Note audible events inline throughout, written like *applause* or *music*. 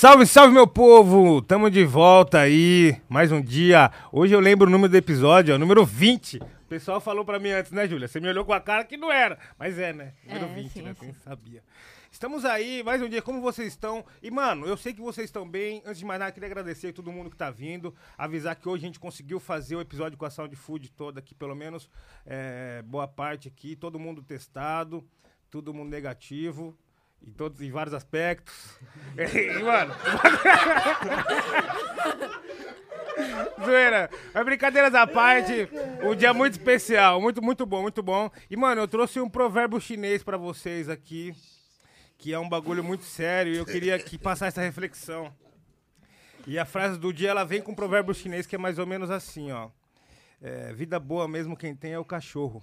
Salve, salve, meu povo! Tamo de volta aí, mais um dia. Hoje eu lembro o número do episódio, ó, número 20. O pessoal falou pra mim antes, né, Júlia? Você me olhou com a cara que não era, mas é, né? Número É, 20, sim, né? Quem sabia. Estamos aí, mais um dia, como vocês estão? E, mano, eu sei que vocês estão bem. Antes de mais nada, queria agradecer a todo mundo que tá vindo. Avisar que hoje a gente conseguiu fazer o episódio com a Sound Food toda aqui, pelo menos é, boa parte aqui. Todo mundo testado, todo mundo negativo. Em, todos, em vários aspectos. *laughs* E, mano. *laughs* Zoeira. Mas brincadeiras à parte, um dia muito especial, muito, muito bom, muito bom. E, mano, eu trouxe um provérbio chinês pra vocês aqui, que é um bagulho muito sério, e eu queria que passar essa reflexão. E a frase do dia, ela vem com um provérbio chinês que é mais ou menos assim, ó. É, vida boa mesmo quem tem é o cachorro.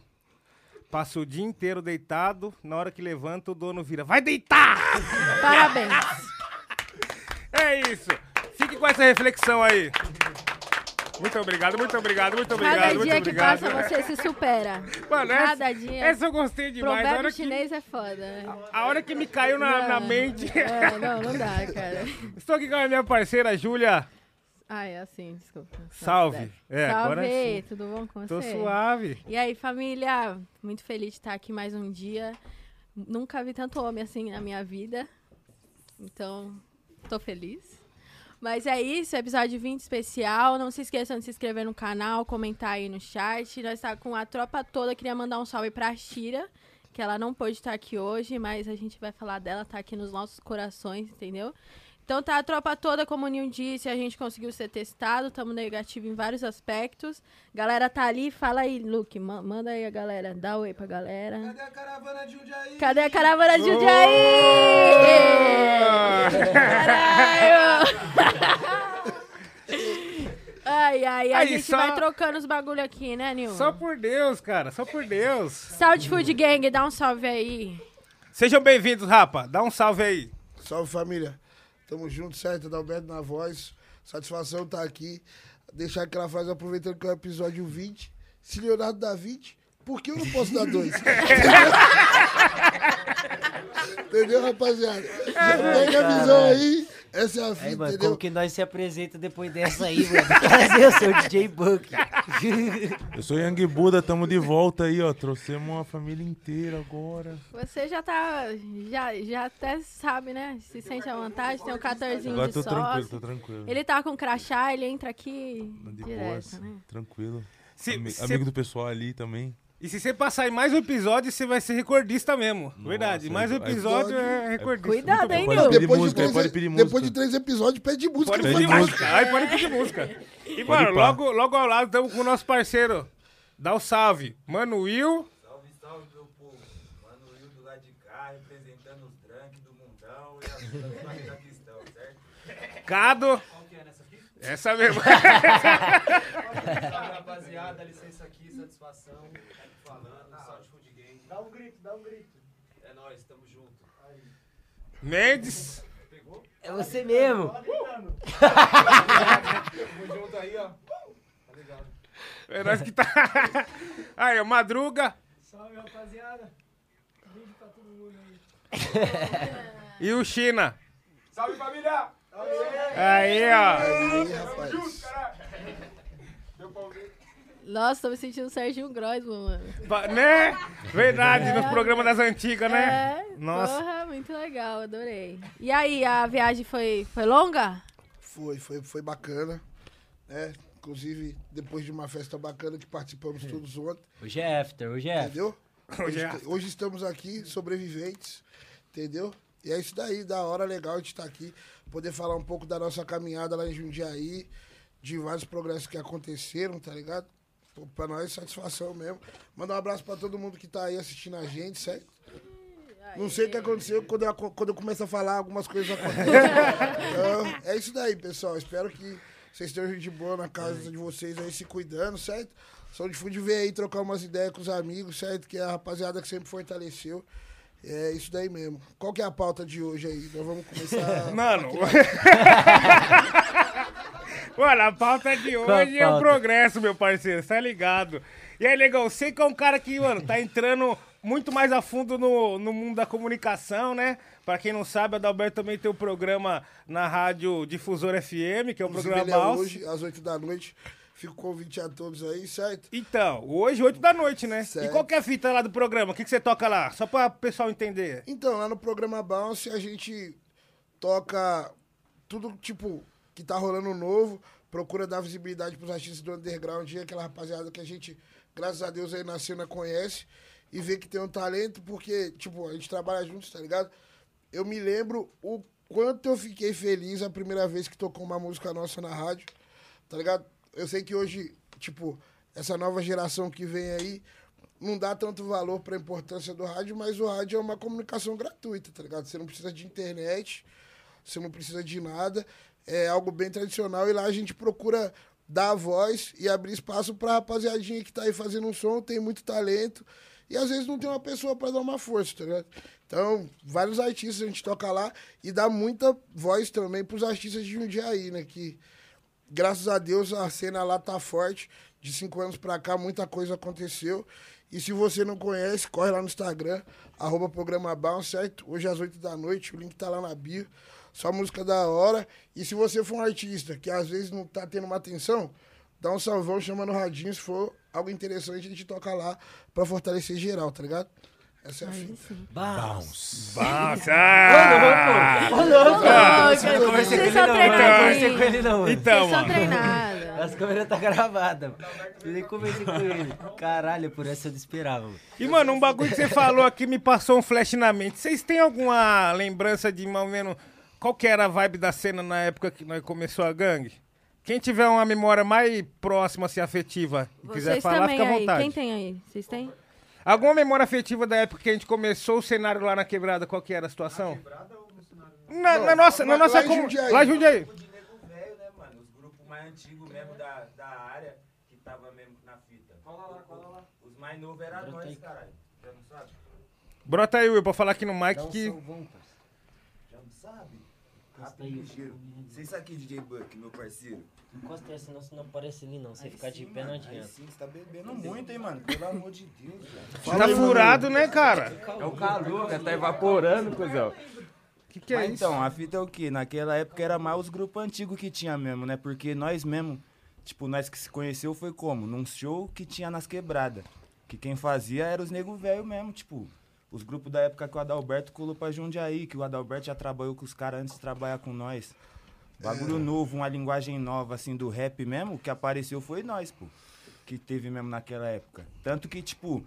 Passa o dia inteiro deitado, na hora que levanta o dono vira, vai deitar! *laughs* Parabéns. *laughs* É isso. Fique com essa reflexão aí. Muito obrigado, muito obrigado, muito obrigado, Cada muito dia que obrigado. passa, você se supera. Mano, Cada essa, dia. essa eu gostei demais. A Provérbio hora, que, chinês é foda, né? a hora que me caiu na, na Não. mente. É, não, não dá, cara. *laughs* Estou aqui com a minha parceira, Júlia. Ah, é assim, desculpa. Salve. É, Salve, agora sim. tudo bom com Tô você? suave. E aí, família? Muito feliz de estar aqui mais um dia. Nunca vi tanto homem assim na minha vida. Então, tô feliz. Mas é isso, episódio 20 especial. Não se esqueçam de se inscrever no canal, comentar aí no chat. Nós tá com a tropa toda. Queria mandar um salve pra Shira, que ela não pôde estar aqui hoje, mas a gente vai falar dela, tá aqui nos nossos corações, entendeu? Então tá a tropa toda, como o Ninho disse, a gente conseguiu ser testado, estamos negativo em vários aspectos. Galera tá ali, fala aí, Luke, ma- manda aí a galera, dá oi pra galera. Cadê a caravana de Jundiaí? Cadê a caravana de Jundiaí? Caralho! Ai, ai, a Aí, gente só- vai trocando os bagulho aqui, né, Nil? Só por Deus, cara, só por Deus. Saúde Food Gang, dá um salve aí. Sejam bem-vindos, rapa. Dá um salve aí. Salve família, tamo junto, certo? Adalberto na voz, satisfação estar aqui. Deixar aquela frase aproveitando que é o episódio 20. Se Leonardo dá 20, por que eu não posso dar 2? *laughs* entendeu, rapaziada? Pega a visão aí, essa é a Aí, fita, mano, entendeu? como que nós se apresenta depois dessa aí, mano? Trazer o seu DJ Buck. Eu sou Young Buda, tamo de volta aí, ó. Trouxemos uma família inteira agora. Você já tá, já, já até sabe, né? Se sente à vontade, tem o 14 Agora de tô tranquilo, sócio. tô tranquilo. Ele tá com crachá, ele entra aqui De direto, boas, né? tranquilo. Se- Ami- se- Amigo do pessoal ali também. E se você passar em mais um episódio, você vai ser recordista mesmo. Verdade. Mais um episódio é recordista. Cuidado, hein, Nil? pedir Depois de, música, três, depois música. de três episódios, pede música. Pode pedir música. Aí pode pedir música. E, Pode mano, logo, logo ao lado estamos com o nosso parceiro. Dá o salve. Mano Will. Salve, salve, meu povo. Mano Will do lado de cá, representando os drunk do mundão e as coisas *laughs* da questão, certo? Cado. Qual que é nessa aqui? Essa mesmo. *laughs* Salve, rapaziada. Licença aqui, satisfação. Falando, Saúde Food Game. Dá um grito. É nóis, tamo junto. Mendes. É você mesmo. Tamo junto aí, ó. Tá ligado? É nós que tá. *laughs* Aí, ó, Madruga. Salve, rapaziada. Vídeo pra todo mundo aí. E o China. Salve, família! Aí, ó. Aí, rapaz. Deu pra ouvir? Nossa, tô me sentindo Serginho Groisman, mano. Pa- Né? Verdade, nos programas das antigas, né? É, Nossa. porra, muito legal, adorei. E aí, a viagem foi, foi longa? Foi, foi, foi bacana. Né? Inclusive, depois de uma festa bacana que participamos todos ontem. Hoje é after, hoje é after. Entendeu? *laughs* Hoje é Hoje, hoje estamos aqui, sobreviventes, entendeu? E é isso daí, da hora, legal de estar aqui, poder falar um pouco da nossa caminhada lá em Jundiaí, de vários progressos que aconteceram, tá ligado? Pra nós, satisfação mesmo. Mandar um abraço pra todo mundo que tá aí assistindo a gente, certo? Não sei o que aconteceu, quando eu, quando eu começo a falar, algumas coisas acontecem. *laughs* então, é isso daí, pessoal. Espero que vocês estejam de boa na casa de vocês aí, se cuidando, certo? São de Food veio aí trocar umas ideias com os amigos, certo? Que é a rapaziada que sempre fortaleceu. É isso daí mesmo. Qual que é a pauta de hoje aí? Nós vamos começar. *laughs* Mano. *laughs* Mano, a pauta de hoje é o progresso, meu parceiro, tá ligado? E aí, Negão, você que é um cara que, mano, tá entrando muito mais a fundo no, no mundo da comunicação, né? Pra quem não sabe, a Adalberto também tem o programa na rádio Difusor FM, que é o Inclusive, programa ele é hoje, às 8 da noite. Fico convite a todos aí, certo? Então, hoje, 8 da noite, né? Certo. E qual que é a fita lá do programa? O que, que você toca lá? Só pra o pessoal entender. Então, lá no programa Bounce, a gente toca tudo, tipo, que tá rolando novo, procura dar visibilidade pros artistas do underground, e aquela rapaziada que a gente, graças a Deus, aí na cena conhece, e vê que tem um talento, porque, tipo, a gente trabalha juntos, tá ligado? Eu me lembro o quanto eu fiquei feliz a primeira vez que tocou uma música nossa na rádio, tá ligado? Eu sei que hoje, tipo, essa nova geração que vem aí não dá tanto valor pra importância do rádio, mas o rádio é uma comunicação gratuita, tá ligado? Você não precisa de internet, você não precisa de nada, é algo bem tradicional e lá a gente procura dar a voz e abrir espaço pra rapaziadinha que tá aí fazendo um som, tem muito talento e às vezes não tem uma pessoa pra dar uma força, tá ligado? Então, vários artistas a gente toca lá e dá muita voz também pros artistas de Jundiaí, né? Que graças a Deus a cena lá tá forte. De cinco anos pra cá, muita coisa aconteceu. E se você não conhece, corre lá no Instagram, arroba programa Bounce, certo? Hoje às 8 da noite, o link tá lá na bio. Só música da hora. E se você for um artista que às vezes não tá tendo uma atenção, dá um salvão, chama no radinho. Se for algo interessante, a gente toca lá pra fortalecer geral, tá ligado? Essa é a Aí fita. sim. Bounce. Nossa! Ô, louco! Ah, Eu conversei com Vocês ele são não. Eu conversei treinadinhos. com ele não. Então, Vocês são mano. treinados. As câmeras tá gravadas, mano. Eu nem conversei com ele. Caralho, por essa eu não esperava, mano. E, mano, um bagulho que você falou aqui me passou um flash na mente. Vocês têm alguma lembrança de, mais ou menos, qual que era a vibe da cena na época que nós começou a gangue? Quem tiver uma memória mais próxima, assim, afetiva, e quiser falar, fica à aí. vontade. Quem tem aí? Vocês têm? Alguma memória afetiva da época que a gente começou o cenário lá na quebrada, qual que era a situação? Na, na nossa, na lá- nossa lá em comu- Jundiaí. Lá em Jundiaí. De nego velho, né, mano? Os grupos mais antigos mesmo da, da área que tava mesmo na fita. Cola lá, cola lá. Os mais novos eram nós, caralho. Já não sabe? Brota aí, Will, pra falar aqui no mic Dá um que... Encosta. Sem isso aqui, DJ Buck, meu parceiro. Encosta aí, senão você não aparece ali, não. Você ficar de sim, pé não Aí adianta. sim, você tá bebendo muito, hein, mano? Pelo amor de Deus, velho. Tá furado, né, cara? É o calor, cara, tá evaporando, cuzão. Que que é Mas isso? então, a fita é o quê? Naquela época era mais os grupos antigos que tinha mesmo, né? Porque nós mesmo, tipo, nós que se conheceu foi como? Num show que tinha nas quebradas. Que quem fazia era os nego velho mesmo, tipo. Os grupos da época que o Adalberto colou pra Jundiaí, que o Adalberto já trabalhou com os caras antes de trabalhar com nós. Bagulho novo, uma linguagem nova, assim, do rap mesmo, o que apareceu foi nós, pô. Que teve mesmo naquela época. Tanto que, tipo,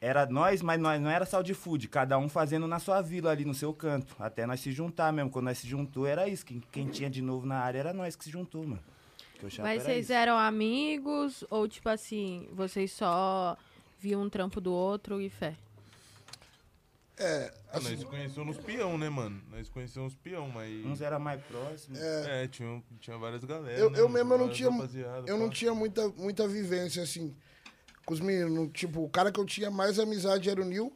era nós, mas nós não era saúde food, cada um fazendo na sua vila ali, no seu canto. Até nós se juntar mesmo. Quando nós se juntou, era isso. Quem, quem tinha de novo na área era nós que se juntou, mano. Mas vocês isso. eram amigos ou, tipo assim, vocês só viam um trampo do outro e fé? É, Ah, nós conhecemos nos peão, né, mano? Nós conhecemos peão, mas. Uns era mais próximos. É, tinha, tinha várias galera. Eu, né, eu mesmo eu não tinha, eu não tinha muita, muita vivência, assim, com os meninos. Tipo, o cara que eu tinha mais amizade era o Nil.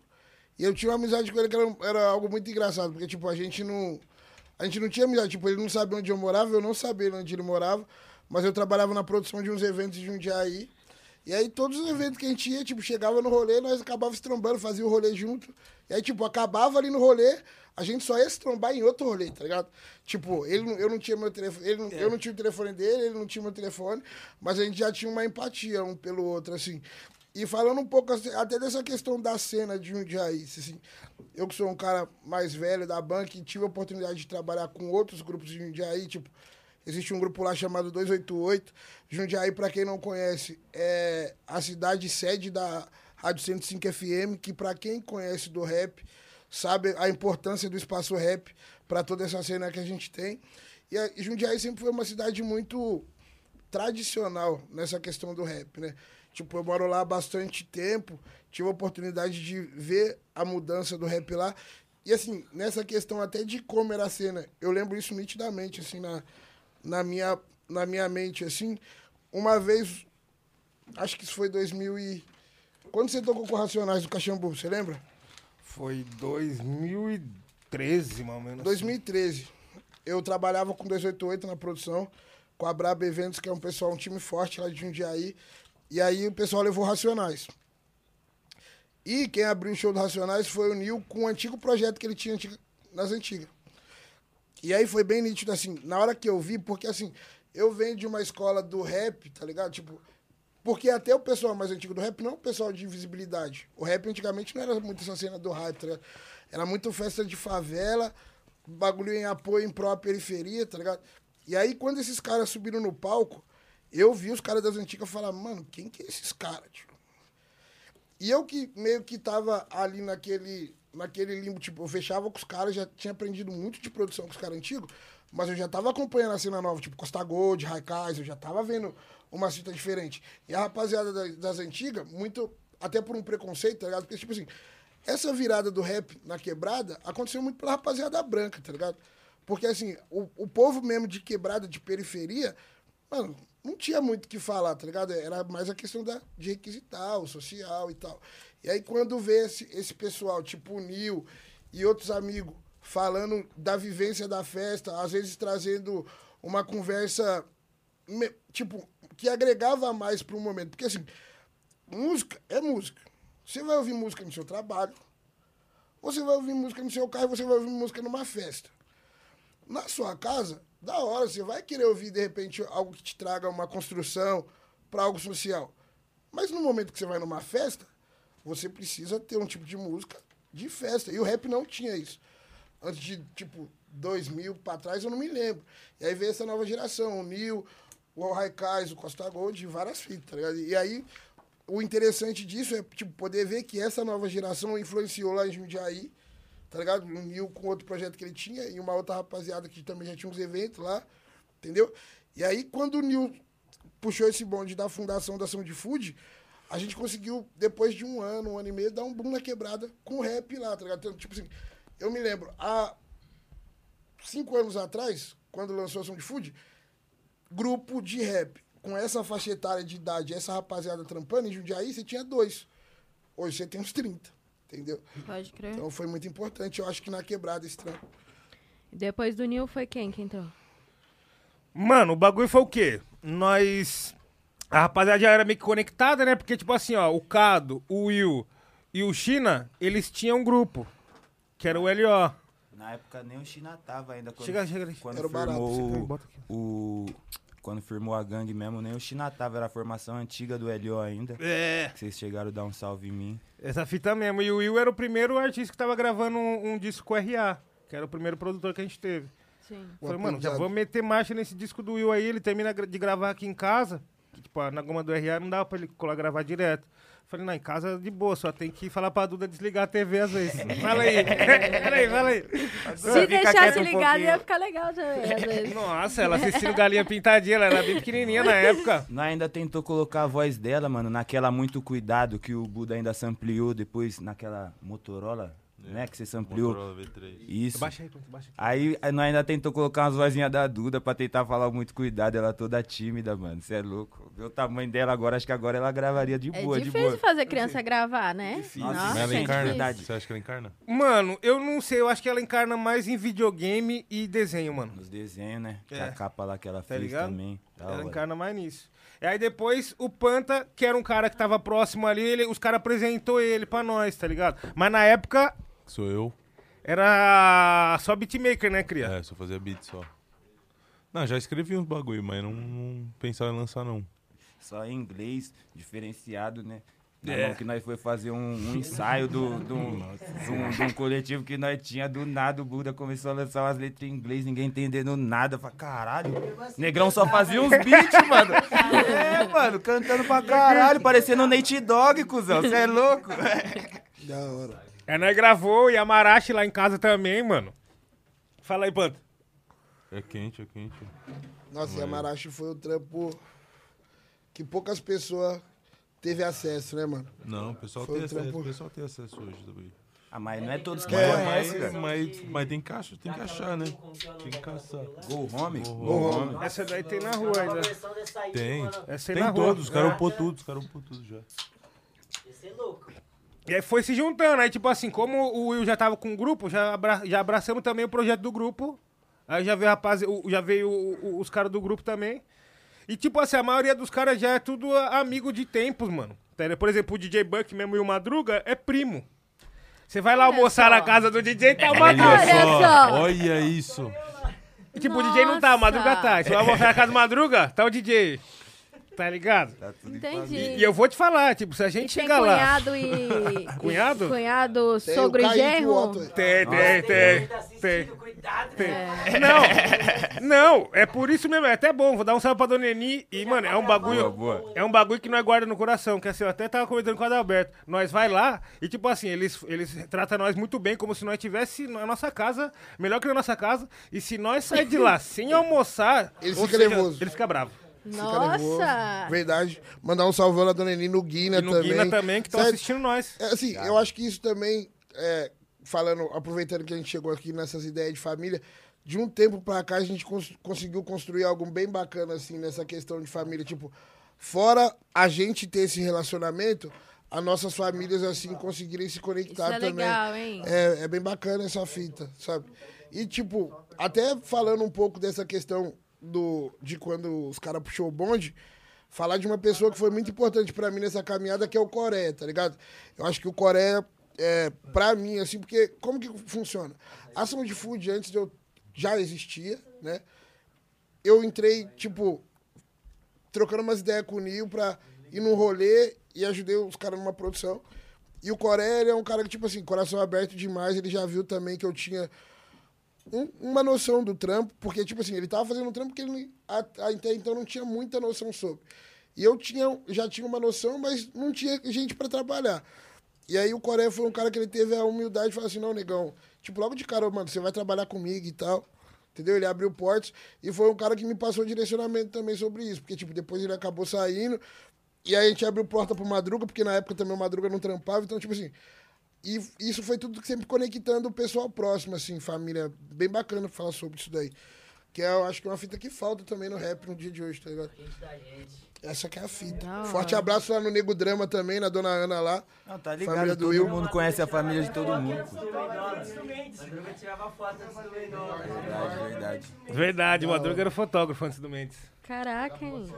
E eu tinha uma amizade com ele que era, era algo muito engraçado, porque, tipo, a gente não. A gente não tinha amizade. Tipo, ele não sabia onde eu morava, eu não sabia onde ele morava. Mas eu trabalhava na produção de uns eventos de Jundiaí. E aí, todos os eventos que a gente ia, tipo, chegava no rolê, nós acabava se trombando, fazia o rolê junto. E aí, tipo, acabava ali no rolê, a gente só ia se trombar em outro rolê, tá ligado? Tipo, ele, eu não tinha meu telefone, ele, não- eu não tinha o telefone dele, ele não tinha meu telefone, mas a gente já tinha uma empatia um pelo outro, assim. E falando um pouco até dessa questão da cena de Jundiaí, assim, eu que sou um cara mais velho da banca e tive a oportunidade de trabalhar com outros grupos de Jundiaí, tipo, Existe um grupo lá chamado 288. Jundiaí, para quem não conhece, é a cidade sede da Rádio 105 FM, que para quem conhece do rap, sabe a importância do espaço rap para toda essa cena que a gente tem. E a Jundiaí sempre foi uma cidade muito tradicional nessa questão do rap, né? Tipo, eu moro lá há bastante tempo, tive a oportunidade de ver a mudança do rap lá. E assim, nessa questão até de como era a cena, eu lembro isso nitidamente, assim, na, na, minha, na minha mente, assim. Uma vez, acho que isso foi 2000 e... Quando você tocou com o Racionais do Caxambu, você lembra? Foi 2013, mais ou menos. 2013. Eu trabalhava com 288 na produção, com a Braba Eventos, que é um pessoal, um time forte lá de Jundiaí. E aí o pessoal levou Racionais. E quem abriu o show do Racionais foi o Nil com o antigo projeto que ele tinha nas antigas. E aí foi bem nítido, assim, na hora que eu vi, porque assim, eu venho de uma escola do rap, tá ligado? Tipo, porque até o pessoal mais antigo do rap não é pessoal de visibilidade. O rap antigamente não era muito essa cena do hype, tá ligado? Era muito festa de favela, bagulho em apoio em pró periferia, tá ligado? E aí, quando esses caras subiram no palco, eu vi os caras das antigas falar, mano, quem que é esses caras, tio? E eu que meio que tava ali naquele, naquele limbo, tipo, eu fechava com os caras, já tinha aprendido muito de produção com os caras antigos, mas eu já tava acompanhando a cena nova, tipo Costa Gold, Raikais, eu já tava vendo uma cita diferente. E a rapaziada das, das antigas, muito, até por um preconceito, tá ligado? Porque, tipo assim, essa virada do rap na quebrada aconteceu muito pela rapaziada branca, tá ligado? Porque, assim, o, o povo mesmo de quebrada, de periferia, mano, não tinha muito o que falar, tá ligado? Era mais a questão da, de requisitar, o social e tal. E aí, quando vê esse, esse pessoal, tipo o Nil e outros amigos, falando da vivência da festa, às vezes trazendo uma conversa, tipo, que agregava mais para o momento. Porque, assim, música é música. Você vai ouvir música no seu trabalho, você vai ouvir música no seu carro, você vai ouvir música numa festa. Na sua casa, da hora, você vai querer ouvir, de repente, algo que te traga uma construção para algo social. Mas no momento que você vai numa festa, você precisa ter um tipo de música de festa. E o rap não tinha isso. Antes de, tipo, 2000 para trás, eu não me lembro. E aí veio essa nova geração, o Nil, o Raikais, o Costa Gold, várias fitas, tá ligado? E aí, o interessante disso é, tipo, poder ver que essa nova geração influenciou lá em Jundiaí, tá ligado? O Nil com outro projeto que ele tinha e uma outra rapaziada que também já tinha uns eventos lá, entendeu? E aí, quando o Nil puxou esse bonde da fundação da de Food, a gente conseguiu, depois de um ano, um ano e meio, dar um boom na quebrada com rap lá, tá ligado? Então, tipo assim, eu me lembro, há cinco anos atrás, quando lançou a de Food, grupo de rap com essa faixa etária de idade, essa rapaziada trampando, em Jundiaí, você tinha dois. Hoje você tem uns 30, entendeu? Pode crer. Então foi muito importante, eu acho que na quebrada esse trampo. Depois do Nil foi quem que entrou? Mano, o bagulho foi o quê? Nós. A rapaziada já era meio que conectada, né? Porque, tipo assim, ó, o Cado, o Will e o China, eles tinham um grupo. Que era o LO. Na época nem o China tava ainda. Quando, Chega, chega ali. Quando Era barato, firmou você o, bota aqui. o- Quando firmou a gangue mesmo, nem o China tava. Era a formação antiga do LO ainda. É. Que Vocês chegaram a dar um salve em mim. Essa fita mesmo. E o Will era o primeiro artista que tava gravando um, um disco com RA. Que era o primeiro produtor que a gente teve. Sim. Falei, mano, já vamos meter marcha nesse disco do Will aí. Ele termina de gravar aqui em casa. Que, Tipo, na goma do RA não dava pra ele colar gravar direto. Falei, não, em casa de boa, só tem que falar pra Duda desligar a TV às vezes. *laughs* fala aí. fala aí, fala aí. Se deixasse um ligado, ia ficar legal também, às *laughs* vezes. Nossa, ela assistindo Galinha Pintadinha, ela era bem pequenininha na época. Nós ainda tentou colocar a voz dela, mano, naquela Muito Cuidado que o Buda ainda sampleou depois naquela Motorola, né? Que você sampleou. V3. Isso. Baixa aí, baixa aqui. Aí nós ainda tentou colocar umas vozinhas da Duda pra tentar falar muito cuidado. Ela toda tímida, mano. Você é louco. Vê o tamanho dela agora, acho que agora ela gravaria de É boa, de difícil boa. fazer criança gravar, né? Difícil. Nossa, Mas ela é encarna? difícil. Você acha que ela encarna? Mano, eu não sei, eu acho que ela encarna mais em videogame e desenho, mano. Nos desenhos, né? Que É. a capa lá que ela fez ligado? também. Da Ela hora. encarna mais nisso. E aí depois o Panta, que era um cara que tava próximo ali, ele, os caras apresentou ele pra nós, tá ligado? Mas na época Sou eu. era só beatmaker, né, cria? É, só fazia beat só. Não, já escrevi uns bagulho, mas não, não pensava em lançar, não. Só em inglês, diferenciado, né? É. mão que nós foi fazer um, um ensaio do, do, de um, de um coletivo que nós tinha, do nada o Buda começou a lançar umas letras em inglês, ninguém entendendo nada. Eu falei, caralho, Negrão só fazia uns beats, *laughs* mano. É, mano, cantando pra caralho, parecendo um Nate Dogg, cuzão, você é louco? Da hora. Aí nós gravou e a Marache lá em casa também, mano. Fala aí, Panta. É quente, é quente. Nossa, e a Marache foi um trampo que poucas pessoas teve acesso, né, mano? Não, o pessoal, Foi tem um acesso, trampo. o pessoal tem acesso hoje também. Ah, mas não é todos que É, conhecem, Mas, mas, mas tem que achar, tem que achar, né? Tem que caçar. Go Home? Go Home. Essa daí tem na rua ainda. Tem. Essa aí Tem na rua. todos, os caras upou tudo, os caras upou tudo já. E aí foi se juntando. Aí, tipo assim, como o Will já tava com o grupo, já, abra- já abraçamos também o projeto do grupo. Aí já veio, rapaz, o- já veio o- o- os caras do grupo também. E, tipo assim, a maioria dos caras já é tudo amigo de tempos, mano. Por exemplo, o DJ Buck mesmo e o Madruga é primo. Você vai lá Olha almoçar só. na casa do DJ, tá o Olha Madruga. Olha só, olha isso. Tipo, o DJ não tá, o Madruga tá. Você vai almoçar na casa do Madruga, tá o DJ. Tá ligado? Tá tudo em Entendi. E eu vou te falar, tipo, se a gente E tem chegar lá... cunhado e... *laughs* Cunhado? Cunhado, Tem sogro e e genro? Tem, tem, tem. tem. Cuidado, Tem. Não, não, é por isso mesmo, é até bom. Vou dar um salve pra Dona Eni e, mano, é um bagulho. Boa. É um bagulho que nós guarda no coração, que assim, eu até tava comentando com o Adalberto. Nós vai lá e, tipo assim, eles, eles tratam nós muito bem, como se nós tivesse na nossa casa, melhor que na nossa casa. E se nós sair de lá *laughs* sem almoçar, Ele fica seja, nervoso. Ele fica bravo. Fica nervoso. Nossa! Verdade. Mandar um salvão na Dona Eni, no Guina E no também. Guina também, que estão assistindo nós. É, assim, eu acho que isso também, é, falando, aproveitando que a gente chegou aqui nessas ideias de família, de um tempo pra cá a gente cons- conseguiu construir algo bem bacana, assim, nessa questão de família. Tipo, fora a gente ter esse relacionamento, as nossas famílias, assim, conseguirem se conectar Isso é também. legal, hein? É, é bem bacana essa fita, sabe? E, tipo, até falando um pouco dessa questão do, de quando os caras puxou o bonde, falar de uma pessoa que foi muito importante pra mim nessa caminhada, que é o Coreia, tá ligado? Eu acho que o Coreia, é, pra mim, assim, porque como que funciona? A ação de food antes eu já existia, né? Eu entrei, tipo, trocando umas ideias com o Nil pra ir num rolê e ajudei os caras numa produção. E o ele é um cara que, tipo assim, coração aberto demais. Ele já viu também que eu tinha um- uma noção do trampo, porque, tipo assim, ele tava fazendo um trampo que ele até então não tinha muita noção sobre. E eu tinha, já tinha uma noção, mas não tinha gente pra trabalhar. E aí o Coreia foi um cara que ele teve a humildade de falar assim, não, negão, tipo, logo de cara, mano, você vai trabalhar comigo e tal. Entendeu? Ele abriu portas e foi um cara que me passou direcionamento também sobre isso. Porque, tipo, depois ele acabou saindo. E aí a gente abriu porta pro Madruga, porque na época também o Madruga não trampava. Então, tipo assim, e isso foi tudo sempre conectando o pessoal próximo, assim, família. Bem bacana falar sobre isso daí. Que é, eu acho que é uma fita que falta também no rap no dia de hoje, tá ligado? Essa que é a fita. Da Forte abraço lá no Nego Drama também, na Dona Ana lá. Não, tá ligado, Família do todo Will. mundo conhece a família de todo mundo. Madruga tirava foto antes do Mendonça. Verdade, verdade. Verdade, o Madruga era fotógrafo antes do Mendes. Caraca, hein?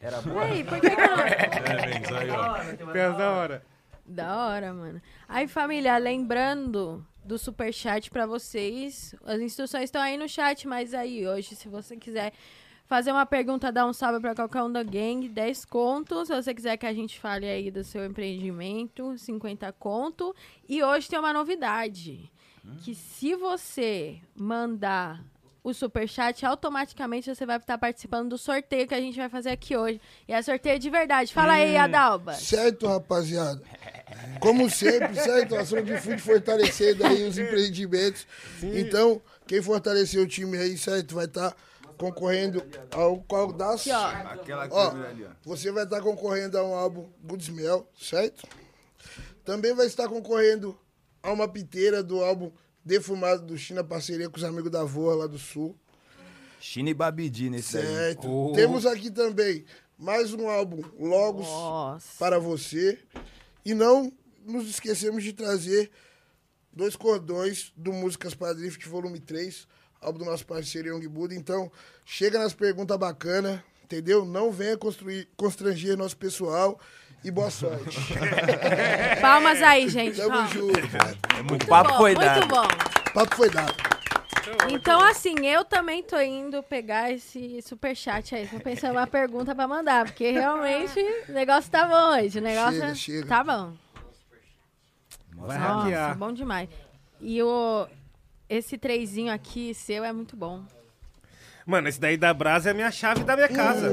Era boa? Ei, por que não... É, Mendes, aí, ó. Tem hora. Da hora, mano. Aí, família, lembrando do superchat pra vocês. As instruções estão aí no chat, mas aí hoje, se você quiser fazer uma pergunta, dar um salve pra qualquer um da gang, 10 contos. Se você quiser que a gente fale aí do seu empreendimento, 50 conto. E hoje tem uma novidade. Que se você mandar o superchat, automaticamente você vai estar participando do sorteio que a gente vai fazer aqui hoje. E é sorteio de verdade. Fala aí, Adalba. Certo, rapaziada? Como sempre, certo? A ação de food fortalecendo aí os empreendimentos. Então, quem fortalecer o time aí, certo? Vai estar concorrendo ao qual das. Aqui, ó. Aquela Ó, câmera ali, ó. você vai estar concorrendo a um álbum Good Smell, certo? Também vai estar concorrendo a uma piteira do álbum Defumado do China, parceria com os amigos da Voa lá do Sul. China e Babidi nesse aí. Certo. Temos aqui também mais um álbum Logos Nossa. para você. E não nos esquecemos de trazer dois cordões do Músicas para Drift Volume 3, álbum do nosso parceiro Young Buda. Então, chega nas perguntas bacanas, entendeu? Não venha construir, constranger nosso pessoal e boa sorte. *laughs* Palmas aí, gente. Tamo palmas. junto. É muito Muito papo bom, foi muito dado. bom. Papo foi dado. Então, assim, eu também tô indo pegar esse superchat aí. Tô pensando uma pergunta pra mandar, porque realmente o negócio tá bom hoje. O negócio Chega, chega. tá bom. Vai Nossa, hackear. bom demais. E o esse trezinho aqui seu é muito bom. Mano, esse daí da Brasa é a minha chave da minha casa.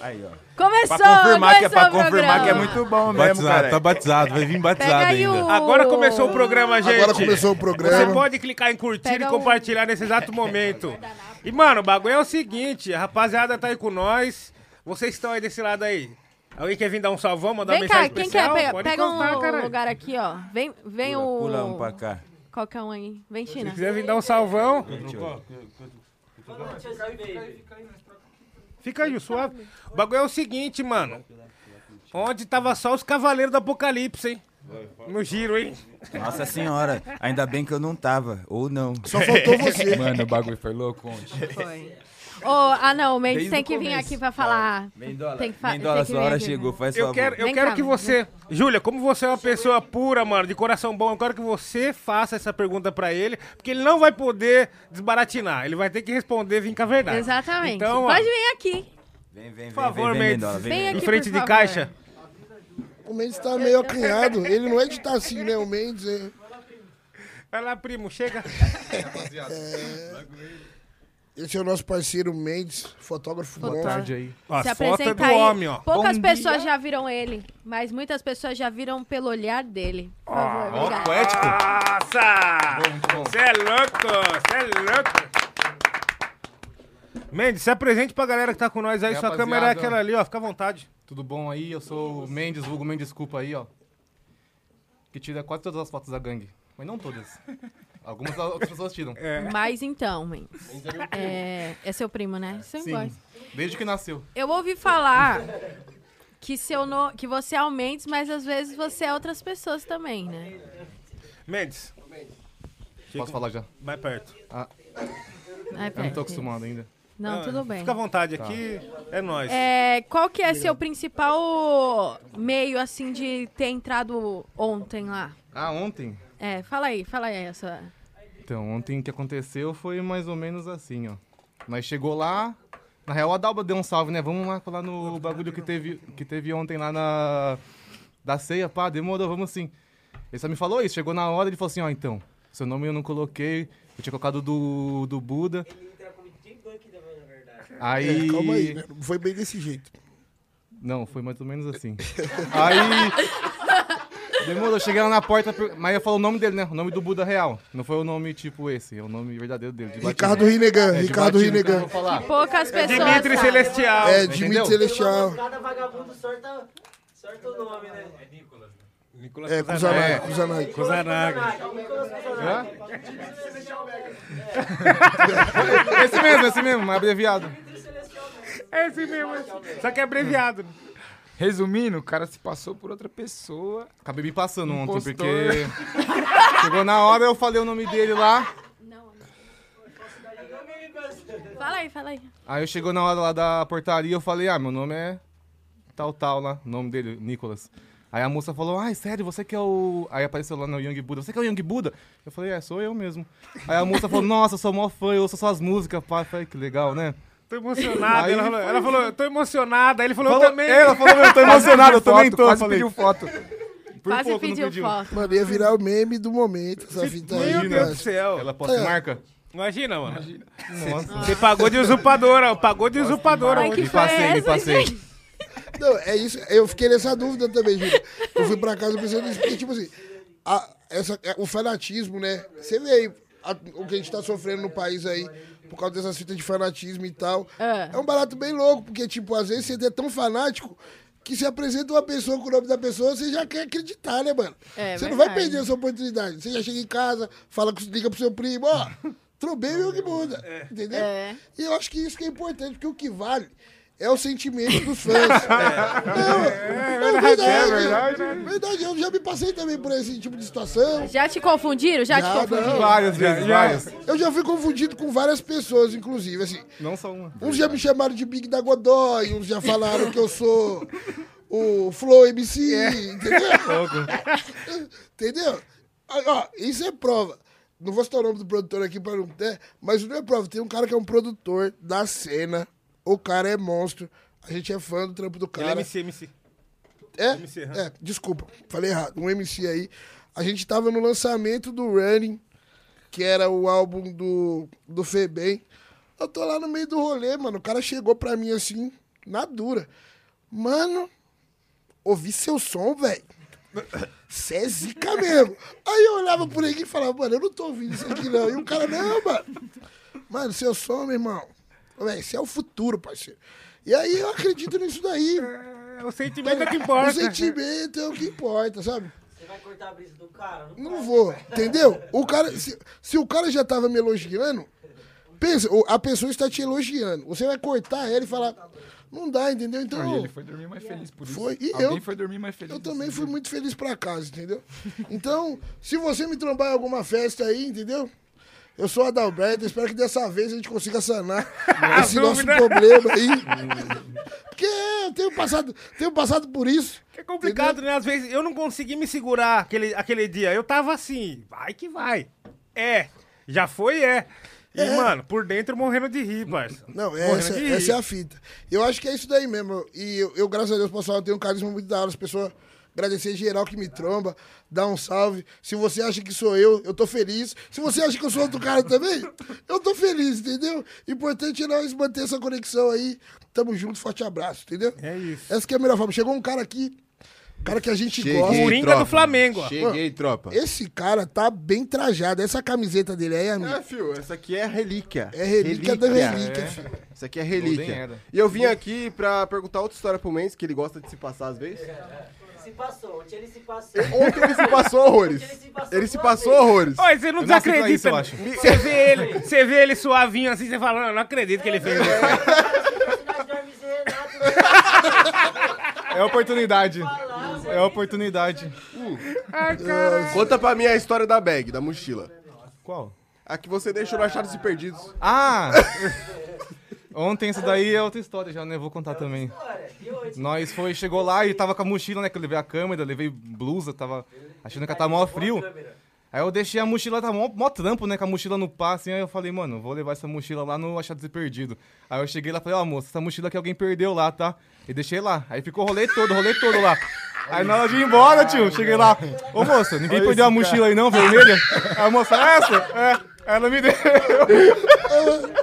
Aí, ó. Começou! Pra confirmar que é pra o confirmar que é muito bom mesmo, Batizado, cara. tá batizado, vai vir batizado Pega aí ainda. o... Agora começou o programa, gente. Agora começou o Você programa. pode clicar em curtir Pega e um- compartilhar nesse exato momento. E, mano, o bagulho é o seguinte, a rapaziada tá aí com nós. Vocês estão aí desse lado aí. Alguém quer vir dar um salvão, mandar Vem uma cá, mensagem quem especial? quer? Pega, Pode pega encostar, um caralho. lugar aqui, ó. Vem, vem Pula, o... pula um pra cá. Qualquer um aí. Vem, China. Se quiser vir dar um salvão, fica aí, suave. O bagulho é o seguinte, mano. Onde tava só os cavaleiros do apocalipse, hein? No giro, hein? Nossa senhora, ainda bem que eu não tava. Ou não. Só faltou você. Mano, o bagulho foi louco ontem. Foi. Ô, ah, não, o Mendes Desde tem que vir aqui pra falar. Mendola, Tem que fa- Mendola, tem que sua hora aqui, chegou, faz Eu favor. quero, eu Vem quero cá, que vem. você. Júlia, como você é uma pessoa pura, mano, de coração bom, eu quero que você faça essa pergunta pra ele, porque ele não vai poder desbaratinar. Ele vai ter que responder vir com a verdade. Exatamente. Então, ó, Pode vir aqui. Vem, vem, vem, Por favor, vem, vem, Mendes. Mendola, vem, Vem vem. aqui, em frente de favor. caixa. O Mendes tá meio acanhado. Ele não é de estar assim, né? O Mendes é. Vai lá, primo, chega. Esse é o nosso parceiro Mendes, fotógrafo bom. Fotógrafo. Tarde aí. Ó, Se fotos apresenta do aí. homem, ó. Poucas Bom pessoas dia. já viram ele, mas muitas pessoas já viram pelo olhar dele. Por favor, Ó, obrigada. poético. Nossa! muito bom. Você é louco, você é louco. Mendes, se apresente pra galera que tá com nós aí. E Sua rapaziada, câmera é aquela ali, ó. Fica à vontade. Tudo bom aí? Eu sou o Mendes, vulgo Mendes, desculpa aí, ó. Que tira quase todas as fotos da gangue. Mas não todas. Algumas outras pessoas tiram. Mas então, Mendes, é, é seu primo, né? Você Sim. gosta. Desde que nasceu. Eu ouvi falar que, seu no... que você é o Mendes, mas às vezes você é outras pessoas também, né? Mendes, Posso falar já? mais perto. Ai, Eu não tô acostumado ainda. Não, Ah, tudo bem. Fica à vontade aqui, é nóis. É, qual que é seu principal meio, assim, de ter entrado ontem lá? Ah, ontem? É, fala aí, fala aí essa. Então, ontem o que aconteceu foi mais ou menos assim, ó. Nós chegou lá, na real a Dalba deu um salve, né? Vamos lá falar no bagulho que teve, que teve ontem lá na da ceia, pá, demorou, vamos sim. Ele só me falou isso, chegou na hora, ele falou assim, ó, então, seu nome eu não coloquei, eu tinha colocado do, do Buda. Aí... É, calma aí, né? Foi bem desse jeito. Não, foi mais ou menos assim. Aí. Demorou, eu cheguei lá na porta, mas eu falo o nome dele, né? O nome do Buda real. Não foi o nome tipo esse, é o nome verdadeiro dele. de. Ricardo Rinegan, É, Ricardo então Rinegan. vou falar. Poucas pessoas. Dimitri sabem. Celestial. É? Dimitri Celestial. Cada vagabundo sorta, sorta o nome, né? Nicolas É. Kusanagi, Kusanagi. Kusanagi. Nicolas Kusanagi. Hã? *laughs* esse mesmo, esse mesmo, mas abreviado. É esse mesmo. Só que é abreviado. Resumindo, o cara se passou por outra pessoa. Acabei me passando ontem, Impostor. porque. Chegou na hora, eu falei o nome dele lá. Fala aí, fala aí. Aí chegou na hora lá da portaria, eu falei, ah, meu nome é tal, tal lá, o nome dele, Nicolas. Aí a moça falou, ai, sério, você que é o... Aí apareceu lá no Young Buda, você que é o Young Buda? Eu falei, é, sou eu mesmo. Aí a moça falou, nossa, eu sou mó fã, eu ouço suas músicas, pá. Eu falei, que legal, né? Tô emocionado. Aí ela, falou, ela falou, tô emocionada. Aí ele falou, eu Falou- também. Ela falou, eu tô *laughs* emocionado, eu também tô. Eu Quase falei, pediu foto. por Quase pouco não pediu pediu. foto. Mano, ia virar o meme do momento, essa fita aí. Meu Deus do mano. céu. Ela posta É. marca? Imagina, mano. Nossa. Você pagou de usurpadora, pagou de usurpadora. Ai, que hoje. Me passei, me passei. gente? Não, é isso. Eu fiquei nessa dúvida também, Júlio. Eu fui pra casa pensando nisso, porque, tipo assim, a- essa, é, o fanatismo, né? Você vê aí a- o que a gente tá sofrendo no país aí, por causa dessas fitas de fanatismo e tal. Ah. É um barato bem louco, porque, tipo, às vezes você é tão fanático que se apresenta uma pessoa com o nome da pessoa, você já quer acreditar, né, mano? É você não vai verdade. perder essa oportunidade. Você já chega em casa, fala, com- liga pro seu primo, ó, *laughs* trobei o que muda. Entendeu? É. E eu acho que isso que é importante, porque o que vale é o sentimento dos fãs. *laughs* Não, é, verdade, é verdade, verdade. verdade. Eu já me passei também por esse tipo de situação. Já te confundiram? Já, te Já, confundiram? não. Várias vezes, várias. Eu já fui confundido com várias pessoas, inclusive, assim. Não só uma. Uns já me chamaram de Big da Godoy, uns já falaram que eu sou o Flow MC, entendeu? entendeu? Aí, ó, isso é prova. Não vou citar o nome do produtor aqui para não ter, mas não é prova. Tem um cara que é um produtor da cena. O cara é monstro. A gente é fã do trampo do Ele é cara. MC, MC. É? MC. É, desculpa, falei errado. Um MC aí. A gente tava no lançamento do Running, que era o álbum do, do Febem. Eu tô lá no meio do rolê, mano. O cara chegou pra mim assim, na dura. Mano, ouvi seu som, velho. Cê é zica mesmo. Aí eu olhava por aqui e falava, mano, eu não tô ouvindo isso aqui não. E o cara, não, mano. Mano, seu som, meu irmão. Esse é o futuro, parceiro. E aí eu acredito nisso daí. É, o sentimento é que importa. O sentimento é o que importa, sabe? Você vai cortar a brisa do cara? Não Não vou, entendeu? O cara, se, se o cara já tava me elogiando, pensa, o- a pessoa está te elogiando. Você vai cortar ela e falar, não dá, entendeu? Então, e ele foi dormir mais feliz por isso. Foi, e Alguém eu- foi dormir mais feliz. eu também fui muito feliz pra casa, entendeu? Então, se você me trombar em alguma festa aí, entendeu? Eu sou Adalberto, espero que dessa vez a gente consiga sanar esse nosso problema aí. *laughs* Porque eu tenho passado, tenho passado por isso. É complicado, né? Às vezes eu não consegui me segurar aquele, aquele dia. Eu tava assim, vai que vai. É, já foi, é. E, mano, por dentro morrendo de rir, parça. Não, essa, essa é a fita. Eu acho que é isso daí mesmo. E eu, eu, graças a Deus, pessoal, eu tenho um carisma muito da hora. As pessoas agradecer geral que me tromba, dar um salve. Se você acha que sou eu, eu tô feliz. Se você acha que eu sou outro cara também, eu tô feliz, entendeu? Importante é nós manter essa conexão aí. Tamo junto, forte abraço, entendeu? É isso. Essa que é a melhor forma. Chegou um cara aqui, um cara que a gente Cheguei, gosta. Coringa tropa. do Flamengo, ó. Cheguei, tropa. Esse cara tá bem trajado. Essa camiseta dele aí, amigo, É, fio, essa aqui é relíquia. é relíquia da relíquia, É. filho. Essa aqui é relíquia. E eu vim aqui pra perguntar outra história pro Mendes, que ele gosta de se passar às vezes. Se passou, ontem ele se passou. Ontem ele se passou horrores. Ele se passou Ele se duas passou vezes. horrores. Oi, você não desacredita. Você vê ele, você vê ele suavinho assim, você fala, não, não acredito que ele fez isso. É oportunidade. É oportunidade. Conta pra mim a história da bag, da mochila. Qual? A que você deixou no Achados e Perdidos. Ah! Ontem isso daí é outra história já, né? Vou contar também. Nós foi, chegou lá e tava com a mochila, né? Que eu levei a câmera, levei blusa, tava achando que tava mó frio. Aí eu deixei a mochila, tá mó, mó trampo, né? Com a mochila no passe. Aí eu falei, mano, vou levar essa mochila lá no Achados e Perdido. Aí eu cheguei lá e falei, ó, moça, essa mochila que alguém perdeu lá, tá? E deixei lá. Aí ficou o rolê todo, rolê todo lá. Aí na hora de ir embora, tio, cheguei lá. *laughs* Ô moça, ninguém perdeu a mochila aí não, vermelha? Aí a moça, essa? É. Ela me deu.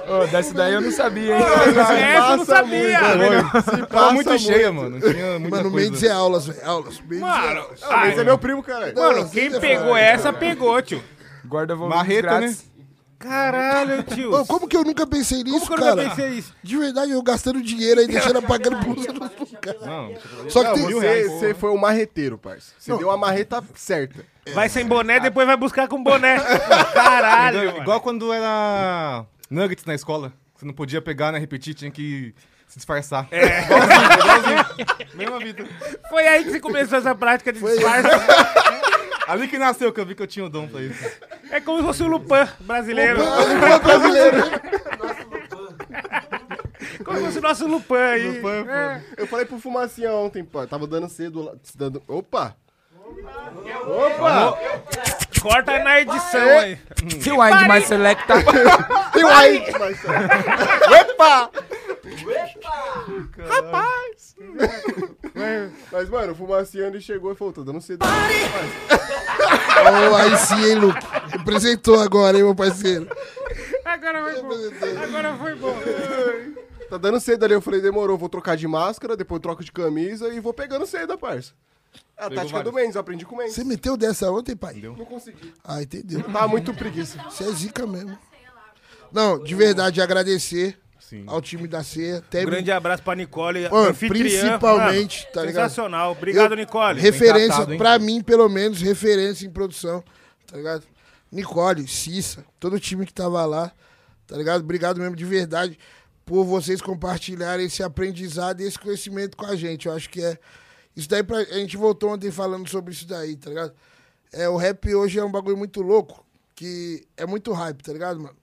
Ô, dessa daí eu não sabia, hein? Essa eu não sabia. Tava muito cheia, mano. Tinha muita Mano, o coisa. Mendes é aulas, velho. Aulas. Mendes é Mano, aulas. Ah, mas é meu primo, cara. mano, Não, quem você pegou fala. essa, pegou, tio. Guarda volumes Marreta, grátis. Caralho, tio. Ô, como que eu nunca pensei nisso, Como que eu cara? nunca pensei isso? De verdade, eu gastando dinheiro aí, deixando *laughs* pagando nos lugares. Não, Só que Não, tem... você, você foi o marreteiro, parça. Você deu a marreta certa. Vai sem boné, depois vai buscar com boné. *laughs* Caralho, igual, mano. igual quando era Nuggets na escola. Você não podia pegar, né? Repetir, tinha que se disfarçar. É. Igualzinho, igualzinho. Mesma vida. Foi aí que você começou essa prática de disfarce. *laughs* Ali que nasceu que eu vi que eu tinha o dom pra isso. É como se fosse o Lupin brasileiro. Lupin brasileiro. *laughs* Como se fosse o nosso Lupin aí. É. Eu falei pro Fumacinha ontem, pô. Tava dando cedo lá. Dando... Opa! Opa! Corta na edição aí. Rewind mais selecta. *laughs* Tem um aí! Opa! Rapaz! Mas, mano, o Fumacinha ele chegou e falou, tô dando cedo. Ô, aí sim, hein, Luke? Representou agora, hein, meu parceiro? Agora foi bom. Agora foi bom. Tá dando cedo ali, eu falei, demorou, vou trocar de máscara, depois troco de camisa e vou pegando cedo, parça. É a tática do. Mendes, eu aprendi com o Mendes. Você meteu dessa ontem, pai? Não consegui. Ah, entendeu. Tava muito preguiça. Você é zica mesmo. Não, de verdade, agradecer Sim. ao time da ceia. Até Um grande abraço pra Nicole, Mano, principalmente, tá ligado? Sensacional. Obrigado, Eu- Nicole. Referência, tratado, hein? pra mim, pelo menos, referência em produção, tá ligado? Nicole, Cissa, todo o time que tava lá, tá ligado? Obrigado mesmo de verdade por vocês compartilharem esse aprendizado e esse conhecimento com a gente. Eu acho que é. Isso daí, pra, a gente voltou ontem falando sobre isso daí, tá ligado? É, o rap hoje é um bagulho muito louco, que é muito hype, tá ligado, mano?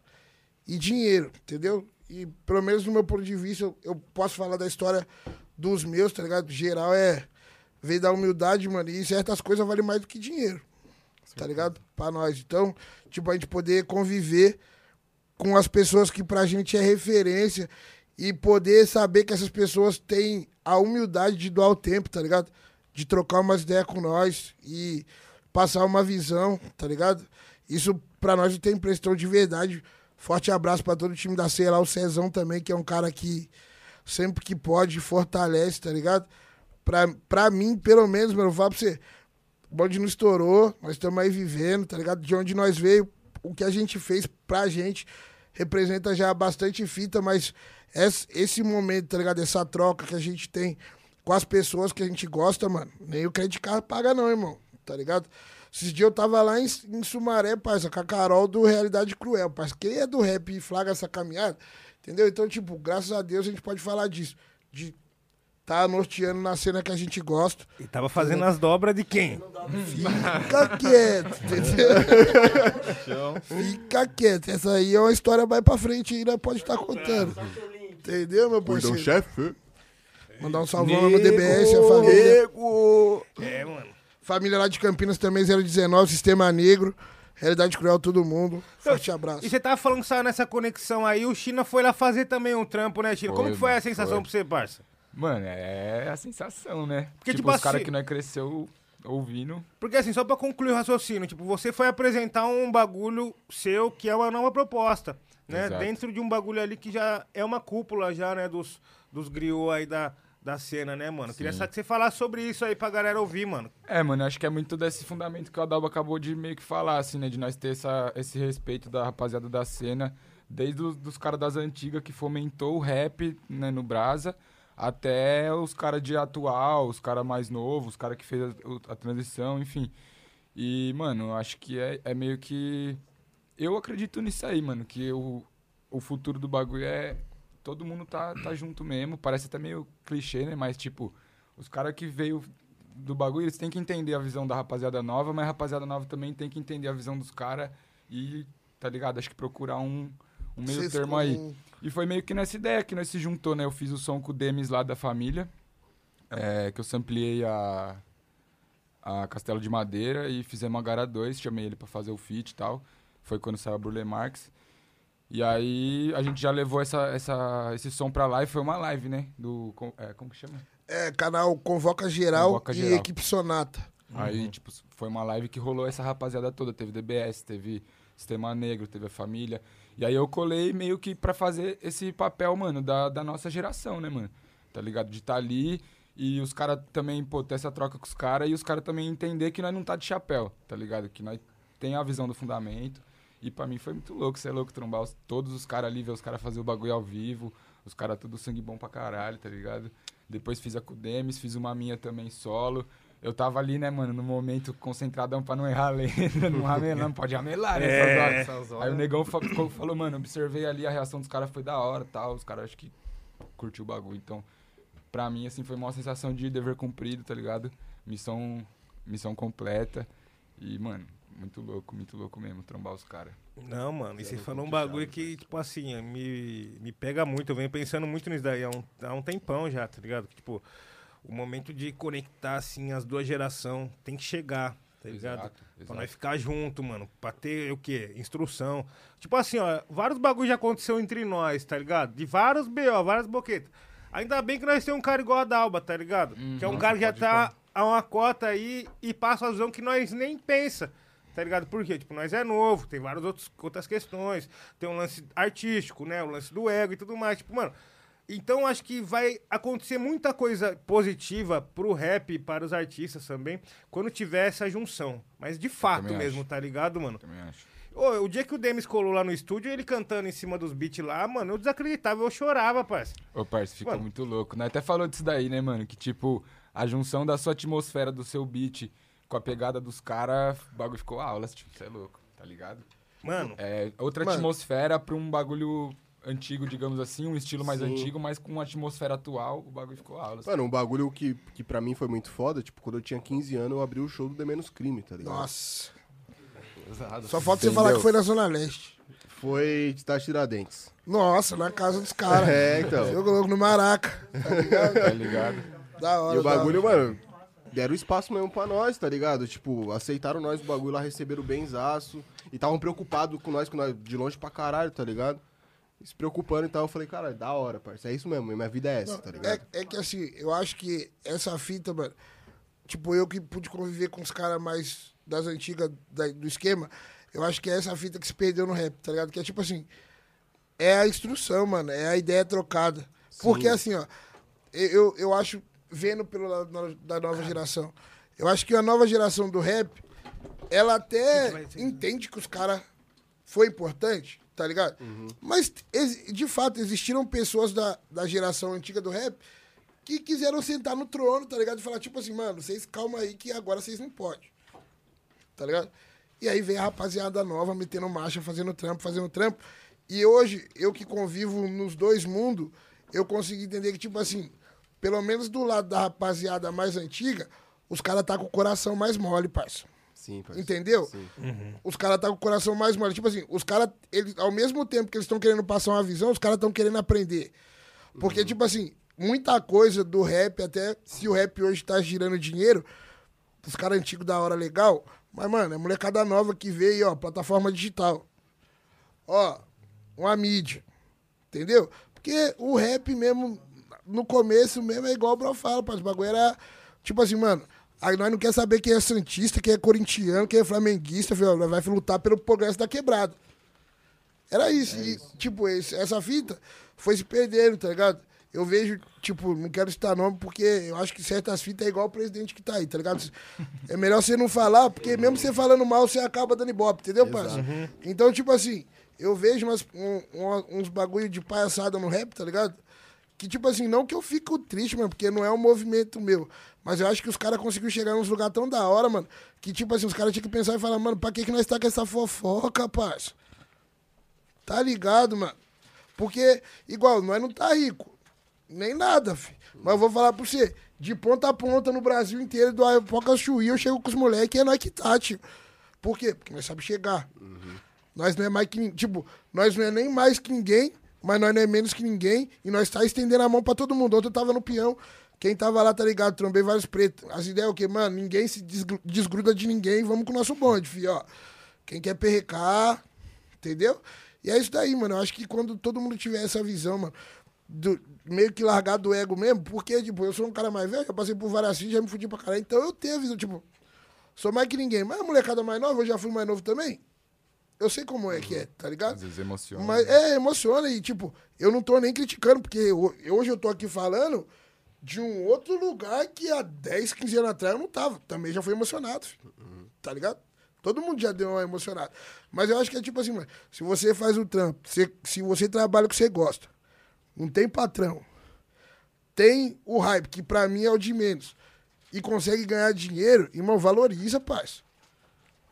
E dinheiro, entendeu? E pelo menos no meu ponto de vista, eu, eu posso falar da história dos meus, tá ligado? Geral é. Veio da humildade, mano, e certas coisas valem mais do que dinheiro. Tá ligado? Pra nós. Então, tipo, a gente poder conviver com as pessoas que pra gente é referência e poder saber que essas pessoas têm a humildade de doar o tempo, tá ligado? De trocar umas ideias com nós e passar uma visão, tá ligado? Isso pra nós não tem preço. Então, de verdade, forte abraço pra todo o time da ceia lá, o Cezão também, que é um cara que sempre que pode fortalece, tá ligado? Pra, pra mim, pelo menos, mano, eu pra você, o bonde não estourou, nós estamos aí vivendo, tá ligado? De onde nós veio, o que a gente fez pra gente representa já bastante fita, mas esse, momento, tá ligado? Essa troca que a gente tem com as pessoas que a gente gosta, mano, nem o crédito card paga não, irmão, tá ligado? Esses dias eu tava lá em, em Sumaré, parça, com a Carol do Realidade Cruel, parça. Quem é do rap e flaga essa caminhada, entendeu? Então, tipo, graças a Deus a gente pode falar disso. De tá norteando na cena que a gente gosta. E tava fazendo as dobras de quem? Fica quieto, entendeu? Fica quieto. Essa aí é uma história mais pra frente ainda pode estar contando. Entendeu, meu parceiro? chefe. Mandar um salvão no DBS, a família. Nego. É, mano. Família lá de Campinas também, 019, Sistema Negro. Realidade Cruel, todo mundo. Forte abraço. E você tava falando que saiu nessa conexão aí, o China foi lá fazer também um trampo, né, China? Como Foi, que foi a sensação foi. pra você, parça? Mano, é a sensação, né? Porque, tipo, tipo os caras assim- que nós cresceu ouvindo. Porque assim, só pra concluir o raciocínio, tipo, você foi apresentar um bagulho seu que é uma nova proposta, né? Exato. Dentro de um bagulho ali que já é uma cúpula já, né, dos, dos griots aí da, da cena, né, mano? Queria Sim. só que você falasse sobre isso aí pra galera ouvir, mano. É, mano, acho que é muito desse fundamento que o Adalba acabou de meio que falar, assim, né? De nós ter essa, esse respeito da rapaziada da cena, desde os dos caras das antigas que fomentou o rap né, no Brasa, até os caras de atual, os caras mais novos, os caras que fez a, a transição, enfim. E, mano, acho que é, é meio que. Eu acredito nisso aí, mano, que o, o futuro do bagulho é. Todo mundo tá, tá junto mesmo. Parece até meio clichê, né? Mas, tipo, os caras que veio do bagulho, eles têm que entender a visão da rapaziada nova, mas a rapaziada nova também tem que entender a visão dos caras e, tá ligado? Acho que procurar um, um meio Vocês termo aí. E foi meio que nessa ideia que nós se juntou, né? Eu fiz o som com o Demis lá da família, é, que eu sampliei a, a Castelo de Madeira e fizemos a Gara 2, chamei ele pra fazer o feat e tal. Foi quando saiu a Burle Marx. E aí a gente já levou essa, essa, esse som pra lá e foi uma live, né? Do, é, como que chama? É, canal Convoca Geral Convoca e Geral. Equipe Sonata. Aí, tipo, foi uma live que rolou essa rapaziada toda. Teve DBS, teve Sistema Negro, teve a família. E aí eu colei meio que pra fazer esse papel, mano, da, da nossa geração, né, mano? Tá ligado? De estar ali e os caras também, pô, ter essa troca com os caras e os caras também entender que nós não tá de chapéu, tá ligado? Que nós tem a visão do fundamento. E pra mim foi muito louco, você é louco trombar os- todos os caras ali, ver os caras fazer o bagulho ao vivo, os caras tudo sangue bom pra caralho, tá ligado? Depois fiz a Demis, fiz uma minha também solo. Eu tava ali, né, mano, no momento concentradão pra não errar a lenda, não ramelar, não pode ramelar, né? *laughs* É. essas horas. Aí o negão fa- ficou- falou, mano, observei ali, a reação dos caras foi da hora tal, os caras acho que curtiu o bagulho. Então, pra mim, assim, foi uma sensação de dever cumprido, tá ligado? Missão, missão completa. E, mano, muito louco, muito louco mesmo, trombar os caras. Não, mano, e você falou um bagulho que, tipo assim, me, me pega muito. Eu venho pensando muito nisso daí há um, há um tempão já, tá ligado? Que, tipo, o momento de conectar, assim, as duas gerações tem que chegar, tá ligado? Exato, Pra exato. nós ficar junto, mano. Pra ter o quê? Instrução. Tipo assim, ó, vários bagulhos já aconteceu entre nós, tá ligado? De vários BO, várias boquetas. Ainda bem que nós temos um cara igual a Dalba, tá ligado? que é um Uhum, cara que já tá a uma cota aí e passa a visão que nós nem pensa. Tá ligado? Por quê? Tipo, nós é novo, tem várias outros, outras questões. Tem um lance artístico, né? O lance do ego e tudo mais. Tipo, mano. Então acho que vai acontecer muita coisa positiva pro rap e para os artistas também quando tiver essa junção. Mas de fato mesmo, acho. tá ligado, mano? Também acho. Ô, o dia que o Demis colou lá no estúdio, ele cantando em cima dos beats lá, mano, eu desacreditava, eu chorava, parceiro. Ô, parça, ficou Mano. muito louco. Nós até falou disso daí, né, mano? Que, tipo, a junção da sua atmosfera, do seu beat, com a pegada dos caras, o bagulho ficou aulas, tipo, você é louco, tá ligado? Mano, É outra Mano. atmosfera pra um bagulho antigo, digamos assim, um estilo mais Sim. antigo, mas com uma atmosfera atual, o bagulho ficou aulas. Mano, um bagulho que, que pra mim foi muito foda, tipo, quando eu tinha 15 anos, eu abri o show do The Menos Crime, tá ligado? Nossa. Exato. Só falta você falar que foi na Zona Leste. Foi de Tiradentes. Nossa, na casa dos caras. *laughs* É, então. Eu coloco no Maraca. Tá *laughs* ligado? Tá ligado? Da hora. E o bagulho, mano, deram espaço mesmo pra nós, tá ligado? Tipo, aceitaram nós o bagulho lá, receberam benzaço. E estavam preocupados com nós, com nós, de longe pra caralho, tá ligado? Se preocupando e tal. Eu falei, cara, da hora, parça. É isso mesmo, minha vida é essa, tá ligado? É, é que assim, eu acho que essa fita, mano. Tipo, eu que pude conviver com os caras mais das antigas da- do esquema, eu acho que é essa fita que se perdeu no rap, tá ligado? Que é tipo assim. É a instrução, mano. É a ideia trocada. Porque assim, ó. Eu, eu acho, vendo pelo lado da nova geração, eu acho que a nova geração do rap, ela até entende que os caras foi importante, tá ligado? Mas, ex- de fato, existiram pessoas da, da geração antiga do rap que quiseram sentar no trono, tá ligado? E falar, tipo assim, mano, vocês calma aí que agora vocês não podem. Tá ligado? E aí vem a rapaziada nova metendo marcha, fazendo trampo, fazendo trampo. E hoje, eu que convivo nos dois mundos, eu consigo entender que, tipo assim, pelo menos do lado da rapaziada mais antiga, os caras tá com o coração mais mole, parça. Sim, parça. Entendeu? Sim. Os caras tá com o coração mais mole. Tipo assim, os caras, eles, ao mesmo tempo que eles estão querendo passar uma visão, os caras estão querendo aprender. Porque, tipo assim, muita coisa do rap, até se o rap hoje tá girando dinheiro, os caras antigos da hora legal, mas, mano, é molecada nova que veio, ó, plataforma digital. Ó, uma mídia. Entendeu? Porque o rap mesmo, no começo mesmo, é igual o Bro fala, pá, os bagulho era, tipo assim, mano, aí nós não quer saber quem é santista, quem é corintiano, quem é flamenguista, filho, nós vai lutar pelo progresso da quebrada. Era isso. e, tipo, esse- essa fita foi se perdendo, tá ligado? Eu vejo, tipo, não quero citar nome porque eu acho que certas fitas é igual o presidente que tá aí, tá ligado? *laughs* É melhor você não falar, porque mesmo você falando mal, você acaba dando ibope, entendeu, parceiro? Então, tipo assim, eu vejo umas, um- uma- uns bagulho de palhaçada no rap, tá ligado? Que, tipo assim, não que eu fico triste, mano, porque não é um movimento meu. Mas eu acho que os caras conseguiram chegar nos lugares tão da hora, mano, que, tipo assim, os caras tinham que pensar e falar, mano, pra que, que nós tá com essa fofoca, parça? Tá ligado, mano? Porque, igual, nós não tá rico. Nem nada, filho. Mas eu vou falar pra você, de ponta a ponta no Brasil inteiro, do Apoca Chuí, eu chego com os moleques e é nós que tá, tio. Por quê? Porque nós sabemos chegar. Nós não é mais que Tipo, nós não é nem mais que ninguém, mas nós não é menos que ninguém. E nós tá estendendo a mão pra todo mundo. Ontem eu tava no peão. Quem tava lá, tá ligado? Trombei vários pretos. As ideias é o quê? Mano, ninguém se desgru- desgruda de ninguém. Vamos com o nosso bonde, filho, ó. Quem quer perrecar, entendeu? E é isso daí, mano. Eu acho que quando todo mundo tiver essa visão, mano, do, meio que largar do ego mesmo, porque, tipo, eu sou um cara mais velho, já passei por várias filhas, já me fudi pra caralho. Então eu tenho a visão, tipo, sou mais que ninguém. Mas a molecada mais nova, eu já fui mais novo também. Eu sei como é que é, tá ligado? Às vezes emociona. Mas né? é, emociona e, tipo, eu não tô nem criticando, porque ho- hoje eu tô aqui falando de um outro lugar que há 10, 15 anos atrás eu não tava. Também já fui emocionado, filho. tá ligado? Todo mundo já deu uma emocionada. Mas eu acho que é tipo assim, mano, se você faz o trampo, se, se você trabalha o que você gosta, não tem patrão, tem o hype, que pra mim é o de menos, e consegue ganhar dinheiro, irmão, valoriza, parça.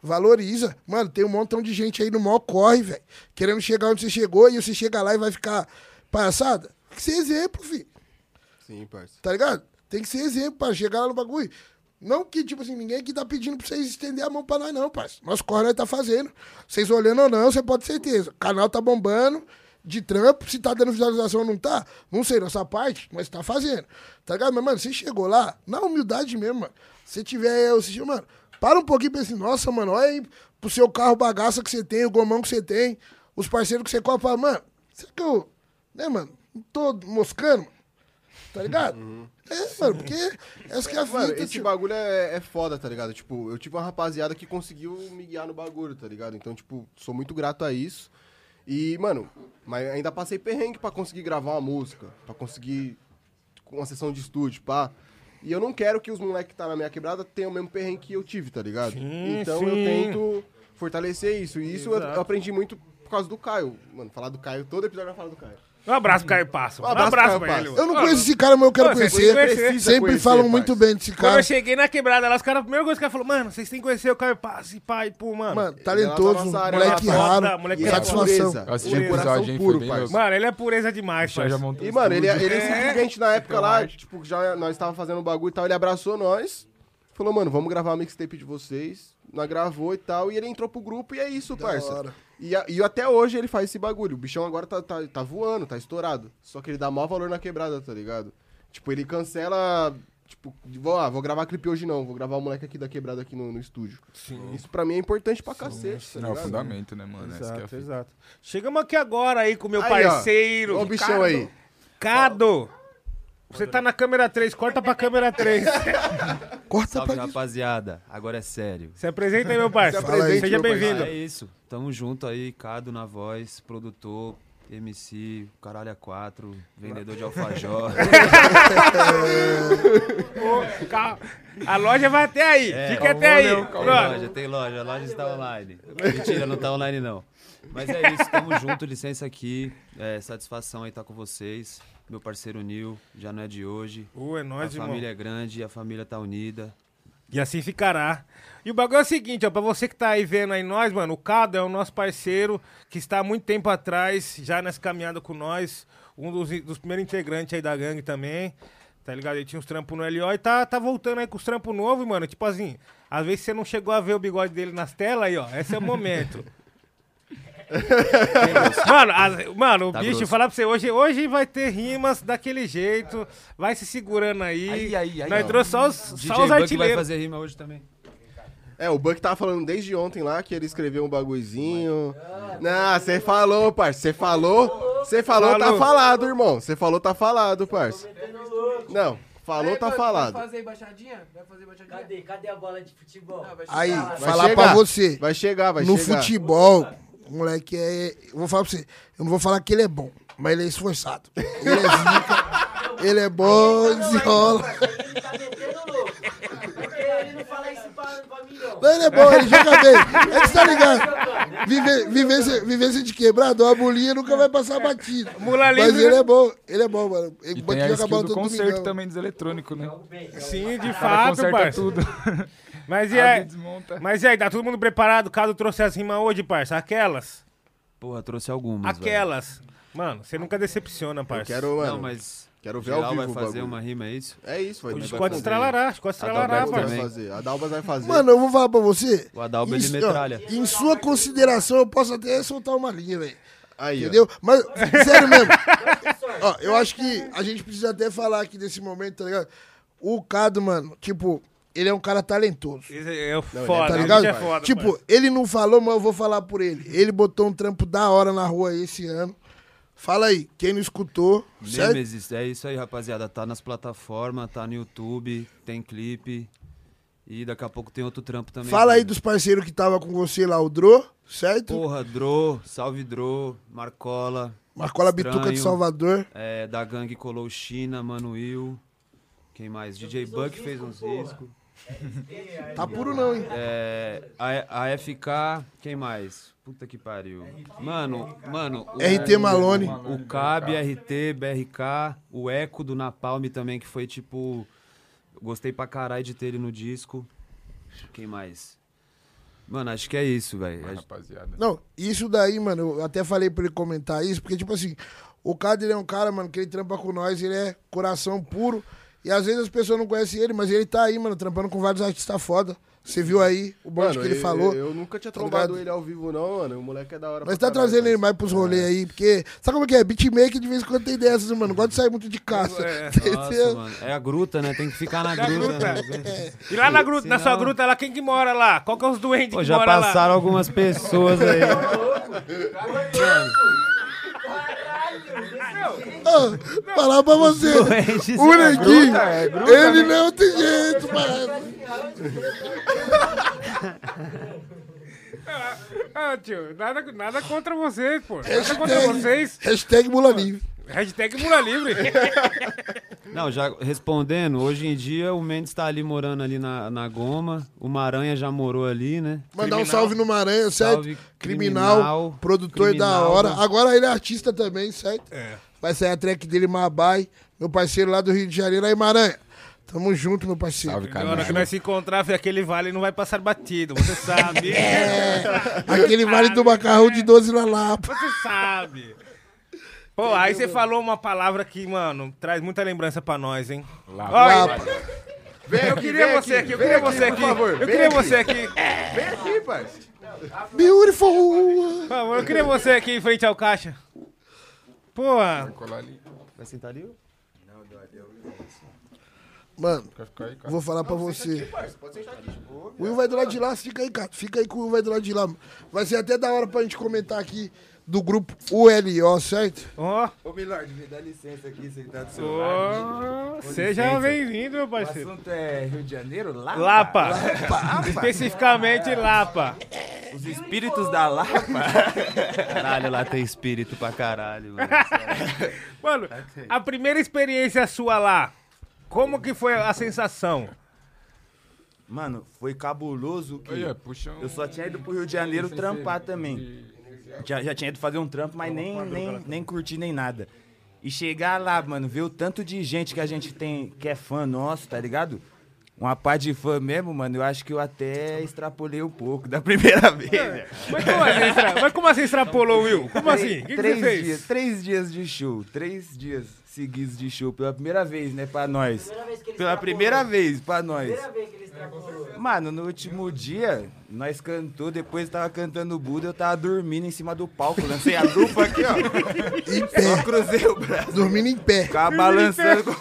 Valoriza. Mano, tem um montão de gente aí no maior corre, velho. Querendo chegar onde você chegou e você chega lá e vai ficar palhaçada. Tem que ser exemplo, filho. Sim, parça. Tá ligado? Tem que ser exemplo pra chegar lá no bagulho. Não que, tipo assim, ninguém aqui tá pedindo pra vocês estender a mão pra nós, não, parceiro. Nosso corre nós tá fazendo. Vocês olhando ou não, você pode ter certeza. O canal tá bombando de trampo. Se tá dando visualização ou não tá, não sei, nossa parte, mas tá fazendo. Tá ligado? Mas, mano, você chegou lá, na humildade mesmo, mano. Se tiver eu assistindo, mano, para um pouquinho e pensa assim, nossa, mano, olha aí pro seu carro bagaça que você tem, o gomão que você tem, os parceiros que você compra. Fala, mano, será que eu. Né, mano? Não tô moscando. Tá ligado? É, mano, porque essa que é a fita, Mano, esse tio. bagulho é, é foda, tá ligado? Tipo, eu tive uma rapaziada que conseguiu me guiar no bagulho, tá ligado? Então, tipo, sou muito grato a isso. E, mano, mas ainda passei perrengue pra conseguir gravar uma música, pra conseguir uma sessão de estúdio, pá. E eu não quero que os moleques que tá na minha quebrada tenham o mesmo perrengue que eu tive, tá ligado? Sim, então sim. eu tento fortalecer isso. E isso eu, eu aprendi muito por causa do Caio. Mano, falar do Caio, todo episódio vai falar do Caio. Um abraço, Caio Passo. Um Um abraço, abraço, Caio pra ele. Eu não mano. conheço esse cara, mas eu quero Pô, conhecer. Sempre conhecer, falam parça. muito bem desse Quando cara. eu cheguei na quebrada lá, os caras, a primeira coisa que o cara falou, mano, vocês têm que conhecer o Caio Passo e pai, pô, mano. Mano, talentoso, é nossa área, moleque foda, raro, moleque E é satisfação. pureza. Eu assisti o é episódio, hein, puro, parça. Mano, ele é pureza demais, montou E, o mano, ele, estúdio. ele É. simplesmente na época lá, tipo, já nós tava fazendo um bagulho e tal, ele abraçou nós, falou, mano, vamos gravar a mixtape de vocês. Nós gravou e tal, e ele entrou pro grupo e é isso, Da parça. hora. E, a- e até hoje ele faz esse bagulho. O bichão agora tá, tá, tá voando, tá estourado. Só que ele dá maior valor na quebrada, tá ligado? Tipo, ele cancela. Tipo, vou, ah, vou gravar clipe hoje não, vou gravar o moleque aqui da quebrada aqui no, no estúdio. Isso pra mim é importante pra cacete, tá Não, é o fundamento, né, mano? É a Exato, fita. exato. Chegamos aqui agora aí com o meu Aí, ó. parceiro. Ó o bichão aí. Cado. Você tá na câmera 3, corta pra câmera 3. *laughs* Corta Salve, pra rapaziada. Agora é sério. Se apresenta aí, meu parceiro. Se apresente, Seja bem-vindo. É isso. Tamo junto aí, Cado na voz, produtor, MC, caralho a quatro, vendedor de alfajor. *laughs* Ô, calma. A loja vai até aí. É, Fica até aí. Tem Pronto. loja, tem loja. A loja está online. Mentira, não tá online não. Mas é isso, tamo junto, licença aqui. É, satisfação aí estar com vocês. Meu parceiro Nil, já não é de hoje. Uh, é A nóis, irmão. família é grande, a família tá unida. E assim ficará. E o bagulho é o seguinte, ó, pra você que tá aí vendo aí nós, mano, o Cado é o nosso parceiro que está há muito tempo atrás, já nessa caminhada com nós, um dos, dos primeiros integrantes aí da gangue também. Tá ligado? Ele tinha uns trampos no LO e tá, tá voltando aí com os trampos novos, mano. Tipo assim, às vezes você não chegou a ver o bigode dele nas telas aí, ó. Esse é o momento. *laughs* mano, as- mano, o Tá bicho, grosso. falar pra você, hoje, hoje vai ter rimas daquele jeito. Vai se segurando aí. Aí, aí, aí, Nós ó. trouxe só os, DJ só os Buck vai fazer rima hoje também. É, o Buck tava falando desde ontem lá que ele escreveu um bagulhozinho. Não, você falou, parça. Você falou. Você falou, tá Falou. falado, irmão. Você falou, tá falado, parça. Não, falou, tá falado. Vai fazer embaixadinha? Vai fazer embaixadinha? Cadê? Cadê a bola de futebol? Não, vai Aí, falar chegar, pra você. Vai chegar, vai no chegar. futebol, o moleque é. Eu vou falar pra você. Eu não vou falar que ele é bom, mas ele é esforçado. Ele é zica, ele é bom, desenrola. Ele tá metendo louco. Porque ele não fala isso pra, pra mim, não. Ele é bom, ele joga bem. É que você tá ligado? Vive, vivência, vivência de quebrado, uma bolinha nunca vai passar batida. Mula Mas livre, ele né? é bom, ele é bom, mano. Ele E pode tem a skill do concerto domingão. também dos eletrônicos, né? Sim, de fato, parça. tudo. *laughs* Mas e aí? Mas e aí, tá todo mundo preparado? Cado trouxe as rimas hoje, parça? Aquelas. Porra, trouxe algumas. velho. Aquelas. Mano, você nunca decepciona, Eu parça. quero, mano. Não, mas. Quero ver ao geral vivo vai o fazer bagulho. uma rima, é isso? É isso, vai. O fazer. estralará, Chicote estralará, Adalberto vai parça. A Dalbas vai fazer. Mano, eu vou falar pra você. O Adalba ele Isso, ó, metralha. em sua consideração, eu posso até soltar uma linha, velho. Aí, ó. Entendeu? Mas, sério mesmo. Ó, eu acho que a gente precisa até falar aqui desse momento, tá ligado? O Cado, mano, tipo, ele é um cara talentoso. É Não, foda, Tá ligado? é foda, tipo, parça. ele não falou, mas eu vou falar por ele. Ele botou um trampo da hora na rua esse ano. Fala aí, quem não escutou, certo? Nemesis, é isso aí, rapaziada. Tá nas plataformas, tá no YouTube, tem clipe. E daqui a pouco tem outro trampo também. Fala aí dos parceiros que tava com você lá, o Dro, certo? Porra, Dro, Salve Dro, Marcola. Marcola Bituca de Estranho, Salvador. É, da gangue colou China, Manuel. Quem mais? DJ Buck fez uns riscos. Tá puro não, hein? É, a, a FK, quem mais? Puta que pariu. Mano, mano. o- RT Malone. O Cab, RT, BRK, o Eco do Napalm também, que foi tipo. Gostei pra caralho de ter ele no disco. Quem mais? Mano, acho que é isso, velho. Rapaziada. Não, isso daí, mano, eu até falei pra ele comentar isso, porque, tipo assim, o Cado, ele é um cara, mano, que ele trampa com nós, ele é coração puro. E às vezes as pessoas não conhecem ele, mas ele tá aí, mano, trampando com vários artistas foda. Você viu aí o bonde Mano, que ele eu- falou. Eu, nunca tinha tá trombado ligado? ele ao vivo, não, mano. O moleque é da hora Mas pra tá caralho, trazendo ele parça. mais pros rolês aí, porque. Sabe como que é? Beatmaker de vez em quando tem dessas, mano. Gosta de sair muito de caça. *laughs* Nossa, mano. É a gruta, né? Tem que ficar na *laughs* Da gruta. gruta. né? *laughs* E lá na gruta, na sua Senão- gruta lá, quem que mora lá? Qual que é os doentes Pô, que já moram passaram lá? algumas pessoas aí. Ah, falar pra você. O neguinho, é gruta, ele não tem jeito, mano. Ah, tio, nada, nada contra vocês, pô. Nada contra Hashtag, vocês. hashtag Mula Livre. Hashtag mula livre. *laughs* Não, já respondendo, hoje em dia o Mendes tá ali morando ali na, na Goma, o Maranha já morou ali, né? Mandar um salve no Maranhã, certo? Salve, criminal, Criminal, produtor da Criminal, hora. mano. Agora ele é artista também, certo? É. Vai sair a track dele, Mabai, meu parceiro lá do Rio de Janeiro. Aí, Maranhã, tamo junto, meu parceiro. Salve, Na hora que cara. nós se encontrar, aquele vale não vai passar batido, você sabe. *laughs* É, aquele vale do macarrão de 12 na Lapa. Você sabe. Pô, aí você falou uma palavra que, mano, traz muita lembrança pra nós, hein? Lá. Olha, Lapa. eu queria você aqui, eu queria você aqui. Eu vem queria aqui. você aqui. Vem aqui, parça. Beautiful. Por favor, eu queria você aqui em frente ao caixa. Ali. Vai sentar ali? Mano, Quer ficar aí, cara? vou falar pra você. O Will vai do lado de lá, fica aí, cara. Fica aí que o Will vai do lado de lá. Vai ser até da hora pra gente comentar aqui do grupo ULO, certo? Ó, Ô, Milord, me dá licença aqui, sentado do seu ó, seja bem-vindo, meu O parceiro. assunto é Rio de Janeiro? Lapa? Lapa. *laughs* Especificamente Lapa. Os espíritos da Lapa? Caralho, lá tem espírito pra caralho, mano. *laughs* Mano, a primeira experiência sua lá, como que foi a sensação? Mano, foi cabuloso que puxa um... eu só tinha ido pro Rio de Janeiro trampar também. Já, já tinha ido fazer um trampo, mas nem, nem, nem curti nem nada. E chegar lá, mano, ver o tanto de gente que a gente tem, que é fã nosso, tá ligado? uma pá de fã mesmo, mano, eu acho que eu até extrapolei um pouco da *laughs* primeira vez. né? Mas como assim, extra- mas como assim extrapolou, Will? Como assim? O que, que três você fez? dias, três dias de show, três dias seguidos de show pela primeira vez, né, pra nós. Pela primeira vez pra nós. Primeira vez que ele. Mano, no último dia, nós cantou, depois tava cantando o Buda, eu tava dormindo em cima do palco, lancei a dupla aqui, ó. Em pé. Só cruzei o braço. Dormindo em pé. Ficava balançando.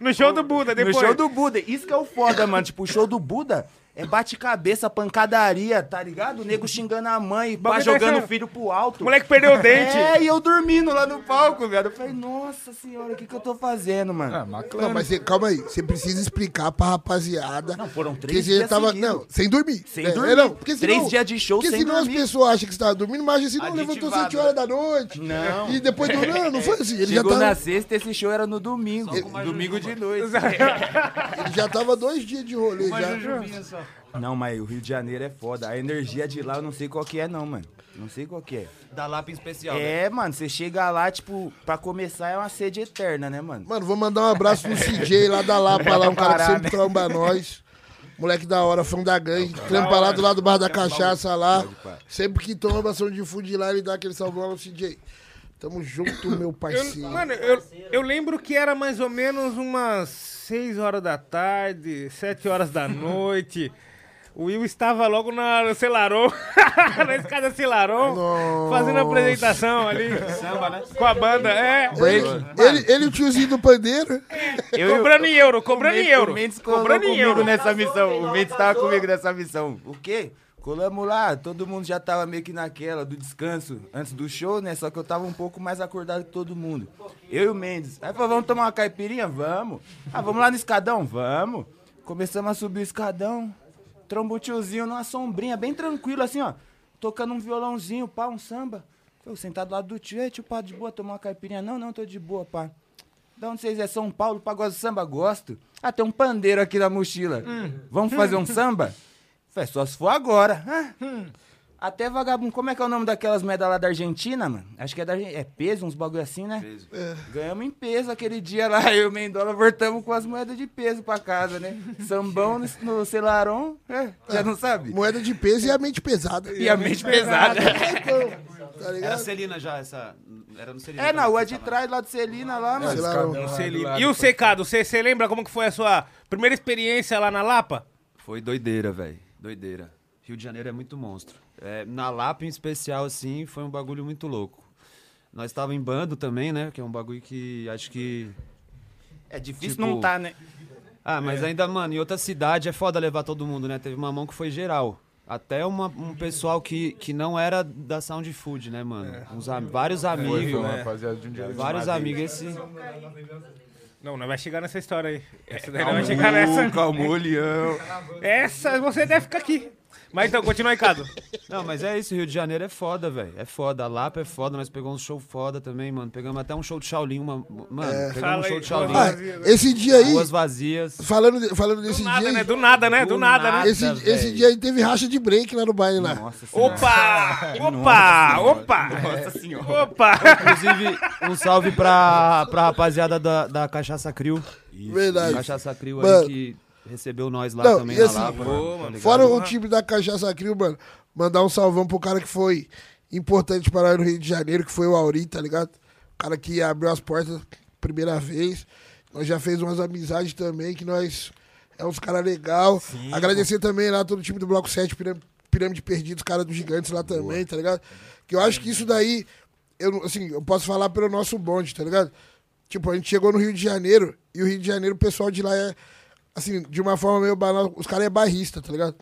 No show do Buda, depois. No show do Buda. Isso que é o foda, mano. Tipo, o show do Buda é bate-cabeça, pancadaria, tá ligado? O nego xingando a mãe, pá, jogando o filho pro alto. O moleque perdeu o dente. É, e eu dormindo lá no palco, velho. Eu falei, nossa senhora, o que que eu tô fazendo, mano? Ah, Não, mas você- calma aí, você precisa explicar pra rapaziada. Não, foram três você dias tava, seguidos. Não, sem dormir. Sem É, dormir. é, não, porque Três senão- dias de show Porque sem senão dormir. as pessoas acham que você tava dormindo, mas assim, não, levantou. 7 horas da noite. Não. E depois do. Não, não foi assim. Ele já Chegou tava. na sexta, esse show era no domingo. Domingo de noite. Ele já tava dois dias de rolê já. Não, mas o Rio de Janeiro é foda. A energia de lá eu não sei qual que é, não, mano. Não sei qual que é. Da Lapa em especial. né? É, mano, você chega lá, tipo, pra começar é uma sede eterna, né, mano? Mano, vou mandar um abraço pro CJ lá da Lapa, lá, um cara que sempre né? tromba nós. Moleque da hora, fã da gangue. Trampa lá do lado do bar da cachaça lá. Sempre que toma bastante de food lá, ele dá aquele salvão ao CJ. Tamo junto, meu Eu- parceiro. mano, eu, eu lembro que era mais ou menos umas 6 horas da tarde, 7 horas da noite. O Will estava logo na no Celaron, *laughs* na escada Celaron, fazendo a apresentação ali. Samba, né? Com a banda, é. Ele, ele e o tiozinho do pandeiro. Eu- cobrando em euro, cobrando o em euro. O Mendes Cobrando em comigo euro. nessa missão. O Mendes tava comigo nessa missão. O quê? Colamos lá, todo mundo já tava meio que naquela do descanso antes do show, né? Só que eu tava um pouco mais acordado que todo mundo. Eu e o Mendes. Aí falou, vamos tomar uma caipirinha? Vamos. Ah, vamos lá no escadão? Vamos. Começamos a subir o escadão. Trombo um tiozinho numa sombrinha, bem tranquilo, assim, ó. Tocando um violãozinho, pá, um samba. Eu sentado do lado do tio, ei, tio, pá, de boa, tomar uma caipirinha? Não, não, tô de boa, pá. Da onde vocês é? São Paulo, pá, gosta de samba? Gosto. Ah, tem um pandeiro aqui na mochila. Vamos fazer um samba? Falei, só se for agora. Ah, hum. Até vagabundo, como é que é o nome daquelas moedas lá da Argentina, mano? Acho que é da Argentina. É peso, uns bagulho assim, né? Peso. Ganhamos em peso aquele dia lá. *laughs* Eu e o Mendola voltamos com as moedas de peso pra casa, né? Sambão no, no Celaron. É, já não sabe? Moeda de peso e a mente pesada. E a mente pesada. Tá Era? Celina já, essa. Era no Celina. É, na rua de trás, lá do Celina, lá, mano. Lado, E o secado, você, você lembra como que foi a sua primeira experiência lá na Lapa? Foi doideira, velho. Doideira. Rio de Janeiro é muito monstro. É, na Lapa, em especial, assim, foi um bagulho muito louco. Nós tava em bando também, né? Que é um bagulho que acho que. É difícil Tipo, não tá, né? Ah, mas ainda, mano, em outra cidade é foda levar todo mundo, né? Teve uma mão que foi geral. Até uma- um pessoal que, que não era da Sound Food, né, mano? Uns am- vários Foi, amigos. né? de um dia Vários amigos. Esse. Não, não vai chegar nessa história aí. Essa daí não vai chegar nessa. Calmou, Leão. Essa você deve ficar aqui. Mas então, continua aí, Cado. Não, mas é isso, Rio de Janeiro é foda, velho. É foda. A Lapa é foda, nós pegamos um show foda também, mano. Pegamos até um show de Shaolin, uma... mano, pegamos Fala um show aí, de Shaolin. Ah, esse dia aí, Ruas vazias. falando, falando desse Do nada, dia né? Do nada, né? Do, Do nada, né? nada. esse, velho. esse dia aí teve racha de break lá no baile lá. Nossa senhora. Opa! Opa! Opa! Nossa senhora. Opa! Inclusive, um salve pra, pra rapaziada da, da Cachaça Crio. Verdade. Cachaça Crio aí que recebeu nós lá Não, também e na assim, Lapa. Pô, tá mano, ligado? Fora o time da Cachaça Crio, mano, mandar um salvão pro cara que foi importante para nós no Rio de Janeiro, que foi o Auri, tá ligado? O cara que abriu as portas primeira vez. Nós já fez umas amizades também, que nós é uns caras legal. Agradecer também lá todo o time do Bloco 7, Pirâmide, Pirâmide Perdidos, cara dos Gigantes lá também, tá ligado? Que eu acho que isso daí, eu, não- assim, eu posso falar pelo nosso bonde, tá ligado? Tipo, a gente chegou no Rio de Janeiro, e o Rio de Janeiro, o pessoal de lá é, assim, de uma forma meio banal, os caras é barrista, tá ligado?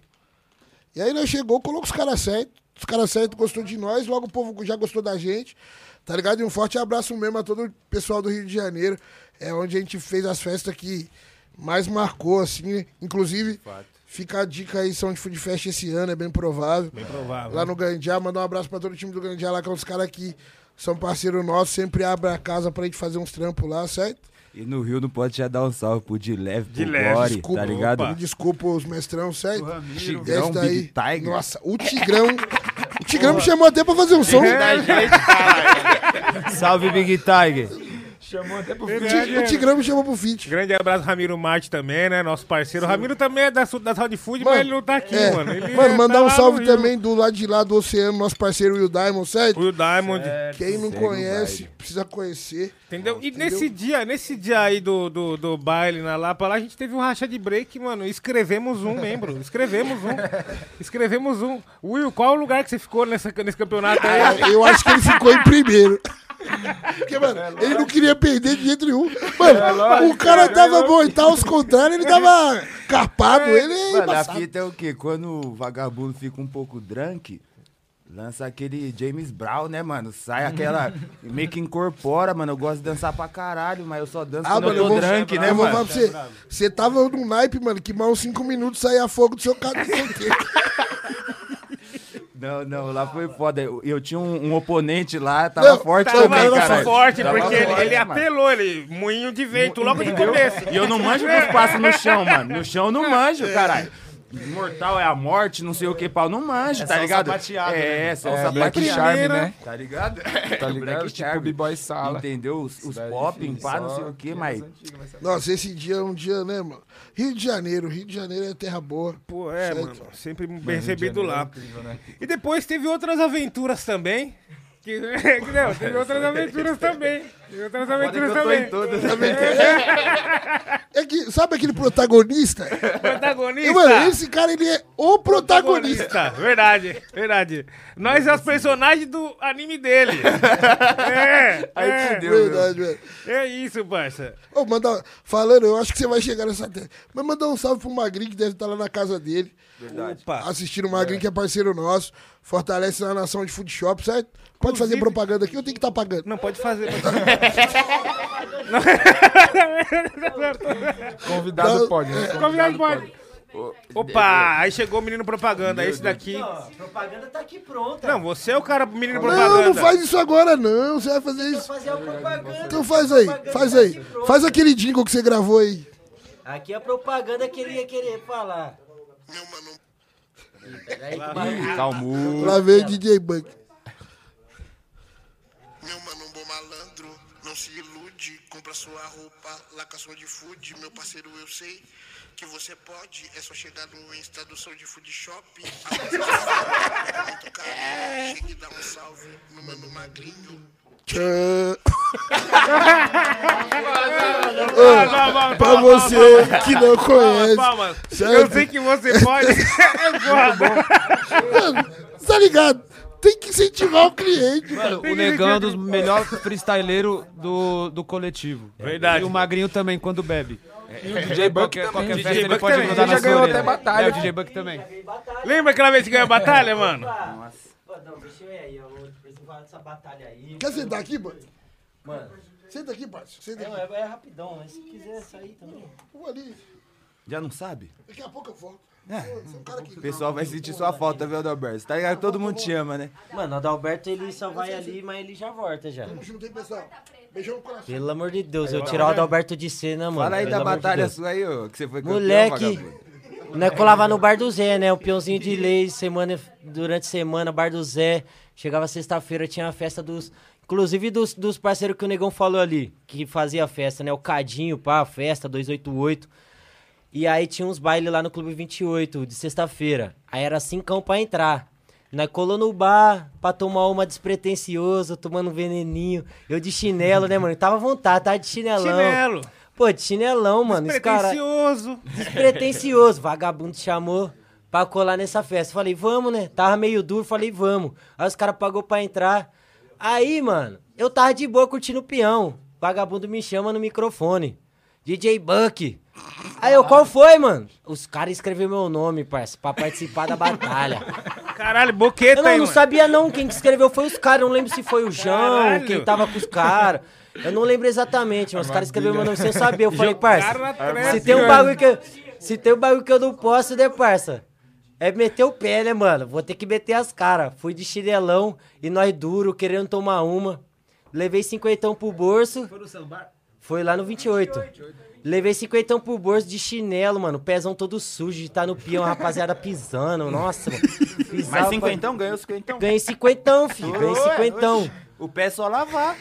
E aí nós chegou, colocou os caras certos, os caras certos gostou de nós, logo o povo já gostou da gente, tá ligado? E um forte abraço mesmo a todo o pessoal do Rio de Janeiro, é onde a gente fez as festas que mais marcou, assim, né? inclusive, fica a dica aí, São de Food Fest esse ano, é bem provável. Bem provável. Lá no Gandiá, mandar um abraço pra todo o time do Gandiá lá, que é uns caras que são parceiro nosso, sempre abre a casa pra gente fazer uns trampos lá, certo? E no Rio não pode já dar um salve pro de leve, pro De leve, Gore, Desculpa, tá ligado? Me desculpa os mestrão, certo? E Tigrão, daí, Big Tiger. nossa, o Tigrão, o Tigrão me chamou até pra fazer um som. Da gente. *laughs* Salve, Big Tiger. Chamou até pro Ti- O Tigrão me chamou pro feat. Grande abraço, Ramiro Marte também, né? Nosso parceiro. O Ramiro também é da, da Sound Food, Mano, mas ele não tá aqui, É. mano. Ele Mano, é- mandar tá um salve também do lado de lá do oceano, nosso parceiro Will Diamond, certo? Will Diamond. Quem não conhece, baile. precisa conhecer. Entendeu? E nesse dia, nesse dia aí do, do, do baile na Lapa, lá a gente teve um racha de break, mano. Escrevemos um membro. Escrevemos um. Escrevemos um. Will, qual o lugar que você ficou nessa, nesse campeonato aí? Eu acho que ele ficou em primeiro. Porque, mano, ele não queria perder de jeito nenhum. Mano, o cara tava bom e tal, aos contrários, ele tava carpado. Ele é Mano, a fita é o quê? Quando o vagabundo fica um pouco drunk, lança aquele James Brown, né, mano? Sai aquela. meio que incorpora, mano. Eu gosto de dançar pra caralho, mas eu só danço Ah, quando mano, eu tô vou, drunk, né, eu vou mano? falar pra você. Você tava num naipe, mano, que mal uns 5 minutos saía fogo do seu carro. Não, não, lá foi foda. Eu, eu tinha um, um oponente lá, tava Não, forte Tava também, cara. forte, Tava porque ele, ele apelou, ele moinho de vento logo de começo. E eu não manjo dos passos no chão, mano. No chão eu não manjo, caralho. Mortal é a morte, não sei o que, pau. Não manjo, É tá só ligado? sapateado, É, né? só o É, Black sapateado. Charm, né? Tá ligado? Tá *laughs* ligado? Black Tipo Charm. B-Boy Sala. Entendeu? Os, os popping, filho, pá, não só sei o que, criança mas... antiga. Nossa, esse dia é um dia, né, mano? Rio de Janeiro, Rio de Janeiro é terra boa. Pô, é, Certo. mano. Sempre bem recebido Janeiro é lá. incrível, né? E depois teve outras aventuras também. Que, *laughs* que não, teve outras *laughs* aventuras também. Teve outras aventuras também. É que, sabe aquele protagonista? Protagonista. E, mano, esse cara, ele é o protagonista. Protagonista. Verdade, verdade. Nós é os personagens do anime dele. É, *laughs* Aí é, meu. Verdade, velho. é isso, parça. Ô, manda, falando, eu acho que você vai chegar nessa terra. Mas mandar um salve pro Magrinho, que deve estar lá na casa dele. Opa. Assistindo o Magrinho, que é parceiro nosso. Fortalece na nação de food shop, certo? Pode fazer Inclusive- propaganda aqui ou tem que estar pagando? Não, pode fazer. *laughs* *laughs* Convidado Não, pode, né? Convidado pode. Opa, aí chegou o menino propaganda. Esse daqui. Ó, a propaganda tá aqui pronta. Não, você é o cara menino Não, propaganda. não faz isso agora, não. Você vai fazer isso. fazer a propaganda. Então faz aí, faz tá aí. pronta. Faz aquele jingle que você gravou aí. Aqui é a propaganda que ele ia querer falar. Peraí, que o barulho- Calmou. Lá vem o DJ Buck. Meu mano, um bom malandro, não se ilude, compra sua roupa lá com a Sound Food, meu parceiro, eu sei que você pode, é só chegar no Insta do Sound Food Shop, muito carinho, chegue e dá um salve no mano magrinho. Palmas, Pra você que não conhece. Palmas. Eu sei que você pode. *laughs* É foda. Mano, tá ligado? Tem que incentivar o cliente. Mano, o Negão é um dos melhores freestyleiros do, do coletivo. Verdade. E o Magrinho também, quando bebe. E o DJ Buck Qualquer, também. qualquer DJ festa ele pode também. Ele já ganhou orelha. até batalha. É, o DJ Buck também. Lembra aquela vez que ganhou a batalha, mano? Pô, não, deixa eu ir aí. Eu vou preciso falar dessa batalha aí. Quer sentar aqui, mano? Mano, Senta aqui, parceiro. Senta é, aqui. é, é rapidão, mas se quiser sair também. Vou ali. Já não sabe? Daqui a pouco eu volto. É. Você um cara que... O pessoal vai sentir sua falta, viu, Adalberto? Tá ligado? que Todo mundo te ama, né? Mano, o Adalberto ele só vai ali, mas ele já volta já. Tamo junto aí, pessoal. Beijão no coração. Pelo amor de Deus, eu tirar o Adalberto de cena, mano. Fala aí pelo da de batalha sua aí, ô, que você foi campeão, Moleque, vagabundo. nós colava no bar do Zé, né? O peãozinho de lei, semana, durante a semana, bar do Zé. Chegava sexta-feira, tinha a festa dos. Inclusive dos, dos parceiros que o Negão falou ali, que fazia a festa, né? O Cadinho, pá, a festa, 288. E aí tinha uns bailes lá no Clube 28, de sexta-feira. Aí era cincão pra entrar. Nós colou no bar pra tomar uma despretensioso, tomando um veneninho. Eu de chinelo, né, mano? Tava à vontade, tava de chinelão. Chinelo. Pô, de chinelão, mano. Esse cara despretensioso. Vagabundo chamou pra colar nessa festa. Falei, vamos, né? Tava meio duro, falei, vamos. Aí os caras pagou pra entrar. Aí, mano, eu tava de boa curtindo o peão. Vagabundo me chama no microfone. DJ Buck. Aí eu, qual foi, mano? Os caras escreveram meu nome, parça, pra participar da batalha. *laughs* Caralho, boqueta Eu não, aí, não mano. sabia não, quem que escreveu foi os caras, eu não lembro se foi o João, Caralho. quem tava com os caras. Eu não lembro exatamente, mas os caras escreveram meu nome sem eu saber. Eu falei, parça, se tem um bagulho que eu, se tem um bagulho que eu não posso, né, parça? É meter o pé, né, mano? Vou ter que meter as caras. Fui de chinelão e nós duro, querendo tomar uma. Levei cinquentão pro bolso. Foi no celular? Foi lá no 28. Levei cinquentão pro bolso de chinelo, mano. Pezão todo sujo de tá no peão, a rapaziada pisando. Nossa, mano. Pisava Mas pra- cinquentão, ganhou cinquentão. Ganhei cinquentão, filho. Ganhei cinquentão. O pé é só lavar.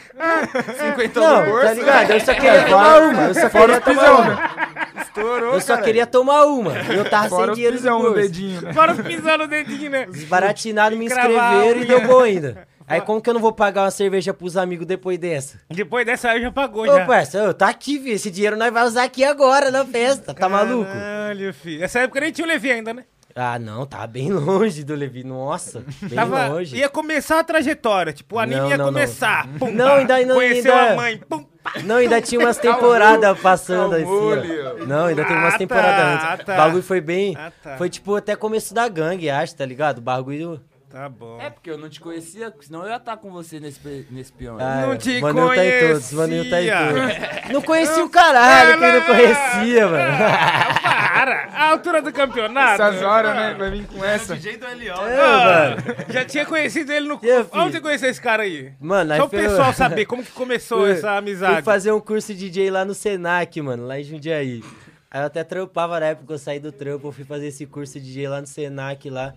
50 Não, no bolso. tá ligado? Eu só queria É, tomar fora- uma. Eu só fora queria tomar pisão, uma. né? Estourou, Eu só queria tomar uma. Eu tava Fora sem dinheiro pisão no bolso. dedinho, né? Fora os pisando no dedinho, né? Desbaratinado, me inscreveram e deu bom ainda. Aí como que eu não vou pagar uma cerveja pros amigos depois dessa? Depois dessa aí já pagou, Ô, já. parça, ô, tá aqui, filho. Esse dinheiro nós vamos usar aqui agora na festa. Tá maluco? Caralho, filho. Nessa época nem tinha o Levi ainda, né? Ah, não, tava bem longe do Levi. Nossa, bem Tava, longe. ia começar a trajetória, tipo, o anime Não, ia não, não. começar. Pum, Não, ainda- ainda- Conheceu ainda- a mãe, pum, pá. Não, ainda tinha umas *laughs* temporadas passando assim, ó. Não, ainda tem umas Ah, temporadas tá, antes. tá. O bagulho foi bem. Ah, tá. Foi tipo até começo da gangue, acho, tá ligado? O bagulho. Tá bom. É porque eu não te conhecia, senão eu ia estar com você nesse, nesse peão. Ah, Não te Manil tá em todos, Manil tá em conhecia. todos. *laughs* Não conhecia o caralho, quem não conhecia, mano. Para! A altura do campeonato. Essas horas, né? Vai vir com essa. Ah, já tinha conhecido ele no. filho. Onde você conheceu esse cara aí? Mano, aí Só o pessoal saber como que começou *laughs* Fui- essa Fui amizade. fazer um curso de DJ lá no Senac, mano, lá em Jundiaí. Aí eu até trampava na época, eu saí do trampo, eu fui fazer esse curso de DJ lá no Senac lá.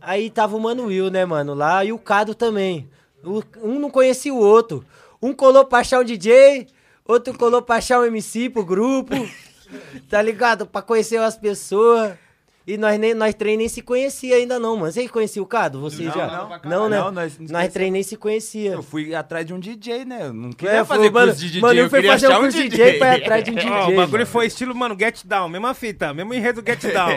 Aí tava o Mano Will, né, mano, lá, e o Cado também. O- um não conhecia o outro. Um colou pra achar um DJ, outro colou pra achar um MC pro grupo. *laughs* tá ligado? Pra conhecer as pessoas. E nós, nem, nós três nem se conhecia ainda não, mano. Vocês conheciam o Cado? Você Não, já? não. Não, né? Não, nós nós três nem se conhecia. Eu fui atrás de um DJ, né? Eu não queria É, fazer foi, mano, curso de DJ, mano, eu eu fui fazer um curso de DJ. DJ pra ir atrás de um *laughs* DJ. Ó, o bagulho mano. foi estilo, mano, Get Down, mesma fita, mesmo enredo Get *laughs* Down.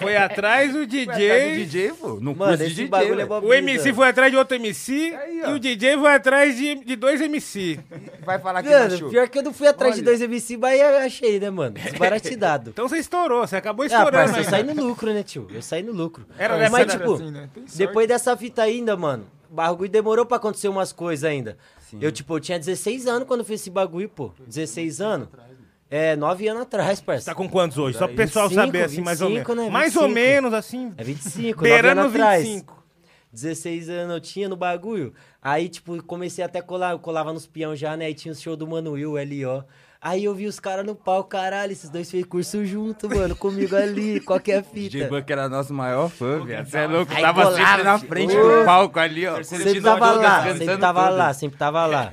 foi atrás do DJ. atrás do DJ, pô. No Mano, curso de esse DJ, bagulho é O MC foi atrás de outro MC e o DJ foi atrás de, de dois MC. Vai falar que não Mano, achou. pior que eu não fui atrás de dois MC, mas eu achei, né, mano? *laughs* Desbaratidado. Então você estourou, você acabou Ah, estourando. saí no lucro, né, tio? Eu saí no lucro. Era mas, nessa- tipo, assim, né? Depois dessa fita ainda, mano, o bagulho demorou pra acontecer umas coisas ainda. Eu, tipo, eu tinha 16 anos quando fiz esse bagulho, pô. 16 anos? É, 9 anos atrás, parça. Tá com quantos hoje? Só pro pessoal 25, saber, assim, mais ou menos. 25, né? Mais ou 25. menos, assim. É 25, 9 Beirando anos os atrás. 25. 16 anos eu tinha no bagulho. Aí, tipo, comecei até a colar, eu colava nos peão já, né? Aí tinha o show do Manuel, o L.O. Aí eu vi os caras no palco, caralho, esses dois fez curso junto, mano, comigo ali, qualquer *laughs* fita. DJ Buck era nosso maior fã, velho. Você é louco, Aí tava colava, sempre na frente Ô. do palco ali, ó. Sempre tava lá, sempre tava lá, sempre tava lá.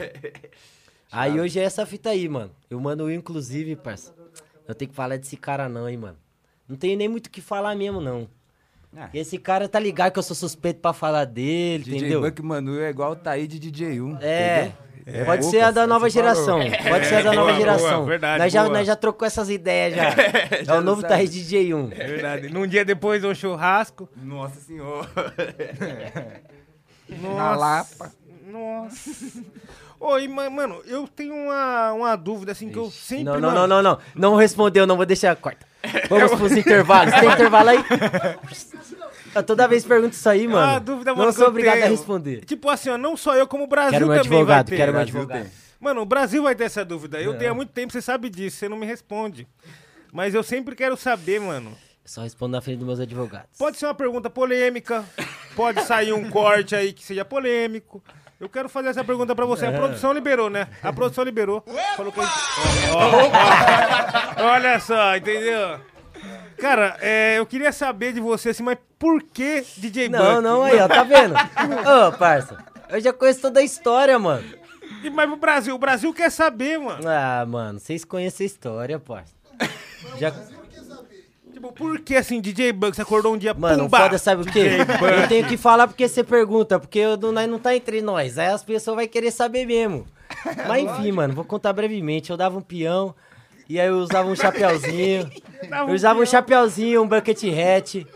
Aí hoje é essa fita aí, mano. Eu mando o inclusive, parça. Eu tenho que falar desse cara não, hein, mano. Não tenho nem muito o que falar mesmo, não. Ah. Esse cara tá ligado que eu sou suspeito pra falar dele, DJ entendeu? Buck Manu é igual o Taí de DJ1. É. entendeu? Pode poucas, ser a da nova geração. Pode ser a da nova geração. verdade, nós, já, nós já trocou essas ideias já. *laughs* é Já o não novo sabe. Thaís DJ1. É verdade. Num dia depois, um churrasco. Nossa senhora. *laughs* Nossa. Lapa. Nossa. Oi, ma- mano, eu tenho uma, uma dúvida, assim, que eu sempre... Não, não, não, não, não. Não respondeu, não vou deixar. Corta. *laughs* Vamos pros intervalos. Tem intervalo aí? Eu toda vez pergunto isso aí, mano. Ah, dúvida, mano, não sou obrigado a tenho. responder. Tipo assim, ó, não só eu, como o Brasil Quero também vai advogado, ter. quero meu advogado. tem. Mano, o Brasil vai ter essa dúvida. Eu tenho há muito tempo, você sabe disso, você não me responde. Mas eu sempre quero saber, mano. Eu só respondo na frente dos meus advogados. Pode ser uma pergunta polêmica, pode sair um corte aí que seja polêmico. Eu quero fazer essa pergunta pra você. A produção liberou, né? A produção liberou. Falou que a *laughs* gente... Olha só, entendeu? Cara, é, eu queria saber de você, assim, mas por que DJ Buck? Não, não, aí, ó, tá vendo? *laughs* Ô, parça, eu já conheço toda a história, mano. E- Mas o Brasil, o Brasil quer saber, mano. Ah, mano, vocês conhecem a história, parça. Já... Tipo, por que assim, DJ Buck, você acordou um dia, Mano, pumba, foda, sabe o quê? Eu tenho que falar porque você pergunta, porque eu, não- nós não tá entre nós. Aí as pessoas vão querer saber mesmo. *laughs* Mas enfim, mano, vou contar brevemente. Eu dava um peão, e aí eu usava um *laughs* chapéuzinho. Eu usava um chapéuzinho, um bucket hat.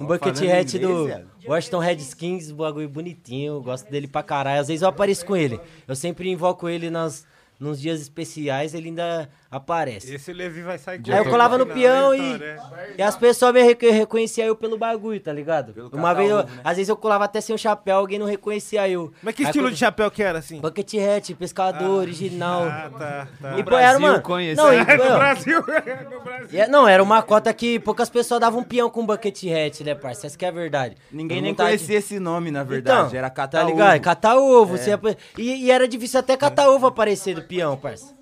Um bucket hat do. Washington Redskins, um bagulho bonitinho. Gosto dele pra caralho. Às vezes eu apareço com ele. Eu sempre invoco ele nas, nos dias especiais, ele ainda aparece. Esse Levi vai sair Aí eu colava no peão e, e as pessoas me reco- reconheciam eu pelo bagulho, tá ligado? Uma vez, eu, né? às vezes eu colava até sem o chapéu, alguém não reconhecia eu. Mas que Aí estilo quando- de chapéu que era, assim? Bucket hat, pescador, original. Ah, tá, tá. E pô, era, Brasil conhece- Não, e, *laughs* no pô, Brasil, no Brasil. e é- não, era uma cota que poucas pessoas davam um peão com bucket hat, né, parça? Essa que é a verdade. Ninguém Eu nem conhecia esse nome, na verdade. Então, era catar Tá ligado? Catar ovo. você ia- e, e era difícil até catar ovo aparecer do peão, parça.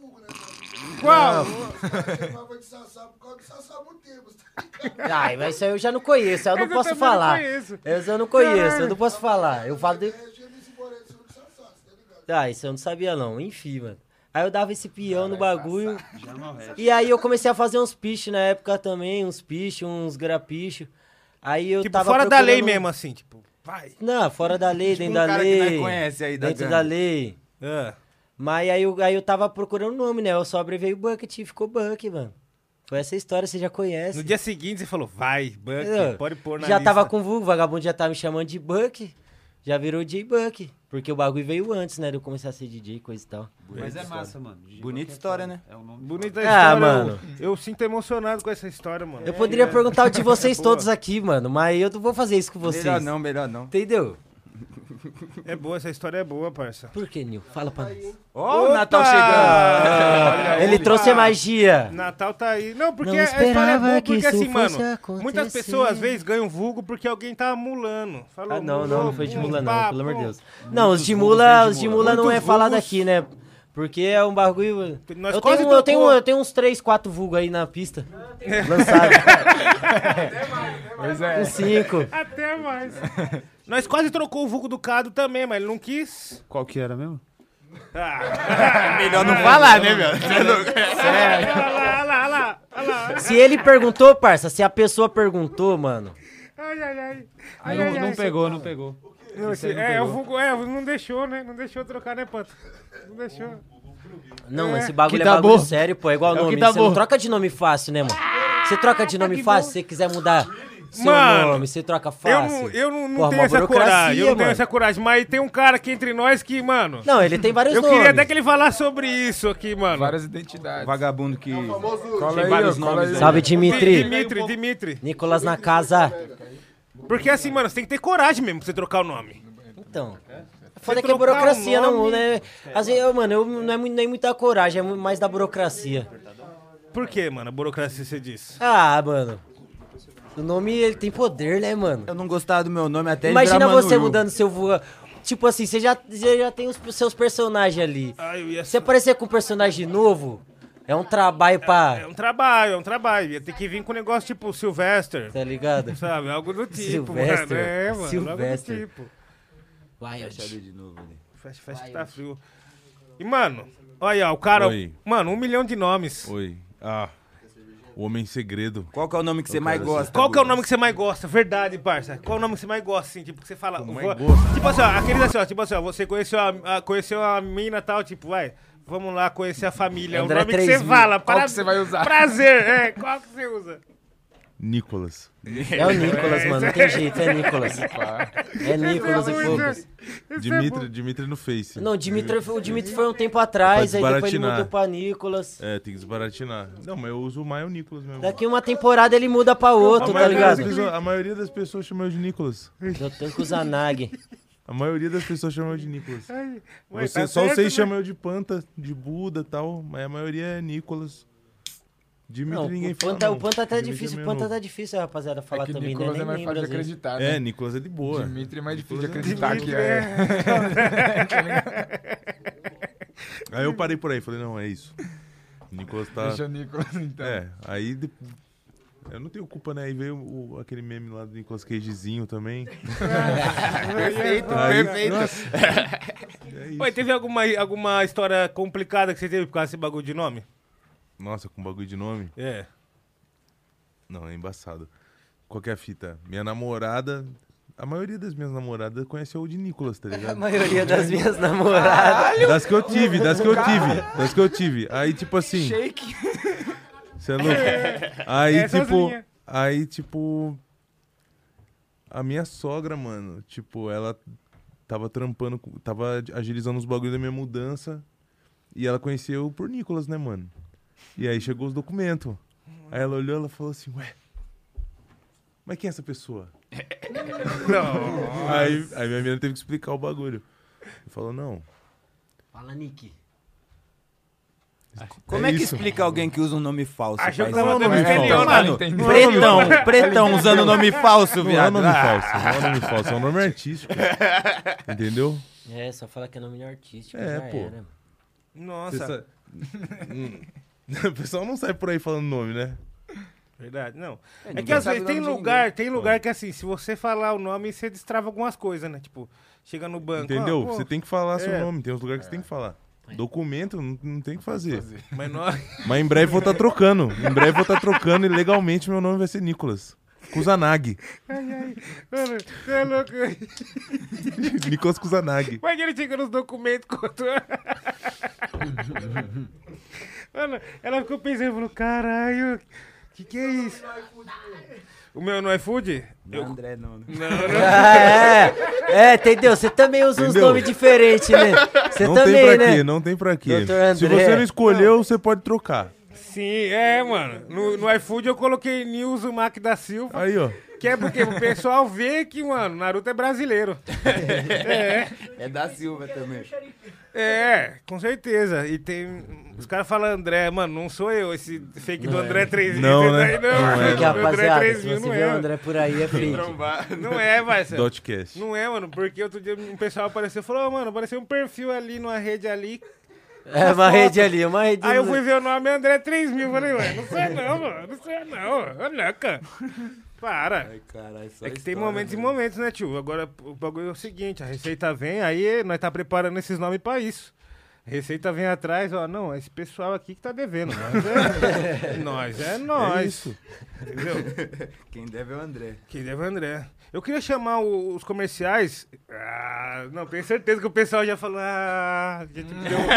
Qual? Chamava de Sassá por causa do Sassá tá ligado? Ai, mas isso aí eu já não conheço, eu não Esse eu posso não falar. conheço. Esse eu não conheço, eu não posso falar. Eu falo de. Você Ah, isso eu não sabia não. Enfim, mano. Aí eu dava esse peão no bagulho. E aí eu comecei a fazer uns piches na época também, uns piches, uns grapichos. Aí eu Tipo, tava fora da lei procurando- mesmo, assim, tipo, vai. Não, fora da lei, dentro um da cara que lei. conhece aí da dentro da lei. Ah. Mas aí eu, aí eu tava procurando nome, né? Eu só abreviei Bucket e ficou Buck, mano. Foi essa história, você já conhece. No dia seguinte você falou, vai, Buck, É, pode pôr na Já lista. tava com vulgo, o vagabundo já tava me chamando de Buck. Já virou J-Buck. Porque o bagulho veio antes, né? De eu começar a ser DJ e coisa e tal. Mas é massa, mano. Bonita história, né? É o nome. Bonita Ah, história. eu- mano. Eu, sinto emocionado com essa história, mano. Eu poderia É. perguntar o de vocês *laughs* todos aqui, mano. Mas eu não vou fazer isso com vocês. Melhor não, melhor não. Entendeu? É boa, essa história é boa, parça. Por que, Nil? Fala pra nós. Ó, o! Natal chegando. Ele trouxe a magia. Natal tá aí. Não, porque Não a história é esperava boa, que porque isso assim, mano, acontecer. muitas pessoas às vezes ganham vulgo porque alguém tá mulando. Falou, Ah, não, não, não foi de mula, não, pelo amor de. Deus. Não, os de mula, os de mula. não é falado aqui, né? Porque é um bagulho. Nós Eu quase tenho, eu, tenho, eu tenho uns 3, 4 vulgos aí na pista. Lançado. Pois é. Uns 5. Até mais. Nós quase trocou o vulgo do Cado também, mas ele não quis. Qual que era mesmo? Ah. *laughs* Melhor não falar, né, meu? *laughs* Olha lá, olha lá, olha lá, olha lá. Se ele perguntou, parça, se a pessoa perguntou, mano. Ai, ai, ai. Ai, Não, ai, não pegou, não pegou. Não, esse- não é, pegou. o vulgo, é, não deixou, né? Não deixou trocar, né, Pato? Não deixou. Não, É. esse bagulho é bagulho bom. sério, pô. É igual É o nome. que tá você não troca de nome fácil, né, mano? Você troca de nome fácil, bom. se você quiser mudar seu Mano, nome, você troca Eu fácil. não, eu não, não Porra, tenho essa coragem. Eu não tenho mano. essa coragem. Mas tem um cara aqui entre nós que, mano. Não, ele tem vários eu nomes. queria até que ele falasse sobre isso aqui, mano. Várias identidades. Vagabundo que. Cola Tem aí, vários ó, cola nomes aí. Salve, Dimitri. Dimitri, Dimitri. Nicolas na casa. Porque assim, mano, você tem que ter coragem mesmo pra você trocar o nome. Então. Foda que é burocracia, o não, né? Assim, eu, mano, eu, não é nem muita coragem, é mais da burocracia. Por que, mano? A burocracia você diz. Ah, mano. O nome, ele tem poder, né, mano? Eu não gostava do meu nome até ele Imagina virar você Manuru. mudando seu voa. Tipo assim, você já, você já tem os seus personagens ali. Eu ia Você aparecer com um personagem novo, é um trabalho pra. É um trabalho, é um trabalho. Ia ter que vir com um negócio tipo Sylvester, Tá ligado? sabe? Algo do tipo, Sylvester, mano. É, mano. Algo Sylvester. do tipo. Wild. Fecha ali de novo ali. Fecha, fecha que tá frio. E, mano, olha, ó, o cara. Oi. Mano, um milhão de nomes. Oi. Ah. O Homem Segredo. Qual que é o nome que você mais gosta? Qual que é o nome que você mais gosta? Verdade, parça. Qual é o nome que você mais gosta, assim? Tipo, que você fala. vou- gosto? Tipo assim, ó, aquele assim, ó, tipo assim, ó, você conheceu a, a- conheceu a mina e tal, tipo, vai, vamos lá conhecer a família. André o nome que você 3000. fala. Qual para- que você vai usar? Prazer, é. Qual que você usa? Nicolas. É o Nicolas, mano, não tem jeito, é Nicolas. É Nicolas e poucos. Dimitri, Dimitri no Face. Não, o Dimitri, o Dimitri foi um tempo atrás, aí depois ele mudou pra Nicolas. É, tem que desbaratinar. Não, mas eu uso mais o Nicolas mesmo. Daqui uma temporada ele muda pra outro, tá ligado? pessoas, a maioria das pessoas chama eu de Nicolas. Eu tenho que usar Nag. A maioria das pessoas chama eu de Nicolas. Ai, Você, tá só certo, vocês né? chamam eu de Panta, de Buda e tal, mas a maioria é Nicolas. Dimitri Não, ninguém o fala. Panta, não. o Panta até é Dimitri difícil, o meio Panta tá difícil, rapaziada, falar É que também, né? Nicolas Nem é mais fácil de acreditar, né? É, Nicolas é de boa. Dimitri é mais difícil de é acreditar que é. *laughs* Aí eu parei por aí, falei, não, é isso. O Nicolas tá. Deixa o Nicolas, então. É, aí. de- Eu não tenho culpa, né? Aí veio o- aquele meme lá do Nicolas Cagezinho também. *laughs* Perfeito, Aí, perfeito. nossa. *laughs* É. Oi, teve alguma, alguma história complicada que você teve por causa desse bagulho de nome? Nossa, com bagulho de nome? É. Não, é embaçado. Qual que é a fita? Minha namorada. A maioria das minhas namoradas conheceu o de Nicolas, tá *laughs* A ligado? maioria das minhas namoradas. Das que eu tive, das que eu tive. Das que eu tive. Aí, tipo assim. Shake. Você é louco? Aí, Essas tipo. Aí, tipo. A minha sogra, mano, tipo, ela tava trampando, com- tava agilizando os bagulhos da minha mudança. E ela conheceu por Nicolas, né, mano? E aí chegou os documentos. Aí ela olhou ela falou assim, ué. Mas quem é essa pessoa? *laughs* Não. Aí, aí minha menina teve que explicar o bagulho. Ele falou, não. Fala, Nick. Como É é, que isso. explica alguém que usa um nome falso? Achou que tava nome É, espelhão, Mano, pretão, pretão usando nome falso, Não é viado. nome falso, não é nome falso, é um nome artístico. *laughs* Entendeu? É, só fala que é nome artístico. É, já pô. era, mano. Nossa. *laughs* *laughs* O pessoal não sai por aí falando nome, né? Verdade, não. É, É, que às vezes o tem lugar, ninguém. tem lugar que assim, se você falar o nome, você destrava algumas coisas, né? Tipo, chega no banco. Entendeu? ah, pô, Você tem que falar seu é. nome. Tem uns lugares que você tem que falar. Documento não, não tem que fazer. *laughs* Mas nós. Mas em breve vou estar trocando. Em breve vou estar trocando e legalmente meu nome vai ser Nicolas. Kusanagi. Ai, ai. Mano, você é louco. *laughs* Nicolas Kusanagi. Imagina ele chega nos documentos quanto. Mano, ela ficou pensando, falou, caralho, que que é isso? O meu no iFood? Não, André, não. né? Não, *laughs* Ah, é. É, entendeu? Você também usa uns Entendeu? nomes diferentes, né? Você não também, tem pra né? quê, não tem pra quê. Se você não escolheu, você pode trocar. Sim, é, mano. No, no iFood eu coloquei Nilson Mac da Silva. Aí, ó. Que é porque o pessoal vê que, mano, Naruto é brasileiro. *laughs* é. É da Silva também. É, com certeza. E tem. Os caras falam André, mano, não sou eu, esse fake do André 3000. Não, né? Não, Não é. Porque, André rapaziada, se 3000 você não vê é. o André por aí, é fake. Não é, parceiro. Dotcast. Não é, mano, porque outro dia um pessoal apareceu e falou, "Ô, mano, apareceu um perfil ali numa rede ali. É uma rede ali, uma rede... Aí eu fui ver o nome André 3000. Falei, ué, não sei não, mano. Não sei não. Ô, louca. Para. Ai, caralho, só É que tem história, momentos e velho. momentos, né, tio? Agora, o bagulho é o seguinte, a receita vem, aí nós tá preparando esses nomes pra isso. A receita vem atrás, ó, não, esse pessoal aqui que tá devendo. Nós é *laughs* nós. É nós. É isso. Entendeu? Quem deve é o André. Quem deve é o André. Eu queria chamar o- os comerciais. Ah, não, tenho certeza que o pessoal já falou. Ah, já te deu. *laughs*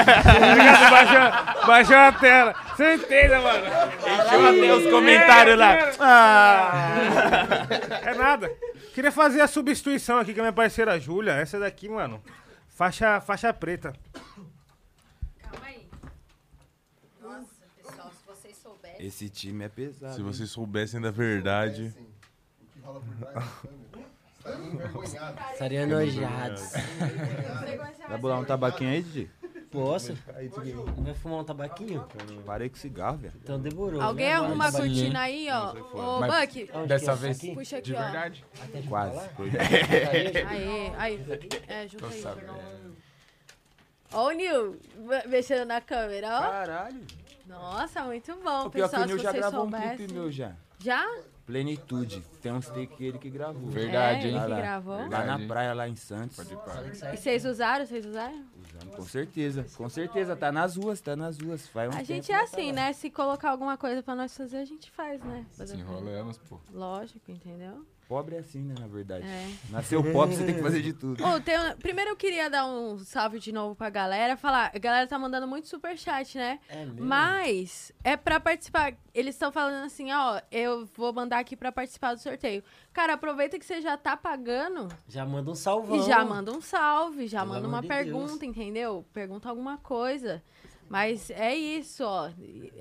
Baixou, baixou a tela. Certeza, mano. Encheu até os comentários lá. Ah. É nada. Queria fazer a substituição aqui com a minha parceira Júlia. Essa daqui, mano. Faixa, faixa preta. Calma aí. Nossa, pessoal, se vocês soubessem. Esse time é pesado. Se hein? vocês soubessem da verdade. O que rola por trás *laughs* da câmera. Tá envergonhado. Estaria enojados. Vai bolar um tabaquinho aí, Didi? Posso? Vai fumar um tabaquinho? Parei com cigarro, velho. Então demorou. Alguém né? arruma a cortina aí, ó. Ô, Buck, Dessa é? vez, Aqui? puxa aqui, de ó. verdade. Quase. Aí, aí. É, junta aí. Ó o Nil me- mexendo na câmera, ó. Caralho. Nossa, muito bom, O pior que pessoal, o Nil já gravou um soubessem. clipe meu já. Já? Plenitude. Tem uns take ele que gravou. Verdade, É, hein? ele que Lá, gravou. Lá Verdade. na praia, lá em Santos. Pode ir. E vocês usaram? Vocês usaram? Usando, com certeza. Com certeza. Tá nas ruas, tá nas ruas. Faz um A gente que é tá assim, lá. né? Se colocar alguma coisa pra nós fazer, a gente faz, né? Fazer- Desenrolamos, pô. Lógico, entendeu? Pobre é assim, né, na verdade. É. Nasceu pobre, você tem que fazer de tudo. Ô, tem um- Primeiro eu queria dar um salve de novo pra galera. Falar, a galera tá mandando muito superchat, né? É mesmo? Mas é pra participar. Eles estão falando assim, ó, eu vou mandar aqui pra participar do sorteio. Cara, aproveita que você já tá pagando Já manda um salvão. e já manda um salve, já Pelo manda uma de pergunta, Deus. entendeu? Pergunta alguma coisa. Mas é isso, ó.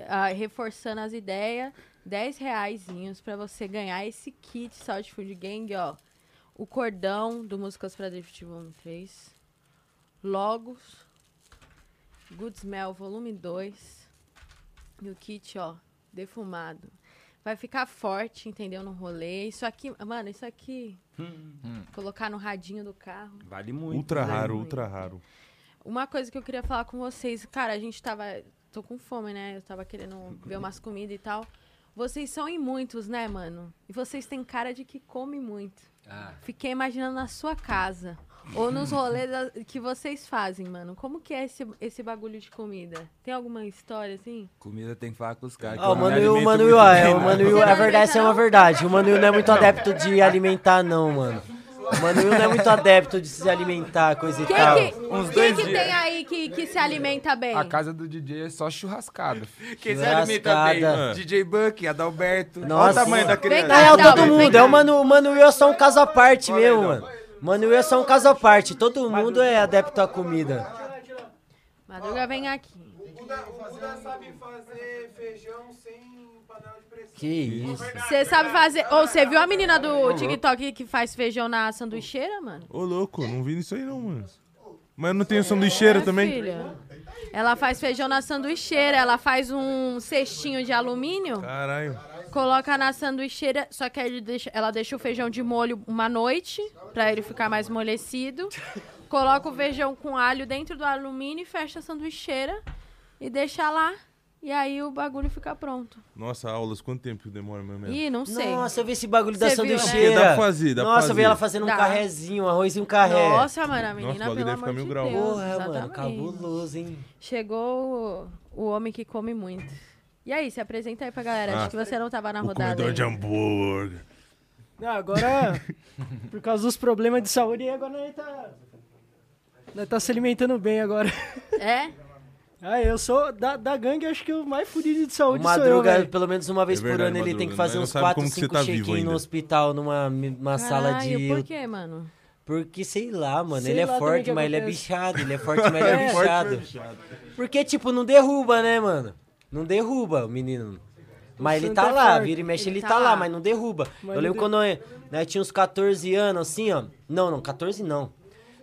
ah, reforçando as ideias. 10 reaisinhos pra você ganhar esse kit Saúde Food Gang, ó. O cordão do Músicas pra Drift Volume 3. Logos. Good Smell Volume 2. E o kit, ó, defumado. Vai ficar forte, entendeu? No rolê. Isso aqui, mano, isso aqui. Colocar no radinho do carro. Vale muito. Ultra Vale raro, muito. ultra raro. Uma coisa que eu queria falar com vocês, cara, a gente tava. Tô com fome, né? Eu tava querendo ver umas comidas e tal. Vocês são em muitos, né, mano? E vocês têm cara de que come muito. Fiquei imaginando na sua casa. Ou nos rolês que vocês fazem, mano. Como que é esse, esse bagulho de comida? Tem alguma história assim? Comida tem que falar com os caras. que Ó, o Will, ó, bem, é, o Você a verdade, é uma verdade. O Mano Will não é muito adepto de alimentar, não, mano. O Mano Will não é muito adepto de se alimentar, coisa e Quem tal. que, Uns quem dois que dias. tem aí que, que se alimenta bem? A casa do DJ é só churrascada. *laughs* Quem se alimenta bem? Churrascada. DJ Buck, Adalberto. Olha Nossa. o tamanho da Vem criança. cá, Na real, todo vem mundo. cá. É o Mano, o Mano Will é só um caso à parte mesmo, mano. Mano Will é só um caso à parte. Todo mundo é adepto à comida. Madruga vem aqui. sabe fazer feijão sem. Que isso. Você sabe fazer. Ou você viu a menina do TikTok que faz feijão na sanduicheira, mano? Ô, louco, não vi isso aí não, mano. Mas eu não tenho sanduicheira É, também? filha. Ela faz feijão na sanduicheira, ela faz um cestinho de alumínio, Caralho. coloca na sanduicheira, só que ele deixa- ela deixa o feijão de molho uma noite, pra ele ficar mais molecido. Coloca o feijão com alho dentro do alumínio e fecha a sanduicheira e deixa lá. E aí o bagulho fica pronto. Nossa, aulas, quanto tempo demora ou menos? Ih, não sei. Nossa, eu vi esse bagulho da Cê viu, né? sanduicheira. Dá pra fazer, dá pra Nossa, eu vi fazer. ela fazendo um Dá. carrezinho, um arroz e um carré. Nossa, mano, a Nossa, menina, o bagulho pelo deve ficar amor mil de graus. Deus. Porra, mano, exatamente. cabuloso, hein? Chegou o, o homem que come muito. E aí, se apresenta aí pra galera. Ah, Acho que você não tava na O rodada. comedor de ainda. hambúrguer. Não, agora, *laughs* por causa dos problemas de saúde, agora nós tá, nós tá se alimentando bem agora. É? *laughs* Ah, eu sou da, da gangue, acho que o mais fudido de saúde O sou eu, Madruga, velho. pelo menos uma vez É por verdade, ano, ele Madruga, tem que fazer uns sabe 4, como que você 5 tá check-in no hospital, numa uma sala de... por quê, mano? Porque, sei lá, mano, Sei ele é lá também forte, mas ele é bichado. Ele é forte, mas ele é *laughs* É. bichado. Porque, tipo, não derruba, né, mano? Não derruba o menino. Mas ele santo tá é lá, forte. vira e mexe, Ele ele, tá tá, lá, lá. mas não derruba. Mas eu lembro quando nós, nós tinha uns 14 anos, assim, ó. Não, não, 14 não.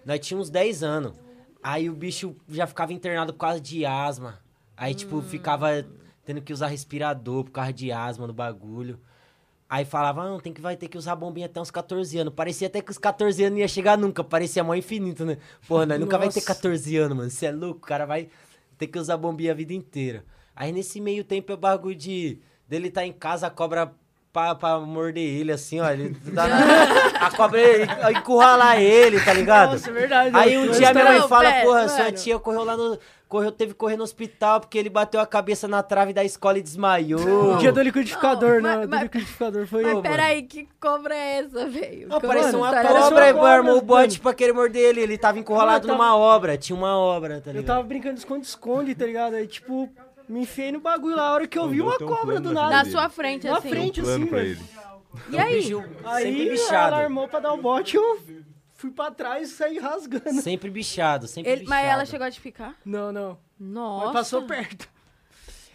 Nós tinha uns 10 anos. Aí o bicho já ficava internado por causa de asma. Aí, tipo, ficava tendo que usar respirador por causa de asma no bagulho. Aí falava, ah, não, tem que, vai ter que usar bombinha até uns 14 anos. Parecia até que os 14 anos não ia chegar nunca. Parecia mó infinito, né? Porra, nós nunca vai ter Nossa. 14 anos, mano. Você é louco, o cara vai ter que usar bombinha a vida inteira. Aí nesse meio tempo é o bagulho de dele tá em casa, a cobra pra, pra morder ele, assim, ó. Ele dá na- *laughs* a cobra ele- encurralar ele, tá ligado? Nossa, é verdade. Aí um eu- dia minha mãe Não, fala, pera, porra, sua tia correu lá no. Correu, teve que correr no hospital porque ele bateu a cabeça na trave da escola e desmaiou. *laughs* O dia do liquidificador, Não, né? mas- do liquidificador foi Mas eu, peraí, que cobra é essa, velho? Como parece essa uma cobra, uma e cobra, armou o bote pra querer morder ele. Ele tava encurralado tava- numa obra, tinha uma obra, tá Eu ligado? tava brincando de esconde-esconde, tá ligado? Aí, tipo, me enfiei no bagulho lá, a hora que eu vi uma um cobra do na nada. Na sua frente, Na assim. frente, Plano assim, velho. ele. E aí? Aí ela armou pra dar o bote eu fui pra trás e saí rasgando. Sempre bichado, sempre Ele- bichado. mas ela chegou a te ficar? Não, não. Nossa. Mas passou perto.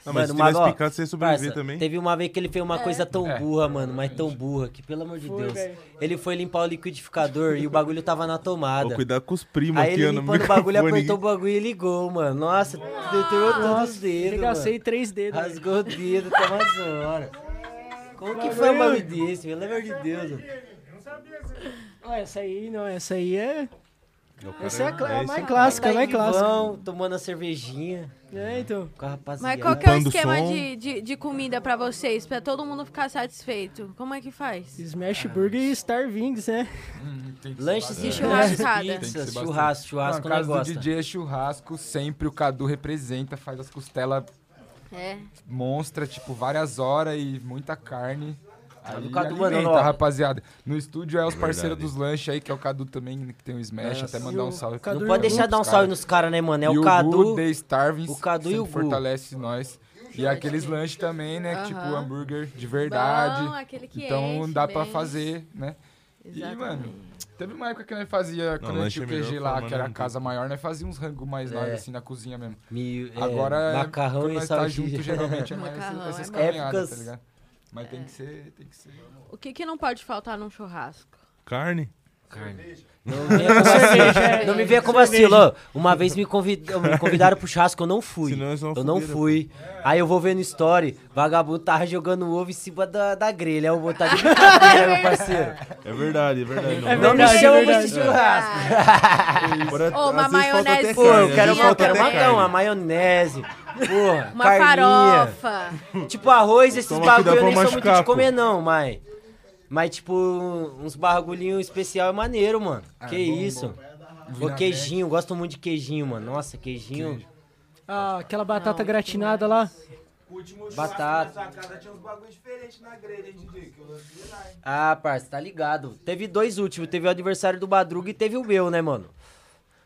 Não, mas se Mano, tivesse mas, ó, picado, você ia sobreviver parça, também. Teve uma vez que ele fez uma coisa tão É. burra, mano, mas tão burra, que pelo amor de Foi, Deus. velho. Ele foi limpar o liquidificador e o bagulho tava na tomada. cuidado com os primos Aí aqui, ele limpando o bagulho, apertou o bagulho e ligou, mano. Nossa, deturou todos os dedos, Regacei mano. três dedos. Rasgou o dedo, tá uma zona. Como que foi um bagulho desse, pelo amor de Deus, mano? Ah, essa aí, não, essa aí é. Essa é a, cla- a esse mais é- clássica, a Tá mais em clássica. vão, tomando a cervejinha É, então. com a rapaziada. Mas qual que é o esquema de, de, de comida pra vocês? Pra todo mundo ficar satisfeito? Como é que faz? Smash Burger e Star Wings, né? Lanches e É. churrasco, Churrascada. Pizzas, churrasco, churrasco, Na casa do gosta. DJ é churrasco, sempre o Cadu representa, faz as costelas É. monstra, tipo, várias horas e muita carne. Aí do Cadu, mano, alimenta, ó. rapaziada. No estúdio é os parceiros dos lanches aí, que é o Cadu também, que tem o Smash, até mandar E um o salve. Cadu Não e pode o deixar de dar um salve nos caras, né, mano? É e o o Cadu. Gu, The Starvings, o Cadu e o Gu. fortalece nós. E aqueles lanches também, né? Aham. Tipo, hambúrguer de verdade. Bom, aquele que então enche dá pra bem. fazer, né? E, Exatamente. mano, teve uma época que nós fazia, quando a gente tinha o QG melhor lá, que era a casa maior, nós fazíamos rango mais nós, É. assim, na cozinha mesmo. Mil- é, Agora, é, macarrão quando e nós tá junto, geralmente é mais *laughs* essas é caminhadas, Épocas- tá ligado? Mas tem que ser, tem que ser. O que, que não pode faltar num churrasco? Carne. Não, *laughs* venha com vacilo. não me venha com vacilo. ó. Uma vez me, convid... me convidaram pro churrasco, eu não fui. Senão é uma Eu não fui. Aí eu vou vendo story, vagabundo tava jogando ovo em cima da, da grelha. Eu vou tá de *laughs* brincadeira, meu parceiro. É verdade, é verdade. Não, É Não me verdade, chama é pra verdade. esse churrasco. Ô, uma maionese Pô, eu carne, quero, eu quero macão, carne. uma maionese. Porra, Uma carninha. farofa. Tipo, arroz, esses bagulho eu nem sou muito de comer, não, mas. Mas, tipo, uns bagulhinhos especial é maneiro, mano. que isso? Ô, queijinho, gosto muito de queijinho, mano. Nossa, queijinho. Ah, aquela batata gratinada lá. Batata. casa tinha uns bagulhos diferentes na grelha, hein, DJ? Que eu lancei lá, hein? Ah, parça, tá ligado. Teve dois últimos. Teve o aniversário do Badruga e teve o meu, né, mano?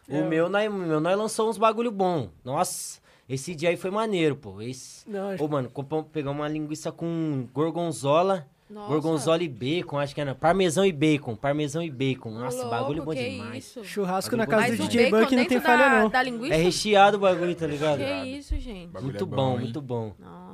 O meu, nós, o meu, nós lançou uns bagulho bom. Nossa, esse dia aí foi maneiro, pô. Esse... Não, Ô, mano, pegamos uma linguiça com gorgonzola. Nossa. Gorgonzola e bacon, acho que era. Parmesão e bacon, parmesão e bacon. Nossa, Louco, bagulho bom que demais. Isso? Churrasco Bagulho na bom casa do. DJ Buck não tem dentro falha, da, não. da? É recheado o bagulho, tá ligado? Que isso, gente? Muito é bom, bom, muito bom. Nossa,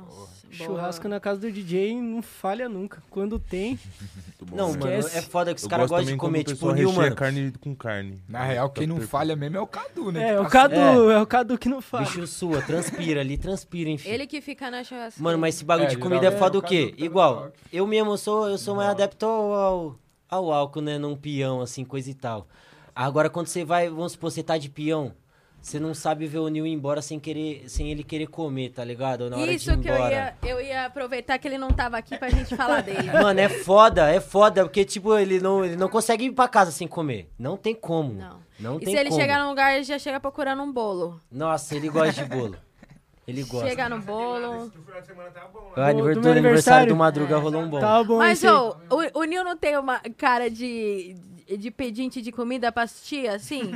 Churrasco na casa do DJ não falha nunca. Quando tem, *laughs* Não, mano, é foda que os caras gostam de comer, tipo, Nil, mano. carne com carne. Na real, quem não falha mesmo é o Cadu, né? é que o tá Cadu, É. é o Cadu que não falha. Bicho sua, transpira ali, transpira, enfim. Ele que fica na churrasqueira. Mano, mas esse bagulho É, de comida é foda é o o quê? Tá Igual, eu mesmo sou, eu sou mais adepto ao, ao álcool, né? Num peão, assim, coisa e tal. Agora, quando você vai, vamos supor, você tá de peão, você não sabe ver o Nil ir embora sem, querer, sem ele querer comer, tá ligado? Na hora Isso de ir que eu embora. ia, eu ia aproveitar que ele não tava aqui pra gente falar dele. *laughs* Mano, é foda, é foda, porque, tipo, ele não, ele não consegue ir pra casa sem comer. Não tem como. Não. Não e tem se ele como. chegar num lugar, ele já chega procurando um bolo. Nossa, ele gosta de bolo. Ele gosta. Chega no bolo. O aniver- do aniversário do Madruga rolou um bolo. Tá bom, Mas, ô, o, o Nil não tem uma cara de, de pedinte de comida pras tia, assim?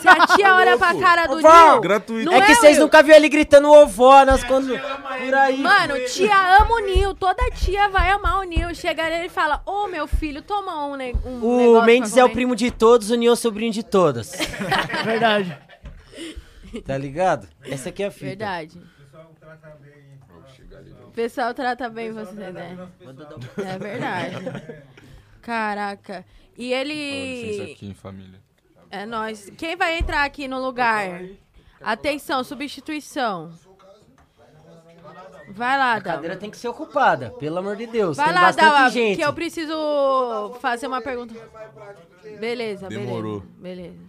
Se a tia olha pra cara do Vó! Nil... Gratuito. Não é que vocês Will? nunca viram ele gritando ovó nas quando. Por aí. Mano, tia ama o Nil. Toda tia vai amar o Nil. Chega nele e fala, ô, meu filho, toma um, ne um O negócio Mendes pra é o comer." primo de todos, o Nil é o sobrinho de todas. *laughs* Verdade. Tá ligado? Essa aqui é a fita. Verdade. O pessoal trata bem você, né? É verdade. *laughs* Caraca. E ele... aqui, família. É nóis. Quem vai entrar aqui no lugar? Atenção, substituição. Vai lá, A Dal. cadeira tem que ser ocupada, pelo amor de Deus. Vai tem lá, bastante Dal, gente. que eu preciso fazer uma pergunta. Beleza, Demorou. beleza. Beleza.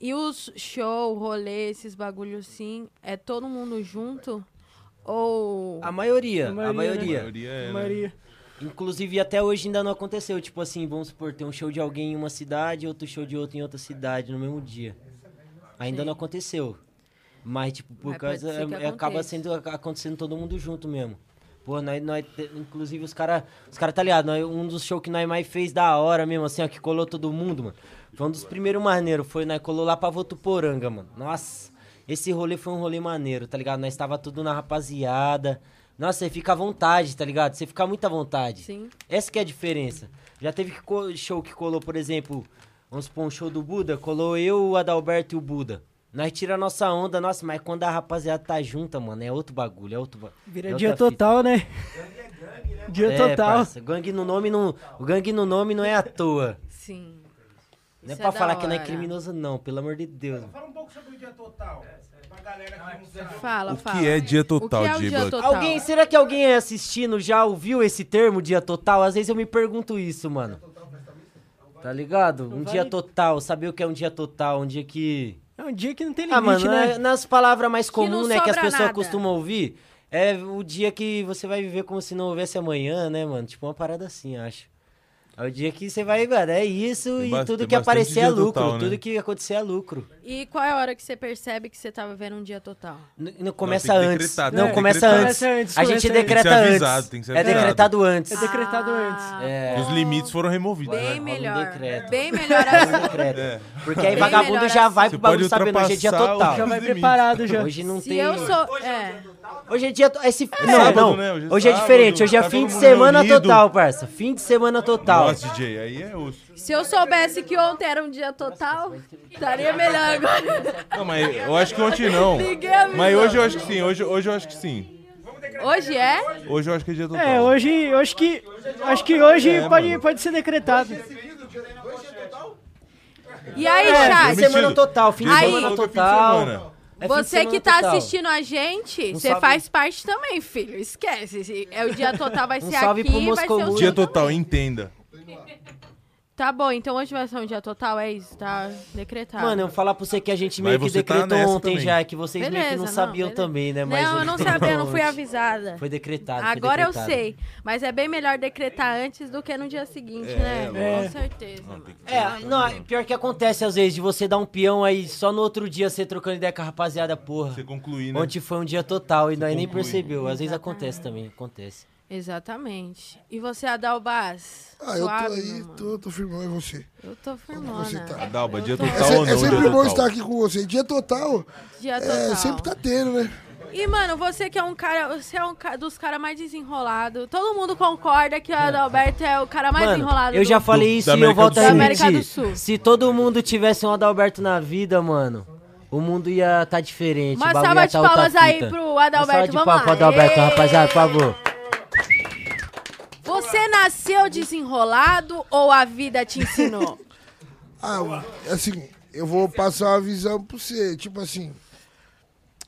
E os show, rolê, esses bagulhos assim, é todo mundo junto? Ou. A maioria, a A maioria. maioria, A maioria é, né? Inclusive, até hoje ainda não aconteceu. Tipo assim, vamos supor, tem um show de alguém em uma cidade, outro show de outro em outra cidade no mesmo dia. Ainda não aconteceu. Mas, tipo, por Mas causa. é- acaba sendo, acontecendo todo mundo junto mesmo. Pô, nós, nós inclusive os caras, os cara tá ligado, nós- um dos shows que nós mais fez da hora mesmo, assim, ó, que colou todo mundo, mano. Foi um dos primeiros maneiros, foi, nós colou lá pra Votuporanga, mano. Nossa, esse rolê foi um rolê maneiro, tá ligado? Nós tava tudo na rapaziada. Nossa, você fica à vontade, tá ligado? Você fica muito à vontade. Sim. Essa que é a diferença. Já teve que show que colou, por exemplo, vamos supor, um show do Buda, colou eu, o Adalberto e o Buda. Nós tira a nossa onda, nossa, mas quando a rapaziada tá junta, mano, é outro bagulho, é outro bagulho. Vira dia total, né? Dia é, total. Parça, gangue no nome não, o gangue no nome não é à toa. Sim. Não é Isso pra é da falar que não é criminoso não, pelo amor de Deus. Fala um pouco sobre o dia total. Pra Fala, O fala. que é dia total, o que é o dia total? Alguém, será que alguém aí assistindo já ouviu esse termo dia total? Às vezes eu me pergunto isso, mano. Tá ligado? Um dia total, saber o que é um dia total, um dia que É um dia que não tem Ah, limite, mano, né? é- nas palavras mais comuns, né, que as pessoas nada. costumam ouvir, é o dia que você vai viver como se não houvesse amanhã, né, mano? Tipo uma parada assim, acho. É o dia que você vai, mano, é isso Tem e tudo que aparecer é lucro, total, né? tudo que acontecer é lucro. E qual é a hora que você percebe que você tá vivendo um dia total? N- Não começa que antes. decretar, não, começa decretar. antes. Antes, A gente decreta antes. avisado, é decretado antes. É decretado Ah, antes. É. Os limites foram removidos. Bem um melhor. decreto. Bem melhor assim. um. É. Porque aí Bem vagabundo já assim. vai pro bagulho sabendo, hoje é dia total. Já vai preparado já. Hoje não Se tem... eu sou. É. Hoje é dia. Esse... Não, sábado, não. né? Hoje é Hoje é sábado, diferente. Hoje é tá fim de semana reunido. total, parça. Fim de semana total. Nossa, DJ, aí é osso. Se eu soubesse que ontem era um dia total, estaria melhor agora. Não, mas eu acho que ontem não. Mas hoje eu acho que sim, hoje, hoje eu acho que sim. Hoje é? Hoje eu acho que é dia total. É, hoje, hoje que. Acho que hoje É, pode, mano. pode ser decretado. E aí, É, chat? semana total, fim de semana é fim de total. É Você que tá total. assistindo a gente, Um você salve- faz parte também, filho. Esquece. É o dia total, vai Um ser salve aqui pro e vai ser o. Dia total, entenda. Tá bom, então hoje vai ser um dia total, é isso? Tá decretado. Mano, eu falar pra você que a gente Mas meio que tá decretou nessa ontem também. já, que vocês meio que Beleza, não não, sabiam beleza. também, né? Mas não, eu não sabia, eu não fui *laughs* avisada. Foi decretado. foi Agora eu decretado. sei. Mas é bem melhor decretar antes do que no dia seguinte, né? É. Com certeza. mano. É, não, é pior que acontece às vezes, de você dar um peão aí, só no outro dia você trocando ideia com a rapaziada, porra. Você concluir, né? Ontem foi um dia total e nós nem percebeu. Às vezes acontece também, acontece. Exatamente. E você, Adalbas? Ah, eu tô Suave, aí, mano? tô, tô firmão em você. Eu tô firmona. você tá? Dalba, dia tô- É, total se- ou é não? sempre dia bom total? estar aqui com você. Dia total, Dia é, total. sempre tá tendo, né? E, mano, você que é um cara, você é um ca- dos caras mais desenrolados. Todo mundo concorda que o Adalberto é o cara mais Mano, enrolado eu já do- falei Do- isso e eu volto a Sul. Da América repetir. do Sul. Se todo mundo tivesse um Adalberto na vida, mano, o mundo ia tá diferente. Uma salva de tá palmas aí pro Uma Adalberto, salva de palmas pro Adalberto, rapaziada, por favor. Você nasceu desenrolado ou a vida te ensinou? *laughs* Ah, assim, eu vou passar uma visão pra você. Tipo assim,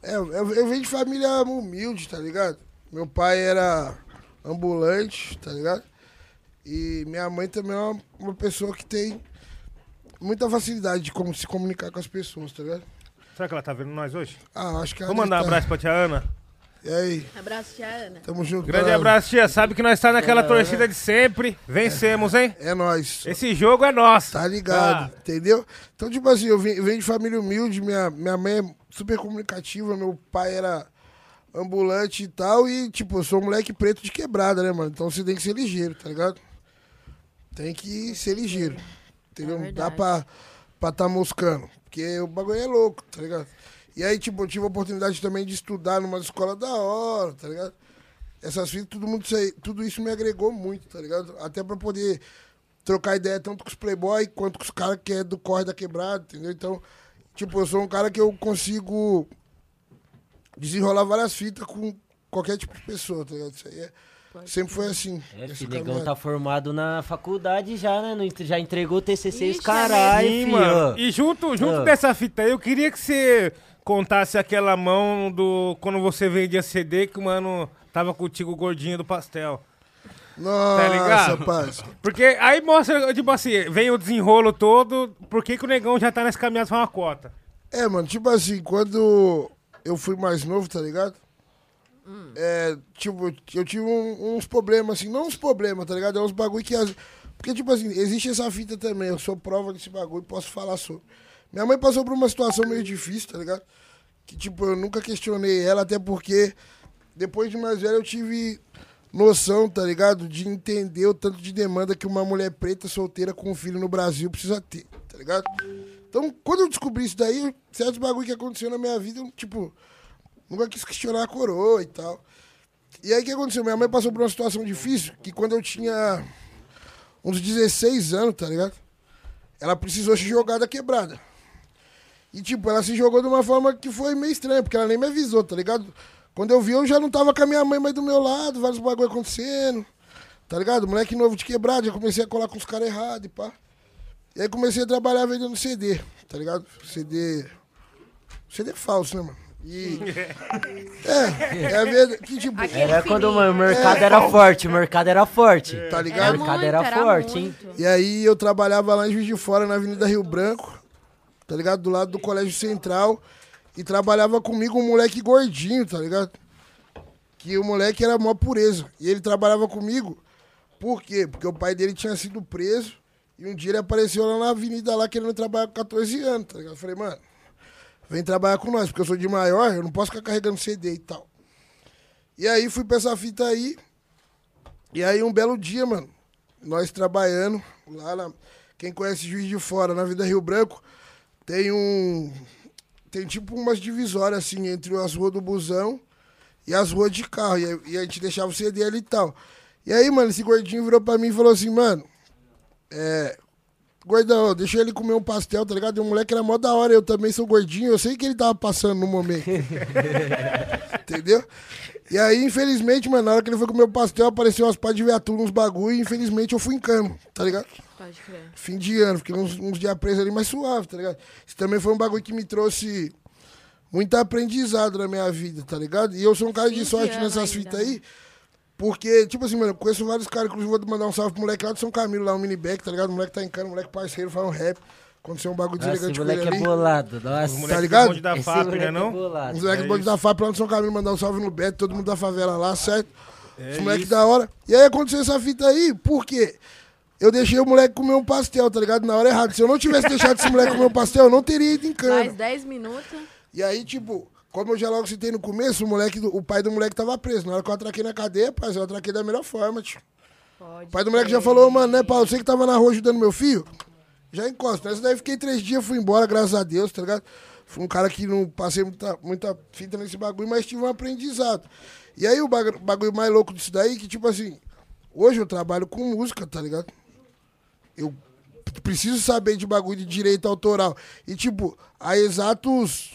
é, eu, eu venho de família humilde, tá ligado? Meu pai era ambulante, tá ligado? E minha mãe também é uma, uma pessoa que tem muita facilidade de como se comunicar com as pessoas, tá ligado? Será que ela tá vendo nós hoje? Ah, acho que Vou ela mandar um tá. abraço pra tia Ana. E aí? Abraço, tia Ana. Tamo junto. Grande abraço, tia. Sabe que nós tá naquela É. torcida de sempre. Vencemos, hein? É nóis. Esse jogo é nosso. Tá ligado, Ah. entendeu? Então, tipo assim, eu vim- venho de família humilde, minha, minha mãe é super comunicativa, meu pai era ambulante e tal, e, tipo, eu sou um moleque preto de quebrada, né, mano? Então você tem que ser ligeiro, tá ligado? Tem que ser ligeiro, entendeu? Não dá pra, pra tá moscando, porque o bagulho é louco, tá ligado? E aí, tipo, eu tive a oportunidade também de estudar numa escola da hora, tá ligado? Essas fitas, isso aí- tudo isso me agregou muito, tá ligado? Até pra poder trocar ideia tanto com os playboy quanto com os caras que é do corre da quebrada, entendeu? Então, tipo, eu sou um cara que eu consigo desenrolar várias fitas com qualquer tipo de pessoa, tá ligado? Isso aí é, sempre foi assim. É, filho, negão tá formado na faculdade já, né? Já entregou o TCC e os Ixi, caralho, mano. E junto, junto Ah. dessa fita aí, eu queria que você contasse aquela mão do. Quando você vendia CD, que o mano tava contigo gordinho do pastel. Nossa, tá ligado? parça. Porque aí mostra, tipo assim, vem o desenrolo todo, por que, que o negão já tá nessa caminhada pra uma cota? É, mano, tipo assim, quando eu fui mais novo, tá ligado? É, tipo, eu- eu tive um- uns problemas, assim, não uns problemas, tá ligado? É uns bagulho que. As... Porque, tipo assim, existe essa fita também, eu sou prova desse bagulho, posso falar sobre. Minha mãe passou por uma situação meio difícil, tá ligado? Que, tipo, eu nunca questionei ela, até porque depois de mais velho eu tive noção, tá ligado? De entender o tanto de demanda que uma mulher preta solteira com um filho no Brasil precisa ter, tá ligado? Então, quando eu descobri isso daí, certos bagulho que aconteceu na minha vida, eu, tipo, nunca quis questionar a coroa e tal. E aí o que aconteceu? Minha mãe passou por uma situação difícil, que quando eu tinha uns 16 anos, tá ligado? Ela precisou se jogar da quebrada. E, tipo, ela se jogou de uma forma que foi meio estranha, porque ela nem me avisou, tá ligado? Quando eu vi, eu já não tava com a minha mãe mais do meu lado, vários bagulho acontecendo, tá ligado? Moleque novo de quebrada, já comecei a colar com os caras errados e pá. E aí comecei a trabalhar vendendo CD, tá ligado? CD. CD falso, né, mano? E. *laughs* É, é a verdade. Que, tipo, Era quando o mercado era forte, o mercado era forte. Tá ligado? O mercado era, forte, hein? E aí eu trabalhava lá em Juiz de Fora, na Avenida Rio Branco, tá ligado? Do lado do Colégio Central. E trabalhava comigo um moleque gordinho, tá ligado? Que o moleque era mó pureza. E ele trabalhava comigo, por quê? Porque o pai dele tinha sido preso. E um dia ele apareceu lá na avenida lá querendo trabalhar com 14 anos, tá ligado? Eu falei, mano, vem trabalhar com nós, porque eu sou de maior, eu não posso ficar carregando CD e tal. E aí fui pra essa fita aí. E aí um belo dia, mano, nós trabalhando lá na. Quem conhece Juiz de Fora, na Vida Rio Branco, tem um. Tem tipo umas divisórias assim entre as ruas do busão e as ruas de carro. E, a gente deixava o CD ali e tal. E aí, mano, esse gordinho virou pra mim e falou assim, mano. É. Gordão, deixa ele comer um pastel, tá ligado? E o moleque era mó da hora, eu também sou gordinho, eu sei que ele tava passando no momento. *laughs* Entendeu? E aí, infelizmente, mano, na hora que ele foi comer o pastel, apareceu umas pás de viatura, uns bagulho, e infelizmente eu fui em cano, tá ligado? Pode crer. Fim de ano, fiquei uns, uns dias preso ali mais suave, tá ligado? Isso também foi um bagulho que me trouxe muito aprendizado na minha vida, tá ligado? E eu sou um cara de sorte nessas fitas aí, porque, tipo assim, mano, eu conheço vários caras, inclusive vou mandar um salve pro moleque lá do São Camilo, lá, um mini back, tá ligado? O moleque tá em cano, o moleque parceiro, faz um rap. Aconteceu um bagulho deselegante esse com ele moleque é ali. bolado, nossa. Tá ligado? bonde da Esse FAP, moleque né, é não? bolado. Os moleques É do bonde da FAP lá no São Camilo, mandar um salve no Beto, todo mundo da favela lá, certo? É Os moleques isso. da hora. E aí aconteceu essa fita aí, por quê? Eu deixei o moleque comer um pastel, tá ligado? Na hora errada. Se eu não tivesse deixado esse moleque comer um pastel, eu não teria ido em cana. Mais 10 minutos. E aí, tipo, como eu já logo citei no começo, o moleque, o pai do moleque tava preso. Na hora que eu atraquei na cadeia, pai, eu atraquei da melhor forma, tio. Pode O pai do moleque já falou, mano, né, Paulo, você que tava na rua ajudando meu filho, já encosta. Nessa daí fiquei três dias, fui embora, graças a Deus, tá ligado? Fui um cara que não passei muita, muita fita nesse bagulho, mas tive um aprendizado. E aí o bagu- bagulho mais louco disso daí, que tipo assim, hoje eu trabalho com música, tá ligado? Eu preciso saber de bagulho de direito autoral. E tipo, há exatos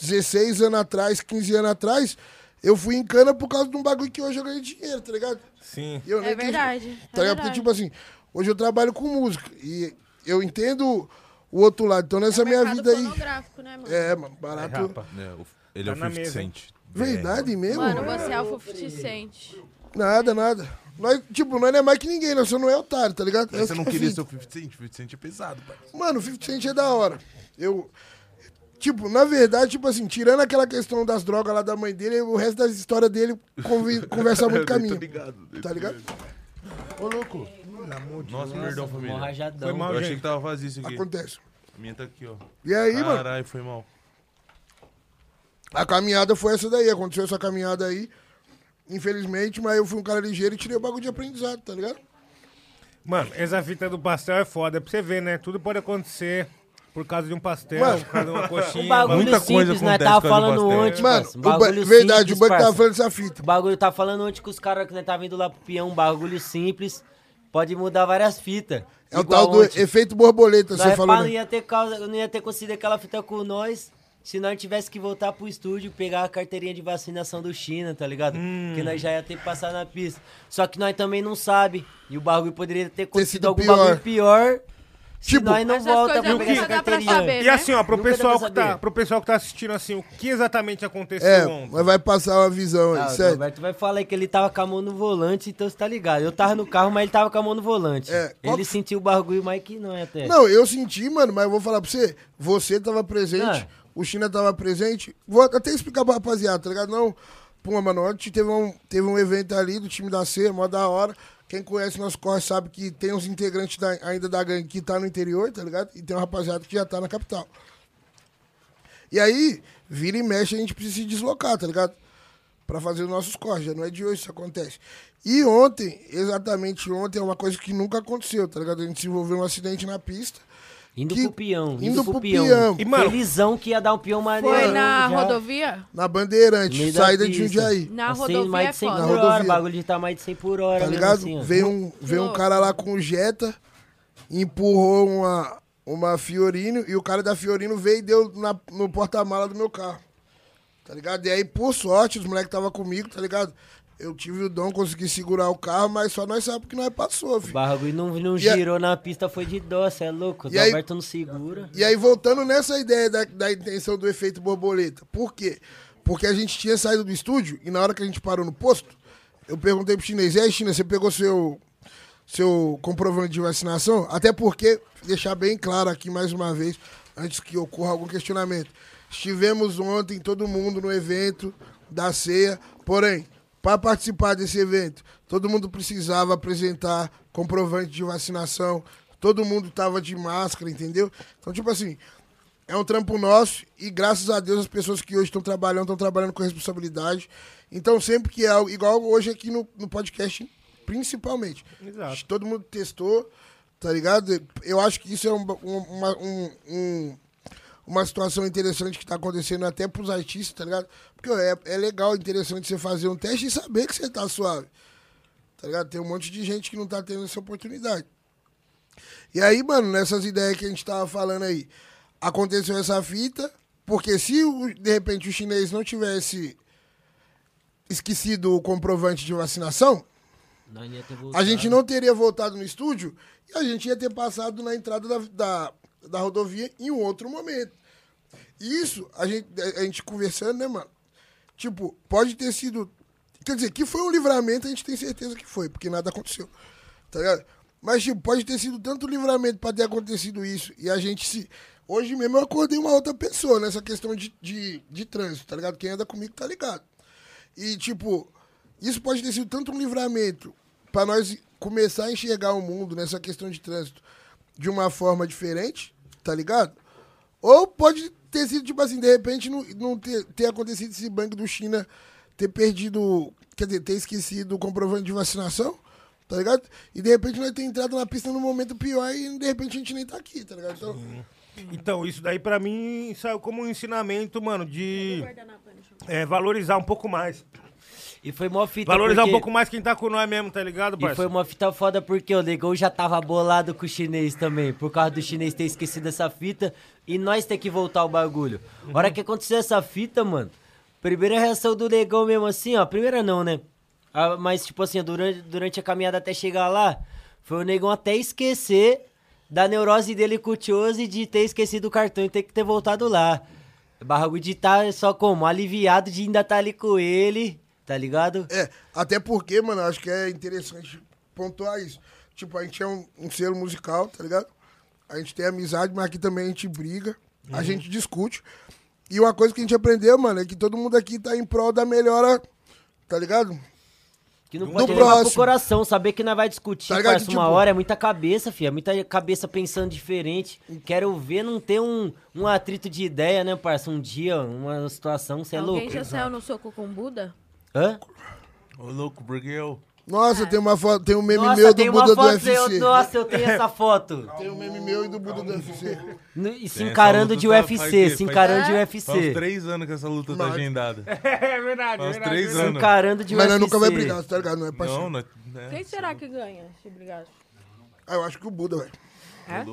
16 anos atrás, 15 anos atrás, eu fui em cana por causa de um bagulho que hoje eu ganhei dinheiro, tá ligado? Sim. Eu É nem quis- verdade, é Tá ligado? Porque, verdade. tipo assim, hoje eu trabalho com música e eu entendo o outro lado. Então, nessa É minha vida aí. né, mano? É, mano, barato. rapa. É, o- ele é Tá o na 50 mesa, hein? Cent. Verdade mesmo? Mano, você é o 50 Cent. Nada, nada. Nós, tipo, nós não é mais que ninguém, nós só não é otário, tá ligado? Mas você não é queria ser o 50 Cent? 50 Cent é pesado, pai. Mano, o 50 Cent é da hora. Eu. Tipo, na verdade, tipo assim, tirando aquela questão das drogas lá da mãe dele, o resto das histórias dele *laughs* conversa muito tô ligado, tô Tá ligado? Ô, louco. Nossa, perdão, família. Foi mal, eu achei gente. que tava vazio isso aqui. Acontece. A minha tá aqui, ó. E aí, mano? Caralho, foi mal. A caminhada foi essa daí, aconteceu essa caminhada aí. Infelizmente, mas eu fui um cara ligeiro e tirei o bagulho de aprendizado, tá ligado? Mano, essa fita do pastel é foda. É pra você ver, né? Tudo pode acontecer por causa de um pastel, Mano, por causa de uma *laughs* coxinha. O bagulho Muita coisa simples, nós acontece tava falando ontem, Mano, parça. o ba- Bagulho verdade, simples, o Buck tava parça. falando dessa fita. O bagulho tá falando ontem com os caras que nós tá vindo lá pro peão, um bagulho simples, pode mudar várias fitas. É o tal do ontem. efeito borboleta, Nós você falou, pá, não né? ia ter causa, não ia ter conseguido aquela fita com nós se nós tivesse que voltar pro estúdio pegar a carteirinha de vacinação do China, tá ligado? Hum. Porque nós já ia ter que passar na pista. Só que nós também não sabe e o bagulho poderia ter acontecido algum pior. bagulho pior. Se Tipo- nós não volta pra pegar essa carteirinha. saber, E né? assim, ó, pro Nunca pessoal, que tá, pro pessoal que tá assistindo assim, o que exatamente aconteceu É, ontem? mas vai passar uma visão aí, Ah, o certo? Roberto vai falar aí que ele tava com a mão no volante, então você tá ligado. Eu tava no carro, mas ele tava com a mão no volante. É, qual ele que- sentiu o bagulho, mas que não é até. Não, eu senti, mano, mas eu vou falar pra você. Você tava presente, Ah. o China tava presente. Vou até explicar pra rapaziada, tá ligado? Não, pô, mano, ontem teve um, teve um evento ali do time da C, mó da hora. Quem conhece nosso corre sabe que tem uns integrantes da- ainda da gangue que tá no interior, tá ligado? E tem uma rapaziada que já tá na capital. E aí, vira e mexe, a gente precisa se deslocar, tá ligado? Pra fazer os nossos corres. Já não é de hoje isso acontece. E ontem, exatamente ontem, é uma coisa que nunca aconteceu, tá ligado? A gente se envolveu num acidente na pista. Indo que- pro peão, indo, indo pro pro peão. peão. E, mano, Felizão que ia dar um peão maneiro. Foi na já. rodovia? Na Bandeirante, saída de. Jundiaí. Na Assim, rodovia mais é de 100 foda. Na por hora, rodovia. o bagulho de tá mais de 100 por hora. Tá ligado? assim, veio um, veio um cara lá com o Jetta, empurrou uma, uma Fiorino e o cara da Fiorino veio e deu na- no porta-mala do meu carro. Tá ligado? E aí, por sorte, os moleques estavam comigo, tá ligado? Eu tive o dom, consegui segurar o carro, mas só nós sabemos que nós passou, O filho. bagulho não, não E a- girou na pista, foi de dó, cê é louco. O aí- Roberto não segura. E aí, voltando nessa ideia da, da intenção do efeito borboleta. Por quê? Porque a gente tinha saído do estúdio e na hora que a gente parou no posto, eu perguntei pro chinês, e aí, China, você pegou seu, seu comprovante de vacinação? Até porque, deixar bem claro aqui mais uma vez, antes que ocorra algum questionamento. Estivemos ontem, todo mundo, no evento da ceia, porém, para participar desse evento, todo mundo precisava apresentar comprovante de vacinação, todo mundo tava de máscara, entendeu? Então, tipo assim, é um trampo nosso e graças a Deus as pessoas que hoje estão trabalhando, estão trabalhando com responsabilidade. Então, sempre que é algo, igual hoje aqui no, no podcast, principalmente. Exato. Todo mundo testou, tá ligado? Eu acho que isso é um- uma, um- um- uma situação interessante que tá acontecendo até pros artistas, tá ligado? Porque ó, é, é legal, interessante você fazer um teste e saber que você tá suave. Tá ligado? Tem um monte de gente que não tá tendo essa oportunidade. E aí, mano, nessas ideias que a gente tava falando aí, aconteceu essa fita, porque se o- de repente o chinês não tivesse esquecido o comprovante de vacinação, a gente não teria voltado no estúdio e a gente ia ter passado na entrada da, da, da rodovia em um outro momento. Isso, a gente, a gente conversando, né, mano? Tipo, pode ter sido. Quer dizer, que foi um livramento, a gente tem certeza que foi, porque nada aconteceu. Tá ligado? Mas, tipo, pode ter sido tanto livramento pra ter acontecido isso. E a gente se. Hoje mesmo eu acordei uma outra pessoa nessa questão de, de, de trânsito, tá ligado? Quem anda comigo tá ligado. E, tipo, isso pode ter sido tanto um livramento para nós começar a enxergar o mundo nessa questão de trânsito de uma forma diferente, tá ligado? Ou pode ter sido, tipo assim, de repente não, não ter, ter acontecido esse bang do China ter perdido, quer dizer, ter esquecido o comprovante de vacinação, tá ligado? E de repente nós ter entrado na pista num momento pior e de repente a gente nem tá aqui, tá ligado? Então, Então, isso daí pra mim saiu como um ensinamento, mano, de é, valorizar um pouco mais. E foi mó fita Valorizar um porque- pouco mais quem tá com nós mesmo, tá ligado, E parceiro? foi uma fita foda porque o Negão já tava bolado com o chinês também, por causa do chinês ter esquecido essa fita e nós ter que voltar o bagulho. A hora que aconteceu essa fita, mano, primeira reação do Negão mesmo assim, ó, primeira não, né? Ah, mas, tipo assim, durante, durante a caminhada até chegar lá, foi o Negão até esquecer da neurose dele com o Chose de ter esquecido o cartão e ter que ter voltado lá. Bagulho de tá só como? Aliviado de ainda tá ali com ele, tá ligado? É, até porque, mano, acho que é interessante pontuar isso. Tipo, a gente é um, um selo musical, tá ligado? A gente tem amizade, mas aqui também a gente briga, A gente discute. E uma coisa que a gente aprendeu, mano, é que todo mundo aqui tá em prol da melhora, tá ligado? Que não Do pode levar pro coração, saber que nós vai discutir, Tá parça, uma Tipo- hora, é muita cabeça, filho, é muita cabeça pensando diferente. Quero ver não ter um, um atrito de ideia, né, parça? Um dia, uma situação, você é Alguém louco. já saiu no soco com Buda? Hã? Ô, louco, porque eu. Nossa, tem uma foto, tem um meme Nossa, meu do tem uma Buda do foto, UFC. eu- nossa, eu tenho essa foto. *laughs* Tem um meme meu e do Buda do UFC. No- E se Tem, essa encarando luta de tá- UFC, faz o quê? se Faz- encarando de Faz UFC. três anos que essa luta tá Mas- agendada. *laughs* É verdade, Faz verdade. três Se anos. encarando de Mas nós UFC. nunca vai brigar, tá ligado? Não é Não, parceiro. não é. Quem será que ganha se brigar? Ah, eu acho que o Buda, velho. É?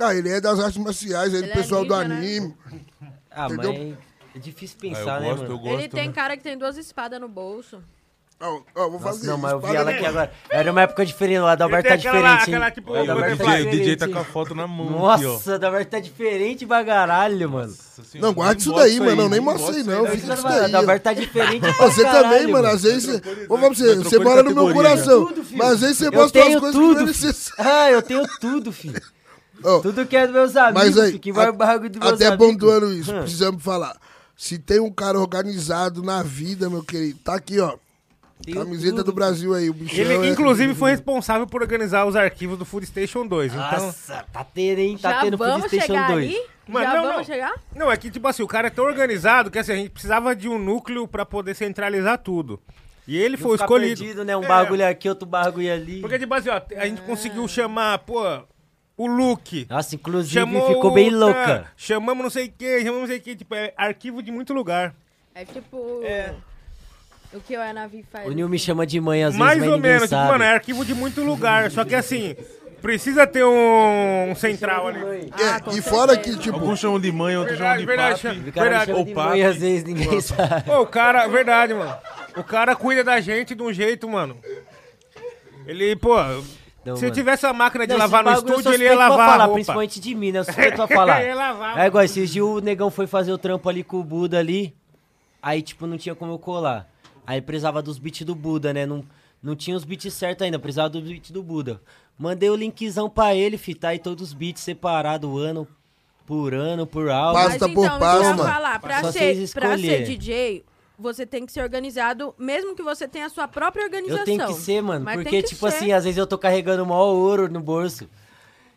Ah, ele é das artes marciais, ele, Ele é pessoal do ninja, né? anime. Ah, Entendeu? É difícil Ah, pensar, eu né, gosto, mano? eu gosto. Ele tem né? cara que tem duas espadas no bolso. Ó, ó, vou Nossa, fazer não, mas eu vi ela aqui agora. Era uma época diferente, o Adalberto tá aquela diferente, hein? aquela tipo, O o Adalberto DJ, tá o DJ tá diferente, com a foto na mão. Nossa, o Adalberto tá diferente pra caralho, mano. Nossa senhora, Não, guarda isso daí, mano. aí, Nem bota mostra aí, isso não. Fica isso o daí. ó. Adalberto tá diferente pra Você caralho, também, mano. Às vezes você. Ô, vamos você, você mora no meu coração. Tudo, filho. Mas às vezes você Eu mostra tenho coisas que não é necessário. *laughs* Ah, eu tenho tudo, filho. Tudo que é dos meus amigos, Mas aí, filho, que vai o bagulho dos meus até amigos. pontuando isso, Hum. precisamos falar. Se tem um cara organizado na vida, meu querido, tá aqui, ó. Tenho Camiseta tudo, do Brasil aí, o bichão. Ele, é- inclusive, foi responsável por organizar os arquivos do Food Station 2. Então. Nossa, tá tendo, hein? Tá Já tendo vamos PlayStation chegar 2. aí? Mas Já não, vamos não. chegar? Não, é que, tipo assim, o cara é tão organizado que assim, a gente precisava de um núcleo pra poder centralizar tudo. E ele Não foi escolhido. perdido, né? Um É. bagulho aqui, outro bagulho ali. Porque, tipo assim, ó, a gente conseguiu chamar, pô, o Luke. Nossa, inclusive Chamou ficou bem louca. tá, chamamos não sei o que, chamamos não sei o que. Tipo, é arquivo de muito lugar. É tipo. O que o Enavi faz. O Nil me chama de mãe às vezes, Mais ou menos, tipo, mano, é arquivo de muito lugar. Só que assim, precisa ter um, um central ali. É, e fora que, tipo, Alguns chamam de mãe, outros chamam Verdade, de verdade, papi. O cara me verdade. chama Ô, de papi. mãe às vezes, ninguém sabe. Pô, o cara, verdade, mano. O cara cuida da gente de um jeito, mano. Ele, pô, Não, se eu mano. tivesse a máquina de Não, lavar no eu estúdio, ele ia lavar a falar, roupa. principalmente de mim, né? Eu suspeito pra *laughs* falar. Ia lavar, É igual, esses dias o negão foi fazer o trampo ali com o Buda ali, aí, tipo, não tinha como eu colar. Aí precisava dos beats do Buda, né? Não, não tinha os beats certos ainda, precisava dos beats do Buda. Mandei o linkzão pra ele, fi, tá aí todos os beats separados, ano por ano, por álbum. Passa Mas por então, eu ia falar, pra ser, pra ser. DJ, você tem que ser organizado, mesmo que você tenha a sua própria organização. Eu tenho que ser, mano, Mas porque, que tipo ser. assim, às vezes eu tô carregando o maior ouro no bolso.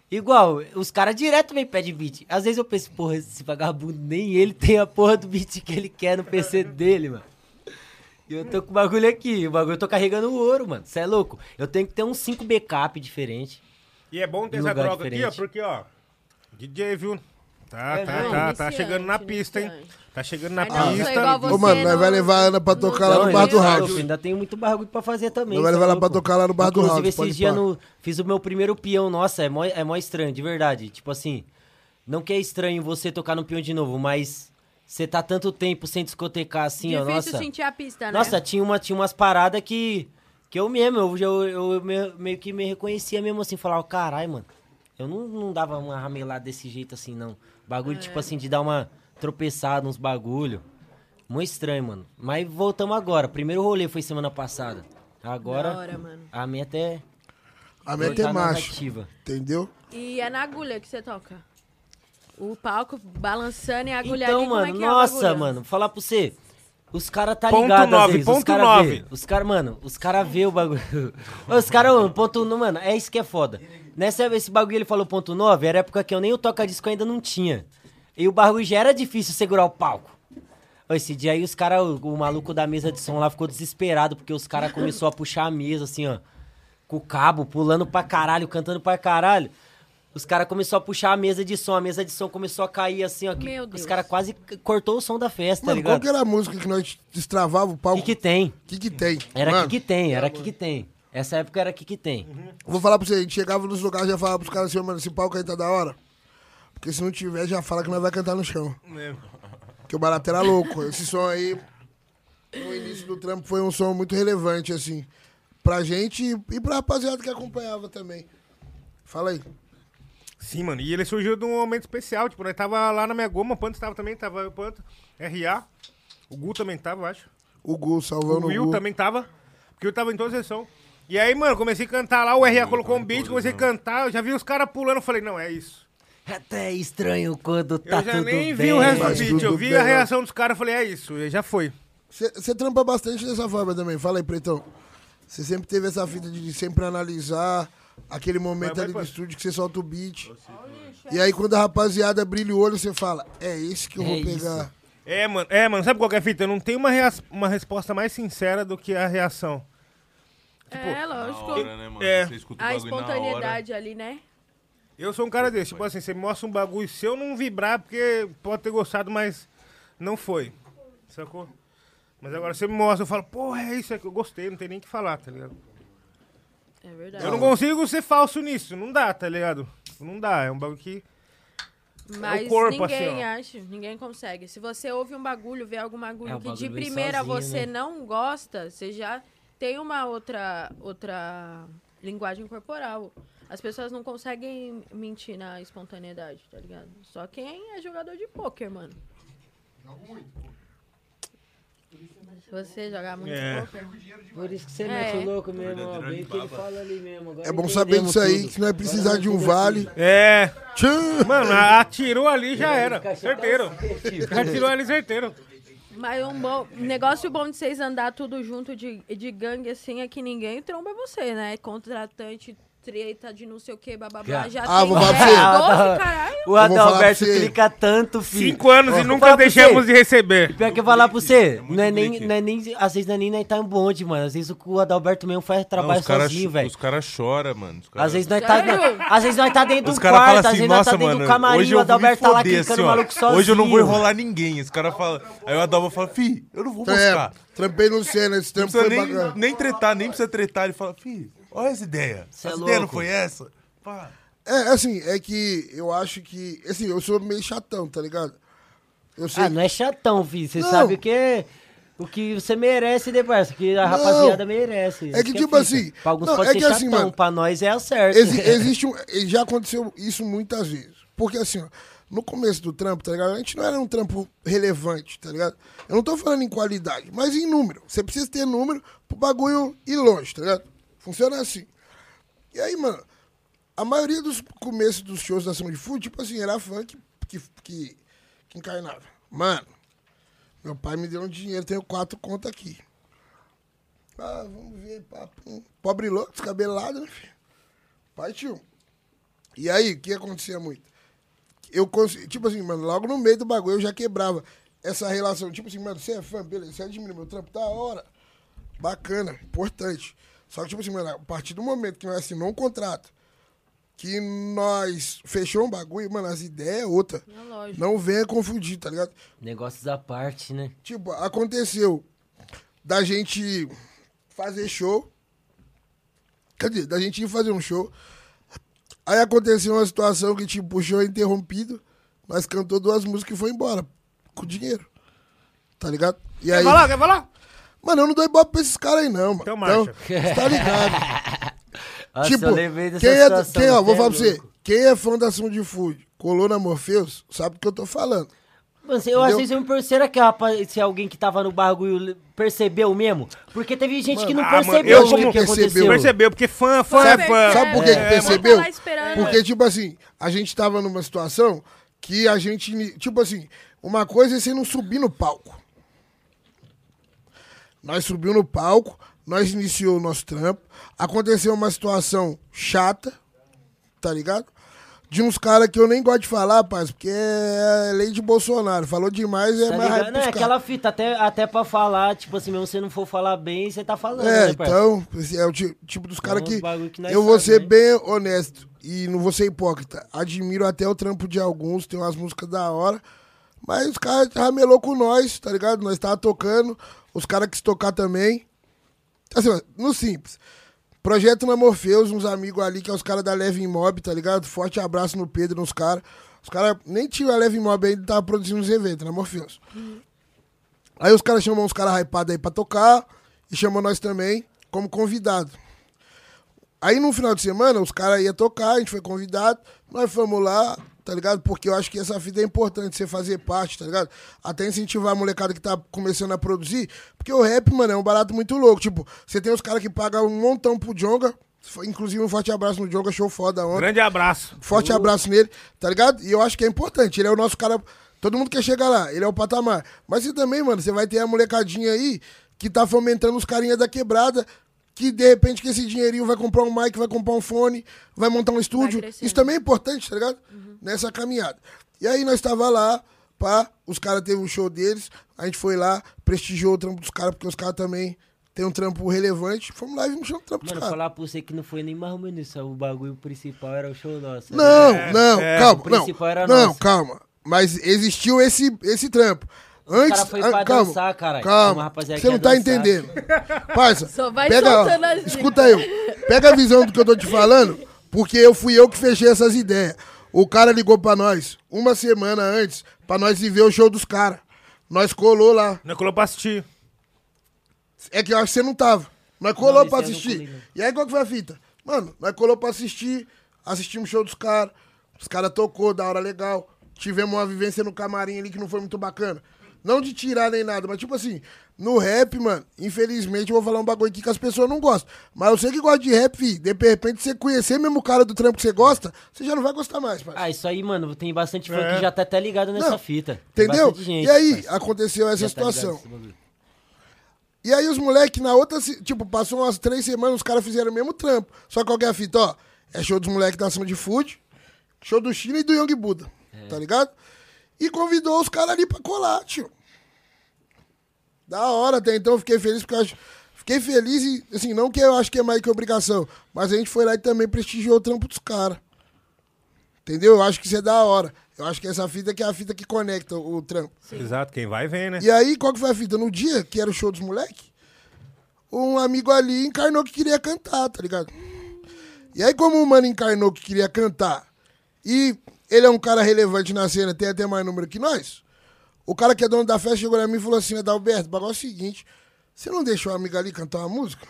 Igual, os caras direto me pedem beat. Às vezes eu penso, porra, esse vagabundo, nem ele tem a porra do beat que ele quer no PC dele, mano. E eu tô com o bagulho aqui, o bagulho eu tô carregando o ouro, mano. Você é louco? Eu tenho que ter uns 5 backup diferentes. E é bom ter essa lugar droga aqui, ó, diferente. porque, ó, DJ, viu? Tá, É tá, tá, tá chegando na pista, hein? Tá chegando na não, pista. Ô, mano, nós vai levar a Ana pra tocar lá Não, no bar do eu- rádio. eu Ainda tem muito bagulho pra fazer também. Não vai cê levar é ela pra tocar lá no bar do Inclusive, rádio. pode esses dias fiz o meu primeiro peão. Nossa, é mó, é mó estranho, de verdade. Tipo assim, não que é estranho você tocar no peão de novo, mas você tá tanto tempo sem discotecar assim, ó. Difícil Nossa, sentir a pista, né? nossa tinha, uma, tinha umas paradas que, que eu mesmo, eu, já- eu, eu me- meio que me reconhecia mesmo assim. Falava, caralho, mano, eu não, não dava uma ramelada desse jeito assim, não. Bagulho, tipo assim, de dar uma tropeçada, uns bagulho. Muito estranho, mano. Mas voltamos agora. Primeiro rolê foi semana passada. Agora, hora, mano. a minha até. A meta voltar é macho. Entendeu? E é na agulha que você toca. O palco balançando e a agulha Então, ali, como mano, é que é nossa, bagulho? mano, falar pra você. Os caras tá Ponto ligado às nove, vezes, os ponto cara nove. vê. Os caras, mano, os caras vê o bagulho. *laughs* os caras, mano, ponto no, mano, é isso que é foda. Nessa esse bagulho ele falou ponto 9, era época que eu nem o toca-disco ainda não tinha. E o bagulho já era difícil segurar o palco. Esse dia aí os caras, o, o maluco da mesa de som lá ficou desesperado, porque os caras começou a puxar a mesa, assim, ó. Com o cabo, pulando pra caralho, cantando pra caralho. Os caras começaram a puxar a mesa de som, a mesa de som começou a cair assim, ó. que Meu os Deus. caras quase cortou o som da festa, tá Mano, qual ligado? que era a música que nós destravava o O palco? que que tem? que que tem? Era Mano, que que tem, era que que tem. Essa época era que que tem. Vou falar pra você, a gente chegava nos lugares e já falava pros caras assim, "Ô, mano, esse palco aí tá da hora. Porque se não tiver, já fala que nós vai cantar no chão. Porque o barato era louco. Esse som aí, no início do trampo, foi um som muito relevante, assim. Pra gente e pra rapaziada que acompanhava também. Fala aí. Sim, mano. E ele surgiu de um momento especial. Tipo, nós tava lá na minha goma, o Panto tava também, tava o Panto, RA. O Gu também tava, eu acho. O Gu, salvando O o, Will Gu. também tava. Porque eu tava em toda sessão. E aí, mano, comecei a cantar lá, o RA colocou um beat, comecei a cantar, eu já vi os caras pulando, eu falei, não, é isso. Até estranho quando tá eu já tudo nem bem. vi o resto do vídeo. Eu tudo vi bem, a né? reação dos caras falei, é isso, e já foi. Você trampa bastante dessa forma também. Fala aí, Pretão. Você sempre teve essa fita de sempre analisar aquele momento Vai, vai, ali do estúdio que você solta o beat. E aí quando a rapaziada brilha o olho, você fala, é esse que eu vou É isso. pegar. É, mano, é, mano, sabe qual que é a fita? Eu não tenho uma, uma resposta mais sincera do que a reação. É, lógico. Hora, né, mano? É. Você escuta o A espontaneidade ali, né? Eu sou um cara desse, tipo assim, você mostra um bagulho, se eu não vibrar, porque pode ter gostado, mas não foi. Sacou? Mas agora você me mostra, eu falo, porra, é isso aqui, eu gostei, não tem nem o que falar, tá ligado? É verdade. Eu não consigo ser falso nisso, não dá, tá ligado? Não dá, é um bagulho que. Mas é o corpo, ninguém assim, acha, ninguém consegue. Se você ouve um bagulho, vê algum bagulho É, que de bagulho vem primeira sozinho, você né? não gosta, você já tem uma outra outra linguagem corporal. As pessoas não conseguem mentir na espontaneidade, tá ligado? Só quem é jogador de pôquer, mano. Se você jogar muito É. pôquer. Por isso que você É. mete o louco mesmo, ó. Bem que ele fala ali mesmo. Agora É bom saber disso aí, tudo. que não é precisar de um vale. É. Tchã! Mano, atirou ali já era. Certeiro. Atirou ali certeiro. Mas um bom negócio bom de vocês andar tudo junto de, de gangue assim é que ninguém tromba você, né? Contratante, treta de não sei o que, bababá. Já Ah, tem vou falar pra 10, você. 12, caralho. O Adalberto clica tanto, filho. Cinco anos e nunca deixamos de receber. Pior que eu falar pra você, muito não é, nem, não é nem. Às vezes não é nem nós tá em bonde, mano. Às vezes o Adalberto mesmo faz Não, trabalho caras sozinho, velho. os cara choram, mano. Cara... Às vezes nós tá, às vezes nós tá dentro Os do caras quarto, falam às assim, vezes nós nossa, tá dentro mano, do camarim, hoje o Adalberto tá lá clicando assim, o maluco sozinho. Hoje eu não vou enrolar ninguém. Os caras falam... Aí o Adalba fala, fi, eu não vou É, buscar. trampei no Senna, esse Não trampo precisa foi nem, bacana. nem tretar, nem precisa tretar. Ele fala, fi, olha essa ideia. Cê é essa ideia não louco. foi essa? Pá. É, assim, é que eu acho que. Assim, eu sou meio chatão, tá ligado? Eu sei. Ah, não é chatão, filho. Você Não. sabe o que é. O que você merece depois, o que a rapaziada merece. É Isso que, é tipo fita. assim, Pra alguns não, pode é ser que chatão, assim, mano, pra nós é a certo. Exi- *laughs* existe um. Já aconteceu isso muitas vezes. Porque assim, ó, no começo do trampo, tá ligado? A gente não era um trampo relevante, tá ligado? Eu não tô falando em qualidade, mas em número. Você precisa ter número pro bagulho ir longe, tá ligado? Funciona assim. E aí, mano, a maioria dos começos dos shows da Ação de Food, tipo assim, era fã que, que, que, que encarnava. Mano, meu pai me deu um dinheiro, tenho quatro contas aqui. Ah, vamos ver, papo. Pobre louco, descabelado, né, filho? Partiu. E aí, o que acontecia muito? Eu consegui, tipo assim, mano, logo no meio do bagulho eu já quebrava essa relação. Tipo assim, mano, você é fã, beleza, você admira meu trampo, da hora. Bacana, importante. Só que, tipo assim, mano, a partir do momento que nós assinou um contrato, que nós fechou um bagulho, mano, as ideias é outra. É lógico. Não venha confundir, tá ligado? Negócios à parte, né? Tipo, aconteceu da gente fazer show. Quer dizer, da gente ir fazer um show. Aí aconteceu uma situação que, tipo, o show é interrompido. Nós cantou duas músicas e foi embora. Com dinheiro. Tá ligado? E Quer aí. falar? Quer falar? Mano, eu não dou ibope pra esses caras aí, não, mano. Então marcha. você tá ligado? *laughs* Nossa, tipo, eu lembrei dessa quem é, situação, quem, ó, vou é falar pra você. Quem é fã da de Food, colou na Morpheus, sabe do que eu tô falando. Mano, eu vezes eu me será que rapaz, se alguém que tava no bagulho percebeu mesmo? Porque teve gente que não Ah, mano, percebeu eu o como que percebeu? aconteceu. Percebeu, porque fã, fã é Sabe, fã. sabe por que, que É, percebeu? Tá lá esperando. Porque, tipo assim, a gente tava numa situação que a gente. Tipo assim, uma coisa é você não subir no palco. Nós subiu no palco, nós iniciou o nosso trampo. Aconteceu uma situação chata, tá ligado? De uns caras que eu nem gosto de falar, paz, porque é lei de Bolsonaro. Falou demais, é Tá mais raiva Não, é caras. aquela fita, até, até pra falar, tipo assim, mesmo se você não for falar bem, você tá falando, É, né, então, é o ti- tipo dos caras uns que, que eu vou sabe, ser né? bem honesto e não vou ser hipócrita. Admiro até o trampo de alguns, tem umas músicas da hora, mas os caras ramelou com nós, tá ligado? Nós tava tocando, os caras quis tocar também. Assim, no simples. Projeto na Morpheus, uns amigos ali, que é os caras da Leve Mob, tá ligado? Forte abraço no Pedro, nos caras. Os caras nem tinham a Leve Mob ainda, tava produzindo os eventos na Morpheus. Aí os caras chamam uns caras hypados aí pra tocar e chamam nós também como convidado. Aí no final de semana os caras iam tocar, a gente foi convidado, nós fomos lá, tá ligado? Porque eu acho que essa fita é importante você fazer parte, tá ligado? Até incentivar a molecada que tá começando a produzir, porque o rap, mano, é um barato muito louco. Tipo, você tem os caras que pagam um montão pro Jonga Inclusive, um forte abraço no Diogo, achou foda ontem. Grande abraço. Forte abraço nele, tá ligado? E eu acho que é importante. Ele é o nosso cara. Todo mundo quer chegar lá, ele é o patamar. Mas você também, mano, você vai ter a molecadinha aí que tá fomentando os carinhas da quebrada. Que de repente com esse dinheirinho vai comprar um mic, vai comprar um fone, vai montar um estúdio. Isso também é importante, tá ligado? Nessa caminhada. E aí nós tava lá, pá, os caras teve um show deles, a gente foi lá, prestigiou o trampo dos caras, porque os caras também têm um trampo relevante. Fomos lá e vimos o trampo dos Mano, caras. falar pra você que não foi nem mais ou menos isso. O bagulho principal era o show nosso. Não, né? não, calma, O não. principal era Não, nosso. calma. Mas existiu esse, esse trampo. Antes, cara foi pra calma, dançar, Calma, rapaziada você não tá dançar. entendendo. *laughs* Parça, Só vai pega, ó, soltando as escuta eu. Pega a visão do que eu tô te falando, porque eu fui eu que fechei essas ideias. O cara ligou pra nós uma semana antes pra nós ir ver o show dos caras. Nós colou lá. Nós colou pra assistir. É que eu acho que você não tava. Nós colou Não, pra assistir. E aí qual que foi a fita? Mano, nós colou pra assistir, assistimos o show dos caras. Os caras tocou, da hora legal. Tivemos uma vivência no camarim ali que não foi muito bacana. Não de tirar nem nada, mas tipo assim, no rap, mano, infelizmente eu vou falar um bagulho aqui que as pessoas não gostam. Mas eu sei que gosta de rap, de repente você conhecer mesmo o cara do trampo que você gosta, você já não vai gostar mais, pai. Ah, isso aí, mano, tem bastante fã É. que já tá até ligado nessa Não, fita. Tem Entendeu? gente, e aí, parceiro. aconteceu essa Já tá situação. bagulho. E aí os moleques, na outra, tipo, passou umas três semanas, os caras fizeram o mesmo trampo. Só que é a fita, ó? É show dos moleques da ação de food, show do China e do Young Buda, tá ligado? E convidou os caras ali pra colar, tio. Da hora, até então eu fiquei feliz porque eu acho... Fiquei feliz e, assim, não que eu acho que é mais que obrigação, mas a gente foi lá e também prestigiou o trampo dos caras. Entendeu? Eu acho que isso é da hora. Eu acho que essa fita que é a fita que conecta o, trampo. Exato, quem vai vem, né? E aí, qual que foi a fita? No dia que era o show dos moleques, um amigo ali encarnou que queria cantar, tá ligado? E aí, como o mano encarnou que queria cantar, e ele é um cara relevante na cena, tem até mais número que nós, o cara que é dono da festa chegou pra mim e falou assim, Adalberto, o bagulho é o seguinte, você não deixou o amigo ali cantar uma música?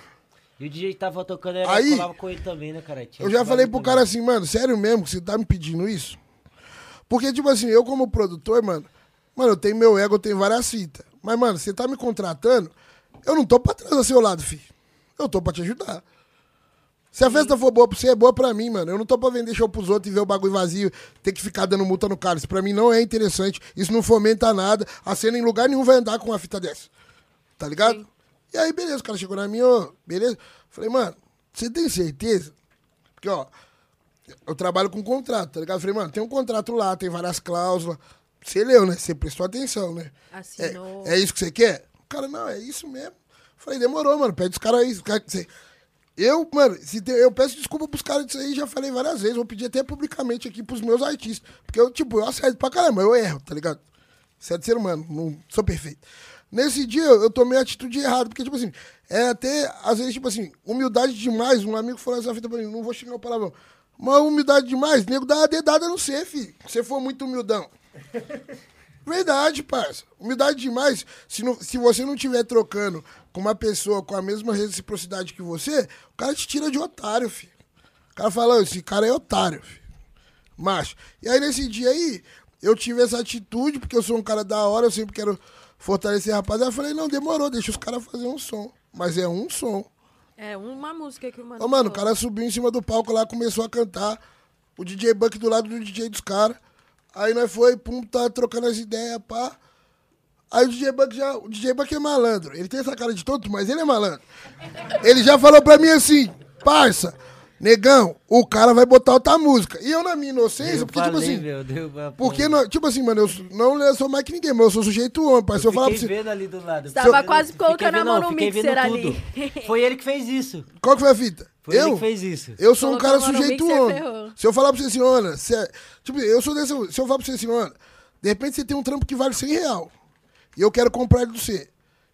E o DJ que tava tocando era Aí- colava com ele também, né, cara? Tinha Eu já falei pro cara assim, mano, sério mesmo que você tá me pedindo isso? Porque, tipo assim, eu como produtor, mano, mano, eu tenho meu ego, eu tenho várias fitas. Mas, mano, você tá me contratando, eu não tô pra trás do seu lado, filho. Eu tô pra te ajudar. Se a festa for boa pra você, é boa pra mim, mano. Eu não tô pra vender show pros outros e ver o bagulho vazio, ter que ficar dando multa no cara. Isso pra mim não é interessante. Isso não fomenta nada. A cena em lugar nenhum vai andar com uma fita dessa. Tá ligado? E aí, beleza, o cara chegou na minha, ô, beleza? Falei, mano, você tem certeza? Porque, ó, eu trabalho com contrato, tá ligado? Falei, mano, tem um contrato lá, tem várias cláusulas. Você leu, né? Você prestou atenção, né? Assinou. É, é isso que você quer? O cara, não, é isso mesmo. Falei, demorou, mano. Pede os caras aí. os você- Eu, mano, tem- eu peço desculpa pros caras disso aí, já falei várias vezes. Vou pedir até publicamente aqui pros meus artistas. Porque eu, tipo, eu acerto pra caramba, eu erro, tá ligado? Isso é de ser humano, não sou perfeito. Nesse dia eu tomei a atitude errada, porque, tipo assim, é até, às vezes, tipo assim, humildade demais. Um amigo falou essa fita pra mim, não vou xingar o palavrão. Mas humildade demais, nego dá uma dedada no C, filho. Se você for muito humildão. Verdade, parça. Humildade demais. Se, não- se você não estiver trocando com uma pessoa com a mesma reciprocidade que você, o cara te tira de otário, filho. O cara fala, "Ô, esse cara é otário, filho. Macho. E aí, nesse dia aí, eu tive essa atitude, porque eu sou um cara da hora, eu sempre quero fortalecer a rapaziada. Eu falei, não, demorou, deixa os caras fazer um som. Mas é um som. É uma música que o mano. Ô, mano, o falou. cara subiu em cima do palco lá, começou a cantar. O DJ Buck do lado do DJ dos caras. Aí nós foi, pum, tá trocando as ideias, pá. Aí o DJ Buck já. O DJ Buck é malandro. Ele tem essa cara de tonto, mas ele é malandro. Ele já falou pra mim assim, parça, negão, o cara vai botar outra música. E eu, na minha inocência, Eu porque, falei, tipo assim. meu, deu uma Porque, não- tipo assim, mano, eu não sou mais que ninguém, mas eu sou sujeito homem, parça. Se eu falar pra você. vendo ali do lado. Tava Fiquei quase colocando a mão no mixer ali. *laughs* Foi ele que fez isso. Qual que foi a fita? Foi eu? ele que fez isso. Eu sou um Colocou cara a mão no sujeito homem. Se eu falar pra você assim, Ana, se, tipo, eu sou desse. Se eu falar pra você assim, Ana, de repente você tem um trampo que vale 100 real. E eu quero comprar ele do você.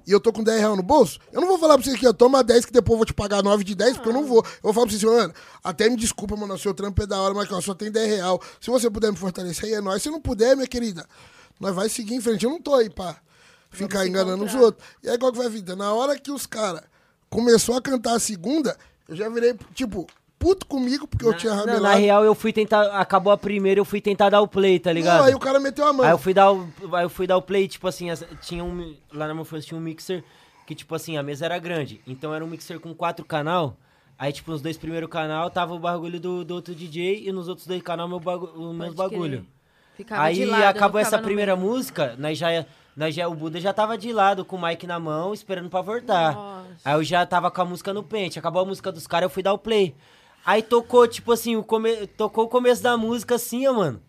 E eu tô com 10 reais no bolso, eu não vou falar pra você aqui, ó, toma 10 que depois eu vou te pagar 9 de 10, porque eu não vou. Eu vou falar pra você assim, Ana, até me desculpa, mano, o seu trampo é da hora, mas ó, só tem 10 real. Se você puder me fortalecer, aí é nóis. Se não puder, minha querida, nós vai seguir em frente. Eu não tô aí pra ficar enganando os outros. E aí qual que vai a vida? Na hora que os caras começou a cantar a segunda, eu já virei, tipo, puto comigo, porque eu tinha Não, ramelado. na real, eu fui tentar. Acabou a primeira, eu fui tentar dar o play, tá ligado? Não, aí o cara meteu a mão. Aí eu fui dar o, aí eu fui dar o play, tipo assim, as- tinha um, lá na Morfos tinha um mixer que, tipo assim, a mesa era grande. Então era um mixer com quatro canal. Aí, tipo, nos dois primeiros canal tava o bagulho do, do outro DJ e nos outros dois canal meu bagu os meus bagulho. Ficava Aí de lado, acabou essa primeira meio. música, nós já, nós já, o Buda já tava de lado com o mic na mão, esperando pra voltar. Nossa. Aí eu já tava com a música no pente. Acabou a música dos caras, eu fui dar o play. Aí tocou, tipo assim, o come... tocou o começo da música assim, ó, mano.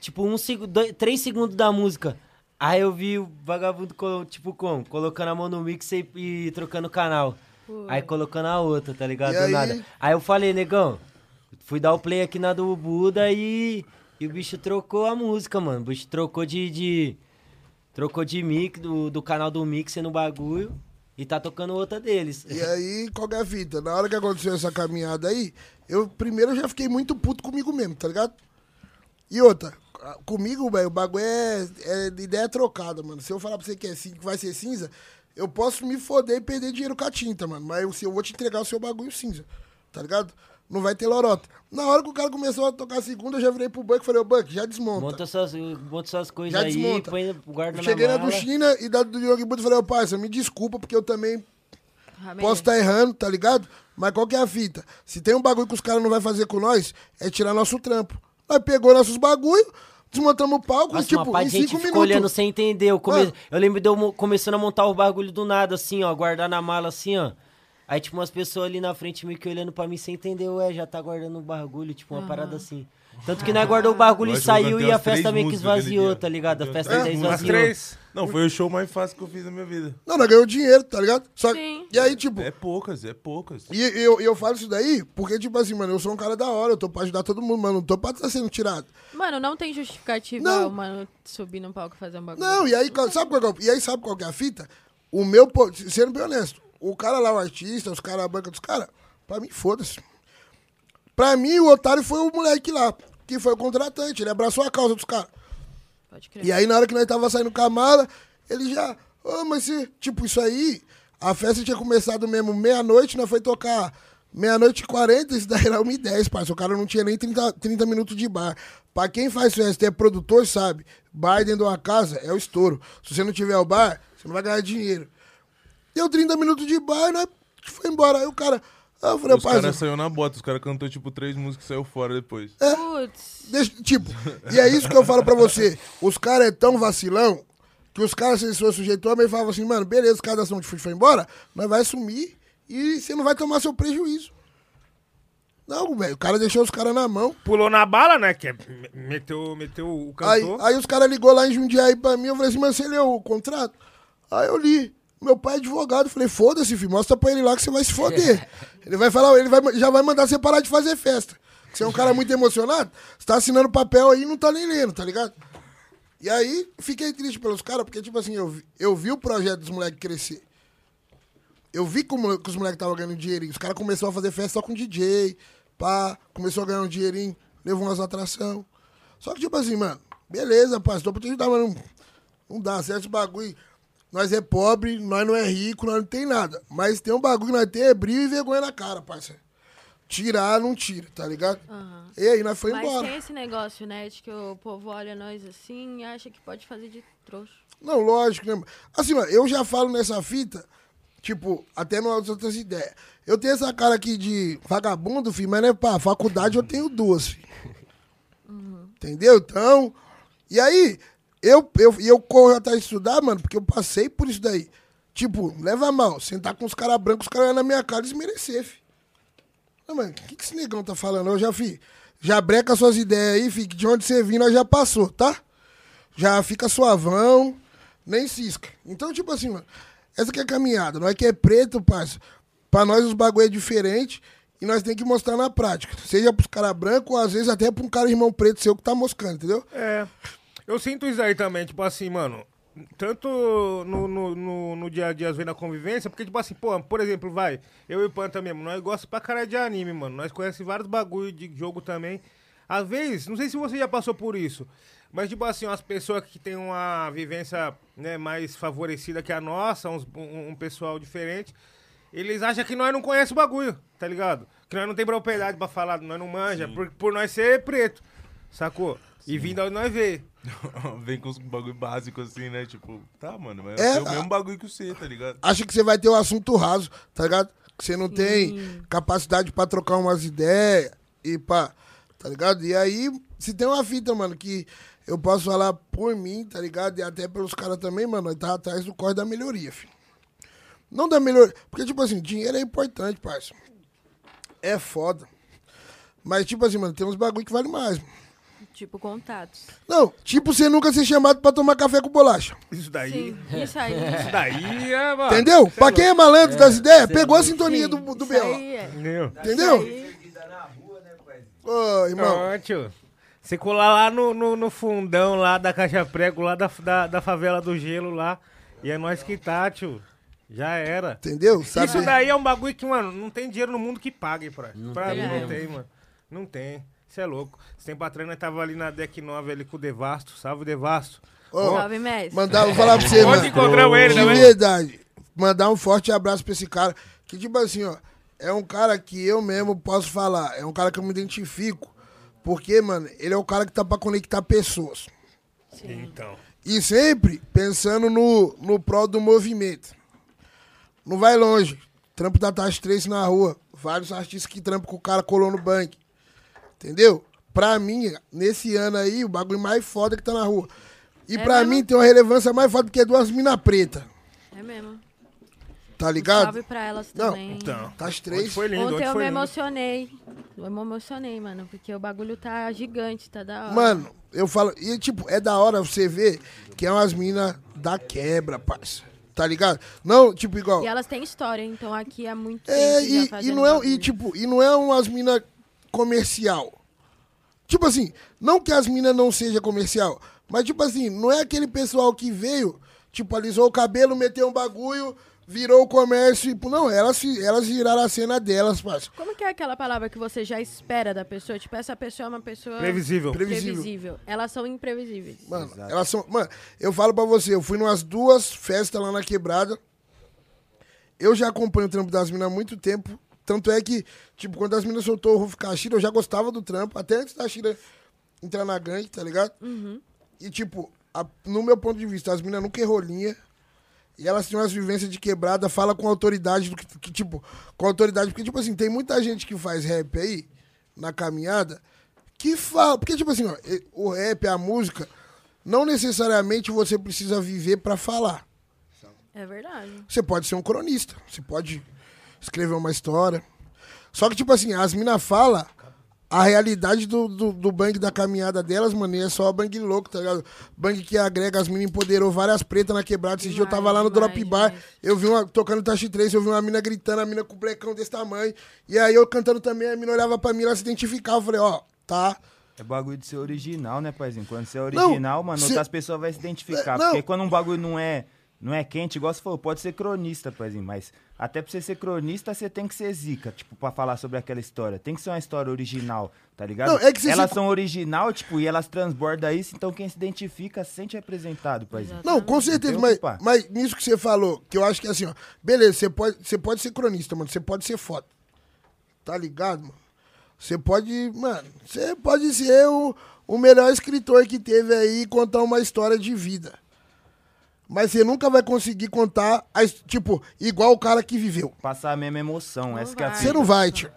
Tipo, um seg... dois, três segundos da música. Aí eu vi o vagabundo, tipo, como? Colocando a mão no mix e, e trocando o canal. Aí colocando a outra, tá ligado? E Do aí? nada. Aí eu falei, negão, fui dar o play aqui na do Buda e, e o bicho trocou a música, mano. O bicho trocou de. de- trocou de mix, do, do canal do Mixer no bagulho. E tá tocando outra deles. E aí, qual é a fita? Na hora que aconteceu essa caminhada aí, eu primeiro já fiquei muito puto comigo mesmo, tá ligado? E outra, comigo, velho, o bagulho é, é de ideia trocada, mano. Se eu falar pra você que, é, que vai ser cinza, eu posso me foder e perder dinheiro com a tinta, mano. Mas eu, eu vou te entregar o seu bagulho cinza, tá ligado? Não vai ter lorota. Na hora que o cara começou a tocar a segunda, eu já virei pro Buck e falei, ô Buck, já desmonta. Monta suas, monta suas coisas Já aí, desmonta. põe, guarda Eu cheguei na, na do China e da do Diogo Buda e falei, ô parça, me desculpa, porque eu também Amém. posso estar errando, tá ligado? Mas qual que é a fita? Se tem um bagulho que os caras não vai fazer com nós, é tirar nosso trampo. Nós pegou nossos bagulho, desmontamos o palco Nossa, e, tipo, em cinco ficou minutos. olhando sem entender. Eu, come- Mano. eu lembro de eu começando a montar o bagulho do nada, assim, ó, guardar na mala, assim, ó. Aí, tipo, umas pessoas ali na frente meio que olhando pra mim sem entender, ué, já tá guardando o bagulho, tipo, uma Aham. parada assim. Tanto que nós guardou o bagulho e saiu e a festa meio que esvaziou, tá ligado? A festa até Umas esvaziou. três. Não, foi o show mais fácil que eu fiz na minha vida. Não, nós ganhamos dinheiro, tá ligado? Só que- Sim. E aí, tipo, É poucas, é poucas. e eu, eu falo isso daí porque, tipo assim, mano, eu sou um cara da hora, eu tô pra ajudar todo mundo, mano, não tô pra estar sendo tirado. Mano, não tem justificativa Não. o mano subir no palco e fazer um bagulho. Não, e aí, qual- sabe qual, que é o- e aí sabe qual que é a fita? O meu, sendo bem honesto, o cara lá, o artista, os caras, a banca dos caras, pra mim, foda-se. Pra mim, o otário foi o moleque lá, que foi o contratante, ele abraçou a causa dos caras. Pode crer. E aí, na hora que nós tava saindo com a mala, ele já, ô, mas se, tipo, isso aí, a festa tinha começado mesmo meia-noite, nós foi tocar meia-noite e 40, isso daí era 1 e 10, parça. O cara não tinha nem 30, 30 minutos de bar. Pra quem faz festa e é produtor, sabe, bar dentro de uma casa é o estouro. Se você não tiver o bar, você não vai ganhar dinheiro. Deu 30 minutos de bar, né? Foi embora. Aí o cara. Aí eu falei, Os caras saíram na bota, os caras cantou tipo três músicas e saiu fora depois. Putz. Deixa- tipo, e é isso que eu falo pra você. Os caras é tão vacilão que os caras, se eles fossem sujeito homem, falavam assim, mano, beleza, os caras da ação de foi embora, mas vai sumir e você não vai tomar seu prejuízo. Não, velho, o cara deixou os caras na mão. Pulou na bala, né? Que é, me- meteu, meteu o Aí, cantor. aí os caras ligou lá em Jundiaí pra mim, eu falei assim, mas você leu o contrato? Aí eu li. Meu pai é advogado, falei, foda-se, filho, mostra pra ele lá que você vai se foder. *laughs* ele vai falar, ele vai, já vai mandar você parar de fazer festa. Você é um cara muito emocionado, você tá assinando papel aí e não tá nem lendo, tá ligado? E aí, fiquei triste pelos caras, porque, tipo assim, eu, eu vi o projeto dos moleques crescer. Eu vi como, que os moleques estavam ganhando dinheirinho. Os caras começaram a fazer festa só com DJ, pá, começou a ganhar um dinheirinho, levou umas atrações. Só que, tipo assim, mano, beleza, pastor, pra te ajudar, mas não, não dá certo bagulho. Nós é pobre, nós não é rico, nós não tem nada. Mas tem um bagulho que nós tem é brilho e vergonha na cara, parceiro. Tirar, não tira, tá ligado? Aham. E aí, nós foi Mas embora. tem esse negócio, né? De que o povo olha nós assim e acha que pode fazer de trouxa. Não, lógico, né? Assim, mano, eu já falo nessa fita, tipo, até nas outras ideias. Eu tenho essa cara aqui de vagabundo, filho, mas né, pá, faculdade eu tenho duas, filho. Entendeu? Então, e aí, eu, eu, eu corro atrás de estudar, mano, porque eu passei por isso daí. Tipo, leva mal, sentar com os caras brancos, os caras na minha cara desmerecer, filho. Não, mano, o que, que esse negão tá falando? Eu já, fi, já breca suas ideias aí, filho, que de onde você vindo nós já passou, tá? Já fica suavão, nem cisca. Então, tipo assim, mano, essa que é a caminhada. Nós que é preto, parça, pra nós os bagulho é diferente e nós tem que mostrar na prática. Seja pros caras brancos ou às vezes até pra um cara irmão preto seu que tá moscando, entendeu? É. Eu sinto isso aí também, tipo assim, mano. Tanto no, no, no, no dia a dia, às vezes, na convivência, porque, tipo assim, pô, por exemplo, vai, eu e o Panta mesmo, nós gostamos pra caralho de anime, mano. Nós conhecemos vários bagulho de jogo também. Às vezes, não sei se você já passou por isso, mas, tipo assim, umas pessoas que têm uma vivência né, mais favorecida que a nossa, uns- um, um pessoal diferente, eles acham que nós não conhecemos o bagulho, tá ligado? Que nós não tem propriedade pra falar, nós não manja, por, por nós ser preto, sacou? E vindo onde nós vê. *laughs* Vem com os bagulho básico assim, né? Tipo, tá, mano, mas É, é, o mesmo bagulho que você, tá ligado? Acha que você vai ter um assunto raso, tá ligado? que você não tem capacidade pra trocar umas ideias e pá, tá ligado? E aí, se tem uma fita, mano, que eu posso falar por mim, tá ligado? E até pelos caras também, mano, nós tá atrás do corre da melhoria, filho. Não da melhoria, porque, tipo assim, dinheiro é importante, parça. É foda. Mas, tipo assim, mano, tem uns bagulho que vale mais, mano. Tipo, contatos. Não, tipo você nunca ser chamado pra tomar café com bolacha. Isso daí. Sim, isso aí. Isso daí é, mano. Entendeu? Pra quem é malandro É, das ideias, é pegou a louco. sintonia do, do B.O. aí é. Entendeu? Entendeu? Ô, irmão. Não, tio. Você colar lá no, no, no fundão lá da Caixa Prego, lá da, da, da favela do gelo lá. E é nós que tá, tio. Já era. Entendeu? Sabe- Isso daí é um bagulho que, mano, não tem dinheiro no mundo que pague pra. pra tem mim não mesmo. tem, mano. Não tem. Você é louco. Esse tempo atrás nós tava ali na Deck 9 ali com o Devasto. Salve, Devasto. Ô, Salve, mestre. Mandar, vou falar pra você, Onde mano. encontramos ele, De né, verdade. Mandar um forte abraço pra esse cara. Que, tipo assim, ó. É um cara que eu mesmo posso falar. É um cara que eu me identifico. Porque, mano, ele é o cara que tá pra conectar pessoas. Então. E sempre pensando no, no prol do movimento. Não vai longe. Trampo da Taxa 3 na rua. Vários artistas que trampam com o cara colou no banco. Entendeu? Pra mim, nesse ano aí, o bagulho mais foda que tá na rua. E É pra mesmo? mim tem uma relevância mais foda porque é duas minas pretas. É mesmo. Tá ligado? Salve pra elas Não, também. então. Taxa 3. foi lindo, Ontem ontem eu me lindo. emocionei. Eu me emocionei, mano, porque o bagulho tá gigante, tá da hora. Mano, eu falo. E, tipo, é da hora você ver que é umas minas da quebra, parça. Tá ligado? Não, tipo, igual. E elas têm história, então aqui é muito É, e, e não é, e, tipo, e não é umas minas comercial. Tipo assim, não que as minas não seja comercial, mas tipo assim, não é aquele pessoal que veio, tipo, alisou o cabelo, meteu um bagulho, virou o comércio e, não, elas, elas viraram a cena delas, parça. Como que é aquela palavra que você já espera da pessoa? Tipo, essa pessoa é uma pessoa... Previsível. Previsível. Elas são imprevisíveis. Mano, elas são. Mano, eu falo pra você, eu fui numas duas festas lá na quebrada. Eu já acompanho o trampo das minas há muito tempo. Tanto é que, tipo, quando as minas soltou o Rufo Cachira, eu já gostava do trampo, até antes da Shira entrar na gangue, tá ligado? Uhum. E, tipo, a- no meu ponto de vista, as minas nunca errou linha. E elas têm umas vivências de quebrada, fala com autoridade do que, que, tipo, com autoridade. Porque, tipo assim, tem muita gente que faz rap aí, na caminhada, que fala. Porque, tipo assim, ó, o rap, a música, não necessariamente você precisa viver pra falar. É verdade. Você pode ser um cronista, você pode escrever uma história. Só que, tipo assim, as minas falam a realidade do, do, do bang da caminhada delas, mano, e é só bang louco, tá ligado? Bang que agrega, as minas empoderou várias pretas na quebrada. Esses dias eu tava lá no Demais, Drop Bar, eu vi uma, tocando Tashi 3, eu vi uma mina gritando, a mina com o blecão desse tamanho. E aí eu cantando também, a mina olhava pra mim, ela se identificava. Eu falei, ó, tá. É bagulho de ser original, né, paizinho? Quando você é Não, original, mano, cê- outras pessoas vão se identificar. Não. Porque quando um bagulho não é, não é quente, igual você falou, pode ser cronista, paizinho, mas até pra você ser cronista, você tem que ser zica, tipo, pra falar sobre aquela história. Tem que ser uma história original, tá ligado? Não, é que você elas se- são original, tipo, e elas transbordam isso, então quem se identifica se sente representado, paizinho. Não, com certeza, mas, mas nisso que você falou, que eu acho que assim, ó, beleza, você pode, você pode ser cronista, mano, você pode ser foda. Tá ligado, mano? Você pode, mano, você pode ser o, o melhor escritor que teve aí e contar uma história de vida. Mas você nunca vai conseguir contar, tipo, igual o cara que viveu. Passar a mesma emoção, essa que é a Você não vai, tio.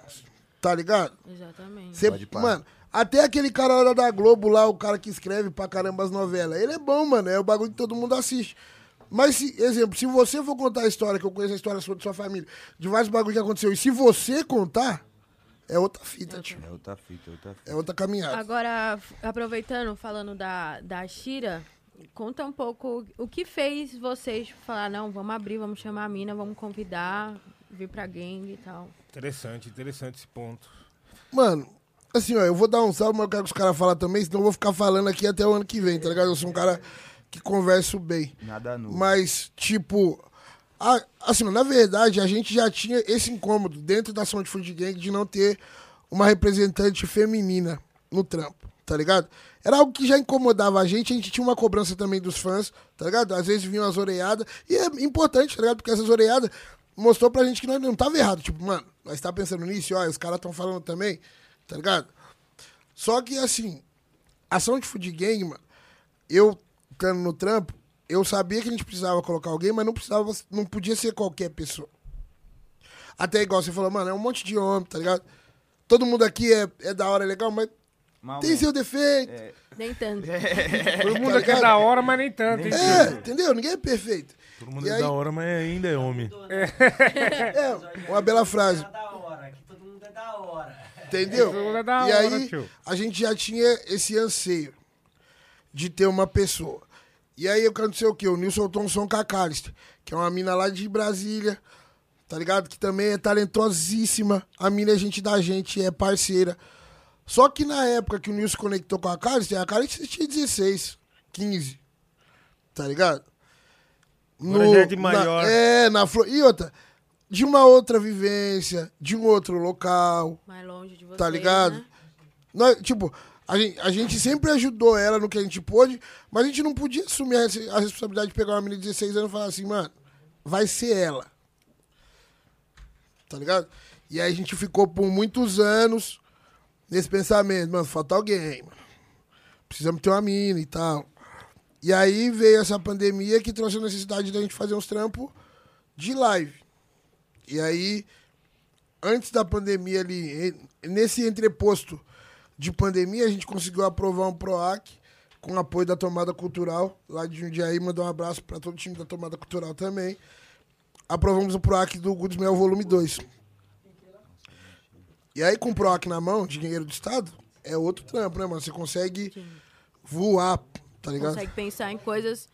Tá ligado? Exatamente. Cê, Pode pá. mano, até aquele cara lá da Globo lá, o cara que escreve pra caramba as novelas, ele é bom, mano. É o bagulho que todo mundo assiste. Mas, se, exemplo, se você for contar a história, que eu conheço a história de sua família, de vários bagulhos que aconteceu, e se você contar, é outra fita, tio. É outra fita, outra fita. É outra caminhada. Agora, aproveitando, falando da, da Shira, conta um pouco o que fez vocês falar, não, vamos abrir, vamos chamar a mina, vamos convidar, vir pra gangue e tal. Interessante, interessante esse ponto. Mano, assim, ó, eu vou dar um salve, mas eu quero que os caras falem também, senão eu vou ficar falando aqui até o ano que vem, tá ligado? Eu sou um cara que converso bem. Nada novo. Mas, tipo, a- assim, na verdade, a gente já tinha esse incômodo dentro da Sound Food Gang de não ter uma representante feminina no trampo, tá ligado? Era algo que já incomodava a gente, a gente tinha uma cobrança também dos fãs, tá ligado? Às vezes vinham as oreadas, e é importante, tá ligado? Porque essas oreadas mostrou pra gente que nós não tava errado. Tipo, mano, nós tá pensando nisso, ó, os caras tão falando também, tá ligado? Só que, assim, a Sound Food Gang, mano, eu estando no trampo, eu sabia que a gente precisava colocar alguém, mas não precisava, não podia ser qualquer pessoa. Até igual você falou, mano, é um monte de homem, tá ligado? Todo mundo aqui é, é da hora, é legal, mas Mal tem mesmo. seu defeito. Nem tanto. Todo mundo aqui é da hora, mas nem tanto, hein? É, entendeu? Ninguém é perfeito. Todo mundo E é aí- da hora, mas ainda é homem. É, uma bela frase. Entendeu? Todo mundo é da e hora, aí, tio. a gente já tinha esse anseio de ter uma pessoa. E aí, aconteceu o quê? O Nilson soltou um som com a Callister, que é uma mina lá de Brasília, tá ligado? Que também é talentosíssima. A mina é gente da gente, é parceira. Só que na época que o Nilson conectou com a Callister, a Callister tinha 16, 15. Tá ligado? Agora já é de maior. na- é, na Flor. E outra, de uma outra vivência, de um outro local. Mais longe de você. Tá ligado? Né? Nós, tipo, a gente, a gente sempre ajudou ela no que a gente pôde, mas a gente não podia assumir a responsabilidade de pegar uma menina de 16 anos e falar assim, mano, vai ser ela. Tá ligado? E aí a gente ficou por muitos anos nesse pensamento, mano, falta alguém, mano. Precisamos ter uma mina e tal. E aí veio essa pandemia que trouxe a necessidade da gente fazer uns trampos de live. E aí, antes da pandemia ali, nesse entreposto de pandemia, a gente conseguiu aprovar um PROAC com apoio da Tomada Cultural, lá de Jundiaí. Mandar um abraço para todo o time da Tomada Cultural também. Aprovamos o PROAC do Goods Mel Volume 2. E aí, com o PROAC na mão, dinheiro do Estado, é outro trampo, né, mano? Você consegue voar, tá ligado? Consegue pensar em coisas.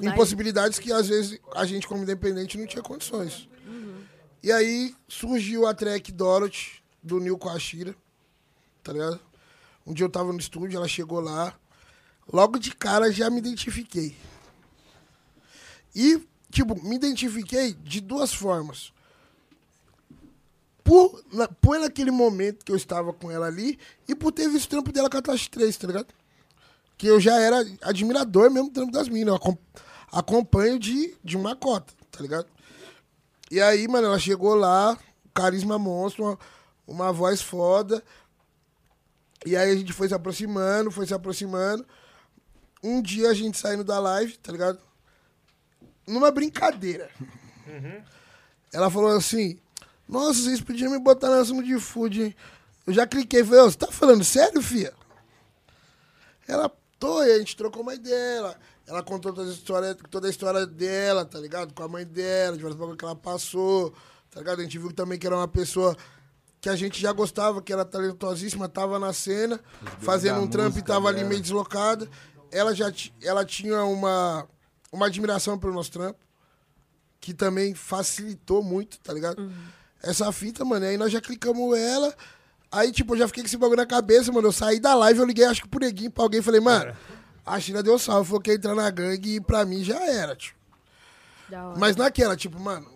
em mais- possibilidades que às vezes a gente como independente não tinha condições. Uhum. E aí surgiu a track Dorothy do Nil com a Shira, tá ligado? Um dia eu tava no estúdio, ela chegou lá, logo de cara já me identifiquei. E, tipo, me identifiquei de duas formas. Por, na, por naquele momento que eu estava com ela ali e por ter visto o trampo dela com a Tashi 3, tá ligado? que eu já era admirador mesmo do trampo das minas. Eu acom- acompanho de, de uma cota, tá ligado? E aí, mano, ela chegou lá, carisma monstro, uma, uma voz foda. E aí a gente foi se aproximando, foi se aproximando. Um dia a gente saindo da live, tá ligado? Numa brincadeira. Ela falou assim: Nossa, vocês podiam me botar na zona de food, hein? Eu já cliquei, falei, "Ô, você tá falando sério, fia? Ela, tô, e a gente trocou uma ideia. Ela, ela contou toda a, história, toda a história dela, tá ligado? Com a mãe dela, de várias bagulho que ela passou, tá ligado? A gente viu também que era uma pessoa que a gente já gostava, que era talentosíssima, tava na cena, fazendo um trampo e tava ali meio deslocada. Ela já ela tinha uma, uma admiração pelo nosso trampo, que também facilitou muito, tá ligado? Essa fita, mano, aí nós já clicamos ela. Aí, tipo, eu já fiquei com esse bagulho na cabeça, mano. Eu saí da live, eu liguei, acho que pro neguinho, pra alguém. Falei, mano, a China deu salve, falou que ia entrar na gangue e pra mim já era, tipo. Da hora. Mas naquela, tipo, mano,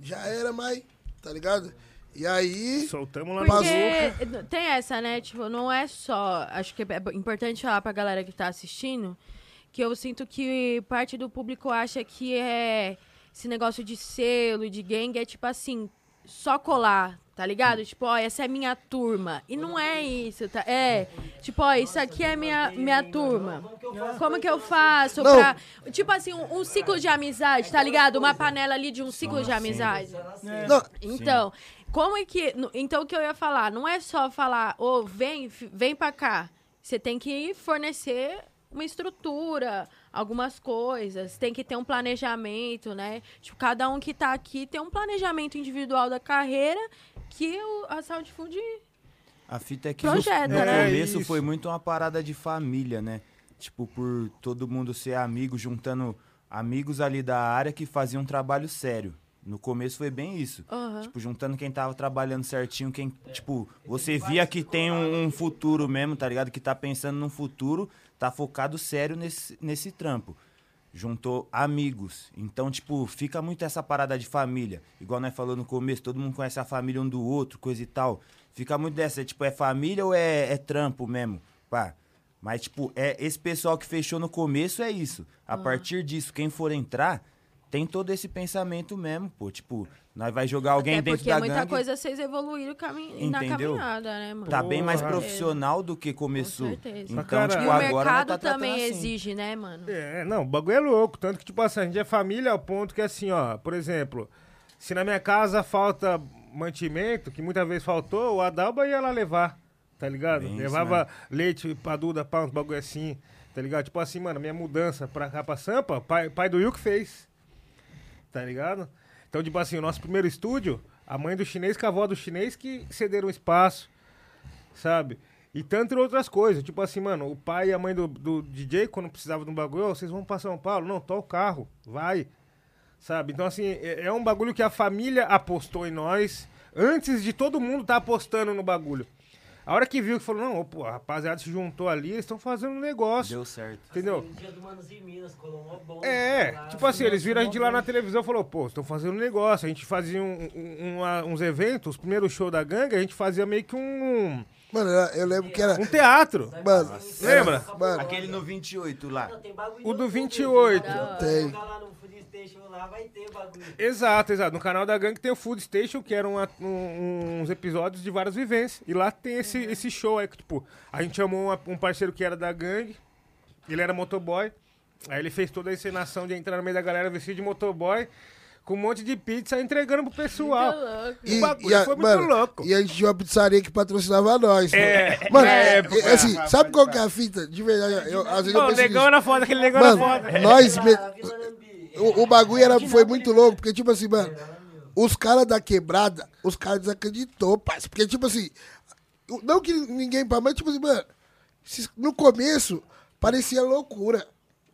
já era, mas, tá ligado? E aí. Soltamos lá Porque tem essa, né? Tipo, não é só. Acho que é importante falar pra galera que tá assistindo que eu sinto que parte do público acha que é esse negócio de selo, de gangue, é tipo assim, só colar, tá ligado? Tipo, ó, essa é minha turma. E não é isso, tá? É, tipo, ó, isso aqui é minha, minha turma. Como que eu faço Não. pra. Tipo assim, um, um ciclo de amizade, tá ligado? Uma panela ali de um ciclo de amizade. Não. Então, como é que. Então, o que eu ia falar? Não é só falar, ô, vem, f- vem pra cá. Você tem que fornecer uma estrutura, algumas coisas. Tem que ter um planejamento, né? Tipo, cada um que tá aqui tem um planejamento individual da carreira que o, a Sound Food. A fita é que Projeta, no, no né? começo Isso. foi muito uma parada de família, né? Tipo, por todo mundo ser amigo, juntando amigos ali da área que faziam um trabalho sério. No começo foi bem isso. Aham. Tipo, juntando quem tava trabalhando certinho, quem, tipo, você via que tem um, um futuro mesmo, tá ligado? Que tá pensando num futuro, tá focado sério nesse, nesse trampo. Juntou amigos. Então, tipo, fica muito essa parada de família. Igual nós falou no começo, todo mundo conhece a família um do outro, coisa e tal. Fica muito dessa, é, tipo, é família ou é, é trampo mesmo? Pá. Mas, tipo, é esse pessoal que fechou no começo é isso. A partir disso, quem for entrar, tem todo esse pensamento mesmo, pô. Tipo, nós vai jogar alguém Até dentro porque da muita gangue. coisa vocês evoluíram cami na Entendeu? caminhada, né, mano? Tá bem mais profissional do que começou. certeza. Então, Cara, tipo, e o agora mercado tá também assim. exige, né, mano? É, não, o bagulho é louco. Tanto que, tipo assim, a gente é família ao ponto que, assim, ó, por exemplo, Se na minha casa falta mantimento, que muitas vezes faltou, o Adalba ia lá levar, tá ligado? Bem isso Levava leite pra Duda, pá, uns bagulho assim, tá ligado? Tipo assim, mano, minha mudança pra cá, pra Sampa, pai, pai do Will que fez, tá ligado? Então, tipo assim, o nosso primeiro estúdio, a mãe do chinês com a avó do chinês que cederam espaço, sabe? E tanto outras coisas. Tipo assim, mano, o pai e a mãe do, do DJ, quando precisava de um bagulho, "Ô, vocês vão pra São Paulo? Não, tô o carro, vai. Sabe? Então, assim, é, é um bagulho que a família apostou em nós antes de todo mundo tá apostando no bagulho. A hora que viu que falou, não, pô, a rapaziada se juntou ali, eles estão fazendo um negócio. Deu certo. Entendeu? No dia do Manos em Minas, colou uma bomba. É, lá, tipo assim, eles viram a gente lá na televisão e falou, pô, estão fazendo um negócio. A gente fazia um- um- uma- uns eventos, os primeiros shows da gangue, a gente fazia meio que um. Mano, eu- eu lembro que era. Um teatro. Mano, Lembra? Mano, Aquele no 28 lá. O do 28. tem. Station lá, vai ter bagulho. Exato, exato. No canal da gangue tem o Food Station, que eram um- uns episódios de várias vivências. E lá tem esse, esse show aí, que, tipo, a gente chamou uma- um parceiro que era da gangue, ele era motoboy. Aí ele fez toda a encenação de entrar no meio da galera vestido de motoboy, com um monte de pizza entregando pro pessoal. louco. O bagulho a, foi muito mano, louco. E a gente tinha uma pizzaria que patrocinava nós. É, mano. na é, é, assim, sabe qual que é a fita? De verdade, eu, às vezes eu Não, o penso negão era foda, aquele negão Mano, era foda. nós... me- O, o bagulho era, foi muito louco, porque, tipo assim, mano, os caras da quebrada, os caras desacreditou, parça. Porque, tipo assim, não que ninguém, pá, mas, tipo assim, mano, no começo, parecia loucura.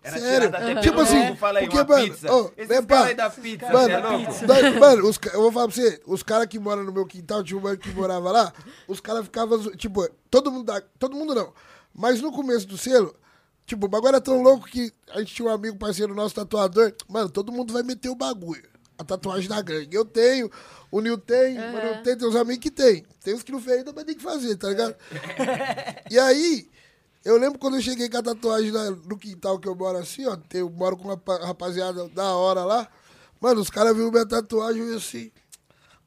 Era Sério. até Tipo assim, louco, fala aí, porque, mano, pizza. ô, Esses né, aí da pizza, mano, é *laughs* mano, os eu vou falar pra você, os caras que moram no meu quintal, tinha um mano que morava lá, os caras ficavam, tipo, todo mundo, da- todo mundo não, mas no começo do selo, tipo, o bagulho era tão louco que a gente tinha um amigo parceiro nosso, tatuador, mano, todo mundo vai meter o bagulho, a tatuagem da gangue. Eu tenho, o Nil tem, o Nil tem, tem uns amigos que tem, tem uns que não fez ainda, mas tem que fazer, tá ligado? E aí, eu lembro quando eu cheguei com a tatuagem na- no quintal que eu moro assim, ó. Eu moro com uma pa- rapaziada da hora lá. Mano, os caras viram minha tatuagem e eu assim.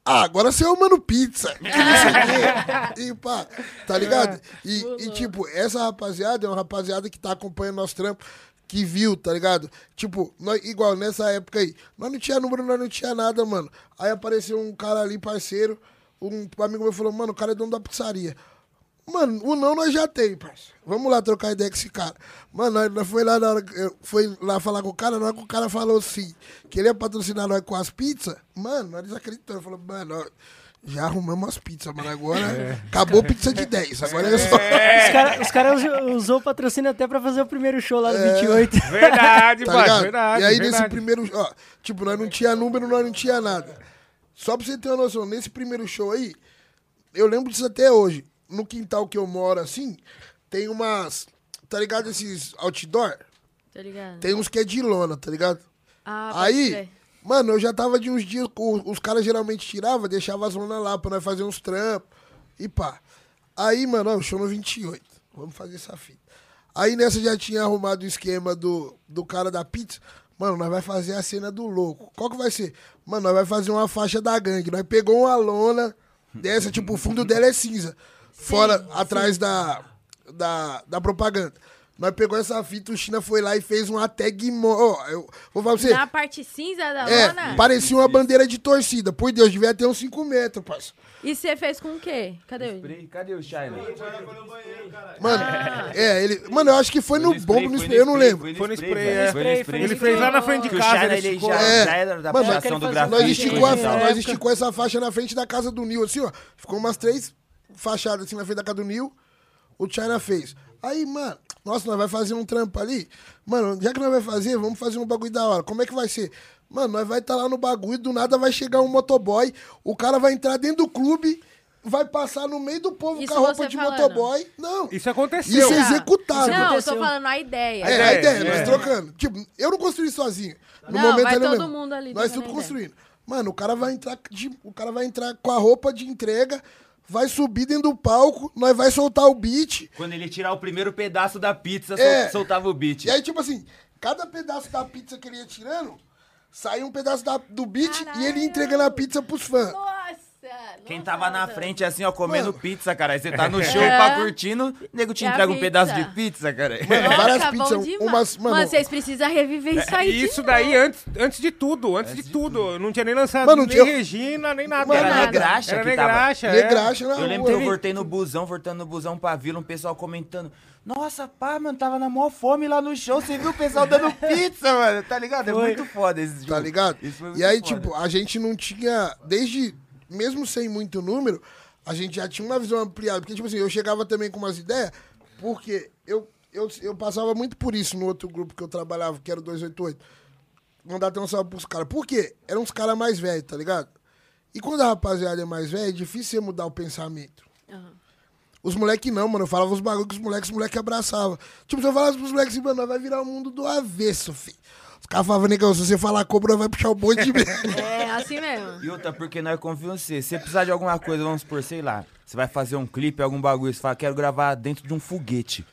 Ah, agora você é o Mano Pizza. *laughs* que não sei o quê." E pá, tá ligado? E, e, tipo, essa rapaziada é uma rapaziada que tá acompanhando nosso trampo, que viu, tá ligado? Tipo, nós, igual nessa época aí, nós não tinha número, nós não tinha nada, mano. Aí apareceu um cara ali, parceiro, um amigo meu falou, mano, o cara é dono da pizzaria. Mano, o não nós já tem, parceiro. Vamos lá trocar ideia com esse cara. Mano, nós, foi lá na hora, foi lá falar com o cara, na hora que o cara falou assim, que ele ia patrocinar nós com as pizzas, mano, nós desacreditamos. Falou, mano, ó, já arrumamos as pizzas, mano, agora acabou pizza de 10, agora é só... Os caras cara us- usou o patrocínio até pra fazer o primeiro show lá no 28. *laughs* Verdade, tá verdade. E aí verdade. nesse primeiro, ó, tipo, nós não tinha número, nós não tinha nada. Só pra você ter uma noção, nesse primeiro show aí, eu lembro disso até hoje. No quintal que eu moro, assim, tem umas, tá ligado, esses outdoor? Tá ligado? Tem uns que é de lona, tá ligado? Ah, aí, mano, eu já tava de uns dias, o- os caras geralmente tiravam, deixavam as lonas lá pra nós fazer uns trampos e pá. Aí, mano, ó, show no 28. Vamos fazer essa fita. Aí nessa já tinha arrumado o esquema do, do cara da pizza. Mano, nós vai fazer a cena do louco. Qual que vai ser? Mano, nós vai fazer uma faixa da gangue. Nós pegou uma lona dessa, tipo, o fundo dela é cinza. Fora, atrás da, da, da propaganda. Nós pegou essa fita, o China foi lá e fez uma tag... mo- Ó, eu vou falar pra você... Na parte cinza da É, lona? parecia uma bandeira de torcida. Por Deus, devia ter uns 5 metros, parceiro. E você fez com o quê? Cadê ele? Cadê o Shine? Mano, Ah. é, ele. Mano, eu acho que foi, no, bombo, no spray, eu não lembro. Foi no spray, é. Foi no spray. Ele fez lá na frente de o casa, ele esticou. já, É. já era da Mano, do Nós grafite. esticou, a, nós esticou essa faixa na frente da casa do Nil, assim, ó. Ficou umas três fachadas assim na frente da casa do Nil. O China fez. Aí, mano, nossa, nós vai fazer um trampo ali. Mano, já que nós vai fazer, vamos fazer um bagulho da hora. Como é que vai ser? Mano, nós vai estar lá no bagulho, do nada vai chegar um motoboy, o cara vai entrar dentro do clube, vai passar no meio do povo Isso com a roupa de falando. motoboy. Não. Isso aconteceu. Isso é executado. Não, eu tô falando a ideia. É, a ideia, nós é. trocando. Tipo, eu não construí sozinho. No Não, momento vai ali todo mesmo. mundo ali Nós tudo construindo. Mano, o cara vai entrar de- o cara vai entrar com a roupa de entrega, vai subir dentro do palco, nós vai soltar o beat. Quando ele tirar o primeiro pedaço da pizza, É. sol- soltava o beat. E aí, tipo assim, cada pedaço da pizza que ele ia tirando, saía um pedaço da- do beat e ele ia entregando a pizza pros fãs. Nossa, Quem tava na frente assim, ó, comendo pizza, cara. Aí você tá no *laughs* show, É. pá, curtindo, o nego te E entrega um pedaço de pizza, cara. Mano, várias Tá bom pizzas, demais. umas, mano, Mano, vocês precisam reviver isso aí. de Isso daí antes, antes de tudo, antes de tudo. Não tinha nem lançado Mano, nem eu- Regina, nem nada. Era nada. negraxa Era que tava. negraxa, é. negraxa na Eu lembro que eu voltei no busão, voltando no busão pra vila, um pessoal comentando. Nossa, pá, mano, tava na maior fome lá no show. Você viu o pessoal dando *laughs* pizza, mano? Tá ligado? É Foi. muito foda esse jogo. Tá ligado? Isso foi E muito aí, foda. tipo, a gente não tinha. Desde. Mesmo sem muito número, a gente já tinha uma visão ampliada. Porque, tipo assim, eu chegava também com umas ideias, porque eu, eu, eu passava muito por isso no outro grupo que eu trabalhava, que era o 288. Mandar até um salve pros caras. Por quê? Eram uns caras mais velhos, tá ligado? E quando a rapaziada é mais velha, é difícil você mudar o pensamento. Os moleques não, mano. Eu falava os bagulho que os moleques, os moleques abraçavam. Tipo, se eu falasse pros moleques assim, mano, vai virar o mundo do avesso, filho. Os caras falavam, negão, se você falar cobra, vai puxar o bonde de. *laughs* É, assim mesmo. E outra, porque nós confiamos em você. Se você precisar de alguma coisa, vamos supor, sei lá, você vai fazer um clipe, algum bagulho, você fala, quero gravar dentro de um foguete.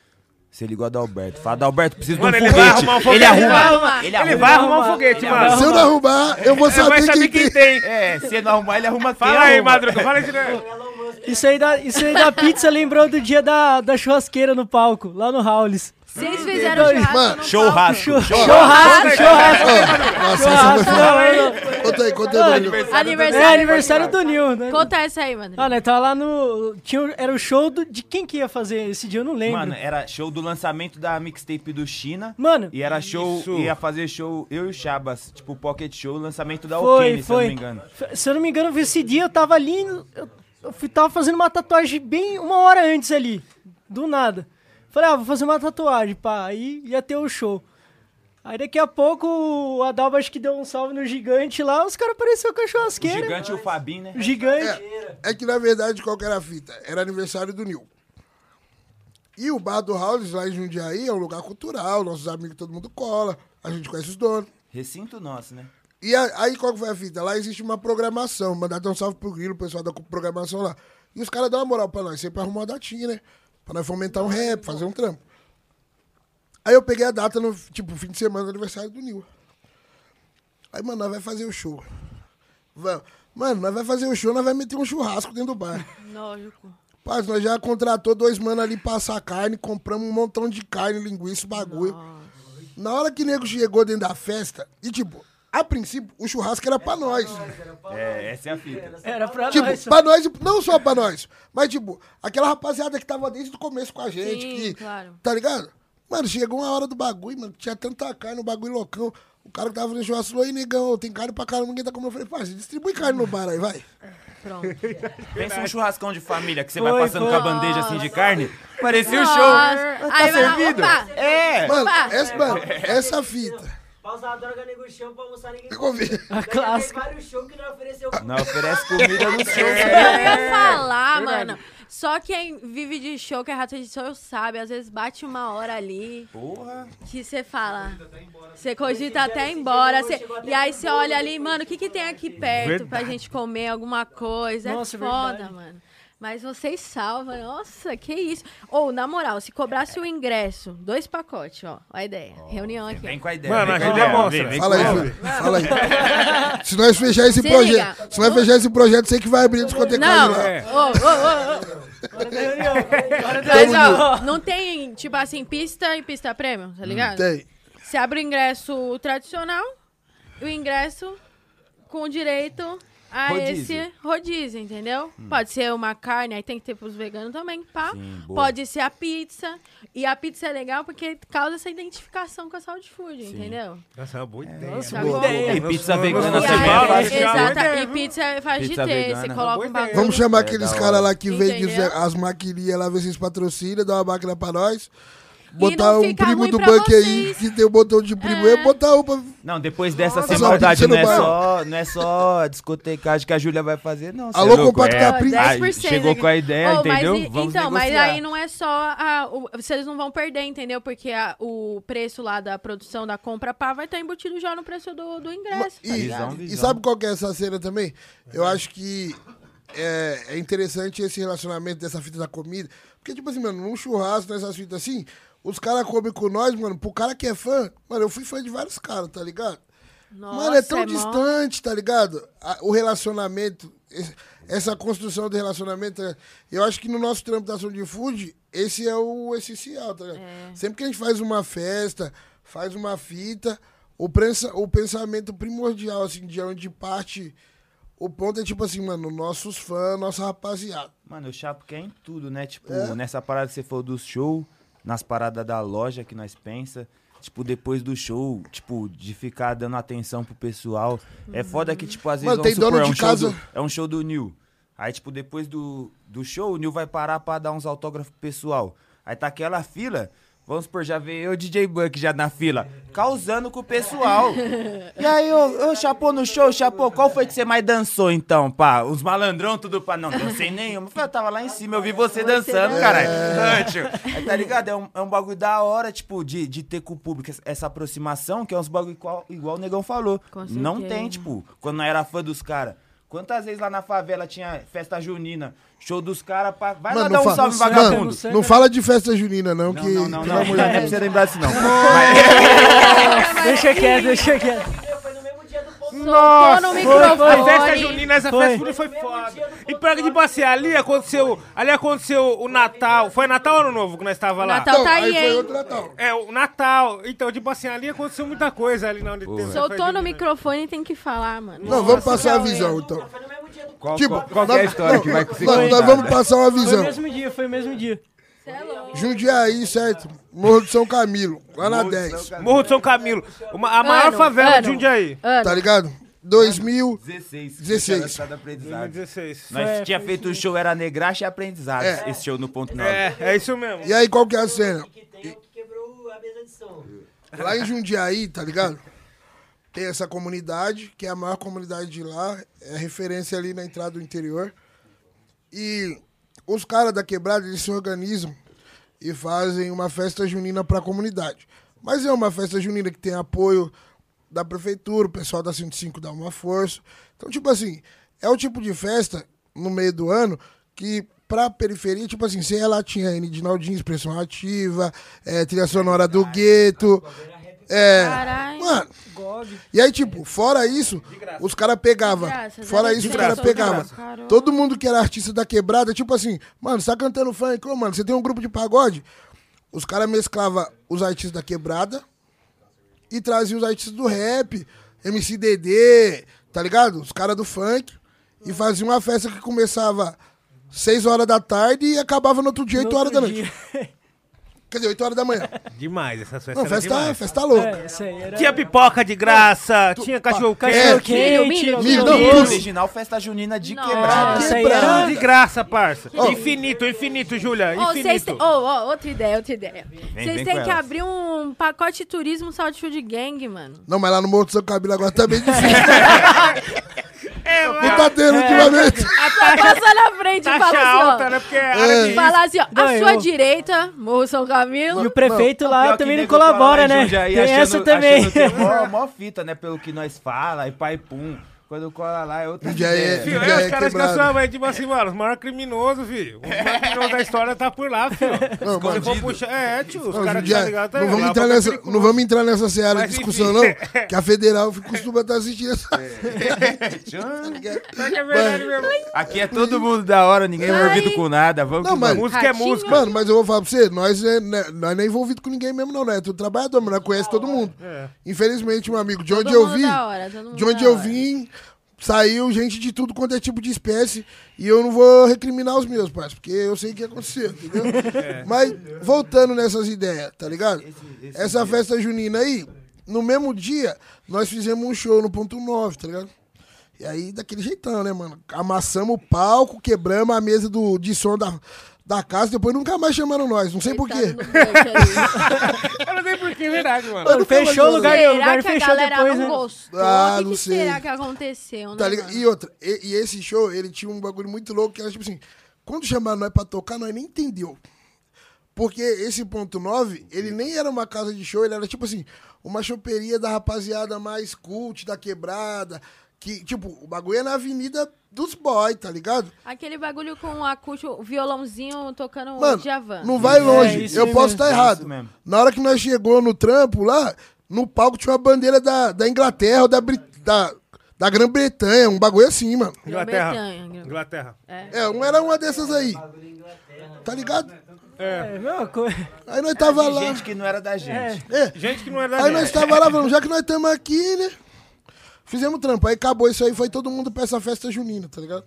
Você ligou a Adalberto. Fala, Adalberto, preciso Mano, de um ele vai foguete. arrumar um foguete. Ele arruma. Ele Ele arruma. vai arrumar um foguete, mano. Se eu não arrumar, eu vou Você saber, vai saber quem quem tem. tem. É, se não arrumar, ele arruma Fala aí, arruma. Madruga, fala isso daí. *laughs* Isso aí, da, isso aí da pizza lembrou do dia da, da churrasqueira no palco, lá no Haulis. Vocês fizeram Mano, churrasco no Churrasco. Churrasco, churrasco, Nossa, não, foi... não. Conta aí, conta aí, Não, Bruno. É Aniversário. aniversário do Nil, né? Conta essa aí, mano. Ah, né? Tava lá no. Tinha, era o show do- de quem que ia fazer esse dia, eu não lembro. Mano, era show do lançamento da mixtape do China. Mano, E era show, Isso. ia fazer show eu e o Chabas, tipo Pocket Show, lançamento da Foi, Okene, se eu não foi. me engano. F- Se eu não me engano, esse dia eu tava ali. Eu, eu fui, tava fazendo uma tatuagem bem uma hora antes ali. Do nada. Falei, ah, vou fazer uma tatuagem, pá. Aí ia ter o show. Aí daqui a pouco o Adalba acho que deu um salve no gigante lá, os caras apareceram com a O churrasqueira. gigante e o Fabinho, né? O gigante. É que, na verdade, qual que era a fita? Era aniversário do Nil. E o bar do House, lá em Jundiaí, é um lugar cultural. Nossos amigos, todo mundo cola. A gente conhece os donos. Recinto nosso, né? E aí, qual foi a fita? Lá existe uma programação. Mandar dar um salve pro Grilo, o pessoal da programação lá. E os caras dão uma moral pra nós. Sempre arrumar uma datinha, né? Pra nós fomentar um rap, fazer um trampo. Aí eu peguei a data no, tipo, fim de semana do aniversário do Nil. Aí, mano, nós vai fazer o show. Vamos. Mano, nós vai fazer o show, nós vai meter um churrasco dentro do bar. Lógico. Paz, nós já contratou dois manos ali pra assar carne, compramos um montão de carne, linguiça, bagulho. Na hora que o nego chegou dentro da festa, e tipo, a princípio, o churrasco era pra nós. É, essa é a fita. Era pra Tipo, nós. pra nós, não só pra nós, mas tipo, aquela rapaziada que tava desde o começo com a gente, Sim, que, claro. tá ligado? Mano, chegou uma hora do bagulho, mano, tinha tanta carne, um bagulho loucão. O cara que tava no churrasco falou, ei, negão, tem carne pra caramba, ninguém tá comendo. Eu falei, parceiro, distribui carne no bar aí, vai. Pronto. Pensa um churrascão de família que você Foi, vai passando foi. com a bandeja assim de carne. Parecia o Nossa. show. Aí Tá vai lá, servido? opa. É. Mano, Opa! essa, mano, essa fita. Pausa a droga, nego chão pra almoçar ninguém. Eu ouvi. A Tem clássica. vários shows que não ofereceu. Não oferece comida no *laughs* show. Eu ia falar, mano. Só quem vive de show, que é rato de show, sabe. Às vezes bate uma hora ali Porra. que você fala. Você cogita até ir embora. cê- e aí você olha ali, mano, o que, que tem aqui perto pra gente comer alguma coisa? Nossa, é foda, verdade. mano. Mas vocês salvam. Nossa, que isso. Ou, na moral, se cobrasse o ingresso, dois pacotes, ó. Ó a ideia. Reunião aqui. Vem com a ideia. Mano, a ideia mostra. Vem, Fala aí. Júlio. Fala aí. Se nós fechar esse Se projeto, liga. se nós fechar esse projeto, sei que vai abrir discoteca Não, lá. É. ô, ô, ô, ô. Hora da reunião. Da Mas, reunião. ó, não tem, tipo assim, pista e pista premium, tá ligado? Tem. Você abre o ingresso tradicional e o ingresso com direito a Rodízio. esse rodízio, entendeu? Pode ser uma carne, aí tem que ter pros veganos também, pá. Sim. Pode ser a pizza. E a pizza é legal porque causa essa identificação com a saúde food, entendeu? Nossa, é uma boa ideia. Nossa, Tá boa ideia. E pizza vegana E é aí, faz fácil. já. exata, e pizza é fácil de ter. vegana. Você coloca um bagulho. Vamos chamar É, aqueles caras lá que vendem as maquininhas lá, ver se eles patrocinam, dá uma máquina pra nós. Botar um primo do banco aí, que tem o botão de primo, É. eu botar um pra... Não, depois dessa Nossa, sem maldade, pizza no não é, só, não é só a discotecagem que a Júlia vai fazer, não. Alô, é é. print. Aí, 10%, chegou com a ideia, Oh, mas entendeu? e- Vamos então, mas negociar. aí não é só a, o, vocês não vão perder, entendeu? Porque a- o preço lá da produção da compra pá vai estar embutido já no preço do, do ingresso, tá E, ligado? e sabe qual que é essa cena também? Eu acho que é, é interessante esse relacionamento dessa fita da comida. Porque, tipo assim, mano, num churrasco, nessas fitas assim, os caras comem com nós, mano. Pro cara que é fã, mano, eu fui fã de vários caras, tá ligado? Nossa, Mano, é tão mó- distante, tá ligado? A- o relacionamento, esse- essa construção do relacionamento, é- eu acho que no nosso trampo da Ação de Food, esse é o essencial, tá ligado? É. Sempre que a gente faz uma festa, faz uma fita, o, pensa, o pensamento primordial, assim, de onde parte o ponto é tipo assim, mano, nossos fãs, nossa rapaziada. Mano, o Chapo quer em tudo, né? Tipo, É. nessa parada que você falou do show, nas paradas da loja que nós pensa. Tipo, depois do show, tipo, de ficar dando atenção pro pessoal. É foda que, tipo, às vezes, Mano, tem dono supor, é de um, show casa- do, é um show do Nil. Aí, tipo, depois do, do show, o Nil vai parar pra dar uns autógrafos pro pessoal. Aí tá aquela fila, vamos supor, já veio eu, DJ Buck, já na fila, causando com o pessoal. E aí, ô, ô Chapô, no show, Chapô, qual foi que você mais dançou, então, pá? Os malandrão, tudo pá? Não, dancei nenhuma. Eu falei, eu tava lá em cima, eu vi você, dançando, caralho. Aí, tá ligado? É um, é um bagulho da hora, tipo, de, de ter com o público essa- aproximação, que é uns bagulho igual, igual o Negão falou. Não tem, tipo, quando não era fã dos caras. Quantas vezes lá na favela tinha festa junina, show dos caras, pá. vai lá Mano, dar não, um salve, mano, vagabundo. não fala de festa junina, não, que. não, não, pelo não. amor de Não é Deus. pra você lembrar disso, não. deixa quieto, deixa Nossa, no Foi, microfone. foi. A festa junina, essa Foi. festa junina foi foda. E pior que, tipo assim, ali aconteceu, ali aconteceu o Natal. Foi Natal ou Ano Novo que nós tava lá? Natal tá aí, aí foi hein? outro Natal. É, o Natal. Então, tipo assim, ali aconteceu muita coisa ali na onde teve. Soltou no microfone tem que falar, mano. Não, vamos passar a visão, então. Qual, Tipo, qual, qual que é a história não, que vai conseguir nós, vamos passar uma Foi o visão. mesmo dia, foi o mesmo dia. Jundiaí, certo? Morro de São Camilo, lá na 10. Morro de São Camilo. Uma- a maior Ano, favela ano. de Jundiaí. Ano. Tá ligado? 2000. 16. 16. Cada aprendizado. 2016. Nós Foi- tinha feito o show, era Negraxa e Aprendizado. É. Esse show no ponto 9. É, é isso mesmo. E aí, qual que é a cena? Que tem que quebrou a mesa de som. Lá em Jundiaí, tá ligado? Tem essa comunidade, que é a maior comunidade de lá, é referência ali na entrada do interior. E os caras da quebrada, eles se organizam e fazem uma festa junina pra comunidade. Mas é uma festa junina que tem apoio da prefeitura, o pessoal da 105 dá uma força. Então, tipo assim, é o tipo de festa no meio do ano que pra periferia, tipo assim, ia lá, tinha N de Naldinho, Expressão Ativa, é, trilha sonora do gueto. É, Caralho. mano, e aí, tipo, fora isso, os caras pegavam. Fora isso, os caras pegavam. Todo mundo que era artista da quebrada, tipo assim, mano, você tá cantando funk, ô, mano, você tem um grupo de pagode. Os caras mesclavam os artistas da quebrada e traziam os artistas do rap, MCDD, tá ligado? Os caras do funk. E faziam uma festa que começava 6 horas da tarde e acabava no outro dia, 8 No horas da noite. *laughs* Quer dizer, 8 horas da manhã. Demais, essa festa Não, era festa, demais. festa louca. É, isso aí era... Tinha pipoca de graça, tinha cachorro É. quente. Milho, milho, Milho, milho. não, Milho, tudo. original festa junina de Nossa. quebrada. Isso aí Quebrada. era... De graça, parça. Ó. Infinito, infinito, Júlia. Ô, vocês Infinito. têm- ô, ó, outra ideia, outra ideia. Vocês vem têm com que elas. abrir um pacote de turismo South Food Gang, mano. Não, mas lá no Morro do São Camilo agora tá bem difícil. *laughs* É, Não tá tendo ultimamente. Só passa na frente e Taxa fala assim, alta, ó. né? Porque é área de Fala assim, ó, à sua direita, Morro São Camilo. E o prefeito lá também não colabora, né? Jundiaí, Tem achando- essa também. achando que é mó, *laughs* mó fita, né? Pelo que nós fala, e pai pum. Quando cola lá é outra Jundiaí é-. Filho, Já é, é os caras quebrado. que mas tipo assim, mano, os maiores criminosos, filho. Os maiores criminosos da história tá por lá, filho. Não, mano, for puxar, é, tio, os Não, caras que tá ligado, tá não, vamos ligado, entrar lá, é nessa, não vamos entrar nessa seara Mas de discussão, não. enfim. Que a federal costuma estar assistindo essa. *laughs* Mas é verdade mesmo. Aqui é todo mundo da hora, ninguém é envolvido com nada. Vamos Não, que mas- vamos. Música é música. Mano, mas eu vou falar pra você, nós, é, né, nós não é envolvido com ninguém mesmo, não, né? É tudo trabalhador, mas nós conhece todo mundo. É. Infelizmente, meu amigo, de onde eu mundo vim, da hora, todo mundo de onde da eu hora. vim, saiu gente de tudo quanto é tipo de espécie. E eu não vou recriminar os meus, parceiro, porque eu sei o que aconteceu, entendeu? Mas, voltando nessas ideias, tá ligado? Essa festa junina aí, no mesmo dia, nós fizemos um show no ponto 9, tá ligado? E aí, daquele jeitão, né, mano? Amassamos o palco, quebramos a mesa do, de som da, da casa, depois nunca mais chamaram nós, não sei porquê. Aí. *laughs* Eu não sei porquê, é verdade, mano. Mano, fechou o lugar, Será lugar que a fechou galera depois, não né? gostou? Ah, o que, não que sei. será que aconteceu, Tá né, ligado? mano? E outra, e, e esse show, ele tinha um bagulho muito louco, que era tipo assim, quando chamaram nós pra tocar, nós nem entendeu. Porque esse ponto 9, ele nem era uma casa de show, ele era tipo assim, uma choperia da rapaziada mais cult, da quebrada, que, tipo, o bagulho é na avenida dos boys, tá ligado? Aquele bagulho com o acústico, o violãozinho tocando o Mano, Djavan. não vai longe, isso eu aí posso estar É errado. Na hora que nós chegou no trampo lá, no palco tinha uma bandeira da, da Inglaterra ou da, Brit- da, da Grã-Bretanha, um bagulho assim, mano. Inglaterra. Inglaterra. É, um era uma dessas aí. Tá ligado? É, mesma coisa. Aí nós tava lá. gente que não era da gente. É. Gente que não é da Aí gente. nós tava lá, falando, já que nós estamos aqui, né? Fizemos trampo. Aí acabou isso aí, foi todo mundo pra essa festa junina, tá ligado?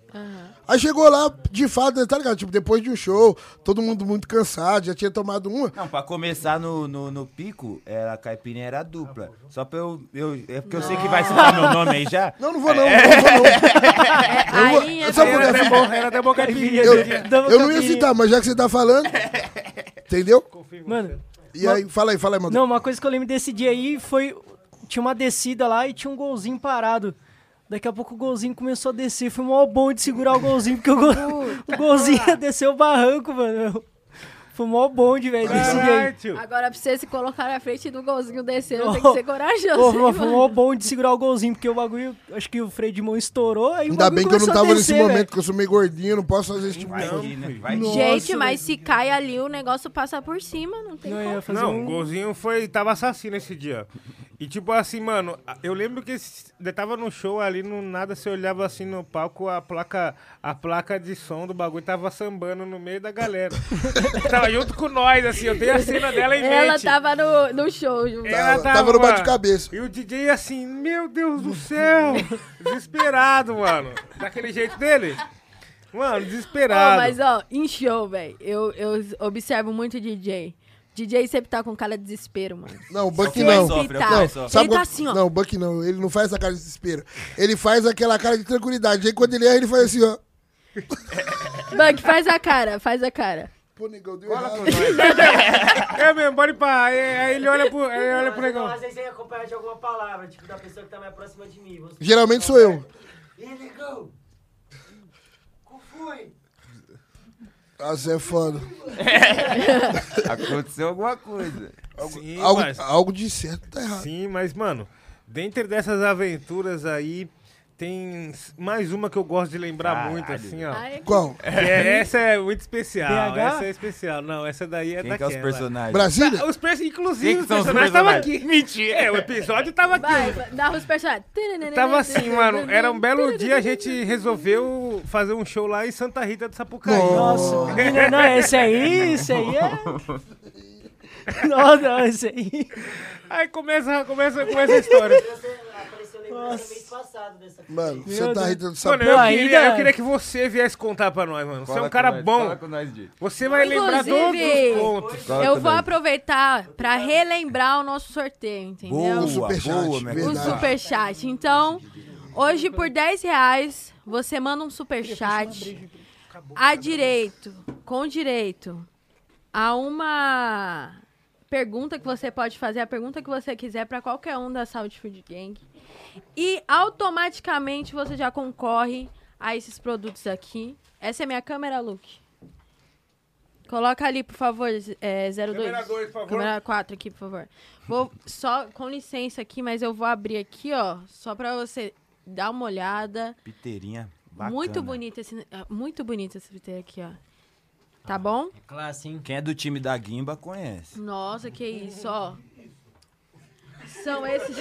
Aí chegou lá, de fato, tá ligado? Tipo, depois de um show, todo mundo muito cansado, já tinha tomado uma. Não, pra começar no, no, no pico, era, a caipirinha era dupla. Só pra eu. eu é porque eu sei que vai citar meu nome aí já. *laughs* Não, não vou não, não vou não. *laughs* Eu vou- é sabe por Era até bom, era até bom caipirinha. Eu, eu não ia citar, mas já que você tá falando. Entendeu? Mano, E aí, fala aí, fala aí, mano. não, uma coisa que eu lembro desse dia aí foi. Tinha uma descida lá e tinha um golzinho parado. Daqui a pouco o golzinho começou a descer. Foi mó bom de segurar o golzinho, porque o, gol, *laughs* o golzinho ia descer o barranco, mano. Foi mó bom de velho desse. Agora, pra você se colocar na frente do golzinho descendo, Oh, tem que ser corajoso. Pô, hein, foi mó bom de segurar o golzinho, porque o bagulho, acho que o freio de mão estourou, aí o Ainda bem que eu não tava nesse descer, momento, que eu sou meio gordinho, não posso fazer esse tipo de coisa. Vai, né? Gente, mas se cai ali, o negócio passa por cima, não tem Não como. ia fazer Não, o um... golzinho foi. Tava assassino esse dia. E tipo assim, mano, eu lembro que eu tava no show ali, no nada, você olhava assim no palco, a placa, a placa de som do bagulho tava sambando no meio da galera. *laughs* tava junto com nós, assim, eu tenho a cena dela em Ela mente. tava no, no show junto. Ela Tava- tava no bate-cabeça. E o DJ assim, meu Deus do céu, *laughs* desesperado, mano. Daquele jeito dele. Mano, desesperado. mas ó, em show, velho, eu, eu observo muito DJ. DJ sempre tá com cara de desespero, mano. Não, o Buck Sempre não. sofre, tá. Não, sofre. sabe Ele tá assim, ó. Não, o Buck não, ele não faz essa cara de desespero. Ele faz aquela cara de tranquilidade. Aí quando ele erra, ele faz assim, ó. *laughs* Buck, faz a cara, faz a cara. Pô, negão, deu errado. *laughs* É mesmo, pode pá. Aí, aí ele olha pro, ele olha pro negão. Às vezes vem acompanhado de alguma palavra, tipo da pessoa que tá mais próxima de mim. Geralmente sou eu. Ih, negão! Qual foi? Ah, você é foda. *laughs* Aconteceu alguma coisa. Sim, Algo, mas- algo de certo tá errado. Sim, mas, mano, dentro dessas aventuras aí, tem mais uma que eu gosto de lembrar Caralho. muito, assim, ó. Ai, Qual? É- essa é muito especial. BH? Essa é especial. Não, essa daí é Quem que é daquela. os personagens? Brasília? Os perso- inclusive, Quem que os personagens estavam aqui. Mentira. É, o episódio tava aqui. Vai, dá os personagens. Tava assim, mano. Era um belo dia, a gente resolveu fazer um show lá em Santa Rita do Sapucaí. Nossa, menina, não, esse aí, esse aí é... Não, não, esse aí... Aí começa, começa, começa a história. Mês passado dessa Mano, Meu você tá rindo do Mano, eu, Não, queria, eu queria que você viesse contar pra nós, mano. Você é Fala um cara com nós, bom. Fala com nós, Di. Você vai lembrar todos Inclusive, os pontos. Fala Eu com vou nós. aproveitar pra relembrar o nosso sorteio, entendeu? Boa, superchat, boa, minha. O superchat. Então, hoje por 10 reais, você manda um superchat a direito, com direito, a uma pergunta que você pode fazer, a pergunta que você quiser pra qualquer um da Saúde Food Gang. E automaticamente você já concorre a esses produtos aqui. Essa é minha câmera, Luke. Coloca ali, por favor, é, 02. Câmera dois, por favor. Câmera 4 aqui, por favor. Vou só, com licença aqui, mas eu vou abrir aqui, ó, só pra você dar uma olhada. Piteirinha. Bacana. Muito bonito esse, ah, muito bonito esse VT aqui, ó. Tá bom? Classe, hein? Quem é do time da Guimba conhece. Nossa, que isso, ó. São esses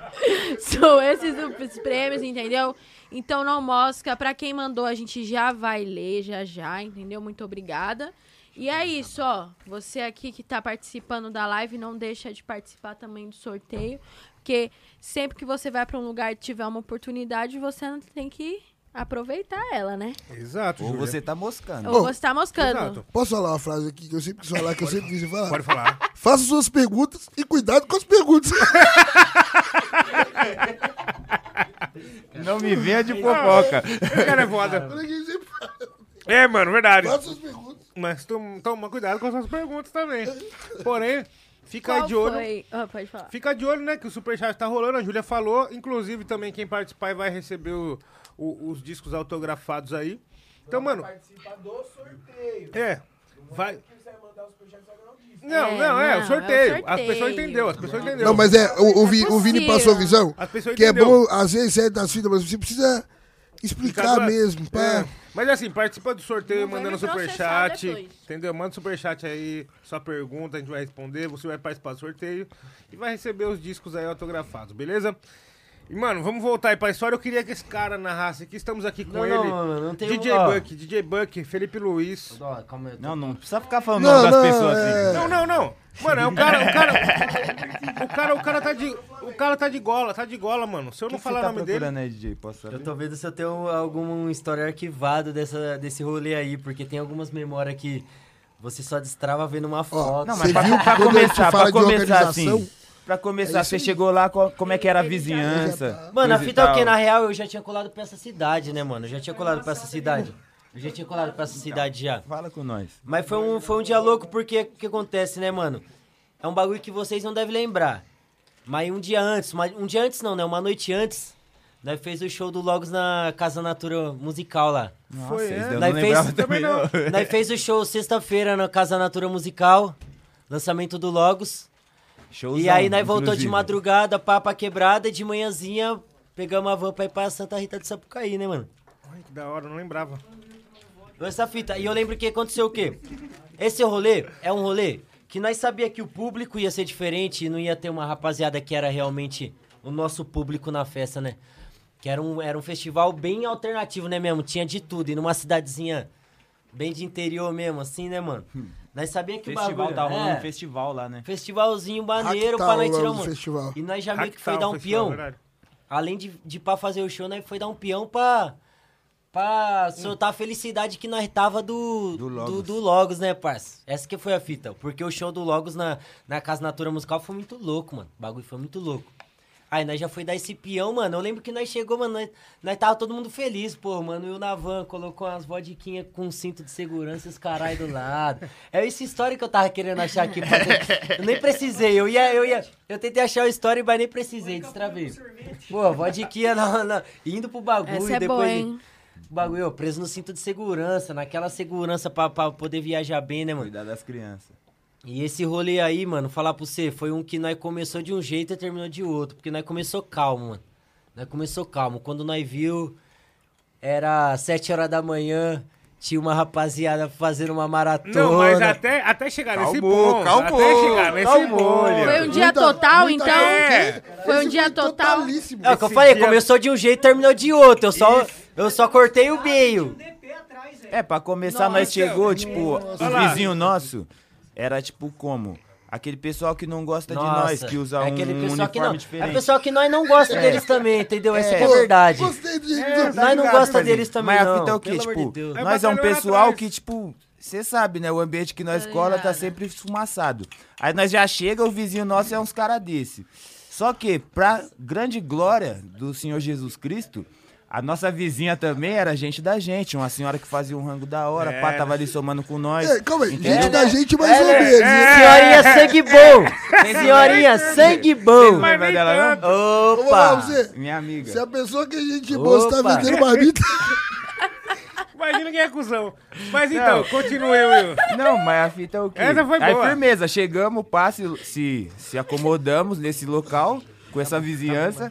*laughs* São esses os prêmios, entendeu? Então não mosca, pra quem mandou a gente já vai ler já já, entendeu? Muito obrigada. E é isso, ó. Você aqui que tá participando da live, não deixa de participar também do sorteio, porque sempre que você vai pra um lugar e tiver uma oportunidade, você tem que aproveitar ela, né? Exato, Ou Júlia. você tá moscando. Ou você tá moscando. Exato. Posso falar uma frase aqui que eu sempre quis falar, que eu sempre quis falar? Pode falar. Faça suas perguntas e cuidado com as perguntas. *laughs* Não me venha de fofoca. O cara é foda. É, mano, verdade. Faça suas perguntas. Mas tom- toma cuidado com as suas perguntas também. Porém, fica Qual de olho. foi? Ah, pode falar. Fica de olho, né? Que o Superchat tá rolando, a Júlia falou. Inclusive, também quem participar vai receber o- o- os discos autografados aí. Então, mano. Participar do sorteio. É. Vai. Se quiser mandar os projetos, vai ganhar disco. Não, É, não, é, não, o é o sorteio. As sorteio. pessoas entenderam, as pessoas entenderam. Não, mas é, o, o, Vi- o Vini passou a visão. As pessoas Que é entenderam. bom, às vezes, é das fitas, mas você precisa explicar mesmo, pá. É. Mas assim, participa do sorteio Não mandando superchat. Entendeu? Manda superchat aí, sua pergunta, a gente vai responder. Você vai participar do sorteio e vai receber os discos aí autografados, beleza? E, mano, vamos voltar aí pra história. Eu queria que esse cara narrasse aqui. Estamos aqui com Não, ele. não, não, não tem DJ um- ó. Buck, DJ Buck, Felipe Luiz. calma aí. Não, não precisa ficar falando Não, o nome das não, pessoas é- assim. Não, não, não. Mano, é o cara, o cara, o cara, o cara tá de, o cara tá de gola, tá de gola, mano. Se eu não que falar tá o nome dele, aí, DJ? Posso saber? Eu tô vendo se eu tenho algum história arquivado dessa, desse rolê aí, porque tem algumas memórias que você só destrava vendo uma foto. Não, mas pra, pra começar, pra começar assim. Pra começar, você chegou lá, co- como é que era a vizinhança? Mano, a fita é o. Na real, eu já tinha colado pra essa cidade, né, mano? Eu já tinha colado pra essa cidade. Eu já tinha colado pra essa cidade já. Fala com nós. Mas foi um, foi um dia louco porque o que acontece, né, mano? É um bagulho que vocês não devem lembrar. Mas um dia antes, uma- um dia antes não, né? Uma noite antes, nós fez o show do Logos na Casa Natura Musical lá. Nossa, Foi, é? Nós não fez, também, não. nós fez o show sexta-feira na Casa Natura Musical, lançamento do Logos. Showzão, e aí nós voltou de madrugada, papa quebrada, e de manhãzinha pegamos a van pra ir pra Santa Rita de Sapucaí, né, mano? Ai, que da hora, não lembrava. Essa fita. E eu lembro que aconteceu o quê? Esse rolê é um rolê que nós sabia que o público ia ser diferente e não ia ter uma rapaziada que era realmente o nosso público na festa, né? Que era um, era um festival bem alternativo, né mesmo? Tinha de tudo. E numa cidadezinha bem de interior mesmo, assim, né, mano? Nós sabia que o Festival, bagulho... tá rolando é, um festival lá, né? Festivalzinho maneiro Hacktown, pra nós o tirar, do mano. festival. E nós já meio que foi dar um festival, peão. verdade. Além de, de pra fazer o show, nós foi dar um peão pra, pra soltar a felicidade que nós tava do, do, Logos. do, Logos, né, parça? Essa que foi a fita. Porque o show do Logos na, na Casa Natura Musical foi muito louco, mano. O bagulho foi muito louco. Aí nós já foi dar esse peão, mano. Eu lembro que nós chegou, mano, nós, nós tava todo mundo feliz, pô, mano. E o Navan colocou umas vodiquinhas com cinto de segurança e os caralho do lado. É essa história que eu tava querendo achar aqui. ter- Eu nem precisei, eu ia, eu ia. Eu tentei achar a história, mas nem precisei, destravei. Pô, vodiquinha na, na- indo pro bagulho Essa é depois. boa, hein? o bagulho, ó, preso no cinto de segurança, naquela segurança pra, pra poder viajar bem, né, mano? Cuidar das crianças. E esse rolê aí, mano, falar pra você, foi um que nós começou de um jeito e terminou de outro. Porque nós começou calmo, mano. Nós começou calmo. Quando nós viu, era sete horas da manhã, tinha uma rapaziada fazendo uma maratona. Não, mas até, até chegar nesse Calmou, ponto. calmou, até chegar nesse calmou. ponto. Foi um dia total, então? Foi um dia total. É o que eu falei, começou de um jeito e terminou de outro. Eu só, eu só cortei o meio. É, pra começar, nós chegou, tipo, os Olha lá. Era tipo como? Aquele pessoal que não gosta de Nossa, nós, que usa é um aquele pessoal que uniforme não, diferente. É pessoal que nós não gosta É. deles também, entendeu? Essa É. que é a verdade. Gostei É, que tá você- Nós não gosta deles também, Mas a não, fita é o quê? pelo amor Tipo, de nós é um pessoal atrás. que, tipo, você sabe, né? O ambiente que nós cola tá sempre esfumaçado. Aí nós já chega, o vizinho nosso é uns caras desse. Só que, pra grande glória do Senhor Jesus Cristo, a nossa vizinha também era gente da gente. Uma senhora que fazia um rango da hora, É. pá, tava ali somando com nós. É, calma aí, Entendeu? gente da gente mais ou É, menos. é. Senhorinha sangue bom. Senhorinha sangue bom. Lembra dela, não? Opa. você. Minha amiga. Se a pessoa que a gente boa você tá vendendo marmita. Imagina quem é cuzão. Mas então, Não. continue, Will. Não, mas a fita é o quê? Essa foi Aí, boa. firmeza, chegamos, pá, se, se, se acomodamos nesse local, com essa vizinhança,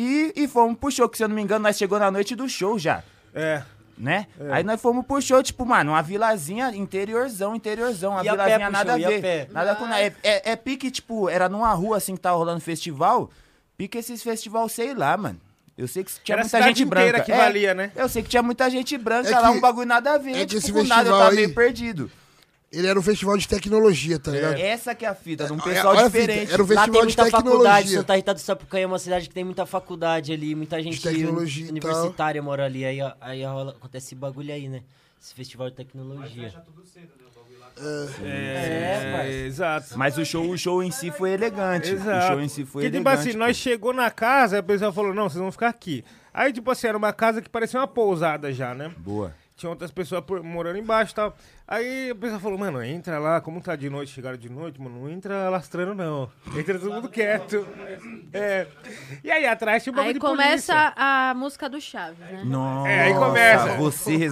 e, e fomos pro show, que se eu não me engano, nós chegou na noite do show já, É. né? Aí nós fomos pro show, tipo, mano, uma vilazinha interiorzão, interiorzão, uma E a pé vilazinha pro nada show, a a ver. pé? Nada com nada. É, é, é pique, tipo, era numa rua assim que tava rolando festival, pique esses festival, sei lá, mano. Eu sei que tinha Era a muita gente branca. que É, valia, né? Eu sei que tinha muita gente branca É lá, um bagulho nada a ver. é tipo, esse com nada, eu tava aí- meio perdido. Ele era um festival de tecnologia, tá ligado? Essa que é a fita, de um É, pessoal olha a fita, diferente. era um Lá festival tem de muita faculdade, tecnologia. Santa Rita do Sapucaí é uma cidade que tem muita faculdade ali, muita gente tecnologia e uni- universitária mora ali, aí, aí rola- acontece esse bagulho aí, né? Esse festival de tecnologia. É, parça. exato. Mas o show, o show em si foi elegante. Exato. O show em si foi Porque, tipo elegante. assim, nós chegou na casa, a pessoa falou, não, vocês vão ficar aqui. Aí, tipo assim, era uma casa que parecia uma pousada já, né? Boa. Tinha outras pessoas por- morando embaixo e tal. Aí a pessoa falou, mano, entra lá, como tá de noite, chegaram de noite, mano, não entra lastrando não. Entra todo mundo quieto. É. E aí atrás tinha um bagulho Aí de começa polícia. a música do Chaves, né? Nossa, É, aí começa. Você que os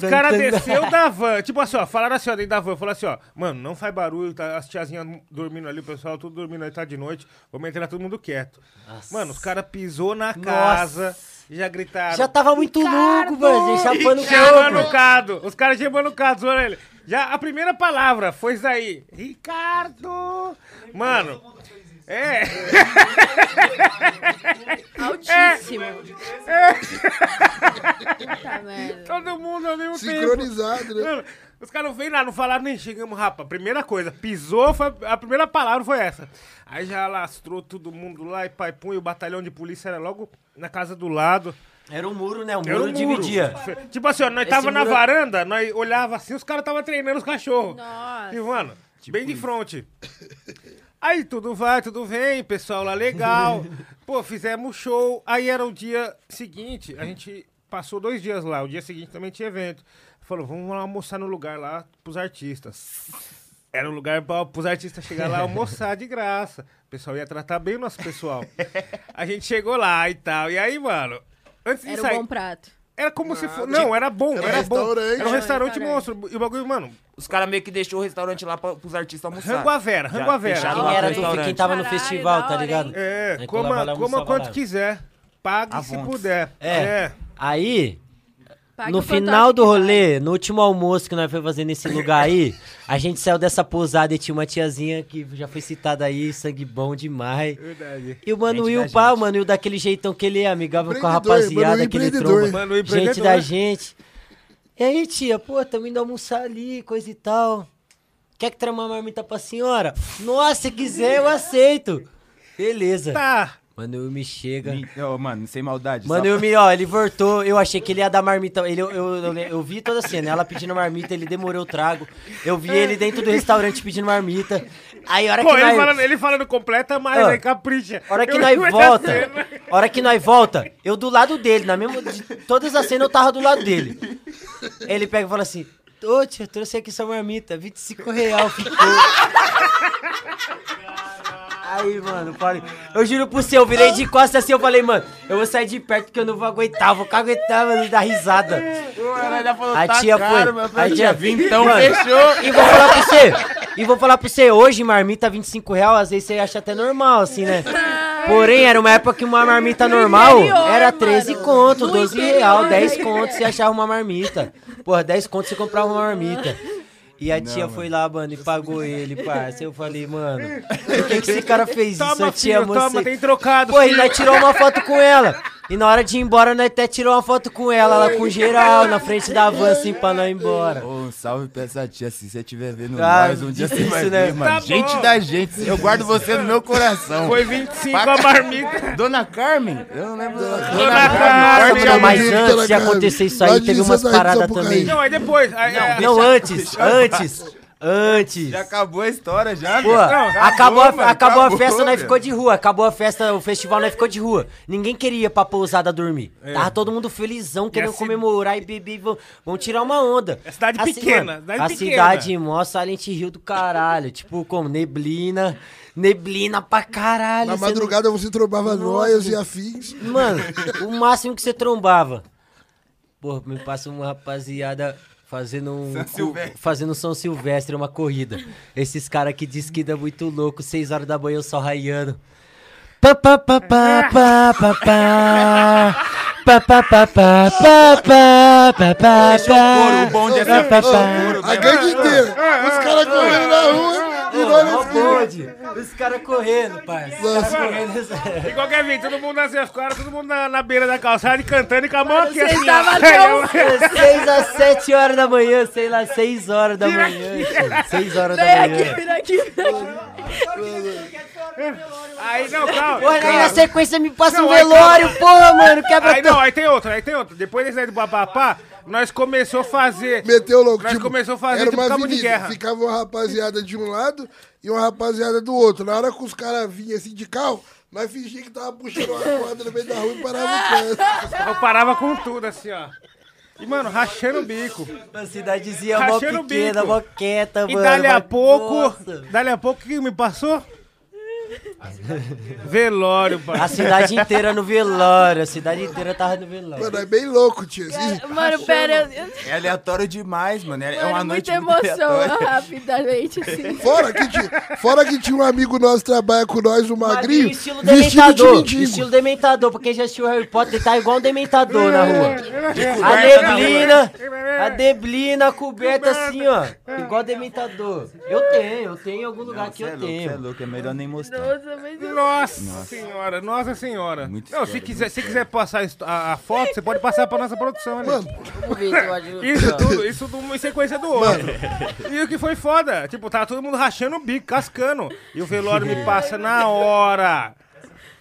caras... tan. desceu da van. Tipo assim, ó, falaram assim, ó, dentro da van. Falaram assim, ó, mano, não faz barulho, tá as tiazinhas dormindo ali, o pessoal tudo dormindo ali, tá de noite. Vamos entrar todo mundo quieto. Mano, os caras pisou na casa, já gritaram. Já tava muito louco, mano. Já chapando o Chamando o corpo. Cado. Os caras chamando o Cado, zoando ele. Já a primeira palavra foi isso aí. Ricardo! Mano. É. *laughs* Altíssimo. É. Merda. Todo mundo ao mesmo Sincronizado, tempo. né? Mano, os caras não veio nada, não falaram nem chegamos, rapaz. Primeira coisa, pisou, foi, a primeira palavra foi essa. Aí já alastrou todo mundo lá e pai punha, o batalhão de polícia era logo na casa do lado. Era um muro, né? O muro um dividia. Tipo assim, ó, nós Esse tava na muro- varanda, nós olhava assim, os caras tava treinando os cachorros. Nossa. E, mano, bem de frente. Aí tudo vai, tudo vem, pessoal lá legal. *laughs* Pô, fizemos show. Aí era o dia seguinte, a gente passou dois dias lá. O dia seguinte também tinha evento. Falou, vamos lá almoçar no lugar lá pros artistas. Era um lugar para os artistas chegar lá almoçar de graça. O pessoal ia tratar bem o nosso pessoal. A gente chegou lá e tal. E aí, mano, antes de Era um sair... bom prato. Era como se fosse. Não, era bom, Era era, bom. restaurante. Era um Era restaurante monstro. E o bagulho, mano. Os caras meio que deixou o restaurante lá pra, pros artistas almoçar. Rango a Vera, Já rango a Vera. fecharam Quem era do- quem tava no festival, tá ligado? É, coma, coma quanto quiser. Pague se puder. É. Aí, Pague no final do rolê, no último almoço que nós foi fazer nesse lugar aí, a gente saiu dessa pousada e tinha uma tiazinha que já foi citada aí, sangue bom demais. Verdade. E o da pá, o Mano Will daquele jeitão que ele é, amigável com a rapaziada, Will que ele empreendedor. tromba. Will Gente da gente. E aí, tia, pô, tamo indo almoçar ali, coisa e tal. Quer que tramar uma marmita pra senhora? Nossa, se quiser, eu aceito. Beleza. Tá. Mano Will me chega. Ô, mano, sem maldade. Mano, só eu me, ó, ele voltou, eu achei que ele ia dar marmita. Ele, eu, eu, eu, eu vi toda a cena, ela pedindo marmita, ele demorou o trago. Eu vi ele dentro do restaurante pedindo marmita. Aí, a hora Pô, que ele, nós... falando, ele falando completa mais, Ó, aí capricha. A hora que Eu nós volta, hora que nós volta, eu do lado dele, na mesma, de todas as cenas eu tava do lado dele. Ele pega e fala assim, ô tia, trouxe aqui sua marmita, 25 real, ficou. Aí, mano, falei, eu juro pro você, eu virei de costas assim, eu falei, mano, eu vou sair de perto porque eu não vou aguentar, vou aguentar, mano, dar risada. A tá tia foi. A tia vinte, então Mano, fechou. E vou falar pra você. E vou falar pra você, hoje marmita 25 real, às vezes você acha até normal, assim, né? Porém, era uma época que uma marmita normal era 13 conto, 12 real, 10 conto você achava uma marmita. Porra, 10 conto você comprava uma marmita. E a tia foi lá, mano, e pagou ele, parça. Eu falei, mano, *laughs* por que, que esse cara fez isso? Toma, A tia filho, toma, você- tem trocado. Pô, e filho. nós tirou uma foto com ela. *laughs* E na hora de ir embora, nós até tirou uma foto com ela, lá com geral, na frente da van, assim, pra nós ir embora. Ô, um salve pra essa tia, se você estiver vendo Ah, nós, um dia você vai né? ver, mano. Tá gente bom. da gente, eu guardo você no meu coração. Foi 25 Pra a marmita. Dona Carmen? Eu não lembro. Dona, Dona Carmen. Nossa, Forte mano, mas antes de acontecer isso aí, teve umas paradas também. Não, aí depois. Aí, é, Não, antes, antes, antes. Já acabou a história, já. Pô, velho. acabou, a, mano, acabou a acabou, festa, nós ficou de rua. Acabou a festa, o festival, nós ficou de rua. Ninguém queria ir pra pousada dormir. É. Tava todo mundo felizão, querendo ci- comemorar e beber. Vão, vão tirar uma onda. É cidade Assim, pequena, mano, cidade a pequena. cidade mó Silent Hill do caralho. *laughs* Tipo, como neblina, neblina pra caralho. Na você não- madrugada você trombava noias e afins. Mano, o máximo que você trombava. Porra, me passa uma rapaziada fazendo um. São. Fazendo São Silvestre, uma corrida. Esses caras que diz que dá muito louco, 6 horas da manhã eu só raiando. Pá, pá, pá, pá, pá, pá, pá. Pá, pá, pá, pá, pá, pá, pá, pá, Fechou o couro, o bonde é pá, pá, fechou pá. o couro. A gangue inteira. Os caras correndo na rua e Ô, nós na ó o esquina. bonde. Os caras correndo, parça. Os caras correndo. Igual vir, todo mundo os caras, todo mundo na, na beira da calçada e cantando e com a mão aqui Vocês assim. estavam ó. até o- 6 a 7 horas da manhã, sei lá, 6 horas da manhã. 6 horas da Vem manhã. aqui, vem aqui, vem aqui. Aí não, calma. Porra, aí na sequência me passa Não, um aí velório, porra, mano, quebra Aí não, aí tem outra, aí tem outra. Depois desse aí do papapá, nós começou a fazer. Meteu louco. Nós tipo, começou a fazer era tipo uma cabo de guerra. Ficava uma rapaziada de um lado e uma rapaziada do outro. Na hora que os caras vinham assim de carro, nós fingia que tava puxando uma corda no meio da rua e parava o canto. Eu parava com tudo, assim, ó. E, mano, rachando o bico. A cidadezinha mó pequena, bico. mó quieta, E mano. dali a pouco, Nossa. dali a pouco, o que me passou? *laughs* Velório, pai. A cidade inteira no velório, a cidade inteira tava no velório. Mano, é bem louco, tio. Esse- Mano, pera, eu, eu, É aleatório demais, mano. É, mano, uma muita noite muito emoção aleatória. *laughs* rapidamente, assim. Fora que, tinha, fora que tinha um amigo nosso que trabalha com nós, o Magrinho, estilo vestido de dementador. mendigo. Estilo dementador. Pra quem já assistiu Harry Potter, ele tá igual um dementador na rua. A neblina, a neblina coberta assim, ó. Igual dementador. Eu tenho, eu tenho em algum lugar que Cê é eu louco, cê é tenho. louco, é melhor nem mostrar. Nossa, mas eu... Nossa, senhora, nossa senhora. Muito não, se quiser, se quiser passar a, a foto, você pode passar pra nossa produção ali. Mano, *laughs* Isso tudo, isso tudo em sequência do outro. E o que foi foda? Tipo, tava todo mundo rachando o bico, cascando. E o velório me passa na hora.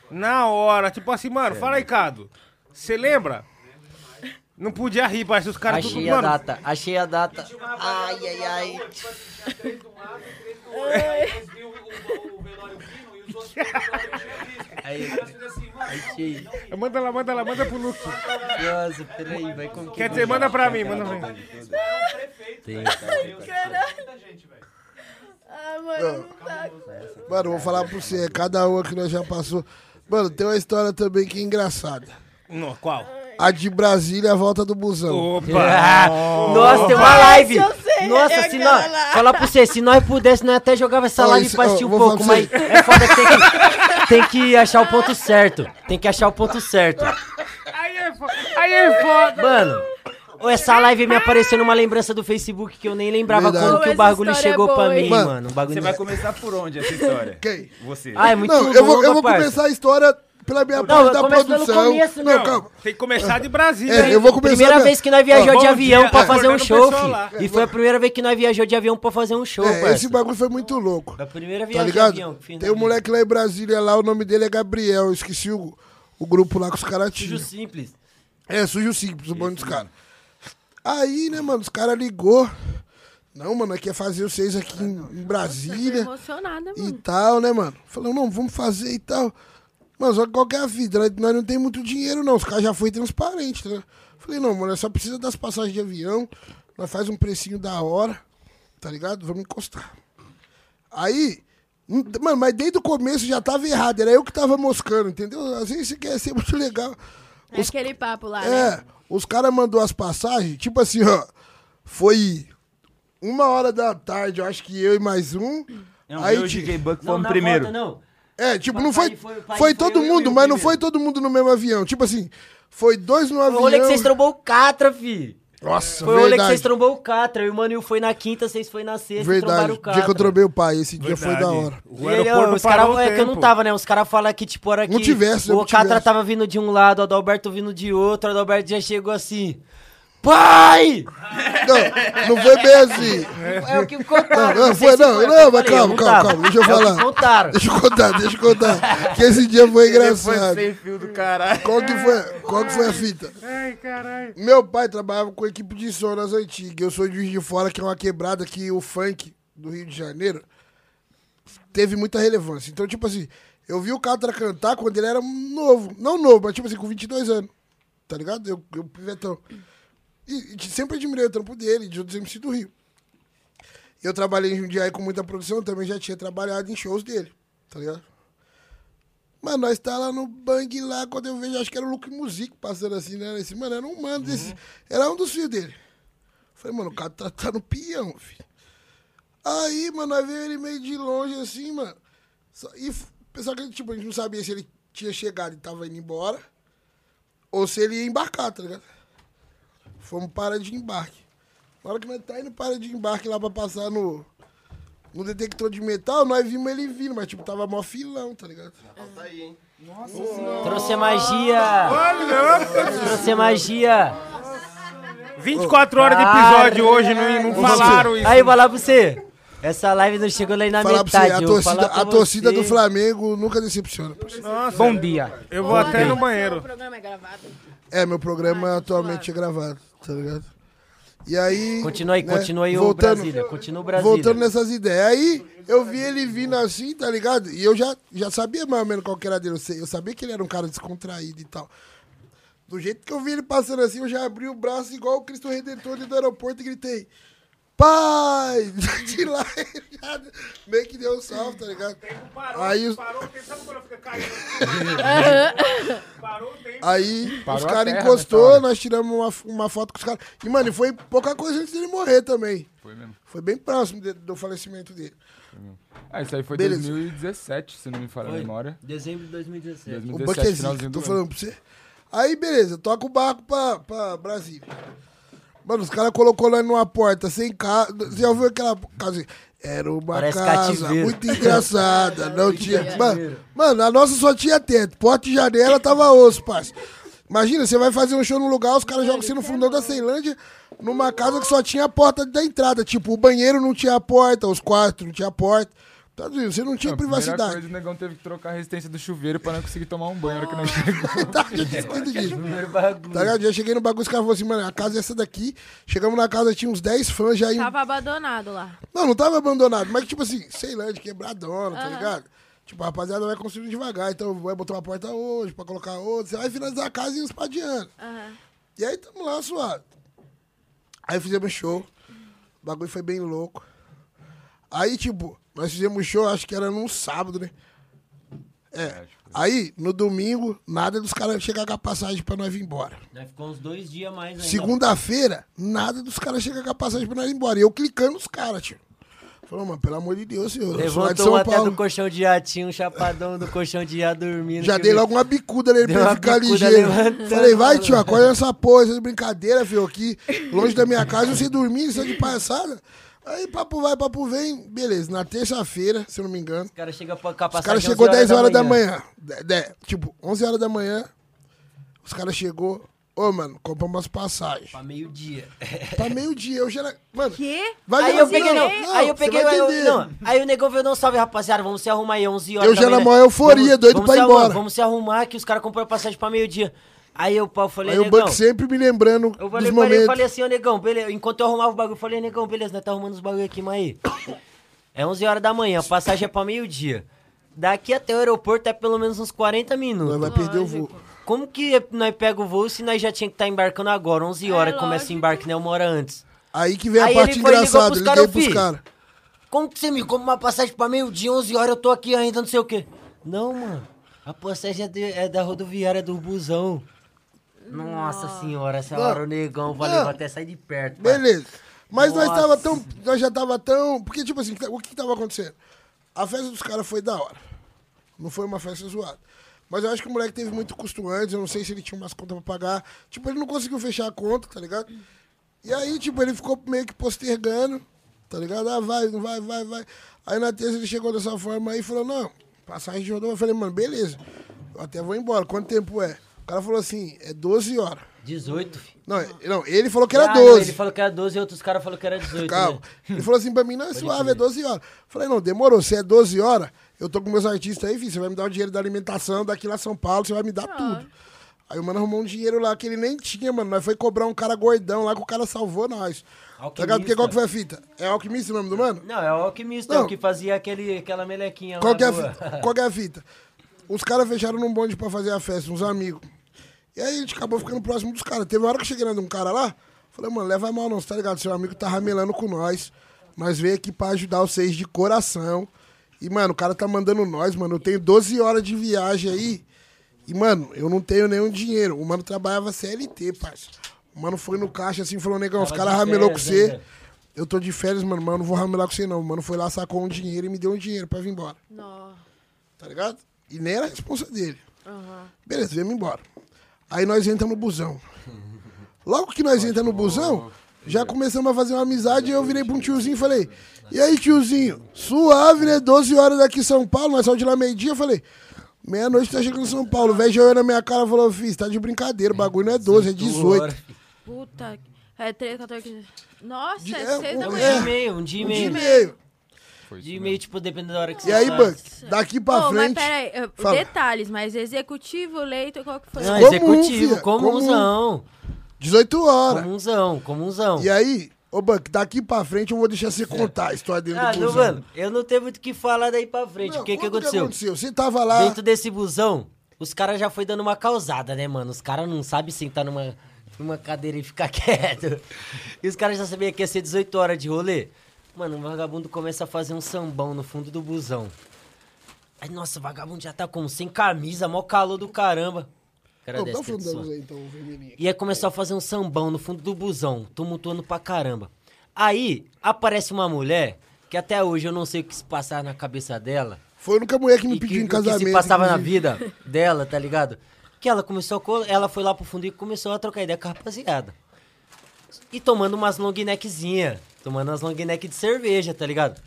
Na hora. Tipo assim, mano, fala aí, Cado. Você lembra? Não podia rir, parece os caras tudo. Achei a Mano, data, achei a data. Ai, ai, ai. *laughs* *laughs* Aí, achei. manda lá, manda lá, manda pro Luke. Nossa, peraí, vai como Quer dizer, manda pra mim, manda pra mim. Tem, Ah, mano, não dá. mano, vou falar pra você, cada uma que nós já passou. Mano, tem uma história também que é engraçada. No, qual? A de Brasília, a volta do busão. Opa! *laughs* Nossa, tem uma live. Sei, Nossa, é se nós. lá. Falar pra você, se nós pudéssemos, nós até jogava essa live isso- pra assistir um pouco, mas pra é foda que tem que. Tem que achar o ponto certo. Tem que achar o ponto certo. Aí é foda. Aí é foda. Mano, essa live me apareceu numa lembrança do Facebook que eu nem lembrava Verdade. como que o bagulho é chegou pra boa, mim, hein? mano. Mano, O bagulho Você vai começar por onde essa história? Quem? Você. Ah, é muito Não, eu vou, eu vou longa, parça. começar a história pela minha Não, parte eu da produção. começo, não, não. calma. Tem que começar de Brasília. É, hein? eu vou começar. Primeira minha- vez que nós viajou Ó, de avião dia, pra é, fazer um show. E foi a primeira vez que nós viajou de avião pra fazer um show, É, esse bagulho foi muito louco. A primeira Tá viagem de ligado? avião Tem um vida. moleque lá em Brasília, lá, o nome dele é Gabriel. Eu esqueci o, o grupo lá que os caras Sujo tinham. simples. É, sujo simples, o bando dos caras. Aí, né, mano, os caras ligou. Não, mano, nós quer fazer vocês aqui em, em Brasília emocionada, e mano. tal, né, mano? Falou, não, vamos fazer e tal. Mas só que qual que é a vida? Nós, não tem muito dinheiro, não. Os caras já foi transparente, né? Falei, não, mano, nós só precisa das passagens de avião. Nós faz um precinho da hora, tá ligado? Vamos encostar. Aí, mano, mas desde o começo já tava errado. Era eu que tava moscando, entendeu? Às vezes você quer ser muito legal. É Os- aquele papo lá, é, né? os caras mandou as passagens, tipo assim, ó. Foi uma hora da tarde, eu acho que eu e mais um. Não, aí, eu e o DJ Buck fomos primeiro. volta, não. É, tipo, não foi. foi- Foi todo mundo, eu mas não foi todo mundo no mesmo avião. Tipo assim, foi dois no Foi o avião. rolê que vocês trombou o Catra, fi. Nossa, Foi o rolê que verdade. vocês trombou o Catra. E o Mano foi na quinta, vocês foi na sexta e Verdade. trombaram O o Catra. dia que eu trombei o pai, esse dia foi da Verdade. hora. O E ele, aeroporto os cara, parou o é que eu não tava, né? Os caras falam que, tipo, hora que Não tivesse, o Catra tivesse. tava vindo de um lado, o Adalberto vindo de outro, o Adalberto já chegou assim. Pai! Não, não foi bem assim. É o que contaram. Não, não foi, não, foi, não, eu mas falei, calma, calma, calma, deixa eu É o que falar. contaram. Deixa eu contar, deixa eu contar. *laughs* Que esse dia foi Ele foi engraçado. sem fio do caralho. Qual que foi, qual que foi a fita? Ai, caralho. Meu pai trabalhava com equipe de som nas antigas. Eu sou de Juiz de Fora, que é uma quebrada que o funk do Rio de Janeiro teve muita relevância. Então, tipo assim, eu vi o Catra cantar quando ele era novo. Não novo, mas tipo assim, com 22 anos. Tá ligado? Eu, eu pivetão. E, e sempre admirei o trampo dele, de outros MC do Rio. Eu trabalhei em Jundiaí com muita produção, também já tinha trabalhado em shows dele, tá ligado? Mano, nós tá lá no bang lá, quando eu vejo, acho que era o Luke Music passando assim, né? Esse, mano, era um mano desse. Era um dos filhos dele. Falei, mano, o cara tá, tá no peão, filho. Aí, mano, nós veio ele meio de longe assim, mano. Só- e pessoal que, tipo, a gente não sabia se ele tinha chegado e tava indo embora. Ou se ele ia embarcar, tá ligado? Fomos para de embarque. Na hora que nós tá indo para de embarque lá pra passar no, no detector de metal, nós vimos ele vindo, mas tipo, tava mó filão, tá ligado? Trouxe a magia. *laughs* Trouxe a magia. 24 horas de episódio hoje, não, não falaram isso. Aí, vou falar pra você. Essa live não chegou nem na Falar pra você, metade. a torcida, a torcida do Flamengo nunca decepciona. Nossa, Bom dia. eu vou até no banheiro. O programa é gravado. É, meu programa atualmente é gravado, tá ligado? E aí. Continua aí, né, continua aí o voltando- Brasília. Continua o Brasília. Voltando nessas ideias. Aí eu vi ele vindo assim, tá ligado? E eu já, já sabia mais ou menos qual que era dele. Eu, sei- eu sabia que ele era um cara descontraído e tal. Do jeito que eu vi ele passando assim, eu já abri o braço igual o Cristo Redentor do aeroporto e gritei: pai! *laughs* De lá, ele já meio que deu um salve, tá ligado? Aí os, Parou o tempo, sabe quando fica caindo? *laughs* Parou o tempo. aí Parou os caras terra encostou, nós tiramos uma, uma foto com os caras. E, mano, e foi pouca coisa antes dele morrer também. Foi mesmo. Foi bem próximo de- do falecimento dele. Ah, isso aí foi Beleza. 2017, se não me falha a memória. Dezembro de 2017. O 2017, Buck é zica, finalzinho tô do falando pra você. Aí, beleza, toca o barco pra, pra Brasília. Mano, os caras colocou lá numa porta, sem casa. Você já ouviu aquela casa? Era uma Parece casa cativeiro. muito engraçada. *laughs* Não tinha. Mano, mano, a nossa só tinha teto. Porta e janela tava osso, parça. Imagina, você vai fazer um show num lugar, os caras jogam você no fundão da Ceilândia, numa casa que só tinha a porta da entrada. Tipo, o banheiro não tinha porta, os quartos não tinha porta. Tá vendo? Você não tinha Não, a primeira privacidade. coisa, o negão teve que trocar a resistência do chuveiro pra não conseguir tomar um banho na hora que nós chegou. Tá, eu disso. Primeiro bagulho. Tá ligado? Já cheguei no bagulho, os caras falaram assim, mano, a casa é essa daqui. Chegamos na casa, tinha uns 10 fãs já iam. Tava abandonado lá. Não, não tava abandonado, mas tipo assim, sei lá, de quebradona, tá Aham. ligado? Tipo, a rapaziada vai construindo devagar, então vai botar uma porta hoje, pra colocar outra. Você vai finalizar a casa e uns adiante. Aham. E aí tamo lá, suado. Aí fizemos show. O bagulho foi bem louco. Aí, tipo, nós fizemos show, acho que era num sábado, né? É. Aí, no domingo, nada dos caras chegar com a passagem pra nós vir embora. Nós ficou uns dois dias mais ainda. Segunda-feira, nada dos caras chegar com a passagem pra nós ir embora. E eu clicando nos caras, tio. Falou, mano, pelo amor de Deus, senhor. eu sou lá de Levantou São um até Paulo. do colchão de um chapadão do colchão de ar dormindo. Já dei eu vi. logo uma bicuda nele pra ele ficar ligeiro. Falei, vai, tio, acorda nessa porra, essas brincadeiras, filho, aqui, longe da minha casa, você dormir, isso é de palhaçada. Aí, papo vai, papo vem, beleza. Na terça-feira, se eu não me engano, O cara chega pra os caras chegou 10 horas da manhã. De- de- tipo, 11 horas da manhã, os caras chegou, ô, mano, compramos umas passagens. Pra meio-dia. *laughs* Pra meio-dia, eu já era... Mano, Quê? vai aí eu peguei, não, não, aí eu peguei, vai eu- não, aí o negão veio, não, salve rapaziada, vamos se arrumar aí, 11 horas Eu da já na manhã, maior euforia, vamos- doido vamos pra ir embora. Vamos se arrumar que os caras compraram passagem pra meio-dia. Aí eu pau, falei, Aí o negão, Buck sempre me lembrando eu dos falei, falei, momentos. falei assim, ô negão, beleza, enquanto eu arrumava o bagulho, eu falei, negão, beleza, nós tá arrumando os bagulho aqui, mas aí, é 11 horas da manhã, a passagem é pra meio-dia. Daqui até o aeroporto é pelo menos uns 40 minutos. Nós vai perder o voo. Como que nós pega o voo se nós já tinha que estar embarcando agora, 11 horas, É, começa o embarque, né, uma hora antes. Aí que vem a Aí parte ele foi ligou engraçada, pros liguei pros "Ô, fi, caras. Como que você me compra uma passagem pra meio-dia, 11 horas, eu tô aqui ainda, não sei o quê. Não, mano. A passagem é, de- é da rodoviária do busão. Nossa senhora, essa hora o negão, valeu, Não. vou até sair de perto. pai. Beleza. Mas nós Nossa. tava tão. Nós já tava tão. Porque, tipo assim, o que tava acontecendo? A festa dos caras foi da hora. Não foi uma festa zoada. Mas eu acho que o moleque teve muito custo antes, eu não sei se ele tinha umas contas pra pagar. Tipo, ele não conseguiu fechar a conta, tá ligado? E aí, tipo, ele ficou meio que postergando, tá ligado? Ah, vai, não vai, vai, vai. Aí na terça ele chegou dessa forma aí e falou, não, passagem de rodovia. Eu falei, mano, beleza. Eu até vou embora. Quanto tempo é? O cara falou assim, é 12 horas. 18, filho. Não, não ele falou que era Ah, não, 12. ele falou que era 12 e outros caras falaram que era 18. Calma. né? Ele falou assim pra mim, não, é suave, é 12 horas. Falei, não, demorou, se é 12 horas, eu tô com meus artistas aí, filho, você vai me dar o dinheiro da alimentação daqui lá em São Paulo, você vai me dar tudo. Aí o mano arrumou um dinheiro lá que ele nem tinha, mano. Nós foi cobrar um cara gordão lá que o cara salvou nós. Tá ligado? Porque qual que foi a fita? É alquimista o nome do mano? Não, é o alquimista, Não. é o que fazia aquele, aquela melequinha Qual lá que é a fita? Qual que é a fita? Os caras fecharam num bonde pra fazer a festa, uns amigos. E aí a gente acabou ficando próximo dos caras. Teve uma hora que eu cheguei de um cara lá, falei, mano, leva mal não, você tá ligado? Seu amigo tá ramelando com nós. Nós veio aqui pra ajudar vocês de coração. E, mano, o cara tá mandando nós, mano. Eu tenho 12 horas de viagem aí. E, mano, eu não tenho nenhum dinheiro. O mano trabalhava CLT, parça. O mano foi no caixa assim e falou, negão, os caras ramelou com você. Eu tô de férias, mano, mas eu não vou ramelar com você, não. O mano foi lá, sacou um dinheiro e me deu um dinheiro pra vir embora. Nó. Tá ligado? E nem era a responsa dele. Aham. Beleza, viemos embora. Aí nós entramos no busão. Logo que nós entramos no busão, já começamos a fazer uma amizade e eu virei pra um tiozinho e falei, e aí, tiozinho, suave, né? 12 horas daqui em São Paulo, nós saímos de lá meio-dia, eu falei, meia-noite tá chegando em São Paulo. O velho já olhou na minha cara e falou, filho, tá de brincadeira, o bagulho não é 12, é 18. Puta. É 3, 14, 15. Nossa, De- é é, 6 da um- Um manhã. dia e meio, um dia e Um dia meio. e meio. E tipo, dependendo da hora que você E aí. Buck, daqui pra mas frente... peraí, eu- Fala. detalhes, mas executivo, leito, qual que foi? Não, Comum, executivo, filha, comunzão. 18 horas. Comunzão, comunzão. E aí, ô Buck, daqui pra frente eu vou deixar você contar a história dele Ah, do não, busão. mano, eu não tenho muito o que falar daí pra frente. Não, o que que aconteceu? aconteceu? Você tava lá... Dentro desse busão, os caras já foi dando uma causada, né, mano? Os caras não sabem sentar numa numa cadeira e ficar *laughs* quieto. E os caras já sabiam que ia ser 18 horas de rolê. Mano, o vagabundo começa a fazer um sambão no fundo do busão. Aí, nossa, o vagabundo já tá como? Sem camisa, mó calor do caramba. Cara dessa tá que aí, então. E aí começou a fazer um sambão no fundo do busão, tumultuando pra caramba. Aí aparece uma mulher, que até hoje eu não sei o que se passava na cabeça dela. Foi a única mulher que me pediu em o que casamento. se passava na vida dela, tá ligado? Que ela começou a, ela foi lá pro fundo e começou a trocar ideia com a rapaziada. E tomando umas long neckzinha, tomando umas long neck de cerveja, tá ligado?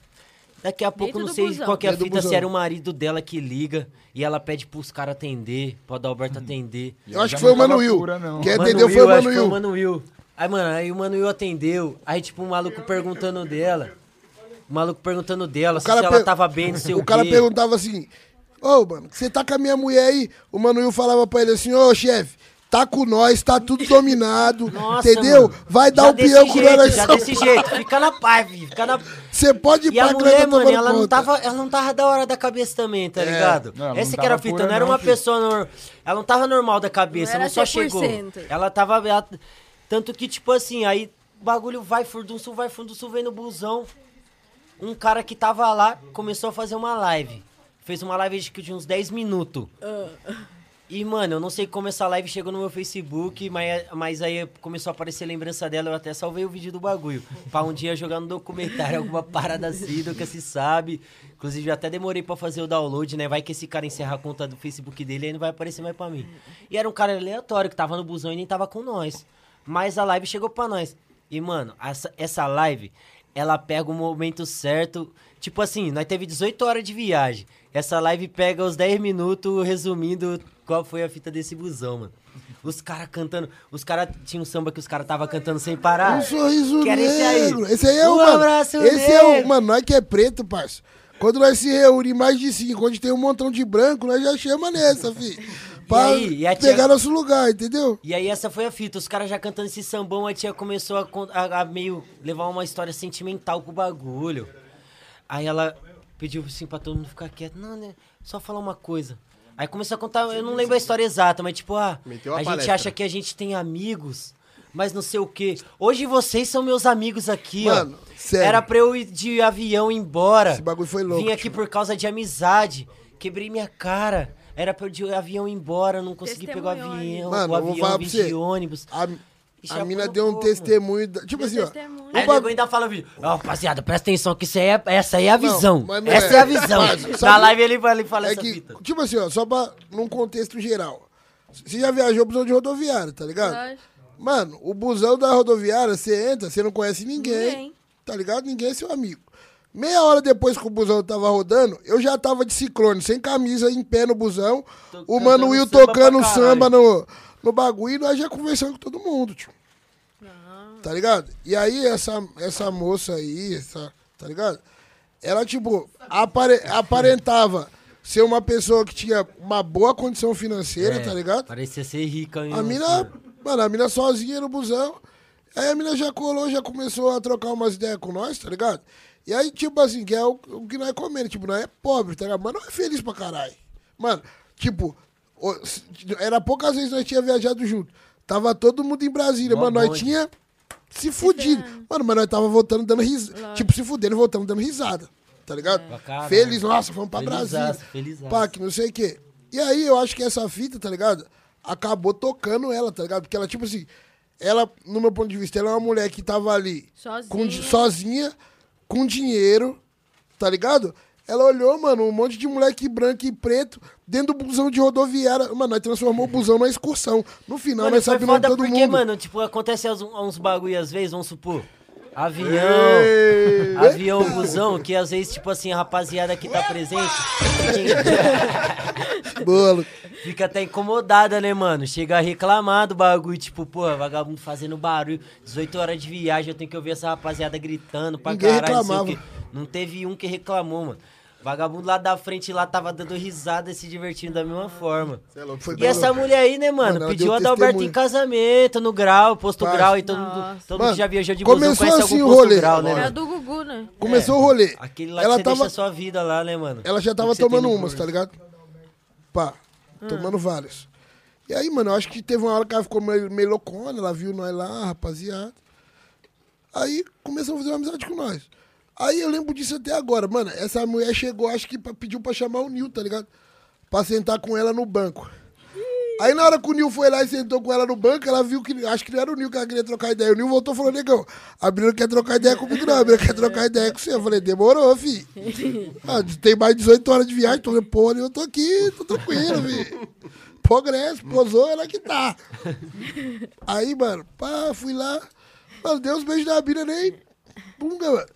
Daqui a pouco, Dentro não sei busão. qual que é a Dentro fita, se era o marido dela que liga e ela pede pros caras atender, pro Adalberto atender. Eu acho que foi o não tava Mano Will. pura, não. Quem Mano entendeu foi o acho Mano que foi o Will. Mano Will. Aí, mano, aí o Mano Will atendeu. Aí, tipo, um maluco perguntando dela. O maluco perguntando dela se, cara se ela per- tava bem, não sei *laughs* o, O cara quê. perguntava assim: Ô, mano, você tá com a minha mulher aí? O Mano Will falava pra ele assim: Ô, chefe, tá com nós, tá tudo dominado. *laughs* Nossa, entendeu? mano. Vai dar Já o peão desse com nós. Já desse jeito. Fica na paz, filho. Fica na... Você pode ir E a pra mulher, grana mano, ela não, tava, ela não tava da hora da cabeça também, tá É. ligado? Não, Essa não que era a fita, não era uma filho. pessoa... Ela não tava normal da cabeça, Não não, só chegou. 100%. Ela tava... ela- Tanto que, tipo assim, aí o bagulho vai, fundo sul, vai, fundo sul, vem no busão. Um cara que tava lá começou a fazer uma live. Fez uma live acho que de uns 10 minutos. E, mano, eu não sei como essa live chegou no meu Facebook, mas, mas aí começou a aparecer lembrança dela, eu até salvei o vídeo do bagulho. Pra um dia jogar no documentário alguma parada assim, nunca se sabe. Inclusive, eu até demorei pra fazer o download, né? Vai que esse cara encerra a conta do Facebook dele e não vai aparecer mais pra mim. E era um cara aleatório que tava no busão e nem tava com nós. Mas a live chegou pra nós. E, mano, essa, essa live, ela pega o momento certo. Tipo assim, nós teve 18 horas de viagem. Essa live pega os 10 minutos resumindo qual foi a fita desse busão, mano. Os caras cantando. Os caras. Tinha um samba que os caras tava cantando sem parar. Um sorriso esse aí. negro. Esse aí é o, Um mano. abraço Esse é o, negro. mano, nós que é preto, parça. Quando nós se reunimos mais de cinco, onde tem um montão de branco, nós já chama nessa, fi. *laughs* Pra aí, e a pegar tia- nosso lugar, entendeu? E aí essa foi a fita, os caras já cantando esse sambão, a tia começou a, a- a meio levar uma história sentimental pro bagulho. Aí ela pediu assim pra todo mundo ficar quieto. Não, né? Só falar uma coisa. Aí começou a contar, eu não lembro a história exata, mas tipo, ah, Meteu a a gente palestra. acha que a gente tem amigos, mas não sei o quê. Hoje vocês são meus amigos aqui, Mano, ó. sério. Era pra eu ir de avião embora. Esse bagulho foi louco. Vim aqui por causa de amizade. Quebrei minha cara. Era pra eu ir de avião embora, não consegui pegar o avião. Mano, o avião vim de ônibus. A, a é mina deu um testemunho. da- tipo assim, ó. testemunho. o Aí nego ainda fala, vídeo. Ó, rapaziada, presta atenção que isso aí é, essa aí é a Não, visão. mas não essa é. é, a visão. Mas, Na live ele, fala- ele fala É essa que, fita. tipo assim, ó, só pra, num contexto geral. Você já viajou busão de rodoviária, tá ligado? Lógico. Mano, o busão da rodoviária, você entra, você não conhece ninguém, Ninguém. tá ligado? Ninguém é seu amigo. Meia hora depois que o busão tava rodando, eu já tava de ciclone, sem camisa, em pé no busão. o Mano Will samba tocando pra samba no, no bagulho e nós já conversando com todo mundo, tio. Tá ligado? E aí, essa, essa moça aí, essa, tá ligado? Ela, tipo, apare- aparentava ser uma pessoa que tinha uma boa condição financeira, É, tá ligado? Parecia ser rica. hein, A nossa. mina, mano, a mina sozinha no busão. Aí a mina já colou, já começou a trocar umas ideias com nós, tá ligado? E aí, tipo assim, que é o, o que nós é comendo. Tipo, nós é pobre, tá ligado? Mas nós é feliz pra caralho. Mano, tipo, era poucas vezes nós tinha viajado junto. Tava todo mundo em Brasília, Mó mano. Nós tinha se fudido. Mano, mas nós tava voltando dando risada. Tipo, se fudendo e voltando dando risada. Tá ligado? Pra caralho. Feliz, nossa, vamos pra Felizaço, Brasília. felizaço. Pá, que não sei o quê. E aí eu acho que essa fita, tá ligado? Acabou tocando ela, tá ligado? Porque ela, tipo assim, ela, no meu ponto de vista, ela é uma mulher que tava ali Sozinha. com sozinha, com dinheiro, tá ligado? Ela olhou, mano, um monte de moleque branco e preto dentro do busão de rodoviária. Mano, nós transformou o busão numa excursão. No final, Mano, nós sabemos todo porque, mundo. mano, tipo, acontece uns, uns bagulho às vezes, vamos supor. Avião, Ei. avião, busão, que às vezes, tipo assim, a rapaziada que tá presente Bolo. fica até incomodada, né, mano? Chega a reclamar do bagulho, tipo, pô, vagabundo fazendo barulho, 18 horas de viagem, eu tenho que ouvir essa rapaziada gritando pra Ninguém caralho, reclamava. Não teve um que reclamou, mano. Vagabundo lá da frente lá tava dando risada e se divertindo da mesma forma. É louco, foi E essa mulher aí, né, mano, Mano, pediu a Adalberto em casamento, no grau, posto grau, e todo mundo, todo Mano, mundo já viajou de busão começou conhece assim algum o posto rolê. grau, né, É do Gugu, né? Começou o rolê. Aquele lá ela que você tava, deixa a sua vida lá, né, mano? Ela já tava tomando umas, tá ligado? Pá, tomando várias. E aí, mano, eu acho que teve uma hora que ela ficou meio, meio loucona, ela viu nós lá, rapaziada. Aí começou a fazer uma amizade com nós. Aí eu lembro disso até agora. Mano, essa mulher chegou, acho que pediu pra chamar o Nil, tá ligado? Pra sentar com ela no banco. Aí na hora que o Nil foi lá e sentou com ela no banco, ela viu que. Acho que não era o Nil que ela queria trocar ideia. O Nil voltou e falou: Negão, a Brina quer trocar ideia comigo, não. A Brina quer trocar ideia com você. Eu falei: Demorou, fi. *laughs* Ah, tem mais de 18 horas de viagem, tô porra, eu tô aqui, tô tranquilo, fi. Progresso, posou, ela que tá. Aí, mano, pá, fui lá. Mano, deu uns beijos na Bira nem. Bunga, mano.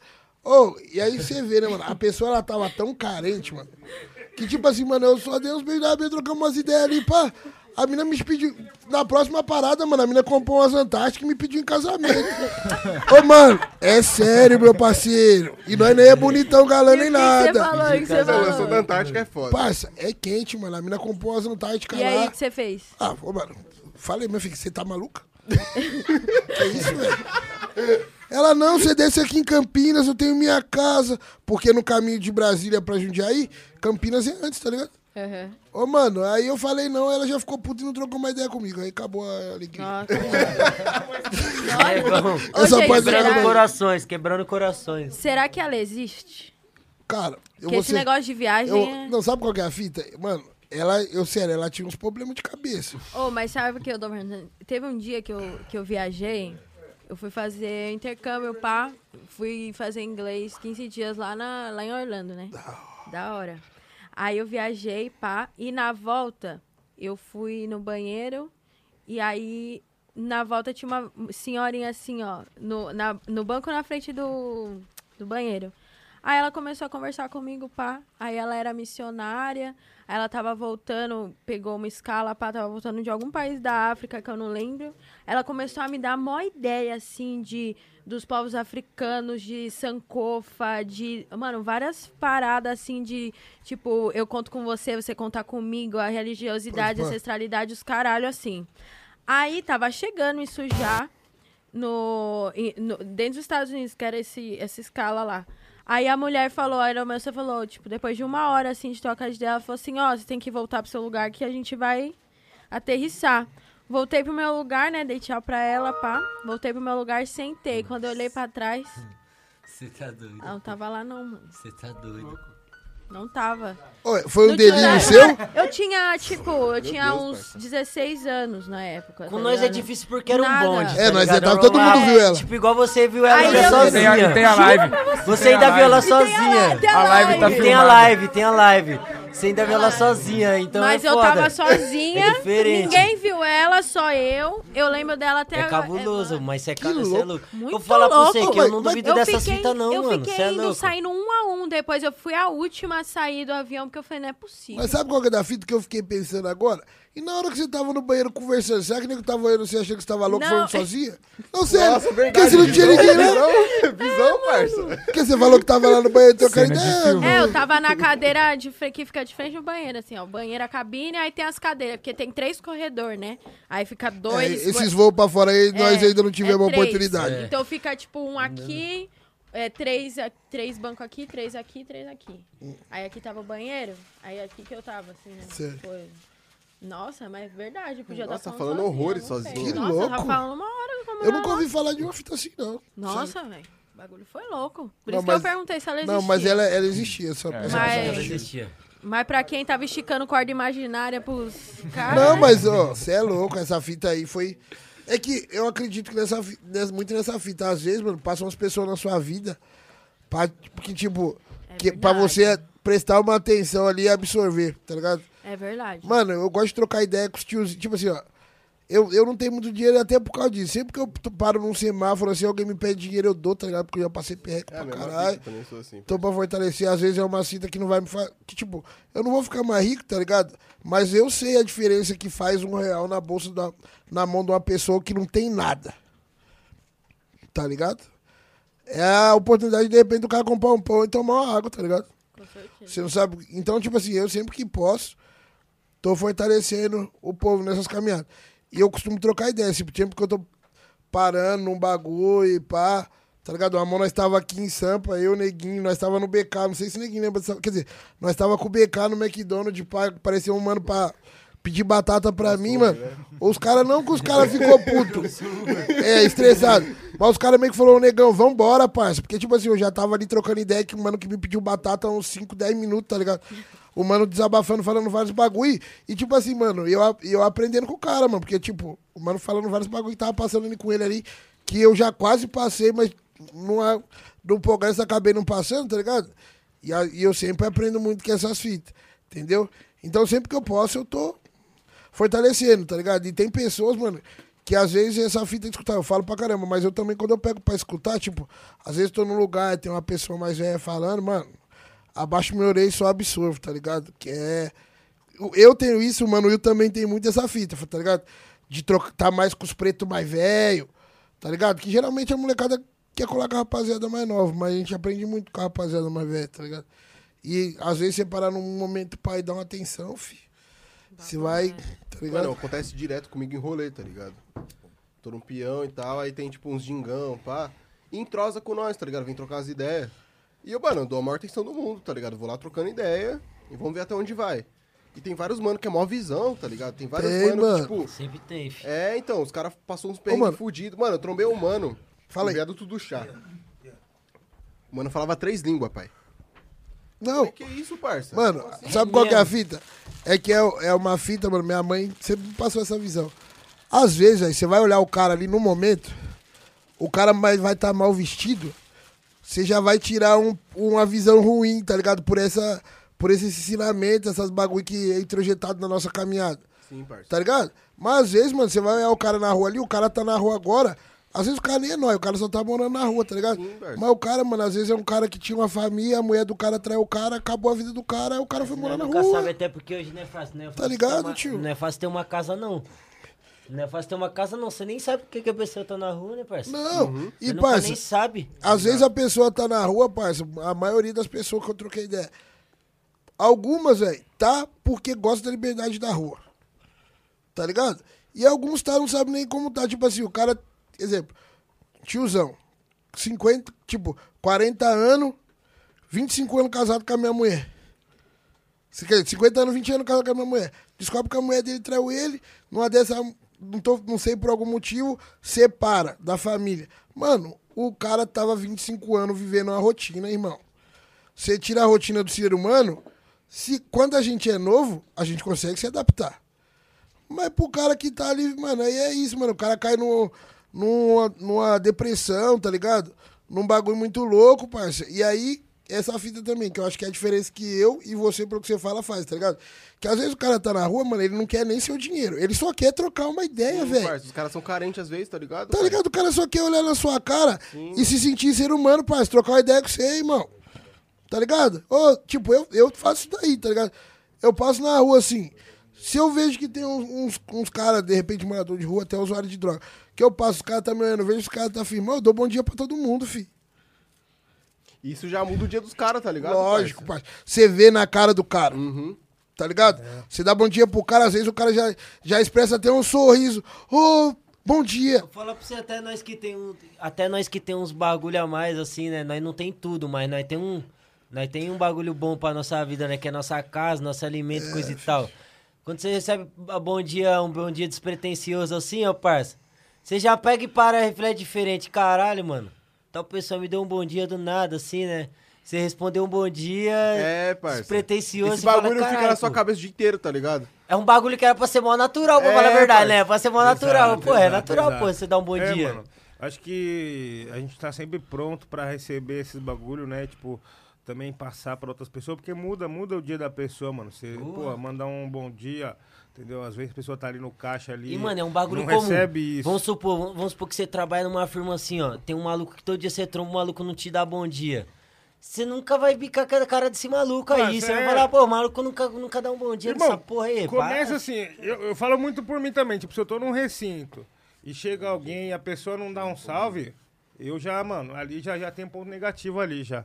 Ô, e aí você vê, né, mano? A pessoa ela tava tão carente, mano. Que tipo assim, mano, eu só dei uns beijos na Bira, trocamos umas ideias ali, pá. A mina me pediu. Na próxima parada, mano, a mina comprou umas Antárticas e me pediu em casamento. *laughs* Ô, mano, é sério, meu parceiro. E nós nem é bonitão, galã, nem nada. você falou? Que você falou? Essa da Antártica é foda. Parça, é quente, mano. A mina comprou umas Antárticas E lá. aí, o que você fez? Ah, ô, mano, falei, meu filho, você tá maluca? *laughs* que isso, velho? Ela, não, você desce aqui em Campinas, eu tenho minha casa. Porque no caminho de Brasília pra Jundiaí, Campinas é antes, tá ligado? Aham. Ô, mano, aí eu falei não, ela já ficou puta e não trocou mais ideia comigo. Aí acabou a alegria. Nossa. *laughs* É. Essa gente, parte será- Quebrando era corações, quebrando corações. Será que ela existe? Cara, eu Porque vou esse ser- negócio de viagem eu- é... Não, sabe qual que é a fita? Mano, ela, eu sério, ela tinha uns problemas de cabeça. Oh, mas sabe o que eu tô perguntando? Teve um dia que eu, que eu viajei, eu fui fazer intercâmbio, pá, fui fazer inglês 15 dias lá, na, lá em Orlando, né? Da hora. Aí eu viajei, pá, e na volta eu fui no banheiro e aí na volta tinha uma senhorinha assim, ó, no, na, no banco na frente do, do banheiro. Aí ela começou a conversar comigo, pá. Aí ela era missionária. Aí ela tava voltando, pegou uma escala, pá, tava voltando de algum país da África que eu não lembro. Ela começou a me dar mó ideia, assim, de dos povos africanos, de Sankofa, de. Mano, várias paradas assim de. Tipo, eu conto com você, você contar comigo, a religiosidade, a ancestralidade, os caralho, assim. Aí tava chegando isso já no, no- dentro dos Estados Unidos, que era esse, essa escala lá. Aí a mulher falou, a aeromoça falou, tipo, depois de uma hora, assim, de troca de ideia, ela falou assim, ó, você tem que voltar pro seu lugar que a gente vai aterrissar. Voltei pro meu lugar, né, dei tchau pra ela, pá. Voltei pro meu lugar, sentei. Quando eu olhei pra trás, Você tá doido. ela não tava lá não, mano. Você tá doido. Não tava. Oi, foi um Não delírio seu? *laughs* Eu tinha, tipo, eu Meu tinha Deus, uns 16 anos na época. Com tá nós é ligado? difícil porque era um Nada. bonde. É, tá nós ligado? tava- todo mundo viu ela. Tipo, igual você viu ela Aí sozinha. Tem a- tem a live. Você ainda viu ela live. sozinha. tem a A live tá E Tem a filmada. live, tem a live. Você ainda viu ela sozinha, então Mas é eu foda. tava sozinha, *laughs* É diferente. ninguém viu ela, só eu. Eu lembro dela até É agora. cabuloso, mas você é, ca- louco. você é louco. Muito eu vou falar pra você que eu não duvido Eu dessas fiquei- fitas não, eu mano. fiquei Você é indo, louco. saindo um a um. Depois eu fui a última a sair do avião, porque eu falei, não é possível. Mas sabe qual que é da fita que eu fiquei pensando agora? E na hora que você tava no banheiro conversando, será que nego tava olhando você achando que você tava louco Não, falando é- sozinha? Não, sério. Nossa, verdade. Porque você não tinha visão, ninguém, não. Visão, visão, parça. Porque você falou que tava lá no banheiro trocando ideia. É, eu tava na cadeira de que fica de frente ao banheiro, assim, ó. O banheiro, a cabine, aí tem as cadeiras, porque tem três corredores, né? Aí fica É, dois. esses voos pra fora aí, nós É, ainda não tivemos é a três. oportunidade. Então fica tipo um aqui, é, três, três bancos aqui, três aqui, três aqui. Aí aqui tava o banheiro, aí aqui que eu tava, assim, né? Certo. Foi. Nossa, mas é verdade, podia Nossa, tá falando horrores sozinha. Que Nossa, eu tava louco. falando uma hora como Eu nunca ouvi falar de uma fita assim, não. Nossa, velho. O bagulho foi louco. Por Não, isso mas- que eu perguntei se ela existia. Não, mas ela, ela existia. Só É. Mas- Ela existia. Mas pra quem tava esticando corda imaginária pros caras. Não, né? mas, ó, você é louco, essa fita aí foi. É que eu acredito que nessa, nessa- muito nessa fita, às vezes, mano, passam umas pessoas na sua vida pra, que, tipo, É que, pra você prestar uma atenção ali e absorver, tá ligado? É verdade. Mano, eu gosto de trocar ideia com os tios. Tipo assim, ó. Eu, eu não tenho muito dinheiro até por causa disso. Sempre que eu paro num semáforo, assim, alguém me pede dinheiro, eu dou, tá ligado? Porque eu já passei perreco É, pra caralho. fita, também sou assim. Então, pra fortalecer, às vezes é uma cinta que não vai me fazer. Que, tipo, eu não vou ficar mais rico, tá ligado? Mas eu sei a diferença que faz um real na bolsa, da, na mão de uma pessoa que não tem nada. Tá ligado? É a oportunidade, de repente, do cara comprar um pão e tomar uma água, tá ligado? Com certeza. Você não sabe. Então, tipo assim, eu sempre que posso, tô fortalecendo o povo nessas caminhadas. E eu costumo trocar ideia, tipo, sempre que eu tô parando num bagulho e pá. Tá ligado? O Amor, nós tava aqui em Sampa, eu, Neguinho, nós tava no BK, não sei se o Neguinho lembra dessa. Quer dizer, nós tava com o BK no McDonald's, pá, parecia um mano pra, pedir batata pra mim, mano. Os caras não que os caras ficou puto. É, estressado. Mas os caras meio que falaram, negão, vambora, parça. Porque, tipo assim, eu já tava ali trocando ideia que o mano que me pediu batata há uns 5, 10 minutos, tá ligado? O mano desabafando, falando vários bagulho. E, tipo assim, mano, eu, eu aprendendo com o cara, mano. Porque, tipo, o mano falando vários bagulho que tava passando ali com ele ali, que eu já quase passei, mas no progresso acabei não passando, tá ligado? E, a- e eu sempre aprendo muito com essas fitas, entendeu? Então, sempre que eu posso, eu tô fortalecendo, tá ligado? E tem pessoas, mano, que às vezes essa fita de escutar, eu falo pra caramba, mas eu também, quando eu pego pra escutar, tipo, às vezes tô num lugar tem uma pessoa mais velha falando, mano, abaixo meu orelha e só absorvo, tá ligado? Que é. Eu tenho isso, o Mano Will também tem muito essa fita, tá ligado? De trocar tá mais com os pretos mais velhos, tá ligado? Que geralmente a molecada quer colar com a rapaziada mais nova, mas a gente aprende muito com a rapaziada mais velha, tá ligado? E às vezes você parar num momento pra ir dar uma atenção, fi. Você vai, tá ligado? Mano, acontece direto comigo em rolê, tá ligado? Tô num peão e tal, aí tem tipo uns gingão, pá. E entrosa com nós, tá ligado? Vem trocar as ideias. E eu, mano, eu dou a maior atenção do mundo, tá ligado? Vou lá trocando ideia e vamos ver até onde vai. E tem vários mano que é mó visão, tá ligado? Tem vários Tem, mano, mano. que, tipo. Sempre tem, fi. É, então, os caras passou uns mano. perrengues fudidos. Mano, eu trombei um mano. Fala aí. O viaduto do chá. O mano falava três línguas, pai. Não. Que isso, parça? Mano, assim? sabe qual que é a fita? É que é, é uma fita, mano. Minha mãe sempre passou essa visão. Às vezes, aí, você vai olhar o cara ali no momento, o cara vai estar mal vestido, você já vai tirar um- uma visão ruim, tá ligado? Por, essa, por esse ensinamento, essas bagulho que é introjetado na nossa caminhada. Sim, parça. Tá ligado? Mas às vezes, mano, você vai olhar o cara na rua ali, o cara tá na rua agora. Às vezes o cara nem é nóis, o cara só tá morando na rua, tá ligado? parça. Mas o cara, mano, às vezes é um cara que tinha uma família, a mulher do cara traiu o cara, acabou a vida do cara, aí o cara foi morar na Nunca rua. sabe até porque hoje não é fácil, né? Tá ligado, uma, tio? Não é fácil ter uma casa, não. Não é fácil ter uma casa, não. Você nem sabe por que, que a pessoa tá na rua, né, parceiro? Não, e Você nunca parça, nem sabe. às vezes a pessoa tá na rua, parça, a maioria das pessoas que eu troquei ideia. Algumas, velho, tá porque gosta da liberdade da rua. Tá ligado? E alguns tá, não sabem nem como tá. Tipo assim, o cara, exemplo, tiozão, 50, tipo, 40 anos, 25 anos casado com a minha mulher. Você quer dizer, 50 anos, 20 anos casado com a minha mulher. Descobre que a mulher dele traiu ele, numa dessa, não, tô, não sei por algum motivo, separa da família. Mano, o cara tava 25 anos vivendo uma rotina, irmão. Você tira a rotina do ser humano, se quando a gente é novo, a gente consegue se adaptar. Mas pro cara que tá ali, mano, aí é isso, mano. O cara cai no, numa, numa depressão, tá ligado? Num bagulho muito louco, parça. E aí, essa fita também, que eu acho que é a diferença que eu e você, pelo que você fala, faz, tá ligado? Que às vezes o cara tá na rua, mano, ele não quer nem seu dinheiro. Ele só quer trocar uma ideia, Sim, velho. Os caras são carentes às vezes, tá ligado? Tá ligado? O cara só quer olhar na sua cara e se sentir ser humano, parça. Trocar uma ideia com você, irmão. Tá ligado? Ô, tipo, eu, eu faço isso daí, tá ligado? Eu passo na rua assim. Se eu vejo que tem uns, uns, caras, de repente, morador de rua, até usuário de droga, que eu passo, os caras tá me olhando, eu vejo os caras tá firmando, eu dou bom dia pra todo mundo, fi. Isso já muda o dia dos caras, tá ligado? Lógico, parça? parça. Você vê na cara do cara. Uhum. Tá ligado? Você dá bom dia pro cara, às vezes o cara já, já expressa até um sorriso. Ô, bom dia. Fala pra você até nós que tem um, até nós que tem uns bagulho a mais assim, né? Nós não tem tudo, mas nós tem um, nós tem um bagulho bom pra nossa vida, né? Que é nossa casa, nosso alimento, coisa e tal. Quando você recebe a bom dia, um bom dia despretensioso assim, ó, parça, você já pega e para e reflete diferente. Caralho, mano. Tal pessoa me deu um bom dia do nada, assim, né? Você respondeu um bom dia É, parça. despretensioso. Esse e fala, bagulho fica "Caralho, na sua cabeça o dia inteiro, tá ligado? É um bagulho que era pra ser mó natural, pra É, falar a verdade, parça. né? Pra ser mó natural. Exato, pô, é exato, natural, exato. pô, você dar um bom É, dia. mano, acho que a gente tá sempre pronto pra receber esses bagulho, né? Tipo, também passar pra outras pessoas, porque muda, muda o dia da pessoa, mano. Você, pô, mandar um bom dia, entendeu? Às vezes a pessoa tá ali no caixa ali. E, mano, é um bagulho não comum. recebe isso. Vamos supor, vamos, supor que você trabalha numa firma assim, ó. Tem um maluco que todo dia você tromba, o maluco não te dá bom dia. Você nunca vai bicar com a cara desse maluco aí. Você vai é- falar, pô, o maluco nunca, nunca dá um bom dia Irmão, nessa porra aí. Começa para. assim, eu, eu falo muito por mim também. Tipo, se eu tô num recinto e chega alguém e a pessoa não dá um salve, eu já, mano, ali já, já tem ponto negativo ali já.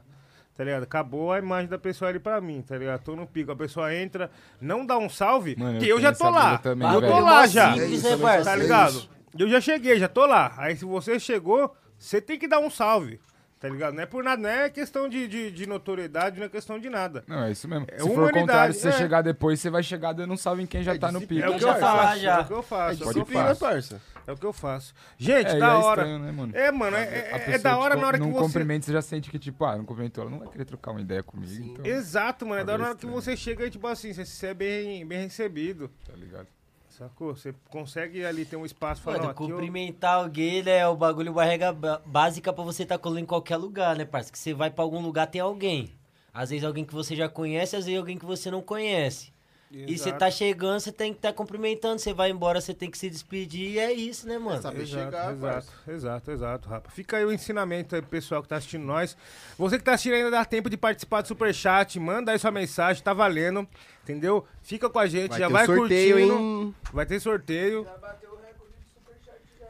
Tá ligado? Acabou a imagem da pessoa ali pra mim, tá ligado? Tô no pico. A pessoa entra, não dá um salve, Mano, que eu eu já tô lá. também, eu velho. tô lá já. É isso, né, parça? Tá É ligado? isso. Eu já cheguei, já tô lá. Aí se você chegou, você tem que dar um salve. Tá ligado? Não é por nada, não é questão de, de, de notoriedade, não é questão de nada. Não, é isso mesmo. É se for o contrário, se você é. chegar depois, você vai chegar dando um salve em quem já tá no pico. É o que eu faço, é o que eu faço, é o que eu disciplina, faço. parça. É o que eu faço. Gente, É, da é hora. estranho, né, mano? É, mano, é, A é- é da hora tipo, na hora que num você... cumprimento, você já sente que, tipo, ah, não cumprimentou, ela não vai querer trocar uma ideia comigo. Então, Exato, mano. É da hora na hora que você chega e, tipo assim, você é bem, bem recebido. Tá ligado? Sacou? Você consegue ali ter um espaço falando, Mano, eu... cumprimentar alguém, né? É o bagulho, uma regra ba- básica pra você tá colando em qualquer lugar, né, parça? Que você vai pra algum lugar, tem alguém. Às vezes alguém que você já conhece, às vezes alguém que você não conhece. E você Exato. tá chegando, você tem que estar cumprimentando. Você vai embora, você tem que se despedir. E é isso, né, mano? saber Exato, chegar, exato, exato, exato, Rapa. Fica aí o ensinamento aí pro pessoal que tá assistindo nós. Você que tá assistindo ainda dá tempo de participar do Superchat, manda aí sua mensagem, tá valendo, entendeu? Fica com a gente, Vai já ter vai sorteio, curtindo. hein? Vai ter sorteio.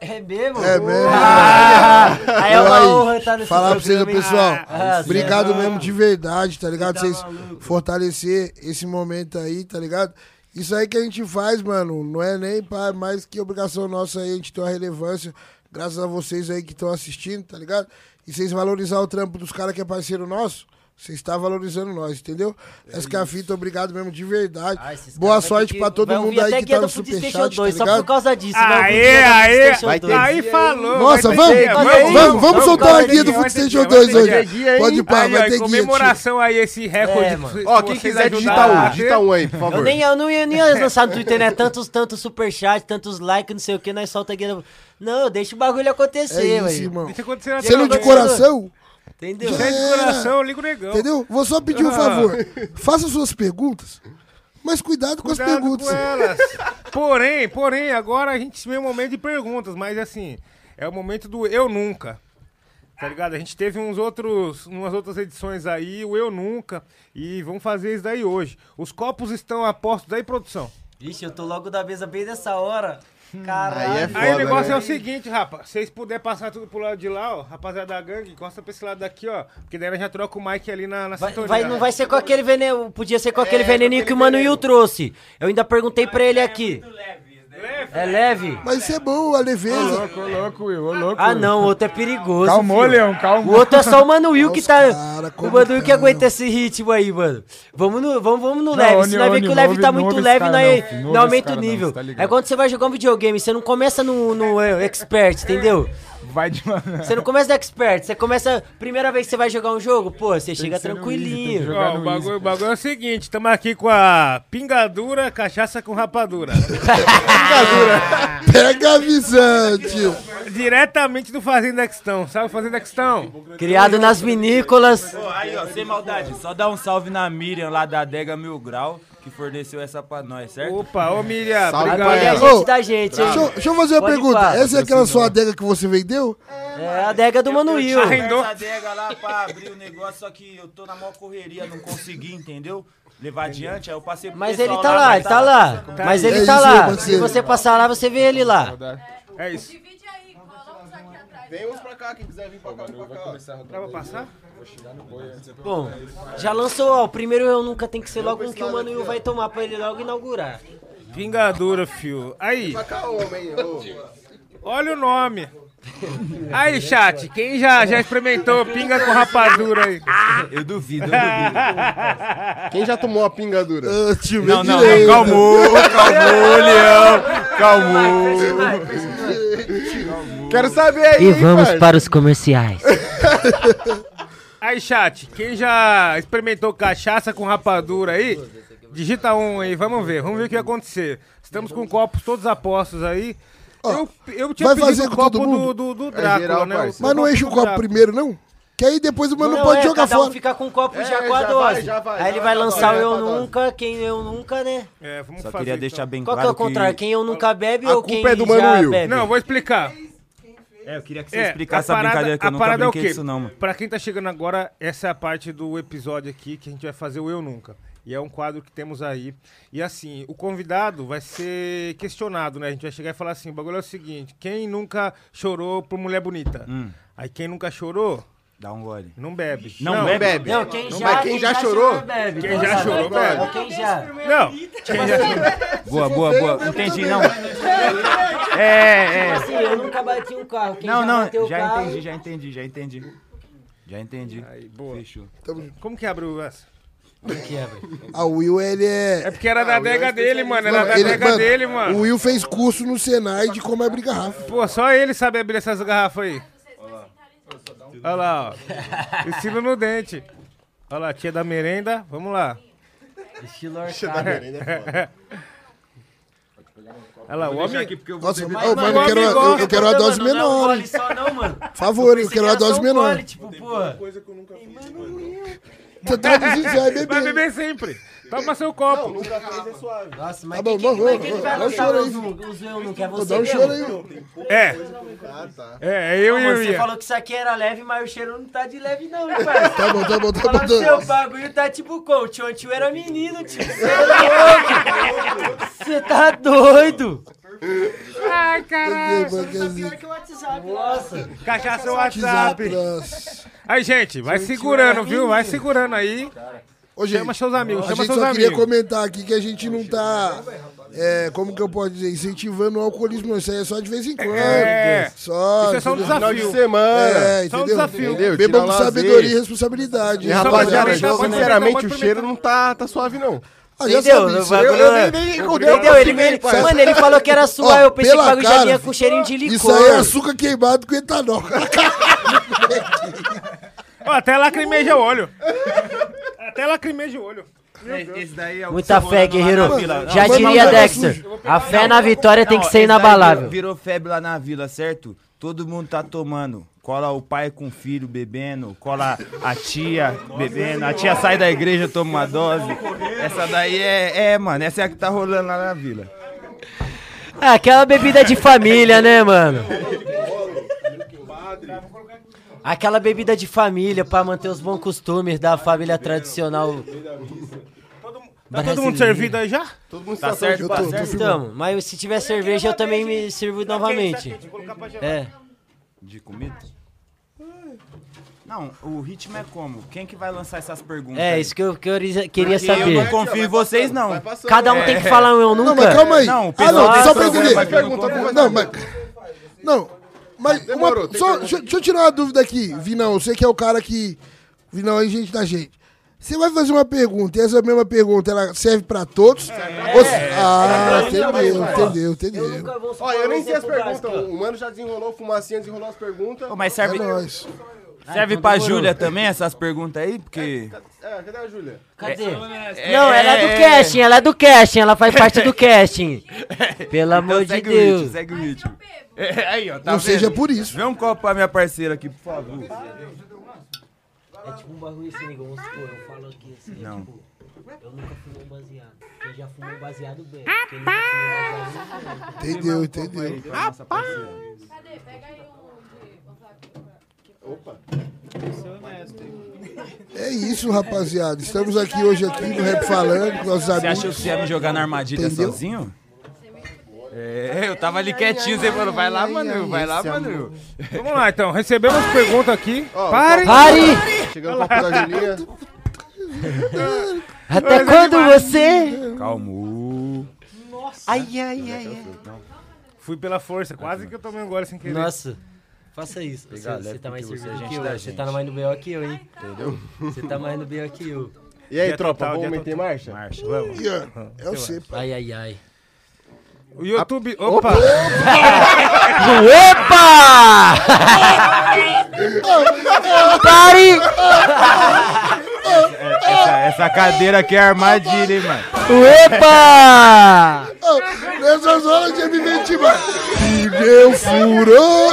É mesmo? É mesmo. Ah, aí é uma Aí, honra estar nesse Falar pra vocês, pessoal. Ah, obrigado é mesmo bom. de verdade, tá ligado? Tá Vocês maluco. fortalecer esse momento aí, tá ligado? Isso aí que a gente faz, mano, não é nem pra, mais que obrigação nossa aí, a gente ter uma relevância, graças a vocês aí que estão assistindo, tá ligado? E vocês valorizar o trampo dos caras que é parceiro nosso, vocês estão valorizando nós, entendeu? Essa que é a fita, obrigado mesmo de verdade. Ah, esses Boa sorte que- pra todo vai mundo aí que guia tá no superchat, tá 2, só ligado? por causa disso. ouvir Aê, guia aê, PlayStation vai ter 2. aí falou. Nossa, vamos, dia, vamos, vamos, soltar a guia do dia, 2 vai ter hoje. dia. Pode pá, ó, vai ter guia. comemoração aí, esse recorde. É, Ó, quem quiser digitar a um, digita um aí, por favor. Eu nem, eu não ia nem ia lançar no Twitter, né? Tantos, tantos superchats, tantos likes, não sei o que, nós solta aqui. Não, deixa o bagulho acontecer, É isso, velho. Deixa acontecer na Sendo de coração, Entendeu? É de coração, liga o negão. entendeu? Vou só pedir um Ah. favor. Faça suas perguntas, mas cuidado com as Cuidado perguntas. com elas. porém, porém, agora a gente vê um momento de perguntas, mas assim, é o momento do eu nunca. Tá ligado? A gente teve uns outros, umas outras edições aí, o eu nunca, e vamos fazer isso daí hoje. Os copos estão a postos aí, produção. Ixi, eu tô logo da mesa bem nessa hora. Caralho. Aí é Aí Foda, o negócio né? é o seguinte, rapa. Se vocês puderem passar tudo pro lado de lá, ó, rapaziada da gangue, encosta pra esse lado daqui, ó. Porque daí já troca o mic ali na, na Vai, sintonia. vai- não vai ser com aquele veneno, podia ser com aquele veneninho que o Mano Will trouxe. Eu ainda perguntei pra ele aqui. É leve? Mas isso é bom, a Ô, leveza. louco, ô, louco, Will, ô, louco. Ah, Will. não, o outro é perigoso. Calmou, filho. Leão, calmou. O outro é só o Mano Will que tá. cara, o Mano Will que aguenta esse ritmo aí, mano. Vamos no, vamos, vamos no Não, leve. Se nós ver que o não leve tá não muito leve, nós, não. Não esse aumenta o não, nível. você tá é quando você vai jogar um videogame, você não começa no, no é, expert, entendeu? Vai de uma... Você não começa no expert, você começa. Primeira vez que você vai jogar um jogo, pô, você chega easy, tranquilinho. Ó, o bagulho, easy, o bagulho é o seguinte, estamos aqui com a pingadura, cachaça com rapadura. *laughs* Pega a visão, tio. Diretamente do Fazenda Questão, sabe o Fazenda Questão? Criado nas vinícolas. Aí, ó, sem maldade, só dá um salve na Miriam lá da Adega Mil Grau, que forneceu essa pra nós, certo? Opa, ô Miriam, Salve, é a obrigado. gente Ô, da gente, hein? Deixa, eu- deixa eu fazer uma Pode pergunta. pá. Essa é aquela sua adega que você vendeu? É a adega do Mano Will. Arrendou. essa adega lá pra abrir o negócio, só que eu tô na maior correria, não consegui, entendeu? Levar adiante, aí eu passei pro Mas ele pessoal tá lá, mas ele tá lá. Mas ele É tá isso, lá. Se você passar lá, você vê ele lá. É isso. Uns. Vem uns pra cá, quem quiser vir pra cá, vem pra cá. Dá pra passar? Bom, já lançou, ó. O primeiro eu nunca tem que ser logo um que o Mano Will vai tomar pra ele logo inaugurar. Pingadura, fio. Aí, olha o nome. Aí, chat, quem já, já experimentou pinga com rapadura aí? Eu duvido, eu duvido. Quem já tomou a pingadura? Ah, tio, Não, não, não, calmou, calmou, Leão, calmou. Quero saber aí, E vamos para os comerciais. *laughs* Aí, chat, quem já experimentou cachaça com rapadura aí, digita um aí, vamos ver, vamos ver o que vai acontecer. Estamos com copos todos apostos aí. Eu, eu tinha vai pedido fazer o com copo todo do, mundo? do, do É Drácula, geral, né? Mas não enche o do copo Drácula. primeiro, não? Que aí depois o mano Não, pode é, jogar cada um fora. fica com um copo É, já com a já dose. vai, já vai, Aí já ele vai vai lançar o dose, eu dose. nunca, quem eu nunca, né? É, vamos Só fazer, queria então. deixar bem Qual que é claro o contrário? que... Quem eu nunca bebe A ou culpa quem é do Mano já Will. bebe? Não, vou explicar. É, eu queria que você É, explicasse a a, parada- brincadeira, que eu nunca é brinquei quê? disso não, mano. Pra quem tá chegando agora, essa é a parte do episódio aqui que a gente vai fazer o Eu Nunca. E é um quadro que temos aí. E assim, o convidado vai ser questionado, né? A gente vai chegar e falar assim: o bagulho é o seguinte: quem nunca chorou por mulher bonita? Hum. Aí quem nunca chorou, Dá um gole. não bebe. Não Não bebe. Não, quem já, mas quem já chorou? bebe. Quem já chorou, É, bebe. Quem já. Não, quem já Boa, boa, boa. Entendi, não. É, é. assim, eu nunca bati um carro. Quem Não, já não, bateu o já carro... entendi, já entendi, já entendi. Já entendi. Aí, boa. Fechou. Tamo. Como que abriu essa? Como que é, *laughs* Ah, o Will, ele é. É porque era da adega dele, mano. Era Não, da adega mano, dele, mano. O Will fez curso no Senai de como abrir garrafa. Pô, só ele sabe abrir essas garrafas aí. Olha lá, ó. Ensino no dente. Olha lá, tia da merenda. Vamos lá. Estilo Tia da merenda é foda. Olha lá, o homem... aqui porque eu vou Nossa, ô, mano, eu quero, eu, eu quero uma dose Mano, não é menor. gole só não, mano. Por favor, eu quero uma dose Só um menor. gole, Tipo, porra. Você traduzir, você vai Vai beber. beber sempre. Toma seu copo. Nunca fez é suave. Nossa, mas Tá bom, que, vamos, que, como é que ele vamos, vai dá um lançar choro os, aí. os eu não quer você dar um choro aí. É, Ah, tá. é, eu Não, e o você falou que isso aqui era leve, mas o cheiro não tá de leve não, hein, parceiro. Tá bom, tá bom, tá bom. seu tá- bagulho tá tipo como? O tio tio era menino, tio. Você é louco. Você tá doido. Ai, caralho. que o WhatsApp. Nossa. Cachaça no WhatsApp, WhatsApp. Aí, gente, vai segurando, viu? Vai segurando aí. Ô, gente, Chama seus amigos, a chama gente seus só queria amigos. comentar aqui que a gente não tá, é, como que eu posso dizer, incentivando o alcoolismo. Isso aí é só de vez em quando. É. Só. Isso é só um desafio. Final de semana. É, Só um desafio. Entendeu? Bebam com sabedoria e responsabilidade. E rapaziada, pode sinceramente, o cheiro não tá, tá suave, não. Ah, já Entendeu? sabe Eu- nem- Entendeu? Ele, mano, ele falou que era suave, Ó, eu pensei que o bagulho já vinha com cheirinho de licor. Isso aí é açúcar queimado com etanol. Ó, até lacrimeja o olho. *laughs* Até lacrimeja o olho. Esse daí é o Muita que fé, guerreiro. Já diria Dexter. A fé na vitória tem que ser inabalável. Virou, virou febre lá na vila, certo? Todo mundo tá tomando. Cola o pai com o filho bebendo, cola a tia bebendo, a tia sai da igreja, toma uma dose. Essa daí é, é, mano, essa é a que tá rolando lá na vila. É aquela bebida de família, né, mano? Aquela bebida de família pra manter os bons costumes da família tradicional. Tá todo mundo servido aí já? Todo mundo Tá certo, tá certo. filmando. Então, mas se tiver cerveja eu também me sirvo novamente. É. De comida? Não, o ritmo é como? Quem que vai lançar essas perguntas? É, aí? isso que eu, que eu queria Porque eu não saber. confio em vocês, não. Passando. Cada um tem que falar um eu Não, nunca. mas calma aí. Não, ah, não, só pra entender. Não, mas. Não, mas. uma- Demorou, tem só, deixa, deixa eu tirar uma dúvida aqui, Vinão. Você que é o cara que. Vinão aí, gente da gente. Você vai fazer uma pergunta, e essa mesma pergunta ela serve pra todos? Ou se- ah, entendeu, entendeu, entendeu. Ó, eu nem sei as um perguntas. O mano já desenrolou, fumacinha desenrolou as perguntas. Ô, mas É serve, nóis. serve pra Júlia também essas perguntas aí? Porque... É, cadê a Júlia? Cadê? Não, ela é do casting, ela é do casting, ela faz parte do casting. Pelo amor de Então segue o ritmo, Deus. segue o ritmo. É, aí, ó, tá Não vendo? seja por isso. Vê um copo pra minha parceira aqui, por favor. É tipo um bagulho assim, amigo, vamos supor, eu falo aqui assim, Não. tipo, eu nunca fumei um baseado. Quem já fumou baseado bem. Quem nunca fumou baseado não. Entendeu, entendeu. Cadê? Pega aí um É isso, rapaziada. Estamos aqui hoje aqui no Rap Falando com nossos Você achou amigos. que você ia me jogar na armadilha Entendeu? sozinho? É, eu tava ali quietinho, você falou, vai lá, mano, vai lá, mano. Vamos lá, então. Recebemos pergunta aqui. Ó, Pare! Pare! Chegando o copo da Julinha. Até quando você? Calmo. Ai, ai, ai, ai. Fui pela força, quase que eu tomei um gole sem querer. Nossa, faça isso. Você, Pegar você leve tá mais porque você é gente que eu. da Você gente. tá mais no B.O. que eu, hein? Entendeu? Você tá mais no B.O. que eu. E aí, Dia tropa, total, vamos dia meter marcha? Marcha, vamos. Ian, É o C. Ai, ai, ai. O YouTube. Opa! Opa! Pare! Essa, essa cadeira aqui é armadilha, hein, mano. Opa! Nessas horas de mentir, mano. Pneu furou.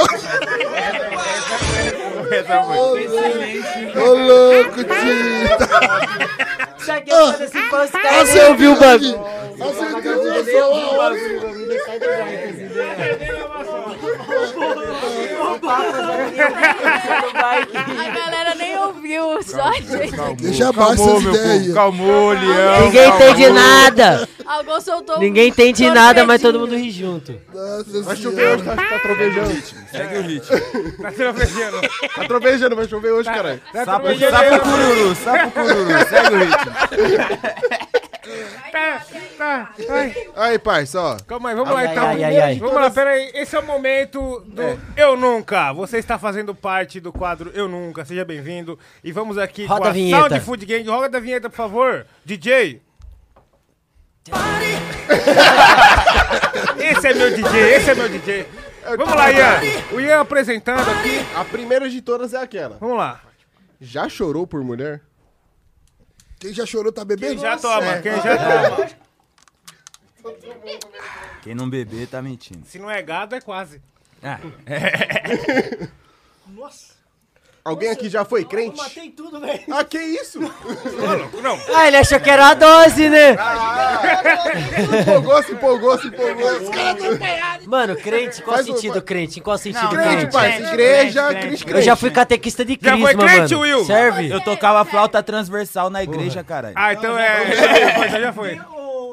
Essa foi. Ô, louco, tio. Aqui é fazer assim pra os caras Acertei o som. A galera nem ouviu, só a gente. Deixa abaixo aí. ó. Calmou, Leão. Ninguém entende nada. Alguém soltou Ninguém entende nada, mas todo mundo ri junto. Nossa Vai chover hoje, tá, tá trovejando. Segue o ritmo. Tá trovejando. Tá trovejando, vai chover hoje, caralho. Tá Sapo, sapo cururu, sapo cururu. Segue o ritmo. *laughs* Tá, tá. Ai. Aí, parça, ó. Calma aí, vamos Ai, lá ai, então. ai, ai, ai. Vamos lá, peraí. Esse é o momento do Eu Nunca. Você está fazendo parte do quadro Eu Nunca. Seja bem-vindo. E vamos aqui Roda com a a vinheta. Sound Food Gang. Roda a vinheta, por favor. DJ. esse é meu DJ, esse é meu DJ. Vamos lá, Ian. O Ian apresentando aqui. A primeira de todas é aquela. Vamos lá. Já chorou por mulher? Quem já chorou tá bebendo? Quem já toma, É. quem já toma. Quem não beber tá mentindo. Se não é gado, é quase. Ah, *laughs* Alguém aqui já foi Eu crente? matei tudo, velho. Ah, que isso? *laughs* Não. Ah, ele achou que era a dose, né? Se empolgou, se empolgou, se empolgou. Os caras Mano, crente, qual Faz o- sentido crente? Em qual sentido Não, Crente, crente? crente, Igreja, crente, crente, Eu crente. já fui catequista de Já crisma, foi crente, mano. Will? Serve? eu tocava flauta transversal na igreja, caralho. Ah, então é. *laughs* Já foi, já foi.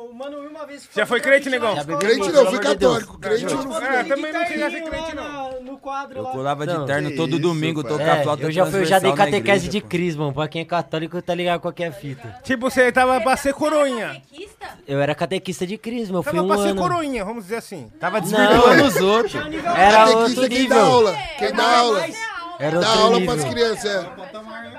O Mano, uma vez... Já foi crente, negão? Crente não, fui católico. Crente eu não fui. É, também não tinha ser crente, não. No quadro Eu colava de terno todo isso, domingo, pai. tocava É, flauta eu já, fui, já dei catequese igreja, de pô. crisma, mano. Pra quem é católico, tá ligado que é a fita. Tipo, você tava pra ser coroinha. Eu era catequista de crisma, eu fui Tava um pra ser coroinha, vamos dizer assim. Tava desvirtuando os outros. Era Catequista outro quem dá nível. aula. Quem dá aula. Era Dá aula pras nível. crianças, é.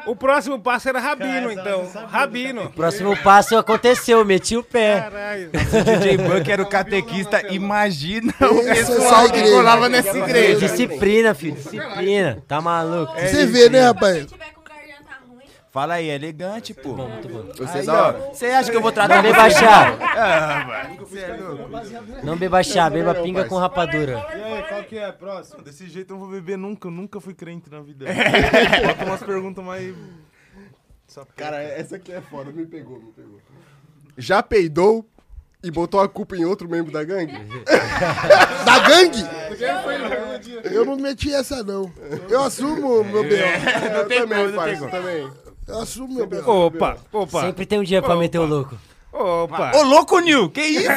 O próximo passo era Rabino, então. Rabino. Próximo passo aconteceu, meti o pé. Caralho. Se o DJ Buck era o catequista, imagina o é pessoal que colava nessa igreja. Disciplina, filho, disciplina. Tá maluco? Você vê, né, rapaz? Se tiver com garganta ruim, Fala aí, é elegante, pô. Você é Aí, da ó. Você acha que eu vou tratar Não beba você? chá. Ah, mano, você é louco. Não beba chá, beba pinga com rapadura. E aí, qual que é? Próximo. Desse jeito eu não vou beber nunca. Eu nunca fui crente na vida. *laughs* Bota umas perguntas mais. Cara, essa aqui é foda, me pegou, me pegou. Já peidou e botou a culpa em outro membro da gangue? *laughs* Da gangue? Eu não meti essa, não. Eu assumo meu B.O. Eu também, parça, também. Eu assumo meu B.O. Opa, opa. Sempre tem um dia pra meter o louco. Opa. Ô, louco, Nil, que isso?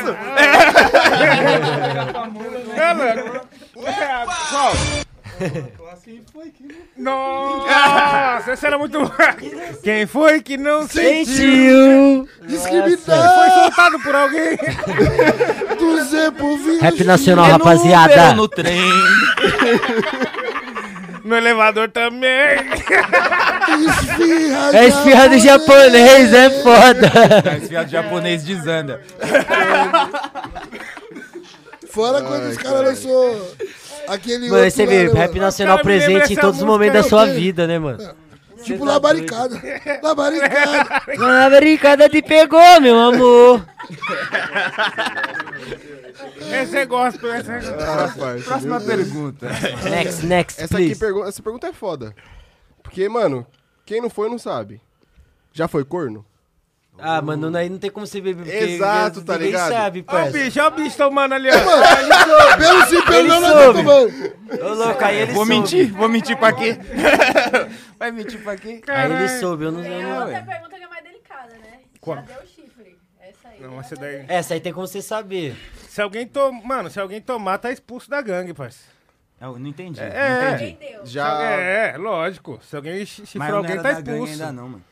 É, louco. É, Qual? Nossa, essa era muito. *laughs* Quem foi que não sentiu? Discriminar Foi soltado por alguém? do Zé por. Rap nacional, É rapaziada. No trem. *laughs* No elevador também. Esfirra É esfirrado japonês, é foda. Esse viado japonês desanda. Fora quando os caras lançou aquele Mano, outro você lá, vê, né, rap mano? nacional presente em todos os momentos da sua vida, né, mano? Tipo tá labaricada. Labaricada. *laughs* Mano, a brincada te pegou, meu amor. *laughs* Esse é gospel, esse é gospel. Ah, parça, Próxima meu Deus. pergunta. Next, next, Essa, aqui, please. pergu- essa pergunta é foda. Porque, mano, quem não foi não sabe. Já foi corno? Ah, mano, aí não tem como você beber. porque Exato, tá ninguém ligado? sabe, Olha o parça. bicho, olha o bicho tomando ali, ó. *laughs* Pelo sim, pelo Ele não, não soube. tomando. Ô, louco, aí ele Vou soube. mentir, vou mentir pra quê? *laughs* Vai mentir pra quê? Aí ele soube, eu não tem sei. a outra pergunta que é mais delicada, né? Qual? Já deu chifre. Essa aí. Não, essa daí. Essa aí tem como você saber. Se alguém tomar. Mano, se alguém tomar, tá expulso da gangue, parça. Eu não entendi, É. não entendi. Quem deu? Já. É, lógico. Se alguém chifrar alguém, tá expulso. ainda não, mano.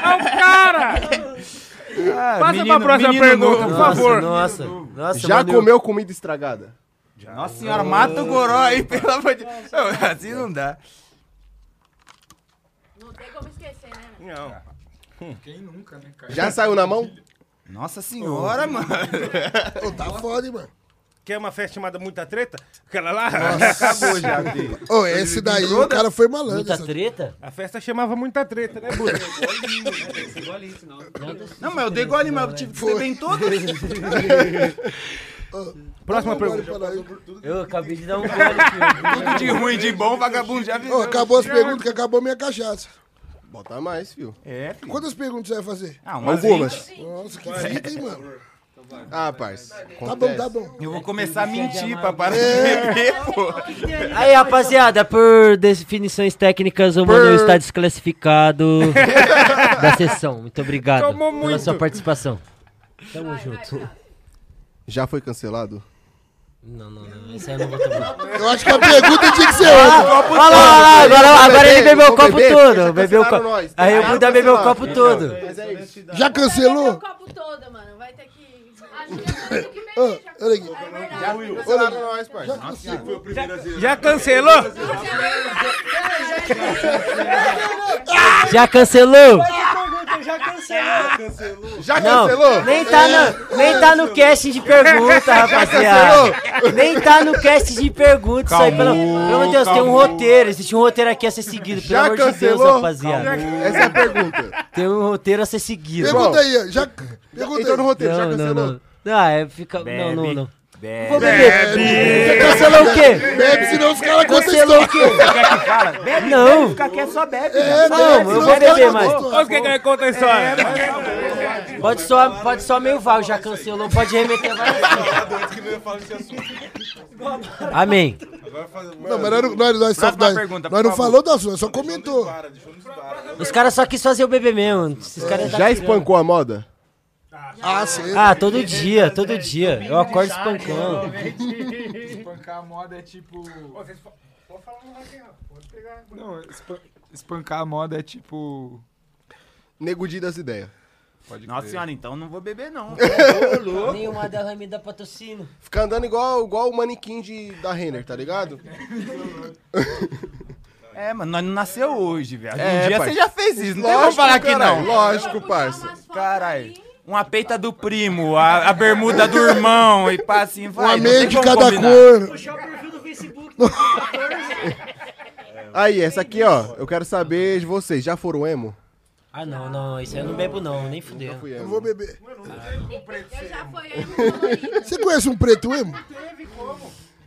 Ah, *laughs* o cara! Ah, Passa menino- pra próxima menino pergunta, novo. por favor. Nossa, nossa. Já mano, eu- comeu comida estragada? Nossa senhora, mata o goró aí, *laughs* pelo amor de Deus. Não, Assim não dá. Não tem como esquecer, né? Não. Quem nunca, né, cara? Já saiu na mão? Nossa senhora, mano. Ô, tá foda, hein, mano. Quer uma festa chamada Muita Treta? Aquela lá? *laughs* Acabou já, filho. Ô, esse daí o cara foi malandro. Muita essa- treta? A festa chamava Muita Treta, né, Buda? *laughs* Não, mas eu dei gole, mas eu tive que beber em todos. *laughs* Próxima Agora, pergunta. Eu acabei de dar um gole, filho. Tudo de ruim, de bom, vagabundo já Ô, virou. acabou as perguntas que acabou minha cachaça. Bota mais, fio. É, filho. Quantas perguntas você vai fazer? Ah, umas Algumas. 20. Nossa, que fita, hein, mano? Ah, parça. Tá bom, tá bom. Eu vou começar a mentir pra parar de beber, pô. Aí, rapaziada, por definições técnicas, o Mano está desclassificado *laughs* da sessão. Muito obrigado Tomou pela muito. sua participação. Tamo junto. Já foi cancelado? Não, não, não. Esse aí eu não vou tomar. *laughs* Eu acho que a pergunta tinha que ser outra. Olha lá, olha lá, agora, agora ele bebeu o copo beber, todo. já Bebeu o cancelaram copo. nós. Aí o Buda bebeu o copo todo. Mas é isso. Já cancelou? O copo todo, mano. Vai ter que. Que Ah, olha aqui. Cancelaram nós, parça. Já cancelou? Já cancelou? Já cancelou. Já Não, cancelou? nem tá, no, nem tá no casting de pergunta, rapaziada. Nem tá no casting de pergunta. Isso aí, pelo, pelo amor de Deus, tem um roteiro. Existe um roteiro aqui a ser seguido. Pelo Já amor de Deus, cancelou? rapaziada. Essa é a pergunta. Tem um roteiro a ser seguido. Pergunta aí, ó. já. Pergunta Entrou no aí. roteiro, já Não, não, cancelou? não. Não, é, fica. Não, não, não. Bebe. Vou beber. Você cancelou o quê? Bebe, senão os caras o história. quê? Quer que fala? Bebe, Não. bebe, fica quieto, só bebe. É, Não, bebe, eu vou os beber mais. Olha quem que conta a história. Pode só, pode só meio val, já cancelou, pode remeter várias *laughs* Amém. Não, mas nós, não- nós, nós, só, nós, pergunta, nós não falou da sua, só comentou. Os caras só quis fazer o bebê mesmo. Esses caras tá Já tirando. espancou a moda? Ah, sim. Ah, todo dia, todo dia. Eu acordo espancando. Espancar a moda é tipo. Não, espan- espancar a moda é tipo. Nego Di das ideias. Pode Nossa crer. senhora, então não vou beber, não. Nenhuma delas me dá patrocínio. Fica andando igual, igual o manequim de, da Renner, tá ligado? É, mano, nós não nasceu hoje, velho. É, um dia você já fez isso, não tem como Lógico, falar que não. Lógico, parça. Caralho. Uma peita do primo, a, a bermuda do irmão e pá assim, vai. Uma não meia de cada combinar. cor. Puxar o perfil do Facebook. Aí, essa aqui, ó, eu quero saber de vocês. Já foram emo? Ah, não, não, isso aí eu não bebo não, nem fudeu. Fui Eu emo. vou beber. Eu já fui emo. Você conhece um preto emo?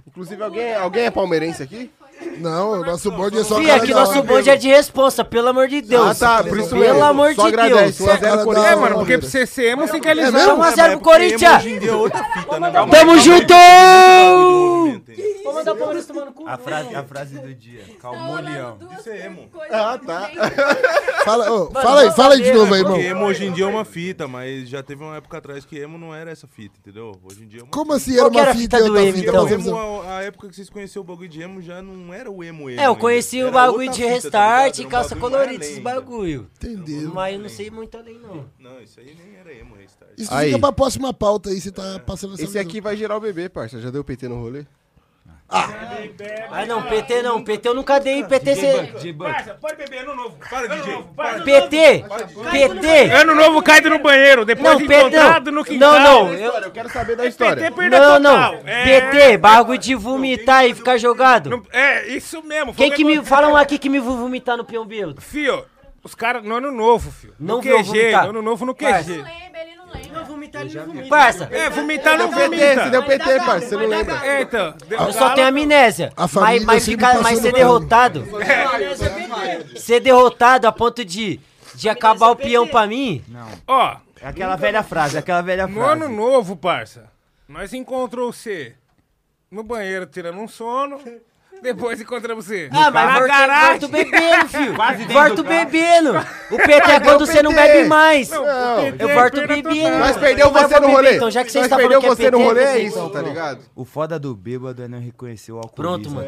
Inclusive, alguém, alguém é palmeirense aqui? Não, o nosso bonde é só Fih, cara aqui da nosso hora. bonde é de responsa, pelo amor de Deus. Ah, tá, por isso Pelo mesmo. amor Só de Deus. 1 a 0 Cara da Corinthians. É, mano, porque pra você ser emo, você tem que alisar. mesmo? 1 a 0 pro Corinthians. É? Tamo junto! Vou mandar o Palmeiras tomar no cu. A frase, a frase do dia. Calmou, Leão. Isso é emo. Ah, tá. *laughs* Fala, ô, fala aí, fala aí de novo aí, irmão. Emo hoje em dia é uma fita, mas já teve uma época atrás que emo não era essa fita, entendeu? Hoje em dia é uma Como assim Qual era que uma era a fita fita e do outra fita? então? Emo, a, a época que vocês conheceram o bagulho de emo já não era o emo emo. É, eu ainda. conheci o Era bagulho de fita, tá restart e Era calça colorida, esses bagulho. Entendeu? Mas eu não sei muito além, não. Não, isso aí nem era emo restart. Isso Aí. fica pra próxima pauta aí, você tá passando essa Esse visão. aqui vai gerar o bebê, parça. Já deu PT no rolê? Ah, não, PT não. PT eu nunca dei. PT cê... Pode beber ano novo. Para, DJ. PT? PT? Ano novo caído no banheiro, depois Não, de PT encontrado não. no quintal. Não, não. Eu... Eu quero saber da história. PT perdeu Não, não. É, PT, bagulho de vomitar e ficar jogado. não- é, isso mesmo. Quem que me... aconteceu. Fala um aqui que me vou vomitar no peão bêbado. Fio, os caras no ano novo, fio. Não no vou QG, vomitar. no ano novo no. QG. Não lembra, ele não. Vomitar, ele não vomita. Parça, É, vomitar não Deu PT, vomita. você deu PT, parça. Você não lembra? É, então. eu só tenho amnésia. A família Mas, mas, ficar, mas ser derrotado. Ser derrotado a ponto de, de acabar o peão pra mim. Ó, É aquela velha frase, aquela velha no ano frase. novo, parça, nós encontrou você no banheiro tirando um sono. Depois encontramos você. Ah, mas na volto, garagem. bebendo, filho. Quase dentro Volto do carro. bebendo. O PT é quando você não bebe mais. Não, Eu volto bebendo. nós perdeu você no beber, rolê. Então, já que vocês Nós estão perdeu falando que você é no PT, rolê, é isso, tá ligado? O foda do bêbado é não reconhecer o alcoolismo. Pronto, mano.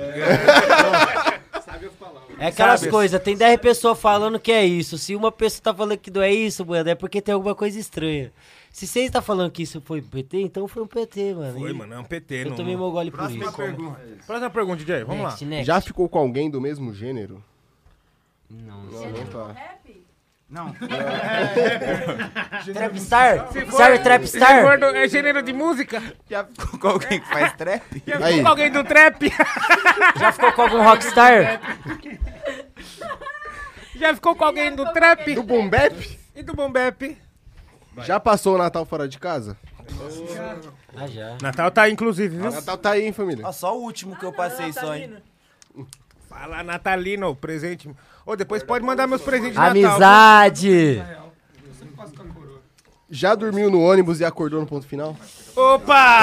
É aquelas Sabe? coisas, tem 10 pessoas falando que é isso. Se uma pessoa tá falando que não é isso, mano, é porque tem alguma coisa estranha. Se vocês estão falando que isso foi um PT, então foi um PT, mano. Foi, E mano, é um PT. Eu não- tomei meu gole por Próxima isso. pergunta. Próxima pergunta, DJ, vamos lá. Next, next. Já ficou com alguém do mesmo gênero? Não. Não, não tá. Não. *laughs* *laughs* Trapstar? Se for- Sabe se Trapstar? for do- É gênero de música? Já ficou com alguém que faz trap? *laughs* Já Aí. ficou com alguém do trap? Já ficou com algum rockstar? Já ficou com alguém do trap? Do Boom Bap? E do Bombep? Já passou o Natal fora de casa? Ah, já. Natal tá aí, inclusive, viu? Natal tá aí, hein, família? Ó, só o último que eu passei só, hein? Fala, Natalino, presente. Ô, depois pode mandar meus presentes de Natal. Amizade! Já dormiu no ônibus e acordou no ponto final? Opa!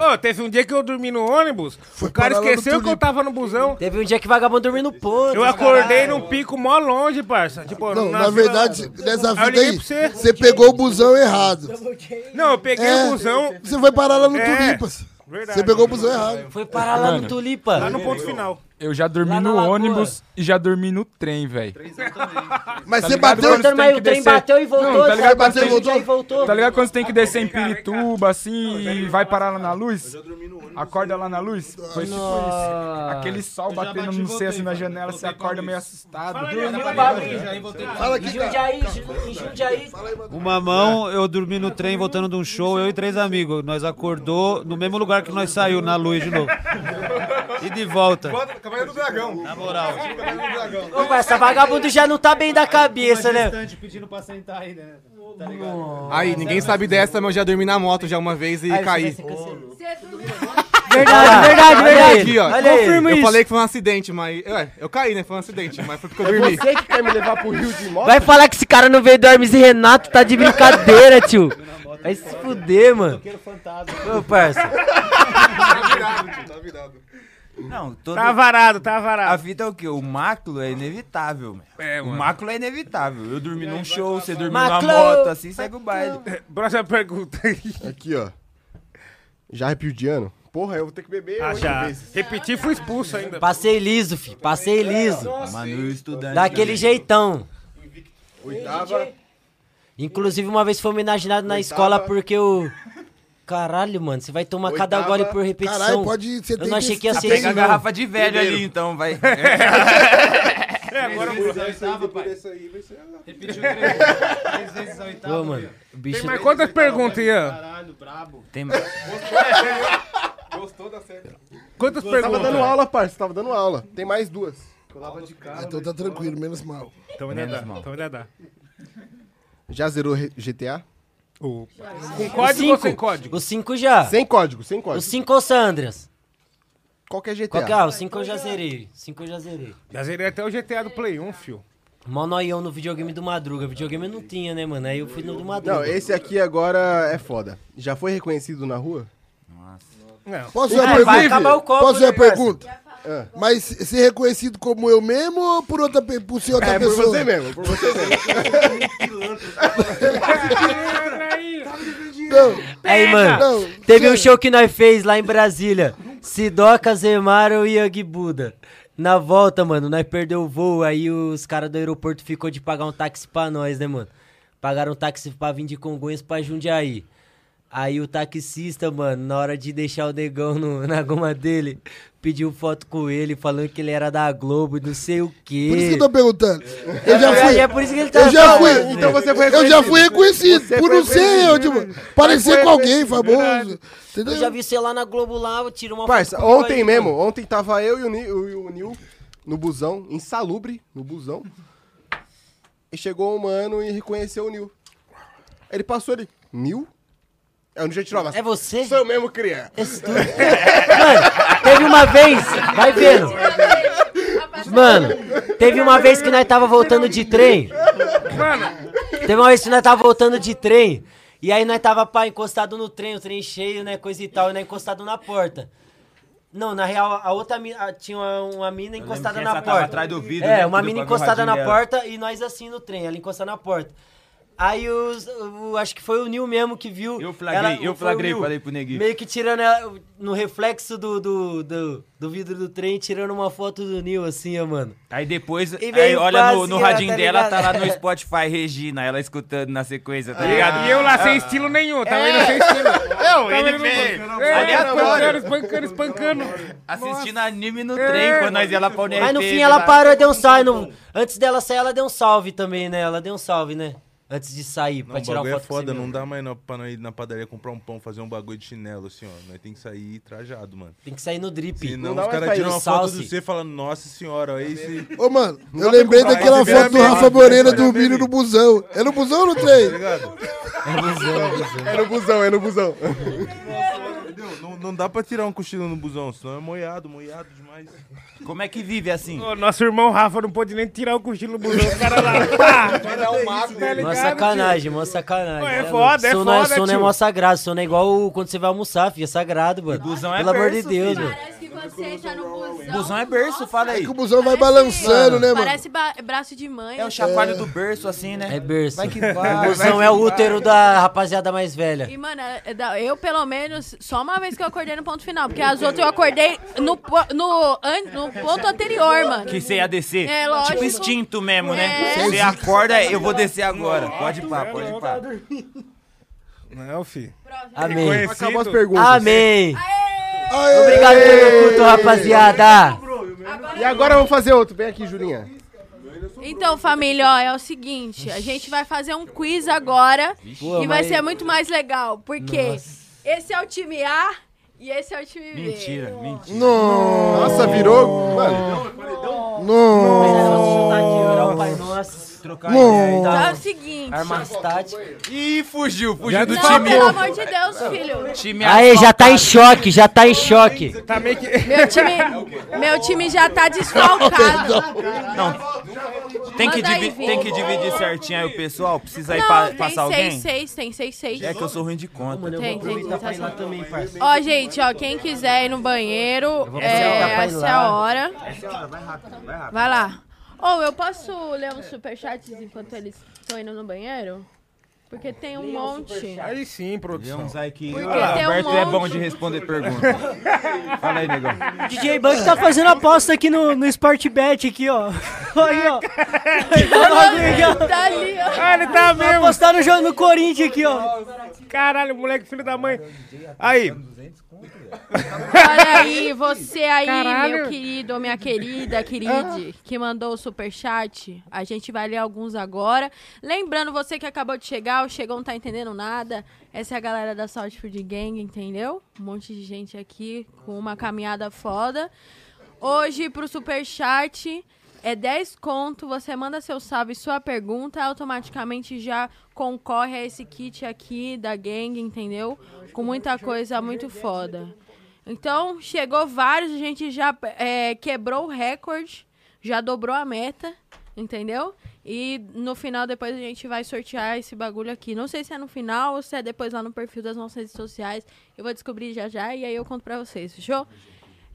Ô! Ô, teve um dia que eu dormi no ônibus, o cara parar lá no esqueceu que eu tava no busão. Teve um dia que vagabundo dormiu no ponto. Eu acordei num pico mó longe, parça. Tipo, Não, na verdade, nessa eu vida liguei aí, pra você. você pegou o busão errado. Não, eu peguei É, o busão. Você foi parar lá no É, Tulipas. verdade. Você pegou o busão errado. Foi parar lá no Tulipa. Lá no ponto final. Eu já dormi Lá na no Lagoa. ônibus e já dormi no trem, velho. Mas Tá você ligado bateu... quando Voltando, tem mas que o trem descer- bateu e voltou. Não, tá ligado e voltou. Tá ligado quando você tem que descer em Pirituba, assim, e vai parar lá na luz? Acorda lá na luz? Foi tipo isso. Aquele sol batendo no você assim na janela, você acorda meio assustado. Fala Em aqui, cara. Jundiaí, em Jundiaí. Uma mão, eu dormi no trem voltando de um show, eu e três amigos. Nós acordou no mesmo lugar que nós saiu, na luz de novo. E de volta. Cabanha do Dragão. Na moral. Ô, parça, vagabundo já não tá bem da cabeça, né? pedindo pra sentar aí, né? Aí, ninguém sabe dessa, mas eu já dormi na moto já uma vez e Aí, caí. você vai ser cancelado. Verdade, verdade, Olha verdade. Aqui, ó. olha aí. Confirma Eu isso. falei que foi um acidente, mas. Ué, eu caí, né? Foi um acidente, mas foi porque eu dormi. Você que quer me levar pro Rio de moto? Vai falar que esse cara não veio do Hermes e Renato, tá de brincadeira, tio. Vai se fuder, mano. Ô, parça. Tá virado. Não, todo... Tá varado, tá A varado. vida é o quê? O maclo é inevitável, meu. É, o mano. maclo é inevitável. Eu dormi num show, você dormiu Maclo! numa moto, assim segue o baile. Próxima pergunta aí. Aqui, ó. Já repudiano? Porra, eu vou ter que beber Ah, oito já. vezes. Repeti, fui expulso ainda. Passei liso, fi. Passei liso. Manu estudante. Daquele jeitão. Oitava. Inclusive, uma vez foi homenageado na escola porque o. Caralho, mano, você vai tomar cada Oitava. gole por repetição. Caralho, pode... Você Eu não achei que ia ser Pega isso, a garrafa de velho ali, então, vai. *laughs* É, agora eu Ô, mano, o bicho. Tem mais quantas perguntas, Ian? Tem... *laughs* Gostou da série? Quantas Tava perguntas? dando aula, parça. Tava dando aula. Tem mais duas. Eu dava de cara. Então tá tranquilo, menos mal. Então ainda Menos dá. mal. Então ainda dá. Já zerou re- GTA? Com O código ou sem cinco. código? O 5 já. Sem código, sem O código. 5 ou Sandras? Qualquer GTA. Qual que é? O 5 eu já zerei. 5 eu já zerei. Já zerei até o GTA do Play 1, fio. Mó noião no videogame do Madruga. Videogame eu não tinha, né, mano? Aí eu fui no do Madruga. Não, esse aqui agora é foda. Já foi reconhecido na rua? Não. Posso fazer Ah, vai pergunta? o copo, Posso fazer né, uma pergunta? Mas ser reconhecido como eu mesmo ou por, outra, por ser outra É, por pessoa? você mesmo, por você mesmo. *laughs* *laughs* Não, Aí, mano, não. teve um show que nós fez lá em Brasília. Sidoca, Zemaro e Yogi Buda. Na volta, mano, nós perdeu o voo, aí os caras do aeroporto ficou de pagar um táxi pra nós, né, mano? Pagaram um táxi pra vir de Congonhas pra Jundiaí. Aí o taxista, mano, na hora de deixar o negão no- *laughs* na goma dele, pediu foto com ele, falando que ele era da Globo e não sei o quê. Por isso que eu tô perguntando. Eu já É, fui. é por isso que ele tá Eu já fui. falando. Então você foi Eu já fui reconhecido. Você por não ser eu, tipo, parecer com alguém famoso. Entendeu? Eu já vi você lá na Globo lá, tira uma Parça, foto ontem aí, mesmo, mano. ontem tava eu e o Nil, e o Nil no busão, insalubre, no busão. E chegou um mano e reconheceu o Nil. Ele passou ele, Nil? Já tirou a É você? Sou eu mesmo. Esse tudo. *laughs* Mano, teve uma vez, vai vendo. Mano, teve uma vez que nós tava voltando de trem. Teve uma vez que nós tava voltando de trem. E aí nós tava pá, encostado no trem, o trem cheio, né? Coisa e tal, e nós encostado na porta. Não, na real, a outra mina, tinha uma, uma mina encostada que na porta. atrás do vidro, É, né, uma mina encostada na porta e nós assim no trem, ela encostada na porta. Aí os, o- acho que foi o Nil mesmo que viu. Eu flagrei, eu foi o flagrei, falei pro neguinho. Meio que tirando ela no reflexo do, do, do, do vidro do trem, tirando uma foto do Nil, assim, ó, mano. Aí depois, E aí olha no, no passear, radinho tá dela, tá lá no Spotify, Regina, ela escutando na sequência, tá E- ligado? E eu lá sem estilo nenhum, tava indo sem estilo. *laughs* Eu, Tava ele veio. É. Espancando, espancando, espancando. Assistindo anime no É, trem, quando nós ia lá pra. Mas no fim ela parou e deu um salve. Antes dela sair, ela deu um salve também, né? Ela deu um salve, né? Antes de sair, Não, pra o tirar uma bagulho é foto você foda, não dá mais não, pra nós ir na padaria comprar um pão, fazer um bagulho de chinelo, assim, ó. Nós tem que sair trajado, mano. Tem que sair no drip. Senão Não dá os caras tiram no uma foto de você falando, nossa senhora, olha esse... Ô, mano, eu lembrei daquela foto do Rafa meme, Moreira dormindo no busão. É no busão ou no trem? Tá ligado? É busão, é busão. É no busão, é no busão. Entendeu? Não, não dá pra tirar um cochilo no busão, senão é moiado, moiado demais. Como é que vive assim? Ô, nosso irmão Rafa não pôde nem tirar o cochilo no busão. O cara lá, pá! Ligado, Mó sacanagem, mó sacanagem. Pô, é né, foda, é sono é, foda, sono é mó sagrado, sono é igual quando você vai almoçar, filho, é sagrado, mano. busão é Pelo amor de berço, Deus, filho. mano. Parece que você entra no busão. Busão é berço, fala aí. Que o busão vai balançando, né, mano? Parece ba- braço de mãe. É o chacoalho do berço, assim, né? É berço. Vai que *laughs* vai. O busão é o útero da rapaziada mais velha. E, mano, é eu, pelo menos, só uma vez que eu acordei no ponto final. Porque as outras eu acordei no, no, no ponto anterior, mano. Que você ia descer. É, lógico. Tipo instinto mesmo, né? É. Você acorda, eu vou descer agora. Pode ir pá, pode ir pá. Não, fi. Amém. Acabou as perguntas. Amém. Aê! Obrigado pelo culto, rapaziada. E agora vamos fazer outro. Vem aqui, Julinha. Então, família, ó, é o seguinte. A gente vai fazer um quiz agora. Pô, e vai mas- ser muito mais legal. Porque esse é o time A e esse é o time B. Mentira, mentira. Nossa, virou. Mano, Orar o Pai Nosso. Trocar ideia. Então é o seguinte. Armas táticas. Ih, fugiu, fugiu do Não, time. pelo amor de Deus, filho. time Aí, já tá em choque, já tá em choque. Tá meio que... Meu time, meu time já tá *laughs* desfalcado. Tem que, Manda aí, divi- tem que dividir certinho aí o pessoal? Precisa aí Não, tem passar seis, alguém? seis, tem seis, seis. É que eu sou ruim de conta. Tem, tem, tem. Tá certo. também, parceiro. Ó, gente, ó, quem quiser ir no banheiro, é, pra ir essa é lá. a hora. Essa hora, vai rápido, vai rápido. Vai lá. Ou eu posso ler uns superchats enquanto eles estão indo no banheiro? Porque tem um monte. Aí sim, produção. uns aí que Porque o tem um Alberto é bom monte. de responder perguntas. *laughs* Fala aí, negão. DJ Bug tá fazendo aposta aqui no, no Sportbet aqui, ó. Aí. Tá ó. Tá ali, ó. Ah, ele tá Vai mesmo. apostar no jogo no Corinthians aqui, ó. Caralho, moleque, filho da mãe. Aí, Olha aí, você aí, Caralho. meu querido ou minha querida, queride, que mandou o superchat. A gente vai ler alguns agora. Lembrando, você que acabou de chegar, o Chegou não tá entendendo nada. Essa é a galera da South Food Gang, entendeu? Um monte de gente aqui com uma caminhada foda. Hoje, pro superchat, é 10 conto. Você manda seu salve sua pergunta, automaticamente já concorre a esse kit aqui da gang, entendeu? Com muita coisa muito foda. Então, chegou vários, a gente já é, quebrou o recorde, já dobrou a meta, entendeu? E no final, depois a gente vai sortear esse bagulho aqui. Não sei se é no final ou se é depois lá no perfil das nossas redes sociais. Eu vou descobrir já já e aí eu conto pra vocês, fechou?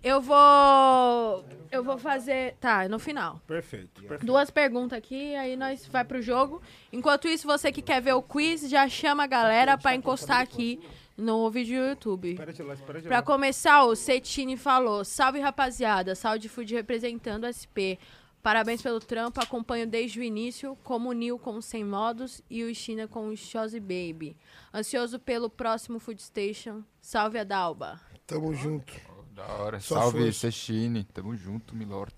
Eu vou. Eu vou fazer. Tá, é no final. perfeito. perfeito. Duas perguntas aqui, aí nós vai pro jogo. Enquanto isso, você que quer ver o quiz, já chama a galera pra encostar aqui no vídeo do YouTube. Espera de lá, espera de Pra lá. começar, o Cetini falou: Salve rapaziada, Saúde Food representando o SP. Parabéns pelo trampo, acompanho desde o início, como o Nil com o Sem Modos e o China com o Shozy Baby. Ansioso pelo próximo Food Station. Salve a Dalba. Tamo junto. Da hora. Só Salve, força. Sechine. Tamo junto, Milord.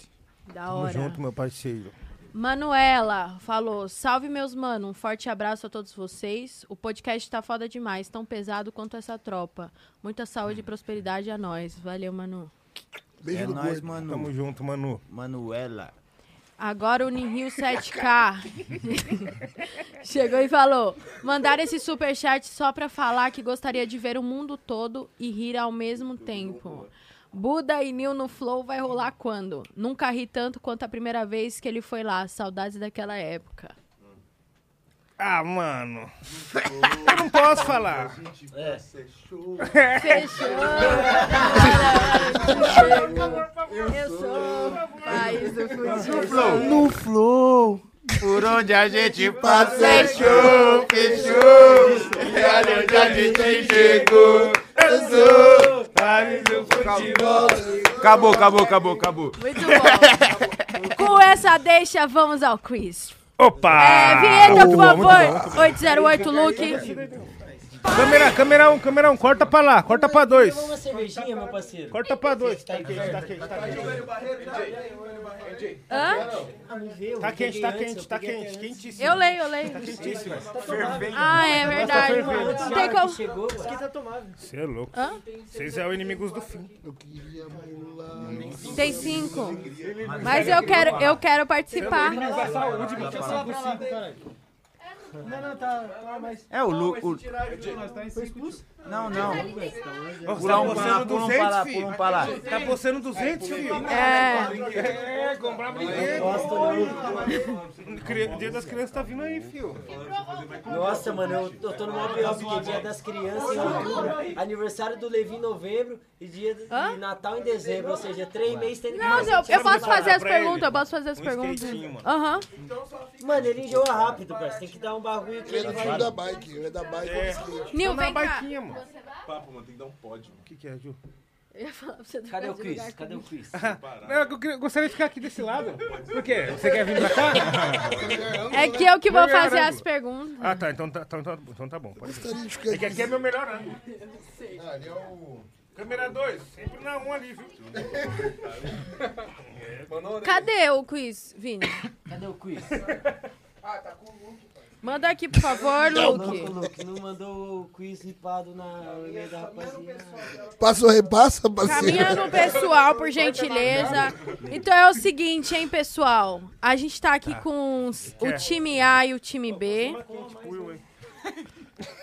Da Tamo hora. junto, meu parceiro. Manuela falou: Salve meus mano, um forte abraço a todos vocês. O podcast tá foda demais, tão pesado quanto essa tropa. Muita saúde e prosperidade a nós. Valeu, Manu. Beijo É nóis, gordo. mano. Tamo junto, Manu. Manuela. Agora o Nihil 7K *laughs* chegou e falou: mandar esse superchat só pra falar que gostaria de ver o mundo todo e rir ao mesmo tempo. Buda e Nil no Flow vai rolar quando? Nunca ri tanto quanto a primeira vez que ele foi lá. Saudades daquela época. Ah, mano. Eu não posso falar. Fechou. *laughs* Eu sou país do futebol. No flow. Por onde a gente passa, Fechou, fechou. E olha onde a gente chegou. Eu sou Paris do futebol. Acabou, acabou, acabou, acabou. Muito bom. Com essa deixa, vamos ao quiz. Opa! É, vinheta, por favor. bom. 808 Luke. Câmera, câmera 1, um, câmera 1, um, corta pra lá, corta pra 2. Uma cervejinha, meu parceiro. Corta pra 2. Tá quente, tá quente, tá quente. Hã? Tá quente, tá quente, tá quente, quentíssimo. Eu leio, eu leio. Tá quentíssimo. Ah, é verdade. Não tem como. Você é louco. Hã? Vocês é o inimigos do fim. Tem cinco. Mas eu quero, eu quero participar. Saúde, mano. Não, não, tá. tá, mas. É o Lu. o- Foi expulso? Não, não. Pula tá um pra lá, postando pula um 200, pra lá, pula um pra lá. Tá postando 200, filho. É. É, comprar brinquedo. Cri- Dia das crianças tá vindo aí, filho. Nossa, mano, eu, eu tô no maior pior porque é dia das crianças em outubro, aniversário do Levi em novembro e dia de Natal em dezembro, ou seja, três meses tendo que Não, fazer eu, eu posso fazer as perguntas, eu posso fazer as perguntas. skatinho, mano. Aham. Mano, ele enjoa rápido, parceiro. Tem que dar um bagulho que Ele ele é vai. da bike, ele é da bike. É. Nil, vem cá. Mano. Papo, mano, tem que dar um pódio. O que, que é, Ju? Eu ia falar pra você Cadê o lugar Cadê o quiz? *laughs* Não, eu queria- gostaria de ficar aqui desse lado. Por quê? Você quer vir pra cá? *laughs* É que eu que vou melhor fazer ângulo. as perguntas. Ah, tá. Então tá, então, tá- então tá bom. Pode Gostaria de ser. ficar É que aqui é meu melhor ângulo. Ah, ali é o. Câmera 2. Sempre na 1 ali, viu? *laughs* Cadê o quiz, Vini? Cadê o quiz? Manda aqui, por favor, Não, Luke. Luke, não mandou o quiz ripado na no meio da rapaziada. Passa ou repassa, parceiro? Caminha no pessoal, por gentileza. Então é o seguinte, hein, pessoal. A gente tá aqui com os- o time A e o time B.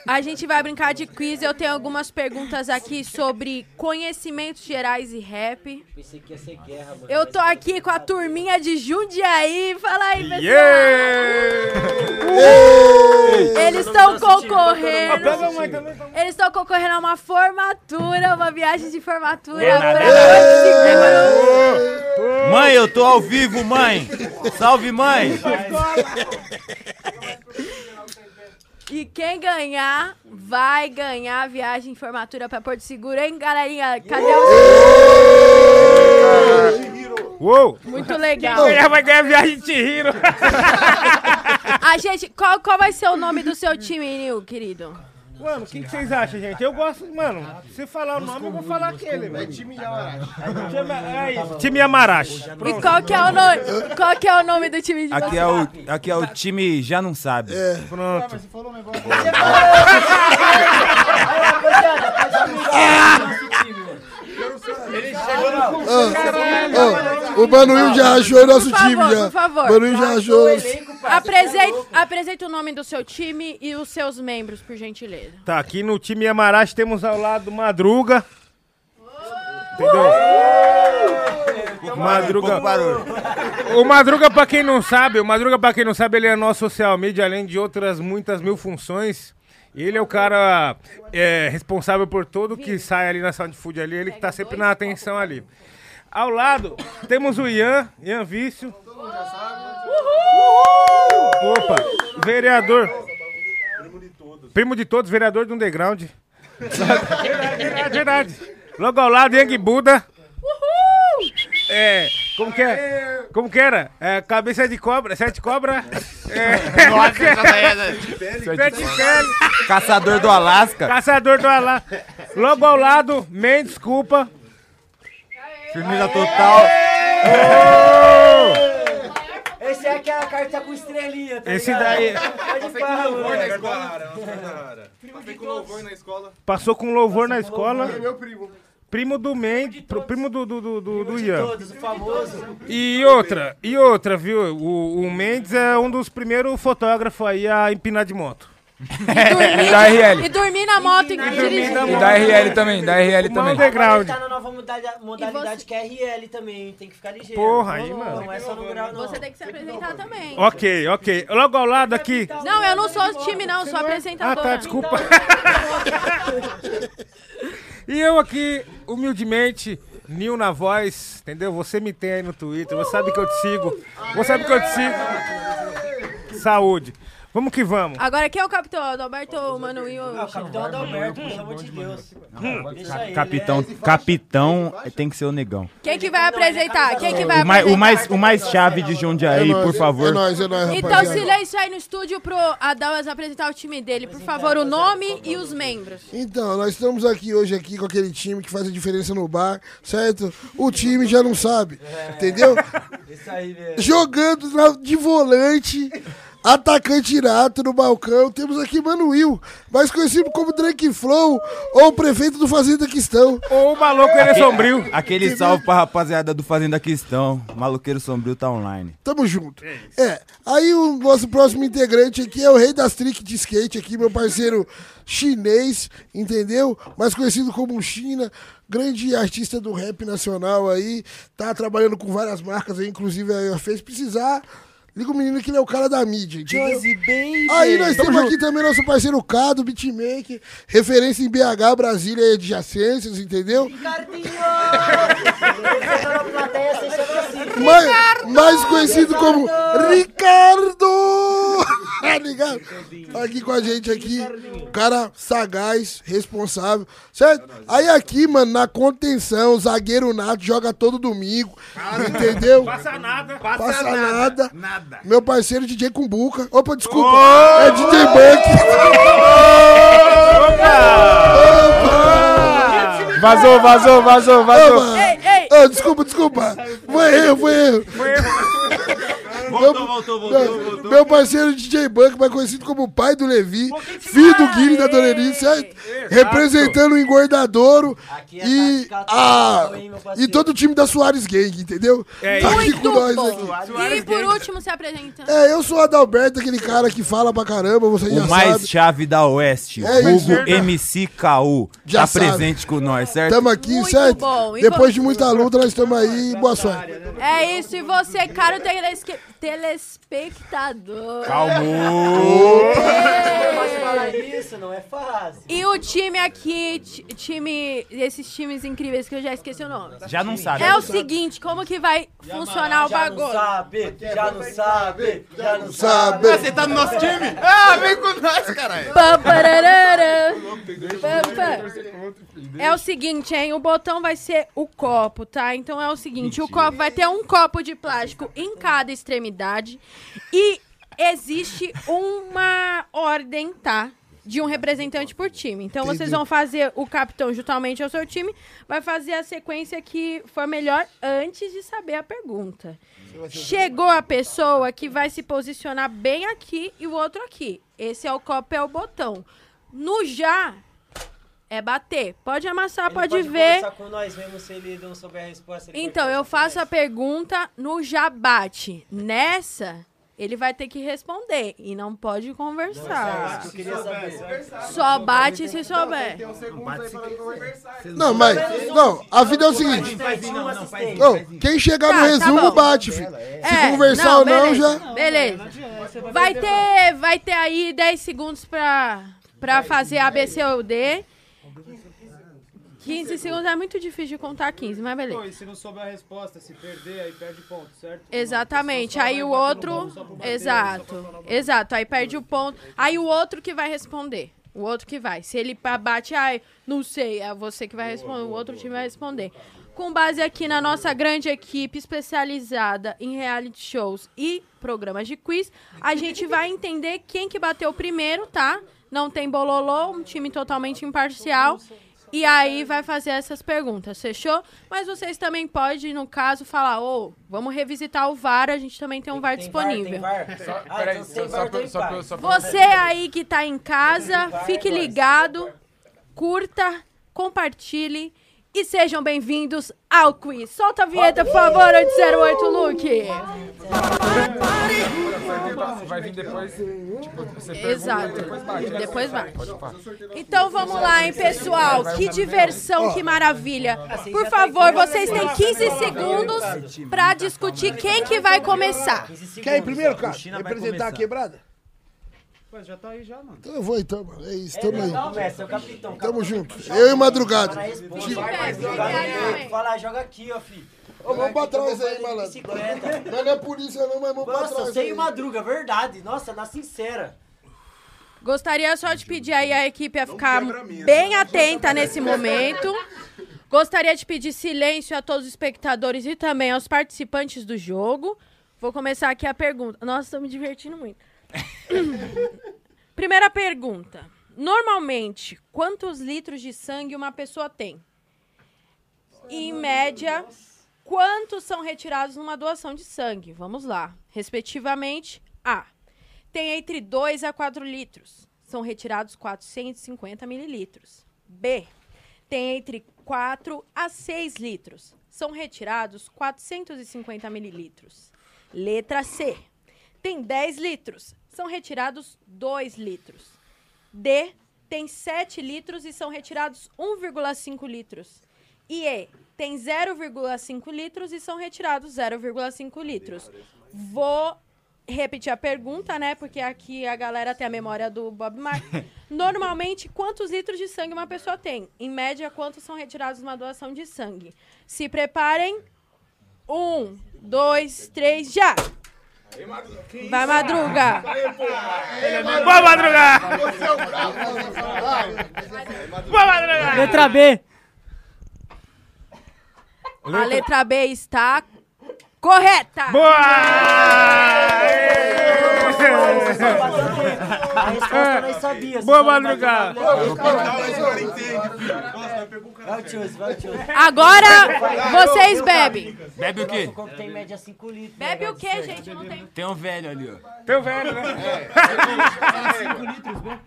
A gente vai brincar de quiz. Eu tenho algumas perguntas aqui sobre conhecimentos gerais e rap. Pensei que ia ser guerra, mano. Eu tô aqui com a turminha de Jundiaí. Fala aí, pessoal. Eles estão concorrendo. Pega uma aí também. Eles estão concorrendo a uma formatura, uma viagem de formatura pra. Mãe, eu tô ao vivo, mãe. Salve, mãe. E quem ganhar vai ganhar a viagem de formatura pra Porto Seguro, hein, galerinha? Cadê o Uou! Muito legal. Quem ganhar vai ganhar viagem de Hiro. *laughs* A gente, qual, qual vai ser o nome do seu time, Nil, querido? Mano, o que, que vocês acham, gente? Eu gosto, mano, se falar o nome, eu vou falar aquele, velho. time Yamarashi. Time, é isso, time Yamarashi. E qual que é o nome? Qual que é o nome do time de Aqui é o, aqui é o time já não sabe. É. Pronto. Ah, ah, o Manuel já achou o nosso Por time já. por favor. Manuel já achou o nosso Apresente, apresente o nome do seu time e os seus membros, por gentileza. Tá, aqui no time Yamarashi temos ao lado Madruga. Entendeu? Madruga. O Madruga, pra quem não sabe, o Madruga, pra quem não sabe, ele é nosso social media, além de outras muitas mil funções. Ele é o cara é, responsável por tudo que sai ali na Sound Food ali, ele que tá sempre na atenção ali. Ao lado, temos o Ian, Ian Vício. Opa, vereador. Primo de todos, vereador do Underground. verdade, verdade, verdade. Logo ao lado, Yang Buda. É, como que é? Como que era? É, cabeça de cobra, sete cobra. É, Nossa, *laughs* é- sete pele. Caçador do Alasca. Caçador do Alasca. Logo ao lado, Mendes, desculpa. Firmeza total. Esse é aquela carta com estrelinha, tá Esse ligado? daí- Pode parar, moleque. Passei com louvor na escola. Passou com louvor na escola. É meu primo. Primo do Mendes, pro- primo do, do, do, do, do Ian. Todos, o famoso. E outra, e outra, viu? O, o Mendes é um dos primeiros fotógrafos aí a empinar de moto. Dormir, da RL. E dormir na moto e dirigir. E da RL também, da RL também. underground. Agora ele tá na nova modalidade, que é RL também, tem que ficar ligeiro. Porra, aí, não, mano. Não é só no grau, não. Você tem que se apresentar também. Ok, ok. Logo ao lado aqui. Não, eu não sou time, não, sou Ah, apresentadora. tá, desculpa. E eu aqui, humildemente, Nil na voz, entendeu? Você me tem aí no Twitter, você sabe que eu te sigo. Você sabe que eu te sigo. Saúde. Vamos que vamos. Agora, quem é o capitão? Adalberto ou Manuel? Ah, o capitão Adalberto, pelo amor de Deus. Capitão, né? capitão tem que ser o negão. Quem que vai apresentar? Quem que vai O mais, apresentar? o mais, o mais chave de Jundiaí, É por favor. É nóis, é nóis, Então, silêncio aí no estúdio pro Adalas apresentar o time dele. Por favor, o nome e os membros. Então, nós estamos aqui hoje aqui com aquele time que faz a diferença no bar, certo? O time já não sabe, entendeu? *laughs* Isso aí mesmo. Jogando de volante atacante nato no balcão. Temos aqui Mano Will, mais conhecido como Drake Flow, ou o prefeito do Fazenda Quistão. Ou o maluco ele é sombrio. Aquele salve pra rapaziada do Fazenda Quistão. Maloqueiro Sombrio tá online. Tamo junto. É, aí o nosso próximo integrante aqui é o rei das tricks de skate aqui, meu parceiro chinês, entendeu? Mais conhecido como China, grande artista do rap nacional aí, tá trabalhando com várias marcas aí, inclusive a fez precisar. Liga o menino que ele é o cara da mídia, entendeu? Aí nós temos aqui também nosso parceiro Cado, beatmaker, referência em BH, Brasília e adjacências, entendeu? *laughs* mais, mais conhecido como Ricardo! *laughs* Tá ligado? Tá aqui com a gente aqui, cara sagaz, responsável, certo? Aí aqui, mano, na contenção, o zagueiro nato joga todo domingo, entendeu? Passa nada. Passa, nada. Nada. Meu parceiro DJ Cumbuca. Opa, desculpa. Ô! É DJ Buck. Vazou, vazou, vazou, vazou. Ô, Ô, desculpa, desculpa. Foi erro, foi erro. Voltou, voltou, voltou, meu, voltou. meu parceiro DJ Buck, mais conhecido como o pai do Levi, filho do Guilherme da Dona Eunice, certo? representando o Engordadouro e, a, e todo o time da Soares Gang, entendeu? É tá aqui com nós bom. aqui. E por último, se apresentando. É, eu sou o Adalberto, aquele cara que fala pra caramba, você já O mais sabe. chave da Oeste, É. Hugo MCKU. Já tá sabe. presente com nós, certo? Tamo aqui, Muito certo? bom. Depois de muita luta, nós estamos aí. Boa sorte. É isso, e você, caro telesque- telespectador. Calmou. Mas falar isso não é fácil. E o time aqui, ti- time, esses times incríveis que eu já esqueci o nome. Já não sabe. É o seguinte, como que vai funcionar o Já não bagulho? sabe, já não sabe, já não Sabe? sabe. tá no nosso time? Ah, vem com nós, caralho. É o seguinte, hein? O botão vai ser o copo, tá? Então é o seguinte, o copo vai ter um copo de plástico em cada extremidade e existe uma ordem, tá? De um representante por time. Então vocês Entendi. vão fazer o capitão juntamente ao seu time, vai fazer a sequência que for melhor antes de saber a pergunta. Chegou a pessoa que vai se posicionar bem aqui e o outro aqui. Esse é o copo, é o botão. No já é bater. Pode amassar, Ele pode, ver. com nós mesmo se ele não souber a resposta. Então, pode eu faço a pergunta no já bate. Nessa, ele vai ter que responder e não pode conversar. Eu queria saber. Só bate se souber. Não, mas. Não, a vida é o seguinte. Não, quem chegar no Tá, tá resumo bom. bate, filho. Se É, conversar ou não, beleza, já. Beleza. Vai ter, vai ter aí 10 segundos pra, pra fazer A, B, C ou D. 15 segundos é muito difícil de contar 15, mas beleza. E se não souber a resposta, se perder, aí perde ponto, certo? Exatamente. Aí o outro. Exato. Exato. Aí perde o ponto. Aí o outro que vai responder. O outro que vai. Se ele bate, ai, não sei, é você que vai responder. O outro time vai responder. Com base aqui na nossa grande equipe especializada em reality shows e programas de quiz, a gente vai *laughs* entender quem que bateu primeiro, tá? Não tem bololô, um time totalmente imparcial. E aí vai fazer essas perguntas, fechou? Mas vocês também podem, no caso, falar, ô, vamos revisitar o VAR, a gente também tem um VAR disponível. Você aí que tá em casa, fique ligado, curta, compartilhe e sejam bem-vindos ao quiz. Solta a vinheta, por favor, 808 Luke. Vai vir depois. Tipo, você Exato. Depois bate. né? Depois vai. Falar. Então vamos lá, hein, pessoal. Que diversão, que maravilha. Por favor, vocês têm 15 segundos pra discutir quem que vai começar. Quer ir primeiro, cara? Representar a quebrada? Pô, já tá aí já, mano. Então eu vou então, mano. É isso, tamo aí. Não, mestre, é o capitão. Tamo junto. Eu e Madrugada. Fala, joga aqui, ó, filho. Ô, vamos pra trás aí, malandro. Nós não é polícia não, mas vamos pra Nossa, trás sem aí. madruga, verdade. Nossa, na sincera. Gostaria só de pedir aí a equipe a ficar bem atenta nesse momento. *laughs* Gostaria de pedir silêncio a todos os espectadores e também aos participantes do jogo. Vou começar aqui a pergunta. Nossa, estou me divertindo muito. *laughs* Primeira pergunta. Normalmente, quantos litros de sangue uma pessoa tem? Em média, quantos são retirados numa doação de sangue? Vamos lá. Respectivamente, A. tem entre 2 a 4 litros. São retirados 450 mililitros. B. Tem entre 4 a 6 litros. São retirados 450 mililitros. Letra C. Tem 10 litros. São retirados 2 litros. D. Tem 7 litros e são retirados 1,5 litros. E E. Tem 0,5 litros e são retirados 0,5 litros. Vou repetir a pergunta, né? Porque aqui a galera tem a memória do Bob Marley. *laughs* Normalmente, quantos litros de sangue uma pessoa tem? Em média, quantos são retirados numa doação de sangue? Se preparem. Um, dois, três, já! Vai Madruga. Vai, é Madruga. Vai Madruga. Você é Letra B. A letra B está correta. Boa! Boa, Madruga. Boa, Madruga. Vai o Tioz, vai o Tioz. Agora vocês bebem. Bebe o quê? Nosso tem em média 5 litros. Bebe o quê, gente? Eu não tenho. Tem um velho ali, ó. Teu velho, né? 5 litros, né?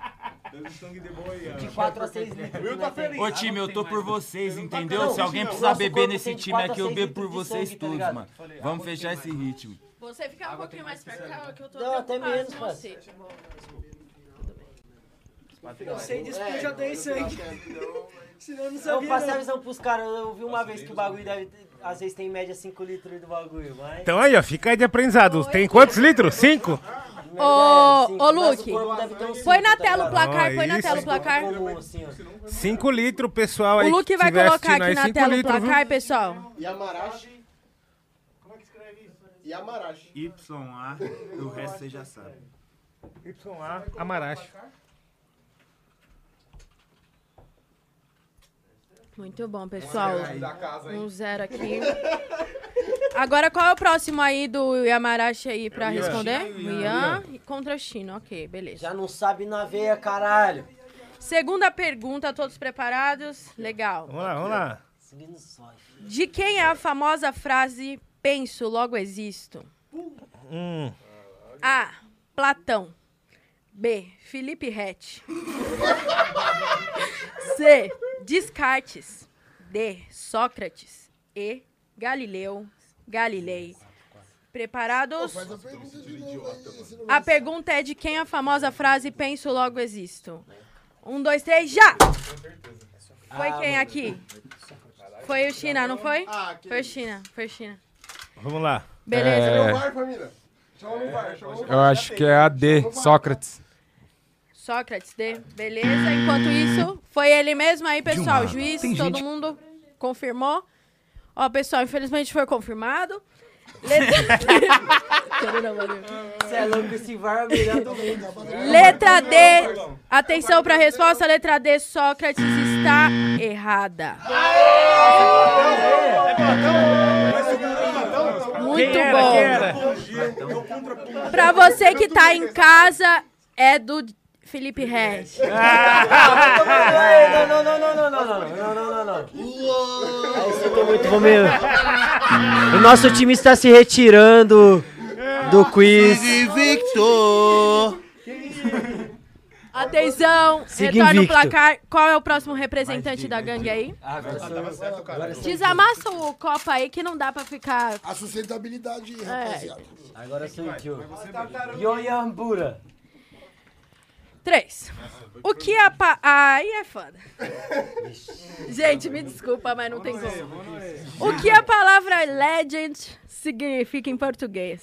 De 4 a 6 litros. né? Tem- Ô time, eu tô por vocês, entendeu? Se alguém precisar beber nesse tem time aqui, eu seis bebo por vocês sangue, tá todos, mano. Vamos fechar esse ritmo. Você fica um pouquinho mais cá, que eu tô Não, até menos, você. Eu sei disso porque eu já dei sangue. *laughs* Eu não Eu sabia. passei a visão pros caras. Eu vi uma vez que o bagulho deve. Às vezes tem em média 5 litros do bagulho, mas. Então aí, ó, fica aí de aprendizado. Tem quantos litros? Cinco? É, Ô, cinco, ô Luke, põe na tá tela o placar, Ó, põe na tela o placar. Comum, assim, ó. Cinco litros, pessoal O. Luke vai colocar aqui na tela o placar, pessoal. Yamarashi. Como é que escreve isso? Yamarashi. YA, o resto você já sabe. YA Amaracho. Muito bom, pessoal. Um zero aqui. Agora, qual é o próximo aí do Yamarashi aí pra Ian. responder? China O Ian. Ian contra o Chino, ok, beleza. Já não sabe na veia, caralho. Segunda pergunta, todos preparados? Legal. Vamos lá, vamos lá. Seguindo só. De quem é a famosa frase penso, logo existo? Hum. A. Platão. B. Felipe Rett. *laughs* C. Descartes. D. Sócrates. E. Galileu. Galilei. Preparados? A pergunta aí, não A pergunta é de quem a famosa frase penso, logo existo. Um, dois, três, já! Foi Ah, quem mano. aqui? Foi o China, não foi? Ah, Foi o China, foi o China. Vamos lá. Beleza. É. Eu acho que é a D, Sócrates. Sócrates, D. Beleza. Enquanto isso, foi ele mesmo aí, pessoal. Juiz, todo mundo confirmou. Ó, pessoal, infelizmente foi confirmado. Letra... *laughs* Você é louco, esse VAR é o melhor do mundo. Letra D. Atenção pra resposta. Letra D, Sócrates está errada. Muito Quem era? bom. Era? Pra você que tá em casa, é do Felipe Rett. Não, não, não, não, não, não, não, não, não, não, não. Aí muito mesmo. O nosso time está se retirando do quiz. Victor. Atenção, Siga retorna o invicto. placar. Qual é o próximo representante da gangue aí? Desamassa o copo aí que não dá pra ficar. A sustentabilidade, rapaziada. Agora sou eu. Yoyambura. Três. O que a pa... Aí é foda. Gente, me desculpa, mas não tem como. O que a palavra legend significa em português?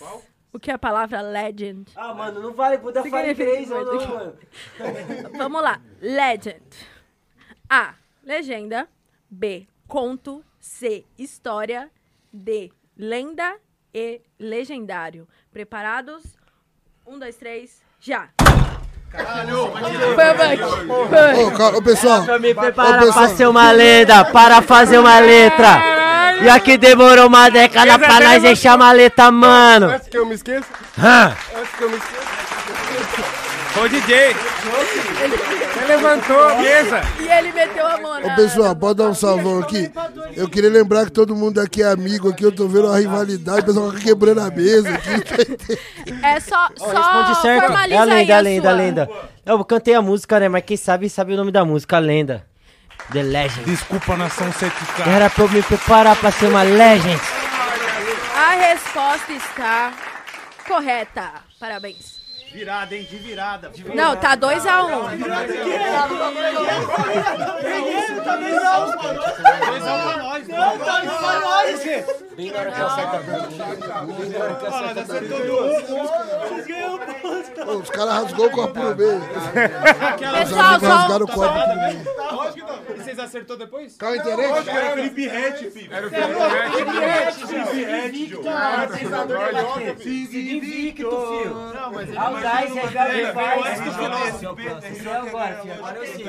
O que a palavra legend? Ah, mano, não vale poder falar inglês ou não, mano. *laughs* Vamos lá. Legend. A. Legenda. B. Conto. C. História. D. Lenda. E. Legendário. Preparados? Um, dois, três, já. Foi o Buck. Foi. Ô, ô, pessoal. Pra me Ô, pessoal. pra ser uma lenda, para fazer uma letra. E aqui demorou uma década pra nós deixar uma letra, mano. Antes que eu me esqueça. Antes que eu me esqueça. Ô, DJ. Você levantou a mesa. E ele meteu a mão na... Ô, pessoal, pode dar um salvão aqui? Eu queria lembrar que todo mundo aqui é amigo aqui, eu tô vendo uma rivalidade, o pessoal tá quebrando a mesa aqui. É só, só responde certo. formaliza É a lenda, a a lenda, a sua. lenda. Eu cantei a música, né? Mas quem sabe, sabe o nome da música, a lenda. The Legend. Desculpa, nação 7K. Era pra eu me preparar pra ser uma legend. A resposta está correta. Parabéns. Virada, hein? De virada. De virada. Não, tá 2 a 1 um. Bem na hora que eu acerto a Bem na hora que eu acerto a Ô, os caras rasgou o copo no meio. Pessoal, só- o copo no Tá meio. E vocês acertou depois? Qual? Lógico que era Felipe Rett, filho. Era o Felipe Rett. Felipe Rett, Joe. Siga invicto, filho. Não, mas ele Ah, o vai Gás, jogar é já bem, faz. vai jogar Esse é o próximo. Esse é agora, filho. Agora eu sei.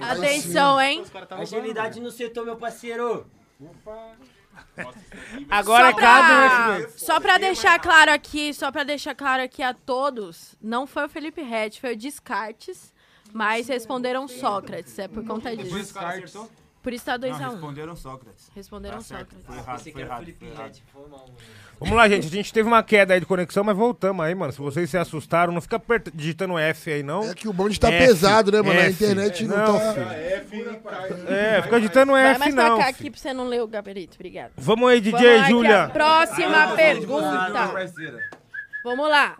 Atenção, hein? Agilidade no setor, meu parceiro. Agora só é cada pra, um só pra deixar claro aqui, só pra deixar claro aqui a todos, não foi o Felipe Rett, foi o Descartes, mas responderam Sócrates, é por conta disso. Descartes. Por isso tá 2 Não, a 1 um. responderam Sócrates. Responderam Tá Sócrates. Foi errado, foi errado, foi errado. Vamos lá, gente. A gente teve uma queda aí de conexão, mas voltamos aí, mano. Se vocês se assustaram, não fica digitando F aí, não. É que o bonde tá pesado, né, mano? A F. internet não tá- É, fica digitando Vai F, mais não. cá aqui pra você não ler o gabarito, obrigado. Vamos aí, DJ Vamos lá, que Júlia. a Próxima pergunta. Vamos lá.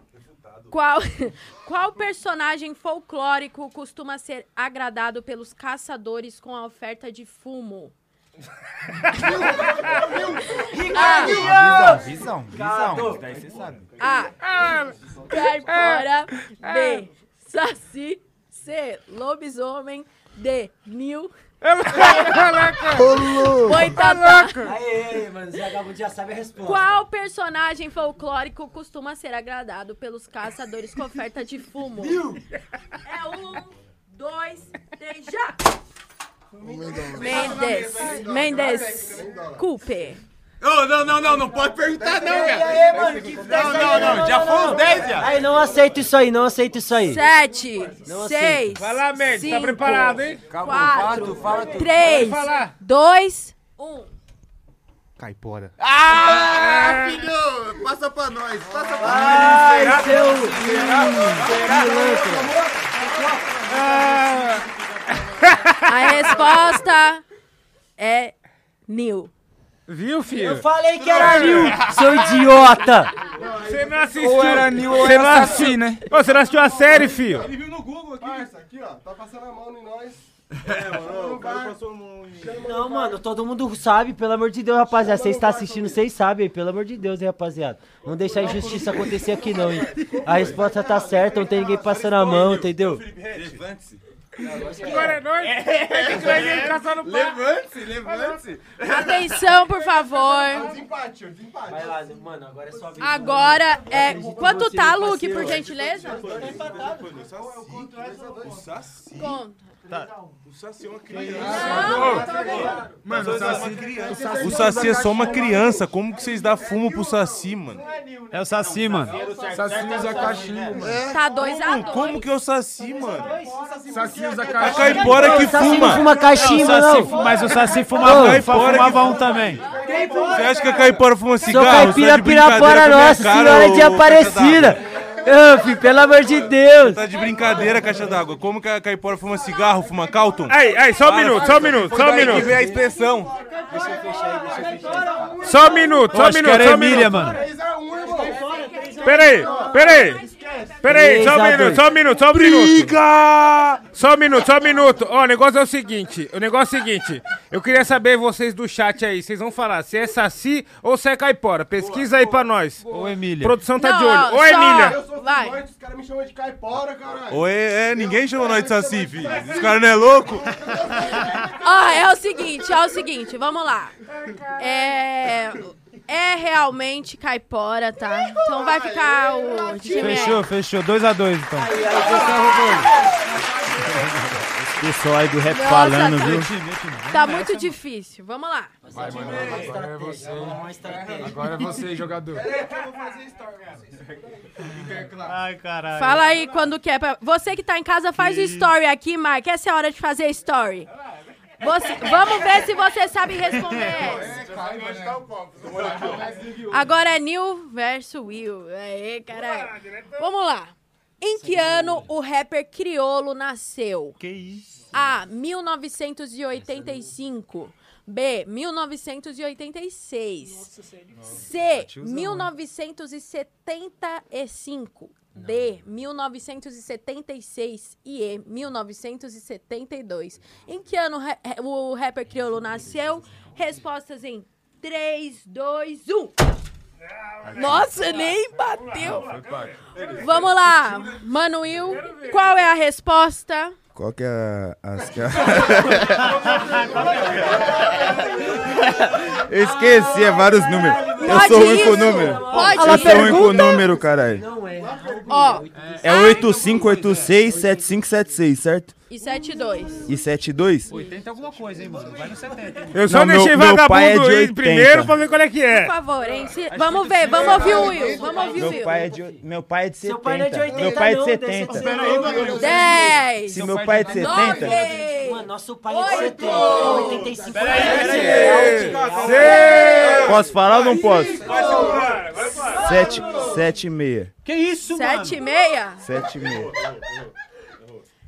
Qual, *laughs* qual personagem folclórico costuma ser agradado pelos caçadores com a oferta de fumo? Visão, visão, visão. Daí você sabe. A. Caipora. B. Saci. C. Lobisomem. D. Nil. Boitatá. Aê, mano, Zé Gabo já sabe a resposta. Qual personagem folclórico costuma ser agradado pelos caçadores com oferta de fumo? É um, dois, três, já! Mendes. Mendes. Culpe. Ô, não, não, não, não pode perguntar não, E velho. aí, mano, que fita Não, não, não, já foi uns 10, já. Aí, não aceito isso aí, não aceito isso aí. Sete, Não seis, aceito. Vai lá, Mendes, tá preparado, hein? Quatro, tu, fala tu. três, Pode falar. dois, um. Caipora. Ah, filho, passa pra nós, passa pra Ai, nós. seu... A resposta é Nil. Viu, filho? Eu falei que era Nil, seu idiota. Você não assistiu. Ou era Nil ou Você era Saci, né? Ô, você não assistiu a série, filho? Ele viu no Google aqui. Parça, aqui, ó. Tá passando a mão em nós. É, mano, o cara passou a mão em... Não, mano, todo mundo sabe, pelo amor de Deus, rapaziada. Vocês estão assistindo, vocês sabem, pelo amor de Deus, hein, rapaziada. Não deixar a injustiça acontecer aqui, não, hein. A resposta tá certa, não tem ninguém passando a mão, entendeu? Levante-se. Agora é nóis. Tem que trazer caçando pau. Levante-se, levante-se. Atenção, por favor. Desempate, desempate. Vai lá, mano, agora é só ver. Agora é. Quanto tá, Luke, por gentileza? O Saci. Conta. O Saci é uma criança. Mano, o Saci... O Saci é só uma criança. Como que vocês dão fumo pro Saci, mano? É o Saci, mano. Saci usa cachimbo, mano. Tá 2 a 2 Como que é o Saci, mano? Saci usa A cachimbo. caipora que O Saci não fuma. fuma cachimbo, não. Mas o Saci fumava, caipora que fumava um também. Você acha que a caipora fuma Sou cigarro? caipira tá de brincadeira pirapora a nossa senhora de Aparecida. Ô, filho, pelo amor de Deus. Tá de brincadeira, caixa d'água. Como que a caipora fuma cigarro, fuma Calton? Aí, aí, só um minuto, só um minuto, só um Daí que minuto. vem a expressão. Só um minuto, Eu só um acho que minuto, era só um Emília, minuto. mano. 3x1, irmão. Peraí, peraí. Peraí, só um minuto, só um minuto, só um minuto. Briga! Só um minuto, só um minuto. Ó, o negócio é o seguinte, o negócio é o seguinte. Eu queria saber vocês do chat aí, vocês vão falar se é Saci ou se é Caipora. Pesquisa aí pra nós. Ou Emília. Produção tá Não, de olho. Ô, Emília. Eu sou Vai. filhote, os caras me chamam de caipora, caralho. Oi, é, ninguém chamou nós de Saci, filho. Os caras não é louco? Ó, é o seguinte, é o seguinte, vamos lá. É. É realmente caipora, tá? Então vai ficar o. Fechou, fechou. 2x2, então. Pessoal aí do rap Nossa, falando, tá- viu? Tá muito difícil. Vamos lá. Vai, mano. Agora é você. Agora é você, *laughs* jogador. Ai, caralho. Fala aí quando quer. pra- Você que tá em casa, faz o story aqui, Mike. Essa é a hora de fazer story. Você- Vamos ver se você sabe responder. Agora é Neil versus Will. Aê, caralho. Vamos lá. Em que ano o rapper Criolo nasceu? Que isso? A. 1985. B. 1986. C. 1975. D. 1976. E E. 1972. Em que ano o rapper crioulo nasceu? Respostas em 3, 2, 1. Nossa, nem bateu. Vamos lá, Manuel. Qual é a resposta? Qual que é a- as que Eu *laughs* esqueci, é vários números. Eu Pode sou ruim com isso? número. Pode Eu isso? sou ruim com número, caralho. Ó, É 85867576, certo? E 7, 2. E 72? 80 alguma coisa, hein, mano? Vai no 70. hein? Eu só Não, meu- deixei meu pai é vagabundo de aí 80. primeiro pra ver qual é que é. Por favor, hein? Se- Vamos ver, vamos ouvir o Will. Vamos ouvir o Meu Will. pai é de, meu pai é de 70. pai não é de 80 meu pai é de não, 70. deve ser louco. 10. Se meu pai é de 70. Mano, nosso pai é de 70. 85 Posso falar ou não posso? 7 7 e meia. Que isso, mano? 7 e meia? 7 e meia.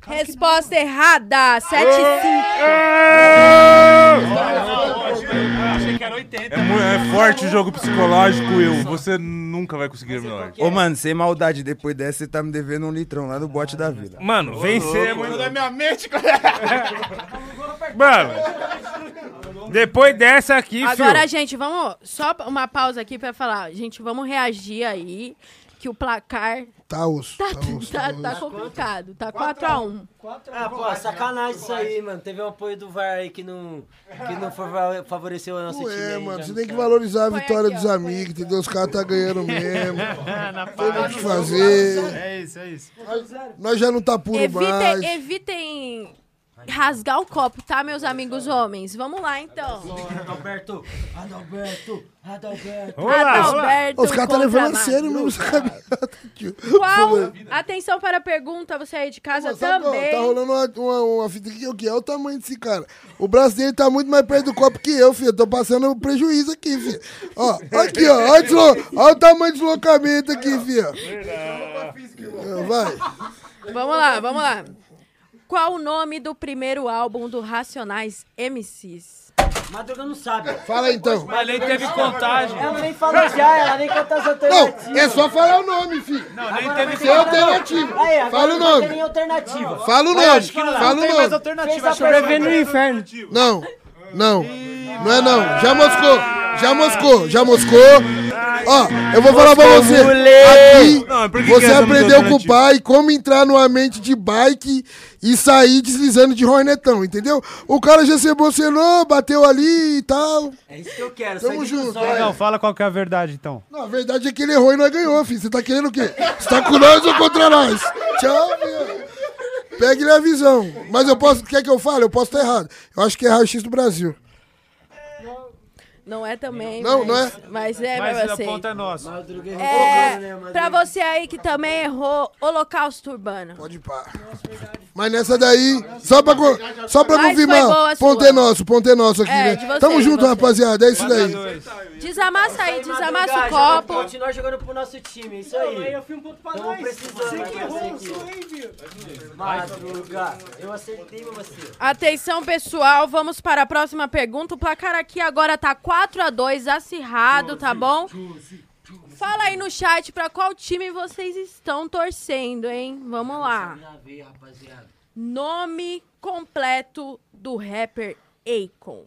Resposta errada. 7 e 5. Achei que era 80. É, mu- é forte o jogo psicológico, Will. Você nunca vai conseguir melhor. Ô, mano, sem maldade, depois dessa você tá me devendo um litrão lá no bote da vila. Mano, vencer é muito... Da minha mente, *laughs* Mano, depois dessa aqui, Agora, filho, gente, vamos. Só uma pausa aqui pra falar. Gente, vamos reagir aí. Que o placar Tá osso. tá, Tá osso. tá, tá tá osso. complicado. Tá 4x1. Ah, pô, sacanagem isso aí, mano. Teve um apoio do VAR aí que não, que não fa- favoreceu o nosso Não time. é, aí, mano. Você tem que valorizar a vitória aqui, dos ó. amigos, entendeu? Os caras tá ganhando *laughs* mesmo. *laughs* Tem o que fazer. É isso, é isso. Nós já não tá puro mais. Evitem, evitem rasgar o copo, tá, meus amigos homens? Vamos lá, então. Adalberto, Adalberto, Adalberto. Vamos lá, vamos lá. Adalberto Os caras tá contra levando a sério mesmo essa caminhada. *laughs* Qual? Atenção para a pergunta, você aí de casa Mas sabe, ó, também. Tá rolando uma, uma, uma fita aqui, o que é o tamanho desse cara. O braço dele tá muito mais perto do copo que eu, filho. Eu tô passando prejuízo aqui, filho. Ó, aqui, ó. Olha, deslo- olha o tamanho do deslocamento aqui, filho. Vai. Vamos lá, vamos lá. Qual o nome do primeiro álbum do Racionais MCs? Madruga não sabe. Fala então. Mas nem teve contagem. Ela nem falou já, ela nem conta as Não, alternativas. é só falar o nome, filho. Não, nem Agora teve alternativa. Aí, agora Fala o não nome. nem alternativa. Fala o nome. acho que não, Fala não o tem mais nome. alternativa. Fez Acho a que Prevê no inferno. Não, não, não é não. Já moscou, já moscou, já moscou. Ó, eu vou falar pra você. Aqui, Não, mas por que você que essa não tem aprendeu com o pai como entrar numa mente de bike e sair deslizando de hornetão, entendeu? O cara já se emocionou, bateu ali e tal. É isso que eu quero. Tamo junto. ilusão. Não, fala qual que é a verdade, então. Não, a verdade é que ele errou e nós ganhou, filho. Você tá querendo o quê? Você tá com nós ou contra nós? Tchau, filho. Pegue a visão. Mas eu posso. Quer que eu fale? Eu posso estar errado. Eu acho que é raio-x do Brasil. Não é também. Não, mas, não é? Mas é, Mas mas a você. ponta é nossa. É, tocando, né, pra você aí que também errou, Holocausto Urbano. Pode pá. Mas nessa daí, só pra, só pra Mas confirmar, ponto é nosso, ponto é nosso aqui, É, né? Tamo junto, você. rapaziada, é isso daí. Desamassa aí, desamassa o copo. Continuar jogando pro nosso time, é isso aí. eu fui um ponto pra nós. Você que errou, sou? Madruga, eu acertei, meu você. Atenção, pessoal, vamos para a próxima pergunta. O placar aqui agora tá 4 a 2 acirrado, tá bom? Fala aí no chat pra qual time vocês estão torcendo, hein? Vamos lá. Nome completo do rapper Akon.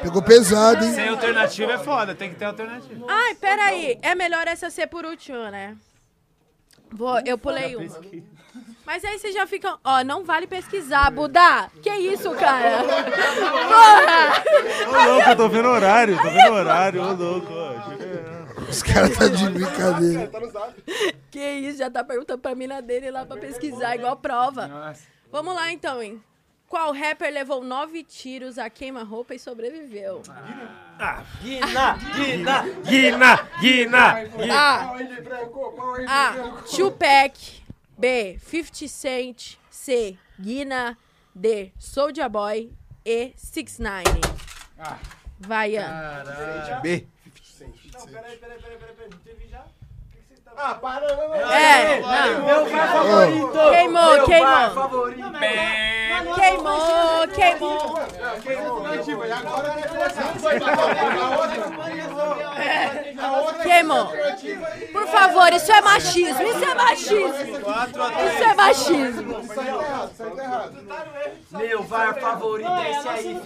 Pegou pesado, hein? Sem alternativa é foda, tem que ter alternativa. Ai, peraí. É melhor essa ser por último, né? Vou, eu pulei uma. Mas aí vocês já ficam. Ó, não vale pesquisar, Buda. Que isso, cara? Porra! Ô, louco, eu tô vendo horário, tô vendo horário, ô, louco. ó, Os caras tá de brincadeira. Que isso, já tá perguntando pra mina dele lá pra pesquisar, igual prova. Vamos lá então, hein? Qual rapper levou nove tiros a queima-roupa e sobreviveu? Guina, Guina, Guina, Guina, A. A. Tupac. B. 50 Cent. C. Guina. D. Soulja Boy. E. 6 9 Ah, Vai, Ian. caralho. B. Não, peraí, peraí, peraí, peraí. peraí. Ah, para, não, não. É, não. Meu VAR favorito. Queimou, Meu queimou. Favorito. Queimou, queimou. Queimou. Por favor, isso é machismo. Isso é machismo. Isso é machismo. Meu VAR favorito é esse aí,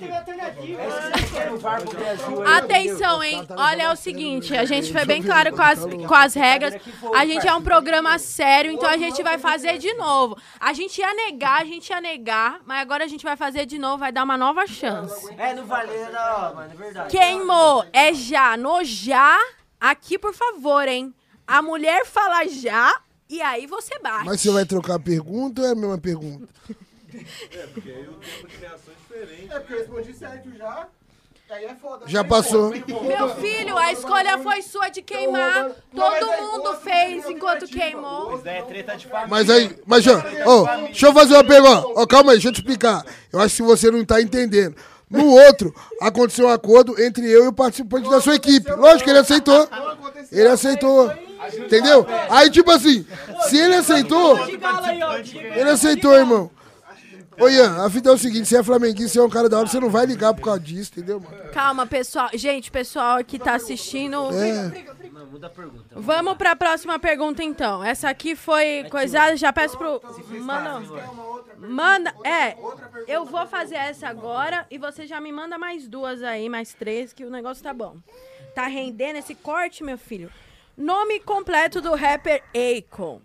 Atenção, hein? Olha, é o seguinte, a gente foi bem claro com as, com as regras. A gente é um programa sério, então a gente vai fazer de novo. A gente ia negar, a gente ia negar, mas agora a gente vai fazer de novo, vai dar uma nova chance. É, não valeu, não, mano, é verdade. Queimou, é já. No já, aqui, por favor, hein? A mulher fala já e aí você bate. Mas você vai trocar a pergunta ou é a mesma pergunta? É, porque aí o tempo de reação é diferente. É, porque eu respondi certo já. Aí é foda. Já passou. Meu filho, a escolha foi sua de queimar. Todo mundo fez enquanto queimou. é treta de família. Mas aí, mas já, ó, deixa eu fazer uma pergunta. Ó, calma aí, deixa eu te explicar. Eu acho que você não tá entendendo. No outro, aconteceu um acordo entre eu e o participante da sua equipe. Lógico que ele aceitou. Ele aceitou. Entendeu? Aí, tipo assim, se ele aceitou, ele aceitou, irmão. Ô, Ian, a fita é o seguinte: você é flamenguista, você é um cara da hora, você não vai ligar por causa disso, entendeu, mano? Calma, pessoal. Gente, pessoal que tá assistindo. É. Não, muda a pergunta. Vamos pra próxima pergunta, então. Essa aqui foi coisada, já peço pro. Manda. Manda. É, eu vou fazer essa agora e você já me manda mais duas aí, mais três, que o negócio tá bom. Tá rendendo esse corte, meu filho? Nome completo do rapper Akon.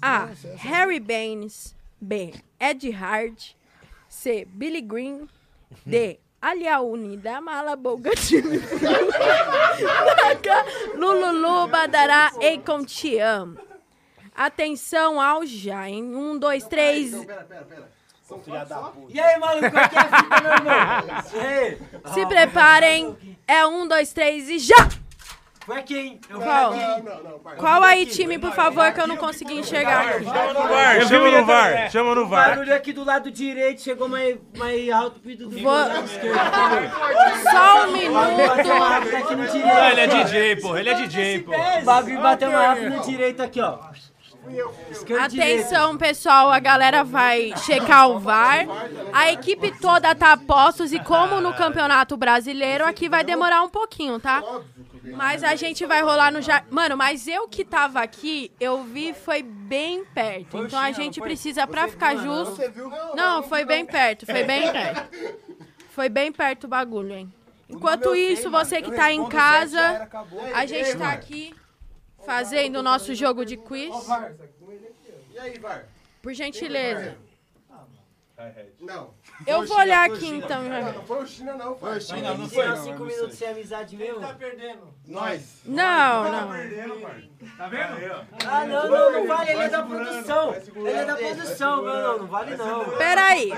A. Harry Baines. B. Ed Hard. C. Billy Green. D. Aliauni da Malaboga *laughs* time. Lululu Badará Akon te amo. Atenção ao já, hein? Um, dois, três. E aí, maluco, qual que é a fita, meu irmão? *laughs* E aí? Se preparem. É um, dois, três e já! Foi aqui, hein? Eu fui Qual? aqui. Qual aí, time, por favor, que eu não consegui enxergar. Chama no VAR, chama no VAR, chama no O VAR. barulho aqui do lado direito chegou mais, mais alto que do do Vou- lado esquerdo. Só um minuto. Não, ele é DJ, porra, ele é DJ, pô. O bagulho bateu mais rápido no direito aqui, ó. Atenção, pessoal, a galera vai checar o VAR. A equipe toda tá a postos e como no Campeonato Brasileiro, aqui vai demorar um pouquinho, tá? Mas a gente vai rolar no já. Mano, mas eu que tava aqui, eu vi foi bem perto. Então a gente precisa pra ficar justo. Não, foi bem perto, foi bem perto. Foi bem perto o bagulho, hein? Enquanto isso, você que tá em casa, a gente tá aqui fazendo o nosso jogo de quiz. E aí, VAR? Por gentileza. Não. Eu vou olhar aqui então. China. já. Não, foi o China, não. Foi o China, Não foi cinco minutos sem amizade mesmo? Tá perdendo. Nós. Não, não. Tá vendo? Ah, não, não, não vale, ele é da produção. Ele é da produção, não, não, não vale não. Peraí,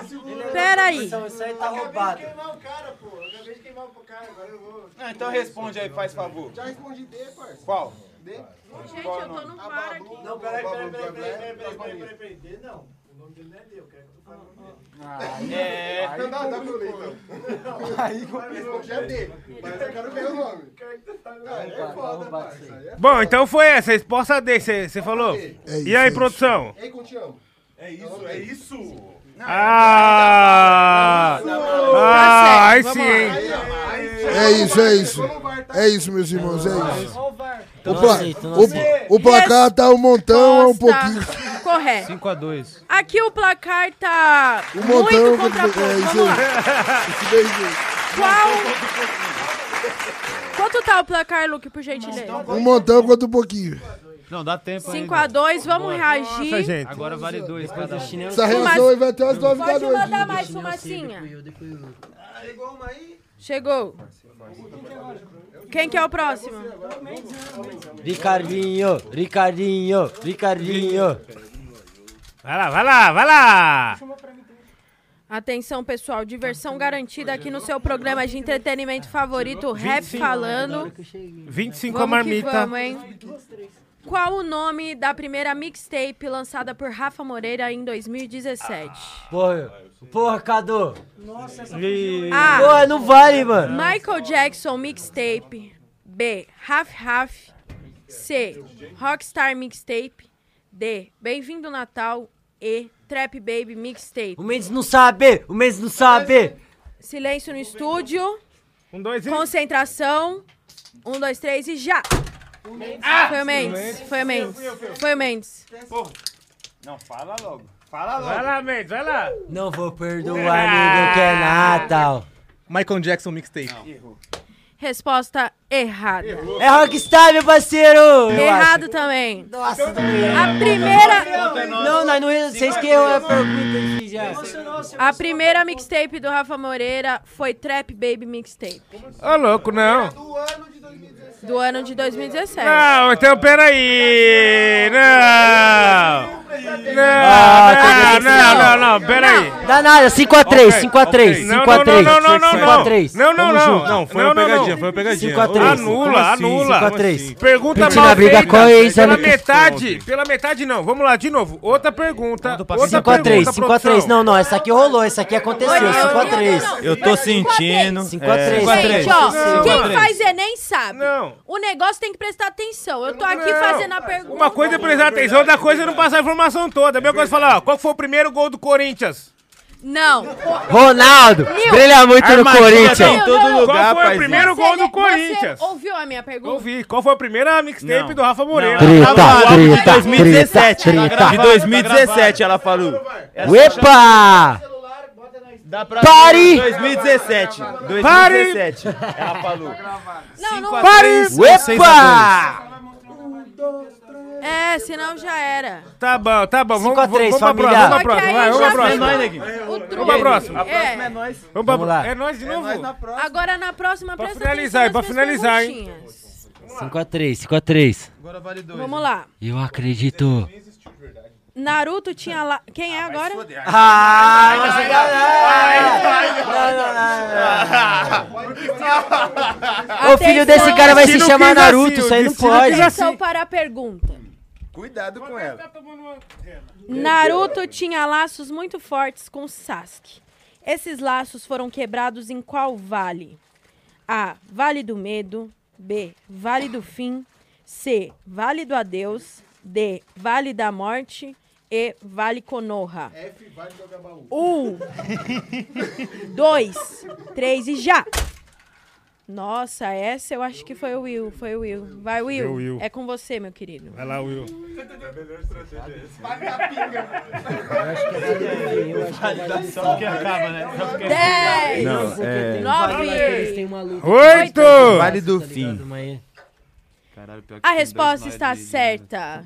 peraí. Isso aí tá roubado. queimar o cara, pô. Eu acabei de queimar o cara, agora eu vou. Não, então responde aí, faz favor. Já respondi D, parça. Qual? D. Gente, eu tô no VAR aqui. Não, peraí, peraí, peraí, peraí, peraí, peraí, peraí, peraí, peraí. D não. O nome dele não é D, eu quero que tu fale o nome dele. É. Não dá, dá *laughs* eu ler, então. Aí, respondi é D. Mas eu quero ver o nome. Ah, é foda, parça. Aí é Bom, então foi essa, resposta D, você falou? É isso, E aí, é produção? Ei, com te amo. É isso, é isso. Ah! Ah, aí sim, hein? É isso, é isso. É isso, meus irmãos, é isso. O, pla- o- o placar tá um montão, é um pouquinho. Correto. 5x2. Aqui o placar tá Um montão. muito contra- contraposto. É isso Vamos lá. aí. Qual... Quanto tá o placar, Luke, por gentileza? Um montão contra um pouquinho. Não, dá tempo ainda. 5x2, vamos Nossa, reagir. gente. Agora vale dois cada um. Essa reação aí vai até as 9 da Pode noite. mandar mais fumacinha. Chegou uma aí? Chegou. Quem que é o próximo? Ricardinho, Ricardinho, Ricardinho. Vai lá, vai lá, vai lá! Atenção, pessoal, diversão garantida aqui no seu programa de entretenimento favorito, Rap 25. Falando. 25 a Vamos que marmita. vamos, hein? Qual o nome da primeira mixtape lançada por Rafa Moreira em 2017? Porra, porra, Cadu. A. Porra, não vale, mano. Michael Jackson Mixtape. B. Half Half. C. Rockstar Mixtape. D. Bem-vindo Natal. E. Trap Baby Mixtape. O Mendes não sabe, o Mendes não sabe. Silêncio no estúdio. Um, dois e... Concentração. Um, dois, três e já! Foi o Mendes. Foi o Mendes. Foi o Mendes. Não, fala logo. Fala logo. Vai lá, Mendes, vai lá. Não vou perdoar, nego, que é Natal. Michael Jackson mixtape. Resposta errada. É Rockstar, meu parceiro. eu Errado também. Nossa, A primeira. Não, nós não. Vocês que erram a pergunta aqui já. A primeira mixtape do Rafa Moreira foi Trap Baby Mixtape. Ô, louco, não. Do ano de 2017. Não, então peraí. Não. Ah, Não, não, não, não, peraí. Dá nada, 5x3, 5x3, Não, 5x3. não, não, não, não, não. 5x3. Não, não, não. Não, foi uma pegadinha, foi uma pegadinha. 5x3. Anula, anula. 5x3. Pergunta mal feita. Pela ela- metade, pela metade não. Vamos lá, de novo. Outra pergunta. Outra 5x3, pergunta, 5x3. produção. Não, não, essa aqui rolou, essa aqui aconteceu. 5x3. Eu tô sentindo. 5x3. Gente, ó, Não, quem não. faz Enem sabe. Não. O negócio tem que prestar atenção. Eu tô aqui Não. fazendo a pergunta. Uma coisa é prestar atenção, outra coisa é não passar a informação toda. A mesma coisa é falar, ó, qual foi o primeiro gol do Corinthians? Não. Ronaldo, brilha muito no Armadilha Corinthians. tem em todo Não, não. lugar, Qual foi o paizinho. primeiro gol do Corinthians? Você ouviu a minha pergunta? Ouvi. Qual foi a primeira mixtape Não. do Rafa Moreira? Treta, Gravado, treta, de 2017. treta, treta. De 2017 ela falou. Epa! Dá pra Pare! 2017. 2017. Ela falou. Não, não. Pare! Epa! É, senão já era. Tá bom, tá bom. Vamos, 5 a 3, vamos, vamos pra família. próxima, vamos pra próxima. Vai, vamos pra próxima. O truque. Vamos pra próxima. É. nós. Vamos pra Vamos lá. É nós de novo? Agora na próxima Pra presta finalizar, atenção pra nas finalizar, hein? perguntinhas. 5x3, 5x3. Agora vale dois. Vamos lá. Eu acredito. Naruto tinha lá. Quem é agora? Ah, O filho desse cara vai se chamar Naruto, isso aí não pode. Atenção para a pergunta. Cuidado com ela. Naruto tinha laços muito fortes com Sasuke. Esses laços foram quebrados em qual vale? A. Vale do Medo. B. Vale do Fim. C. Vale do Adeus. D. Vale da Morte. E. Vale Konoha. F, vai jogar baú. Um, dois, três e já! Nossa, essa eu acho que foi o Will. Foi o Will. Vai, Will. Will. É com você, meu querido. Vai lá, Will. Só porque acaba, né? Só porque Dez! Não, é. Nove! Oito! Vale do fim. Caralho, pior que A tem resposta está nós de- certa.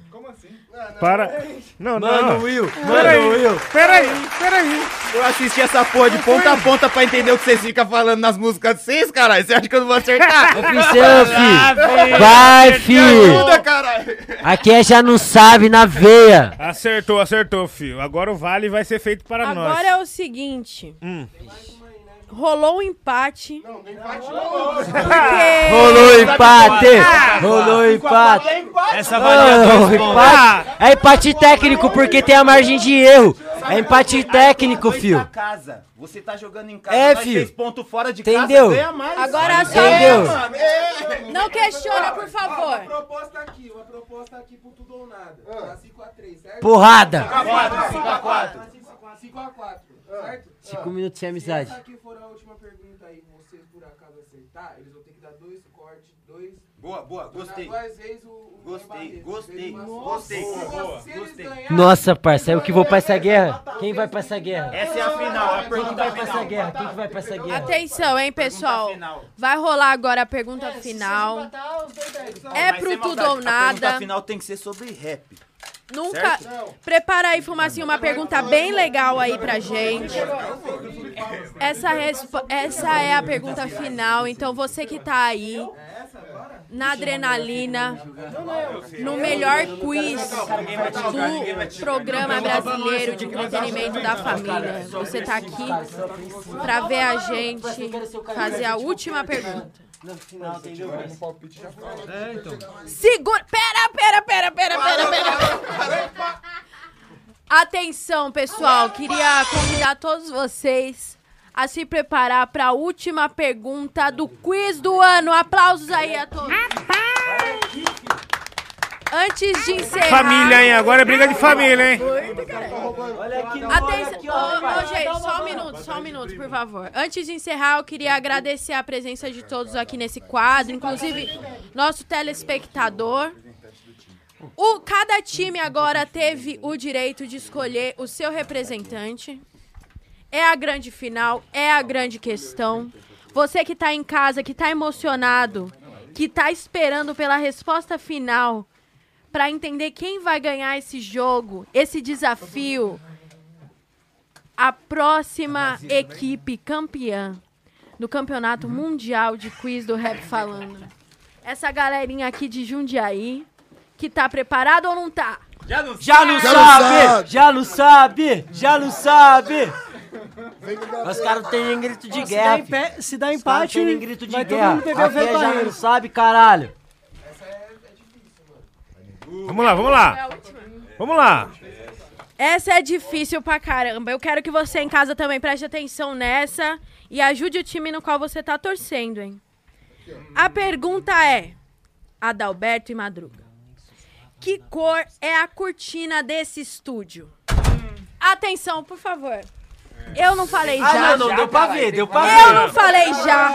Para. Não, Mano, não. Will, Peraí, mano, Will. peraí, peraí. Eu assisti essa porra de ponta a ponta pra entender o que vocês ficam falando nas músicas de vocês, caralho. Você acha que eu não vou acertar? Oficial, fi. Vai, fi. Ajuda, caralho. Aqui é já não sabe na veia. Acertou, acertou, filho. Agora o vale vai ser feito para nós. Agora é o seguinte. Hum. Rolou um empate. Não, nem empate não. Porque... Rolou empate. Rolou empate. Essa valia empate. É empate técnico porque tem a margem de erro. É empate técnico, fio. na casa. Você tá jogando em casa, É, pontos fora de Entendeu? casa, ganha mais. Agora só... Entendeu? Não questiona, por favor. proposta aqui, uma proposta aqui pro tudo ou nada. Tá 5x3, certo? Porrada. 5x4. 5x4, certo? Cinco minutos sem amizade. Se essa aqui for a última pergunta aí, vocês por acaso acertar, eles vão ter que dar dois cortes, dois. Boa, boa, gostei. Duas vezes o. o Gostei, gostei, gostei. Gostei. ganharem- Nossa, parça, eu que vou pra essa guerra. Quem vai pra essa guerra? Essa é a final, a Quem pergunta vai pra essa guerra? Quem que vai pra essa guerra? Atenção, hein, pessoal. Vai rolar agora a pergunta final. É pro tudo ou A nada. pergunta final tem que ser sobre rap. Nunca. Prepara aí, Fumacinho, uma pergunta bem legal aí pra gente. Essa, essa é a pergunta final, então você que tá aí, na adrenalina, no melhor quiz do programa brasileiro de entretenimento da família. Você tá aqui pra ver a gente fazer a última pergunta. No final, entendeu? É, então. Segura. Pera, pera, pera, pera, pera, pera. Atenção, pessoal. Queria convidar todos vocês a se preparar para a última pergunta do quiz do ano. Aplausos aí a todos. Antes de encerrar. Família, hein? Agora é briga de família, hein? Atenção, ô, ô, gente, só um minuto, só um minuto, por favor. Antes de encerrar, eu queria agradecer a presença de todos aqui nesse quadro, inclusive nosso telespectador. O, cada time agora teve o direito de escolher o seu representante. É a grande final, é a grande questão. Você que tá em casa, que tá emocionado, que tá esperando pela resposta final para entender quem vai ganhar esse jogo, esse desafio. A próxima equipe campeã no Campeonato Mundial de Quiz do Rap Falando. Essa galerinha aqui de Jundiaí, que tá preparado ou não tá? Já não sabe! Já não sabe! Já não sabe! Os caras têm grito de Se guerra. dá se dá empate, têm grito de vai todo guerra. mundo pegar é já não sabe, caralho. Vamos lá, vamos lá. Vamos lá. Essa é difícil pra caramba. Eu quero que você em casa também preste atenção nessa e ajude o time no qual você tá torcendo, hein? A pergunta é: Adalberto e Madruga. Que cor é a cortina desse estúdio? Atenção, por favor. Eu não falei Ah, já. não, não, deu pra ver, deu pra Eu ver. não falei já.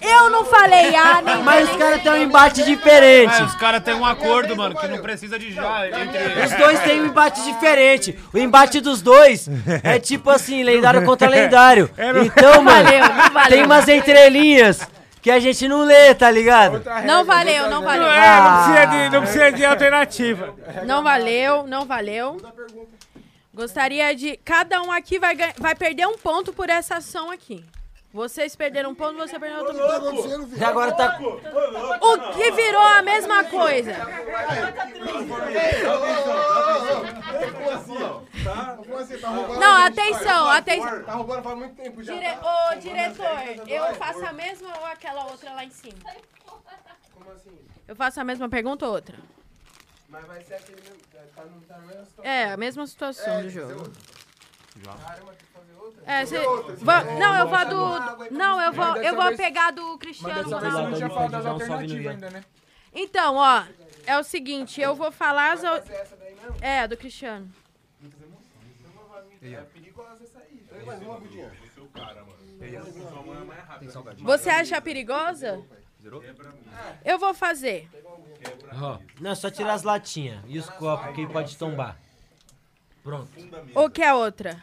Eu não falei A, *laughs* nem Mas os caras têm um embate diferente. É, os caras têm um acordo, mano, que não precisa de já. Entre... Os dois têm um embate diferente. O embate dos dois é tipo assim, lendário contra *laughs* lendário. Então, Não mano, valeu, não valeu. tem umas entrelinhas que a gente não lê, tá ligado? Não valeu, não valeu. É, não precisa de, não precisa de alternativa. Não valeu, não valeu. Gostaria de. Cada um aqui vai, ganha- vai perder um ponto por essa ação aqui. Vocês perderam um ponto, você perdeu outro ponto. E agora tá. O que virou a mesma coisa. Não, atenção, atenção. Tá roubando faz muito tempo já. Ô, diretor, eu faço a mesma ou aquela outra lá em cima? Como assim? Eu faço a mesma pergunta ou outra? Mas vai ser aquele mesmo. Tá, não tá na mesma situação. É, a mesma situação É, do jogo. Caramba, tem que fazer outra? É, cê... outra, Não, eu vou do. Não, eu vou, Mas eu dessa vou vez- pegar do Mas Cristiano dessa vez a Ronaldo. gente tinha falado das alternativas ainda, né? Então, ó, é o seguinte, eu vou falar as. al- É, a do Cristiano. É perigosa essa aí. Tem mais uma, Budinha? Você acha perigosa? Eu vou fazer. Não, é só tirar as latinhas e os copos que pode tombar. Pronto. Ou que é outra?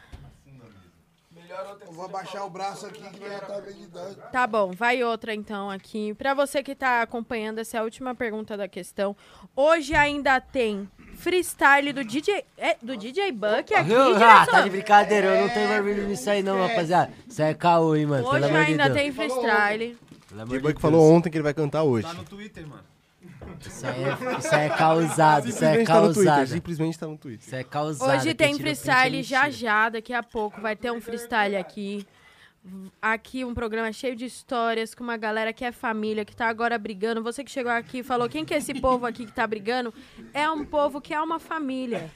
Eu vou abaixar o braço aqui que vai estar meditando. Tá bom, vai outra então aqui. Pra você que tá acompanhando, essa é a última pergunta da questão. Hoje ainda tem freestyle do DJ, é, do DJ Buck aqui? Ah, tá de brincadeira, eu não tenho barulho nisso aí não, rapaziada. Isso aí é caô, hein, mano. Hoje Pelo amor de ainda Deus. tem freestyle. Pelo amor O de Deus. falou ontem que ele vai cantar hoje. Tá no Twitter, mano. Isso aí é, isso aí é causado, isso aí é Simplesmente tá no Twitter. causado. Simplesmente tá no Twitter. Isso é causado. Hoje tem freestyle já já, daqui a pouco vai ter um freestyle aqui. Aqui um programa cheio de histórias, com uma galera que é família, que tá agora brigando. Você que chegou aqui e falou, quem que é esse povo aqui que tá brigando? É um povo que é uma família.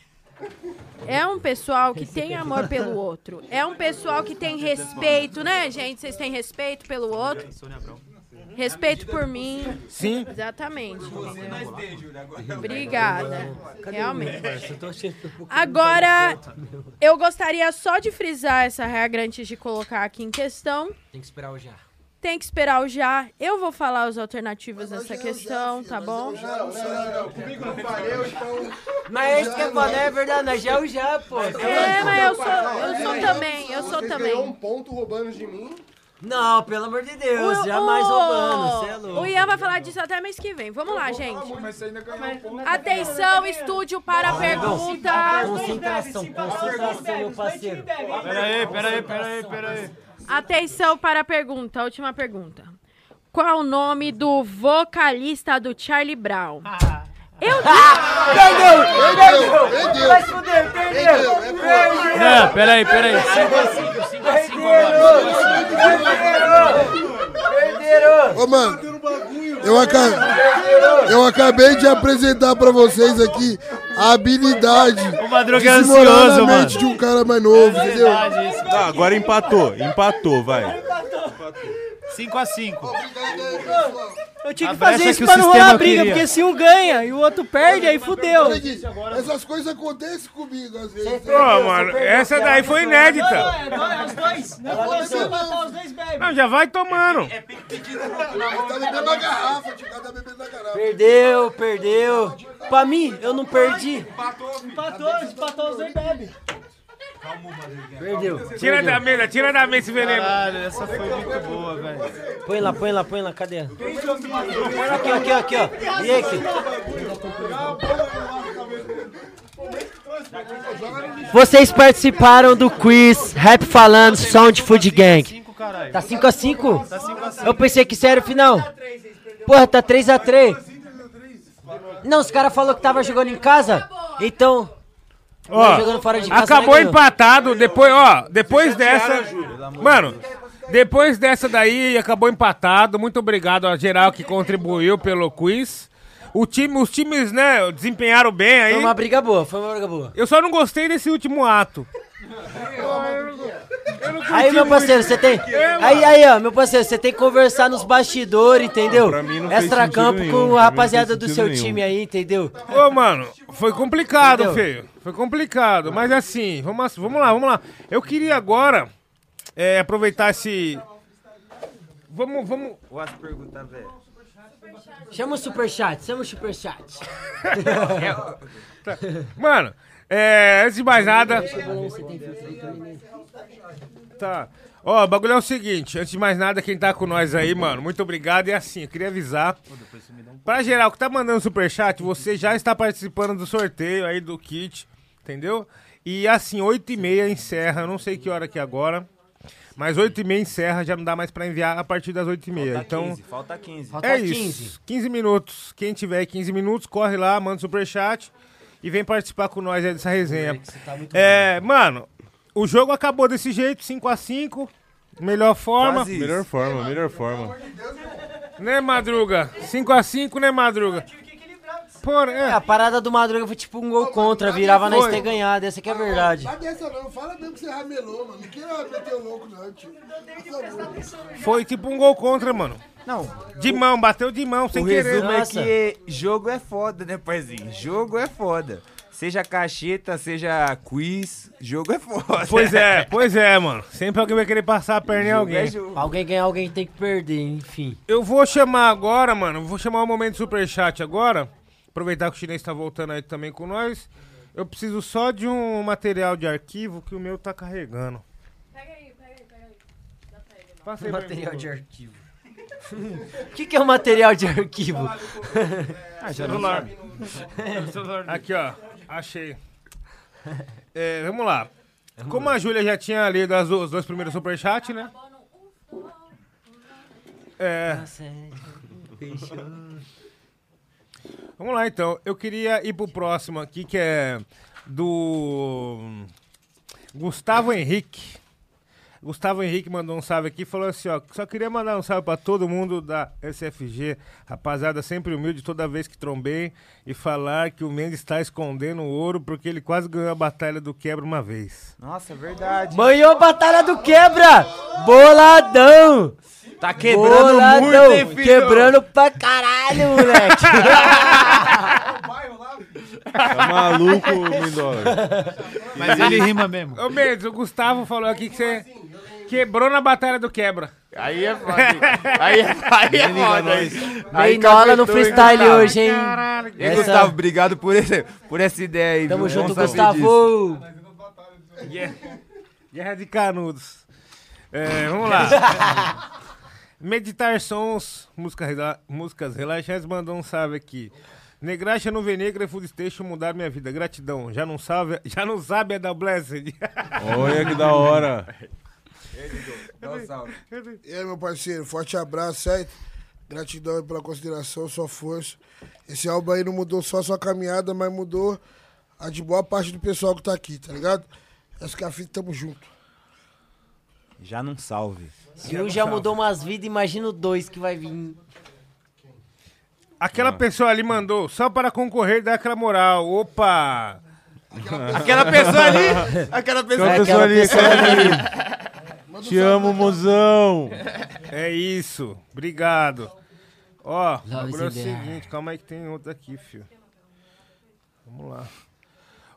É um pessoal que tem amor pelo outro. É um pessoal que tem respeito, né, gente? Vocês têm respeito pelo outro? Respeito por mim. Sim. Exatamente. Obrigada. Realmente. Tô achando um pouco- Agora, eu gostaria só de frisar essa regra antes de colocar aqui em questão. Tem que esperar o já. Tem que esperar o já. Eu vou falar as alternativas dessa questão, tá bom? Não, não, não. Comigo não valeu, então. Mas é que é foda, é verdade, nós já é o já, pô. É, mas eu sou, eu sou também, eu sou Vocês ganhou um também. ponto roubando de mim. Não, pelo amor de Deus, O- jamais o- roubando, você é louco. O Ian vai falar disso até mês que vem. Vamos lá, gente. Mas você ainda ganhou um ponto. Atenção, estúdio, para a pergunta. Concentração, concentração, meu parceiro. Pera aí, pera aí, pera aí, pera aí. Atenção para a pergunta, a última pergunta. Qual o nome do vocalista do Charlie Brown? Eu Perdeu! Perdeu! Perdeu! Vai se fuder! Não, peraí, peraí. 5x5, 5x5, Ô, mano, eu acabei, eu acabei de apresentar pra vocês aqui a habilidade o Madruga de é ansioso, mano. de um cara mais novo, é entendeu? Isso, agora empatou, empatou, vai. Empatou. 5x5. Eu tinha que fazer isso pra não rolar a briga, porque se um ganha e o outro perde, aí fudeu. Essas coisas acontecem comigo às vezes. Pô, mano, essa daí foi inédita. é, dois- é os dois. Não é consigo matar os dois, bebe. Não, já vai tomando. É Ele tá é né? bebendo a garrafa, o cara tá bebendo na garrafa. Perdeu, perdeu. Pra mim, eu não perdi. Empatou, empatou os dois, bebe. Perdeu. Tira da mesa, tira da mesa esse veneno. Caralho, essa foi muito boa, velho. Põe lá, põe lá, põe lá, cadê? Aqui, aqui, aqui, ó. E aí, aqui? Vocês participaram do quiz Rap Falando Sound Food Gang. Tá 5x5? Tá 5 a 5 Eu pensei que isso era o final. Porra, tá 3x3. Não, os caras falaram que tava jogando em casa. Então. Ó, nós jogando fora de casa. acabou né, empatado, depois, ó, depois dessa... Mano, depois dessa daí, acabou empatado. Muito obrigado a geral que contribuiu pelo quiz. O time, os times, né, desempenharam bem aí. Foi uma briga boa, foi uma briga boa. Eu só não gostei desse último ato. Aí, meu parceiro, você tem. Aí, aí, ó, meu parceiro, você tem que conversar nos bastidores, entendeu? Pra mim não fez Extra sentido campo nenhum, com pra mim a não rapaziada fez do sentido seu nenhum. time aí, entendeu? Ô, mano, foi complicado, Entendeu? feio. Foi complicado. Mas assim, vamos, vamos lá, vamos lá. Eu queria agora é, aproveitar esse. Vamos, vamos. Posso perguntar, velho? Chama o superchat, chama o superchat. *laughs* Mano, é, antes de mais nada. Tá. Ó, o bagulho é o seguinte, antes de mais nada, quem tá com nós aí, mano, muito obrigado. E assim, eu queria avisar. Pra geral que tá mandando superchat, você já está participando do sorteio aí do kit, entendeu? E assim, 8 e meia encerra, eu não sei que hora que é agora. Mas 8 e meia encerra, já não dá mais pra enviar a partir das 8 e meia. Falta Então, 15, falta 15. Falta é 15. isso. 15 minutos. Quem tiver 15 minutos, corre lá, manda superchat e vem participar com nós aí dessa resenha. É, mano, o jogo acabou desse jeito, 5x5. Melhor forma. Quase isso. Melhor forma, melhor forma. Né, Madruga? 5x5, né, Madruga? Por, É, é. a parada do Madruga foi tipo um gol contra, virava nós ter ganhado, essa que é a verdade. Não dessa não, fala mesmo que você ramelou, mano. Não queira meter o louco, não, tio. Favor. Foi tipo um gol contra, mano. Não, De mão, bateu de mão, sem o querer. resumo é Nossa. que jogo é foda, né, parzinho? Jogo é foda. Seja cacheta, seja quiz, jogo é foda. Pois é, *laughs* pois é, mano. Sempre alguém vai querer passar a perna em alguém. é. Alguém ganhar, alguém tem que perder, enfim. Eu vou chamar agora, mano. Vou chamar o momento superchat agora. Aproveitar que o chinês tá voltando aí também com nós. Eu preciso só de um material de arquivo que o meu tá carregando. Pega aí, pega aí, pega aí. Passa aí pra mim, Material por de arquivo. O *laughs* que, que é o material de arquivo? *laughs* Ah, Celular. Aqui, ó. Achei. *laughs* É, vamos lá. Como a Júlia já tinha lido as, os dois primeiros superchats, né? É. Vamos lá, então. Eu queria ir pro próximo aqui, que é do Gustavo Henrique. Gustavo Henrique mandou um salve aqui e falou assim, ó, só queria mandar um salve pra todo mundo da SFG, rapaziada, sempre humilde toda vez que trombei e falar que o Mendes está escondendo o ouro porque ele quase ganhou a batalha do quebra uma vez. Nossa, é verdade. Manhou a batalha do quebra! Boladão! Tá quebrando Boladão! muito, hein, filho? Quebrando pra caralho, moleque! Tá maluco, Mindola. Mas ele rima mesmo. Ô Mendes, o Gustavo falou aqui que você quebrou na batalha do quebra. Aí é foda. hein? Aí é, aí é foda. Aí, aí Meinola no capetou, hein, freestyle Gustavo? hoje, hein? Caralho, E aí, Gustavo, obrigado por, esse, por essa ideia aí. Tamo viu? junto, Bom saber disso. Gustavo! Guerra, Guerra de Canudos. É, vamos lá. *laughs* Meditar Sons, música rela- músicas relaxantes, mandou um salve aqui. Negraxa no Venegra e Food Station mudaram minha vida. Gratidão. Já não sabe, já não sabe é da Blessed. Olha que da hora. *laughs* E aí, meu parceiro, forte abraço, certo? Gratidão pela consideração, sua força. Esse álbum aí não mudou só a sua caminhada, mas mudou a de boa parte do pessoal que tá aqui, tá ligado? Essa que é a fita, tamo junto. Já não salve. Se um já mudou umas vidas, imagina o dois que vai vir. Aquela pessoa ali mandou só para concorrer dá aquela moral. Opa! *laughs* Aquela pessoa ali, aquela pessoa, Aquela pessoa ali, *laughs* aquela Te amo, mozão. *laughs* É isso. Obrigado. Ó, o Love bagulho é o seguinte, calma aí que tem outro aqui, filho. Vamos lá.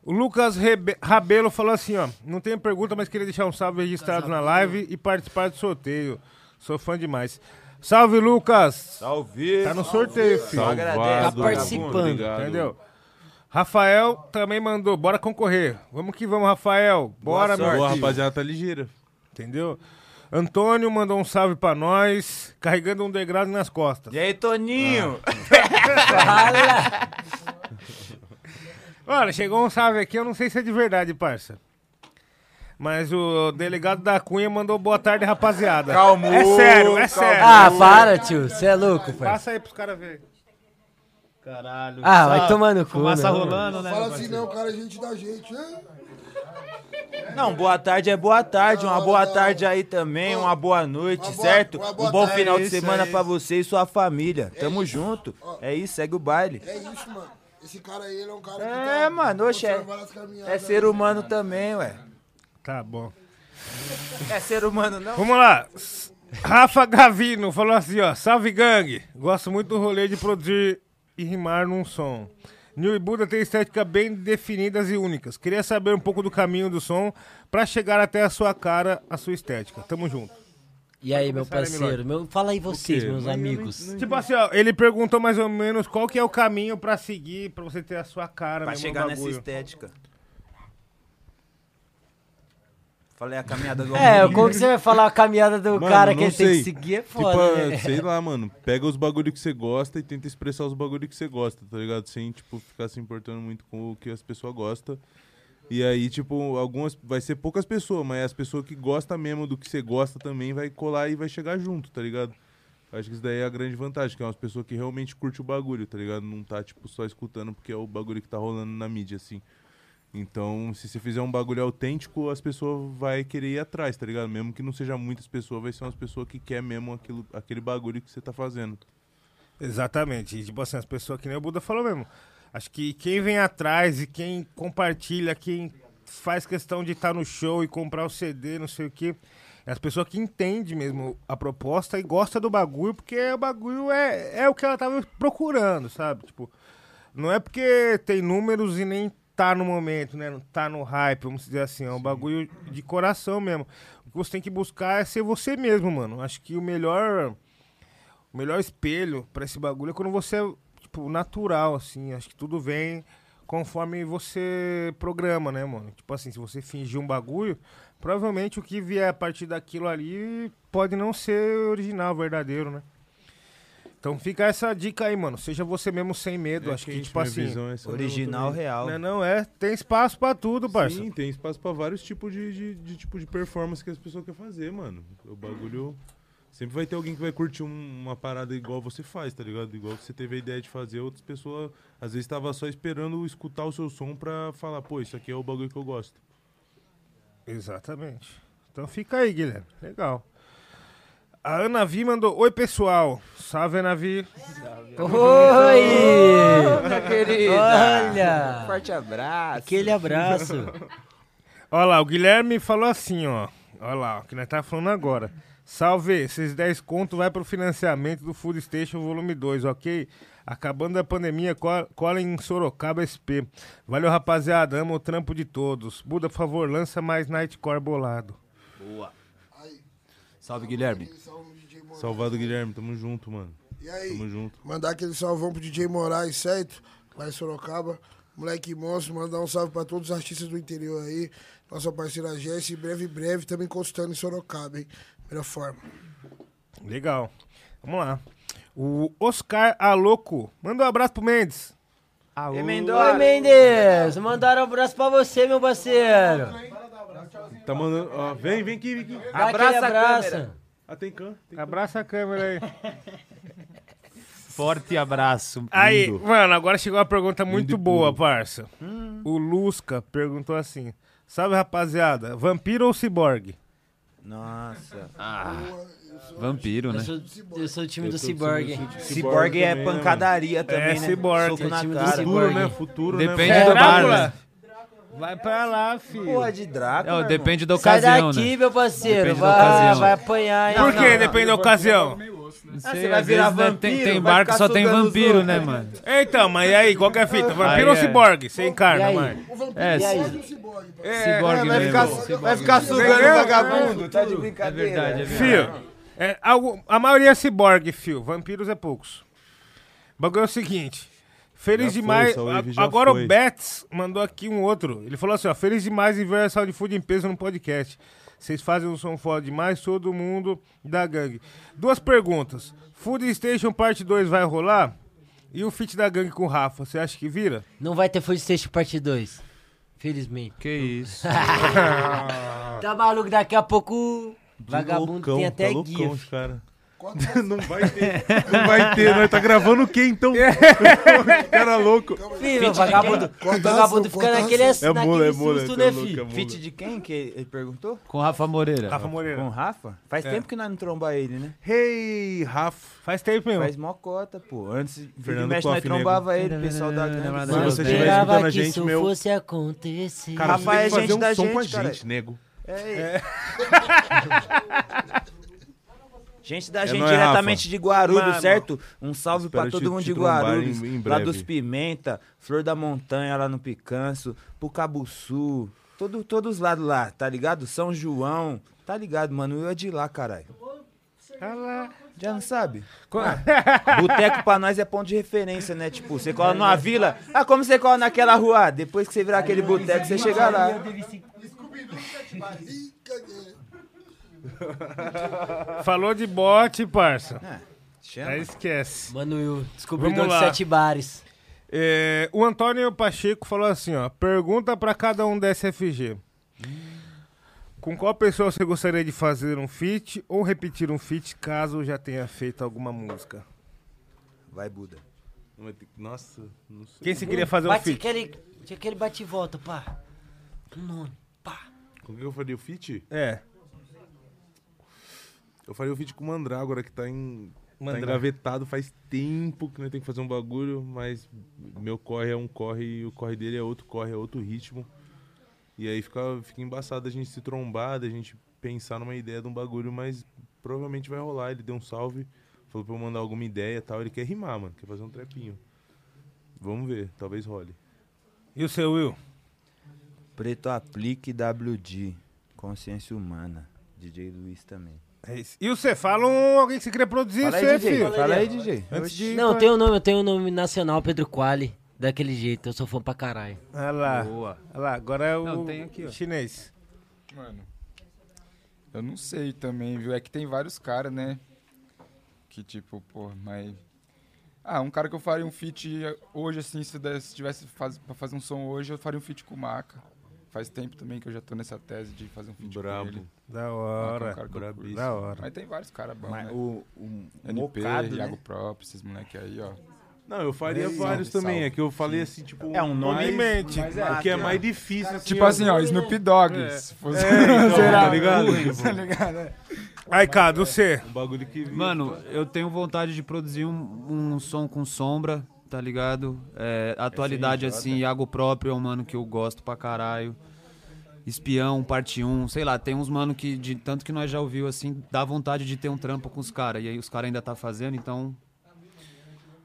O Lucas Rebe- Rabelo falou assim, ó. Não tenho pergunta, mas queria deixar um salve registrado na live e participar do sorteio. Sou fã demais. Salve, Lucas! Salve! Tá no sorteio, filho. Só agradece, Tá participando. Obrigado. Entendeu? Rafael também mandou, bora concorrer. Vamos que vamos, Rafael. Bora, Boa meu Boa, filho. rapaziada, tá ligeira. Entendeu? Antônio mandou um salve pra nós, carregando um degrau nas costas. E aí, Toninho? *laughs* Olha, chegou um salve aqui, eu não sei se é de verdade, parça. Mas o delegado da Cunha mandou boa tarde, rapaziada. Calmou, É sério, é calmou. sério. Ah, para, tio. Você é louco, pai. Passa aí pros caras verem. Caralho. Ah, vai tomar no cu, Fumaça né, rolando, né? Fala assim, não, cara, é gente da gente, né? Não, boa tarde é boa tarde. Uma Não, boa não. tarde aí também, Ó, uma boa noite, uma boa- certo? uma boa um bom tarde. final de Isso semana aí. pra você e sua família. Tamo junto. É isso, segue o baile. É isso, mano. Esse cara aí, ele é um cara que É, tá mano, oxe, é, é ser aí. humano também, ué. Tá bom. É ser humano, não? Vamos lá. Rafa Gavino falou assim, ó. Salve, gangue. Gosto muito do rolê de produzir e rimar num som. E Buda tem estética bem definidas e únicas. Queria saber um pouco do caminho do som pra chegar até a sua cara, a sua estética. Tamo junto. E aí, meu né, parceiro? Meu, fala aí vocês, meus Mas eu não- amigos. Tipo assim, ó, ele perguntou mais ou menos qual que é o caminho pra seguir, pra você ter a sua cara Pra mesmo chegar nessa estética. Falei a caminhada do É, como que você vai falar a caminhada do Mano, cara que ele tem que seguir? É Tipo, foda, ah, né? sei lá, *laughs* mano. Pega os bagulho que você gosta e tenta expressar os bagulho que você gosta, tá ligado? Sem, tipo, ficar se importando muito com o que as pessoas gostam. E aí, tipo, algumas. Vai ser poucas pessoas, mas as pessoas que gostam mesmo do que você gosta também vai colar e vai chegar junto, tá ligado? Acho que isso daí é a grande vantagem, que é umas pessoas que realmente curte o bagulho, tá ligado? Não tá, tipo, só escutando porque é o bagulho que tá rolando na mídia, assim. Então, se você fizer um bagulho autêntico, as pessoas vai querer ir atrás, tá ligado? Mesmo que não seja muitas pessoas, vai ser umas pessoas que quer mesmo aquilo, aquele bagulho que você tá fazendo. Exatamente. E, tipo assim, as pessoas que nem o Buda falou mesmo. Acho que quem vem atrás e quem compartilha, quem faz questão de estar no show e comprar o CD, não sei o quê, é as pessoas que entendem mesmo a proposta e gosta do bagulho, porque o bagulho é, é o que ela tava procurando, sabe? Tipo, não é porque tem números e nem tá no momento, né? Não tá no hype, vamos dizer assim. É um bagulho de coração mesmo. O que você tem que buscar é ser você mesmo, mano. Acho que o melhor o melhor espelho pra esse bagulho é quando você é, tipo, natural, assim. Acho que tudo vem conforme você programa, né, mano? Tipo assim, se você fingir um bagulho, provavelmente o que vier a partir daquilo ali pode não ser original, verdadeiro, né? Então fica essa dica aí, mano. Seja você mesmo sem medo. É Acho que, quente, tipo assim. visão é Original real. Não, não é. Tem espaço pra tudo, parça. Sim, tem espaço pra vários tipos de, de, de tipo de performance que as pessoas querem fazer, mano. O bagulho. Sempre vai ter alguém que vai curtir um- uma parada igual você faz, tá ligado? Igual você teve a ideia de fazer, outras pessoas às vezes tava só esperando escutar o seu som pra falar, pô, isso aqui é o bagulho que eu gosto. Exatamente. Então fica aí, Guilherme. Legal. A Ana Vi mandou: Oi, pessoal. Salve, Ana Vi. Oi! Minha querida. Olha! Forte abraço. Aquele abraço. *laughs* Olha lá, o Guilherme falou assim, ó. Olha lá, o que nós tá falando agora. Salve, esses 10 conto vai pro financiamento do Food Station Volume 2, ok? Acabando a pandemia, co- cola em Sorocaba SP. Valeu, rapaziada. Amo o trampo de todos. Buda, por favor, lança mais Nightcore bolado. Boa. Salve, Guilherme. Salvado Guilherme, tamo junto, mano. E aí? Tamo junto. Mandar aquele salvão pro DJ Moraes, certo? Lá em Sorocaba. Moleque monstro, mandar um salve pra todos os artistas do interior aí. Nossa parceira Jess, breve, breve, também consultando em Sorocaba, hein? Melhor forma. Legal. Vamos lá. O Oscar Aloco. Manda um abraço pro Mendes. Oi, Mendes. Mandaram um abraço pra você, meu parceiro. Tá mandando. Ó, vem, vem aqui, vem aqui. Dá aquele abraço. Ah, tem can. Tem Abraça a câmera aí. *laughs* Forte abraço. Aí, lindo. mano, agora chegou uma pergunta muito boa, puro. parça. O Lusca perguntou assim: Salve rapaziada, vampiro ou ciborgue? Nossa. Vampiro, né? Eu sou, eu sou o time Eu do do Cyborg. time do Ciborgue é também, né, pancadaria também, É, né? ciborgue. Soco É o na time do cara. Cyborg. Futuro, né? Futuro, Depende né? do bar, né? Vai pra lá, filho. Porra de Drácula. É, depende da Sai ocasião, daqui, né? meu parceiro. Depende da Vai, ocasião. vai apanhar, hein? Por que? Depende da ocasião. Não Ah, sei, você vai às virar vezes, né, vampiro, tem, tem vai bar que ficar só tem vampiro, né, mano? Então, mas e aí, qual que é a fita? *laughs* Vampiro ou é. ciborgue? Você encarna, mano. O vampiro É, ciborgue. É, Ciborgue vai, mesmo. ficar, vai ficar sugando vagabundo, tá de É brincadeira. verdade, é verdade. Fio, é, algo, a maioria é ciborgue, fio. Vampiros é poucos. O bagulho é o seguinte. Feliz Já foi, demais. já agora foi. o Betts mandou aqui um outro. Ele falou assim: ó, feliz demais em ver a Sound Food em peso no podcast. Vocês fazem um som foda demais, todo mundo da gangue. Duas perguntas. Food Station Parte 2 vai rolar? E o feat da gangue com o Rafa, você acha que vira? Não vai ter Food Station parte 2. Felizmente. Que isso. *laughs* Tá maluco? Daqui a pouco. Vagabundo Loucão, tem até tá loucão, os cara. *laughs* Não vai ter. Não vai ter, nós tá gravando o quê então? *laughs* cara louco. Filho, vagabundo, vagabundo fica naquele, É naquele mula, é mula, susto, tá né, é filho? mula. Fit de quem que ele perguntou? Com Rafa Moreira. Rafa Moreira. Com o Rafa? Faz É. tempo que nós não tromba ele, né? Hey, Rafa. Faz tempo mesmo. Faz mocota, pô. Antes, Fernando mexe, nós trombava ele, pessoal da. Se você estiver esperava escutando a gente, meu- fosse acontecer. Cara, Rafa é gente um da som gente, cara. gente, nego. É. *laughs* Gente da É gente nóis, diretamente Rafa. de Guarulhos, Mano, certo? Um salve pra todo te- mundo te de Guarulhos. em- em lá dos Pimenta, Flor da Montanha lá no Picanço, pro Cabuçu, todo, todos os lados lá, tá ligado? São João, tá ligado, mano? Eu é de lá, caralho. Já não sabe? Boteco pra nós é ponto de referência, né? Tipo, você cola numa vila. Ah, como você cola naquela rua? Ah, Depois que você virar aquele boteco, você chega lá. *laughs* Falou de bote, parça. Chama. Aí esquece. Mano, eu descobri Vamos de sete bares. É, o Antônio Pacheco falou assim, ó. Pergunta pra cada um da SFG. Com qual pessoa você gostaria de fazer um feat ou repetir um feat caso já tenha feito alguma música? Vai, Buda. Ter- Nossa, não sei. Quem você queria fazer um Bate feat? aquele, tinha aquele bate e volta, pá. Um nome, pá. Com quem eu faria o feat? É. Eu faria o feat com o Mandrágora, que tá em. Tá engavetado faz tempo que nós tem que fazer um bagulho, mas meu corre é um corre e o corre dele é outro corre, é outro ritmo. E aí fica, fica embaçado a gente se trombar, da gente pensar numa ideia de um bagulho, mas provavelmente vai rolar. Ele deu um salve, falou pra eu mandar alguma ideia e tal. Ele quer rimar, mano, quer fazer um trepinho. Vamos ver, talvez role. E o seu Will? Preto Aplique WD. Consciência Humana. DJ Luiz também. É isso. E você, fala um, alguém que você queria produzir, Fala você, aí, DJ. filho. Fala aí, DJ. Antes de... Não, eu tenho um nome, eu tenho um nome nacional, Pedro Quali. Daquele jeito, eu sou fã pra caralho. Olha lá. Boa. Olha lá, agora é o Não, tem aqui, ó. chinês. Mano, eu não sei também, viu? É que tem vários caras, né? Que tipo, pô, mas. Ah, um cara que eu faria um feat hoje, assim, se eu desse- se tivesse faz, pra fazer um som hoje, eu faria um feat com o Maca. Faz tempo também que eu já tô nessa tese de fazer um feat Brabo. com ele. Da é um hora. cara que eu curto. Da hora. Mas tem vários caras bons, Mas né? o, o NP, Mocado, Iago né? próprio, esses moleque aí, ó. Não, eu faria É, vários salve, também. salve. É que eu falei assim, tipo. É um nome mais- mente. mas é, o que é mais difícil. assim, Tipo assim, ó, Snoop Dogg. É. Se fosse É, *laughs* então, zerar, tá ligado? *laughs* tá ligado? é. Aí, Cado, você. Um bagulho que. Mano, eu tenho vontade de produzir um, um som com sombra, tá ligado? É, atualidade, assim, Iago próprio é um mano que eu gosto pra caralho. Espião, parte 1, sei lá, tem uns mano que, de tanto que nós já ouviu, assim, dá vontade de ter um trampo com os caras. E aí os caras ainda tá fazendo, então.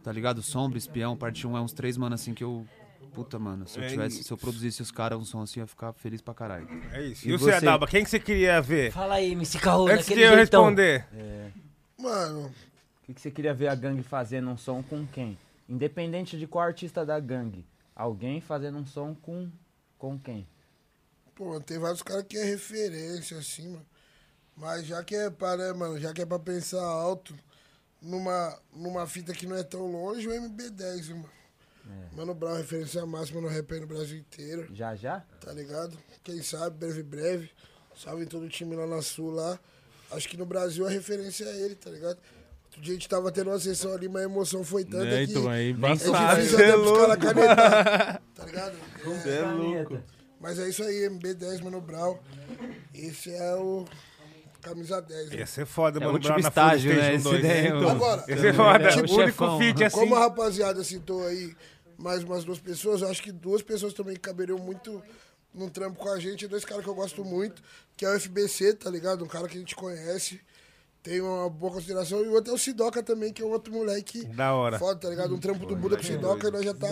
Tá ligado? Sombra, espião, parte 1 é uns três mano assim que eu. Puta, mano, se eu É tivesse, se eu produzisse os caras um som assim, eu ia ficar feliz pra caralho. É isso. E E, você, você? Adalba, quem que você queria ver? Fala aí, MC Caô, Antes de daquele eu jeitão. responder. Mano, O que, que você queria ver a gangue fazendo um som com quem? Independente de qual artista da gangue. Alguém fazendo um som com, com quem? pô, mano, tem vários caras que é referência, assim, mano. Mas já que é pra, né, mano, já que é pra pensar alto, numa, numa fita que não é tão longe, o MB10, mano. Mano Brown, referência máxima no rap no Brasil inteiro. Já, já? Tá ligado? Quem sabe, breve, breve. Salve todo o time lá na Sul lá. Acho que no Brasil a referência é ele, tá ligado? Outro dia a gente tava tendo uma sessão ali, mas a emoção foi tanta É, que então, aí é difícil Cê é até pros caras louco. canetar, *laughs* tá ligado? Cê é louco. Mas é isso aí, MB10, Mano Brown. Esse é o camisa 10. né? Ia ser foda, É mano. o último Brown na estágio, né? Esse 2, daí, né? mano. Agora, Esse é foda. É, o o único chefão. feat assim. Como a rapaziada citou aí mais umas duas pessoas, eu acho que duas pessoas também caberiam muito num trampo com a gente. Dois caras que eu gosto muito, que é o FBC, tá ligado? Um cara que a gente conhece, tem uma boa consideração. E o outro é o Sidoca também, que é um outro moleque Da hora. foda, tá ligado? Um trampo do Buda com o Sidoca e nós já tá...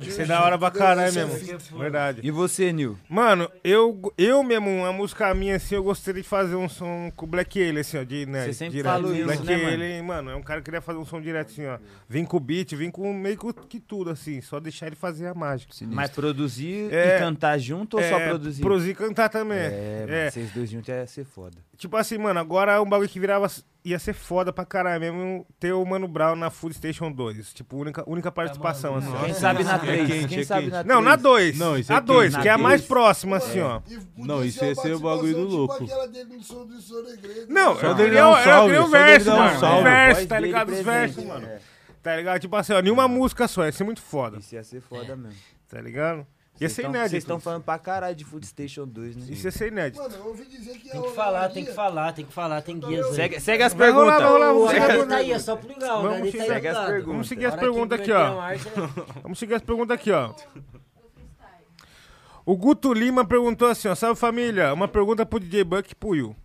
Isso é da hora pra caralho é mesmo. Verdade. E você, Nil? Mano, eu, eu mesmo, uma música minha, assim, eu gostaria de fazer um som com o Black Alien, assim, ó, de, né, Você sempre direto. falou isso, Black né, mano? Alien, mano, é um cara que queria fazer um som direto, assim, ó. Vem com o beat, vem com meio que, que tudo, assim, só deixar ele fazer a mágica. Mas produzir É, e cantar junto ou só é, produzir? Produzir e cantar também. É, mano, É. vocês dois juntos ia ser foda. Tipo assim, mano, agora um bagulho que virava. Ia ser foda pra caralho mesmo ter o Mano Brown na Food Station 2. Tipo, única, única participação, assim. Quem sabe na é 3? quente, Quem é sabe na Não, na 2. Não, isso a é 2, quente. que é a mais próxima, assim, ó. E podia Não, isso ia ser o bagulho do louco. Tipo. Não, eu queria, o verso, mano. O verso, tá ligado? Os versos, mano. é. Tá ligado? Tipo assim, ó, nenhuma música só, ia ser muito foda. Isso ia ser foda mesmo. Tá ligado? Ia Vocês ser inédito. Vocês estão falando pra caralho de Food Station 2, né? Isso ia ser inédito. Mano, eu ouvi dizer que Tem que falar, tem que falar, tem que falar, tem guias aí. Segue, segue as perguntas. vamos seguir. HD tá aí, é só plugar, o Vamos tá aí seguir as lado. perguntas. Vamos seguir as perguntas aqui, ó. marcha, Vamos seguir as perguntas aqui, ó. O Guto Lima perguntou assim, ó. Salve família, uma pergunta pro DJ Buck e pro Will.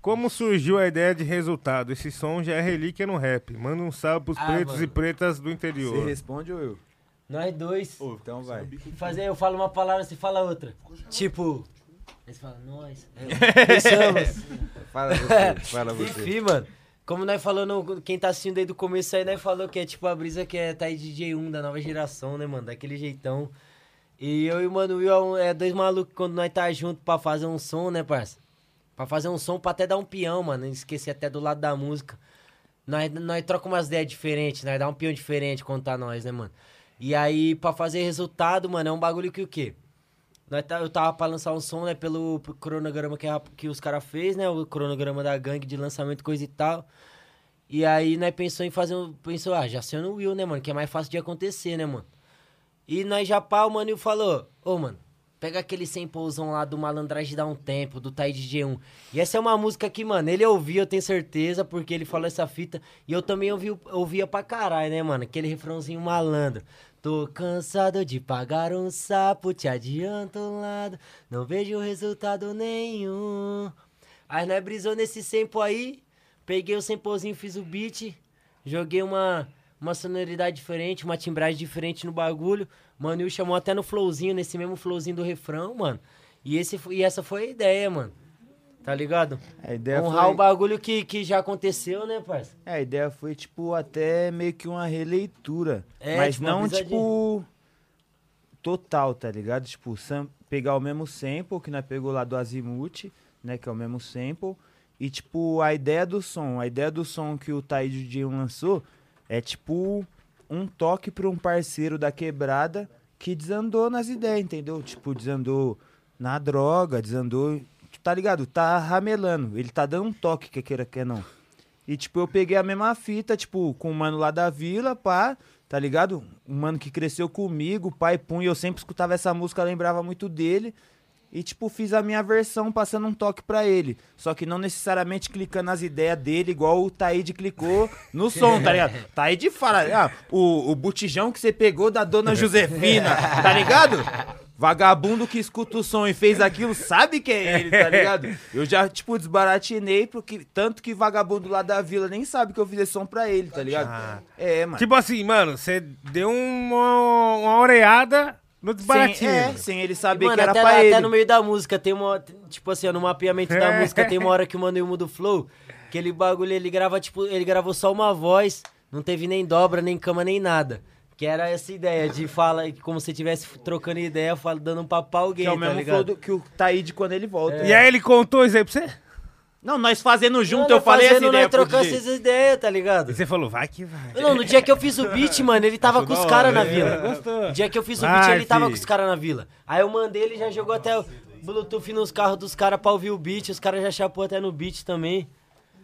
Como surgiu a ideia de resultado? Esse som já é relíquia no rap. Manda um salve pros Ah, pretos mano. e pretas do Você interior. responde ou eu? Nós dois. Então vai. Fazer, eu falo uma palavra, você fala outra. Tipo. Aí você fala, nós. É, Pensamos. *laughs* Fala você, fala você. Enfim, mano. Como nós falando, quem tá assistindo desde o começo aí, nós falou que é tipo a brisa que é tá aí DJ1 da nova geração, né, mano? Daquele jeitão. E eu e o Mano Will é um- é dois malucos quando nós tá junto pra fazer um som, né, parça? Pra fazer um som pra até dar um peão, mano. Esquecer até do lado da música. Nós, nós trocamos umas ideias diferentes, nós dá um peão diferente quando tá nós, né, mano? E aí, pra fazer resultado, mano, é um bagulho que o quê? Tá, eu tava pra lançar um som, né, pelo, cronograma que, a- que os caras fez, né? O cronograma da gangue de lançamento, coisa e tal. E aí, nós pensou em fazer um. Pensou, ah, já sendo o Will, né, mano? Que é mais fácil de acontecer, né, mano? E nós já pá, o Mano falou, ô, mano, pega aquele samplezão lá do Malandragem dá um tempo, do Tai G1. E essa é uma música que, mano, ele ouvia, eu tenho certeza, porque ele falou essa fita. E eu também ouvi, ouvia pra caralho, né, mano? Aquele refrãozinho malandro. Tô cansado de pagar um sapo, te adianto um lado, não vejo resultado nenhum. Aí nós brisou nesse sample aí, peguei o samplezinho, fiz o beat, joguei uma, uma sonoridade diferente, uma timbragem diferente no bagulho. Mano, e chamou até no flowzinho, nesse mesmo flowzinho do refrão, mano. E, esse, e essa foi a ideia, mano. Tá ligado? A ideia Honrar foi- o bagulho que, que já aconteceu, né, parça? É, a ideia foi, tipo, até meio que uma releitura. É, mas tipo, não, tipo, total, tá ligado? Tipo, pegar o mesmo sample que nós pegou lá do Azimuth, né? Que é o mesmo sample. E, tipo, a ideia do som, a ideia do som que o Taíde DJ lançou é, tipo, um toque pra um parceiro da quebrada que desandou nas ideias, entendeu? Tipo, desandou na droga, desandou... Tá ligado? Tá ramelando. Ele tá dando um toque, que queira que não. E, tipo, eu peguei a mesma fita, tipo, com o mano lá da vila, pá, tá ligado? Um mano que cresceu comigo, pai e eu sempre escutava essa música, lembrava muito dele. E, tipo, fiz a minha versão passando um toque pra ele. Só que não necessariamente clicando nas ideias dele, igual o Taíde clicou no *laughs* som, tá ligado? Taíde fala, ah, o, o botijão que você pegou da dona *laughs* Josefina, tá ligado? Vagabundo que escuta o som e fez aquilo, sabe que é ele, tá *laughs* ligado? Eu já, tipo, desbaratinei, porque, tanto que vagabundo lá da vila nem sabe que eu fiz esse som pra ele, tá ligado? É, mano. Tipo assim, mano, você deu uma, uma oreada no desbaratinho. Sem, é, sem ele saber Mano, que era até, pra até ele. no meio da música tem uma. Tipo assim, ó, no mapeamento da *laughs* música tem uma hora que o Mano muda o flow. Aquele bagulho ele grava, tipo, ele gravou só uma voz, não teve nem dobra, nem cama, nem nada. Que era essa ideia de fala, como se estivesse trocando ideia, fala, dando um papo pra alguém, Que é o tá mesmo ligado? do, que o Taíde quando ele volta. E aí ele contou isso aí pra você? Não, nós fazendo junto, Não, eu falei essa fazendo, ideia nós pro trocando DJ. essas ideias, tá ligado? E você falou, vai que vai. Não, no dia que eu fiz o beat, mano, ele tava com os caras na né? vila. Gostou. No dia que eu fiz o Vai, beat, ele tava fi. com os caras na vila. Aí eu mandei, ele já jogou até o Bluetooth nos carros dos caras pra ouvir o beat, os caras já chapou até no beat também.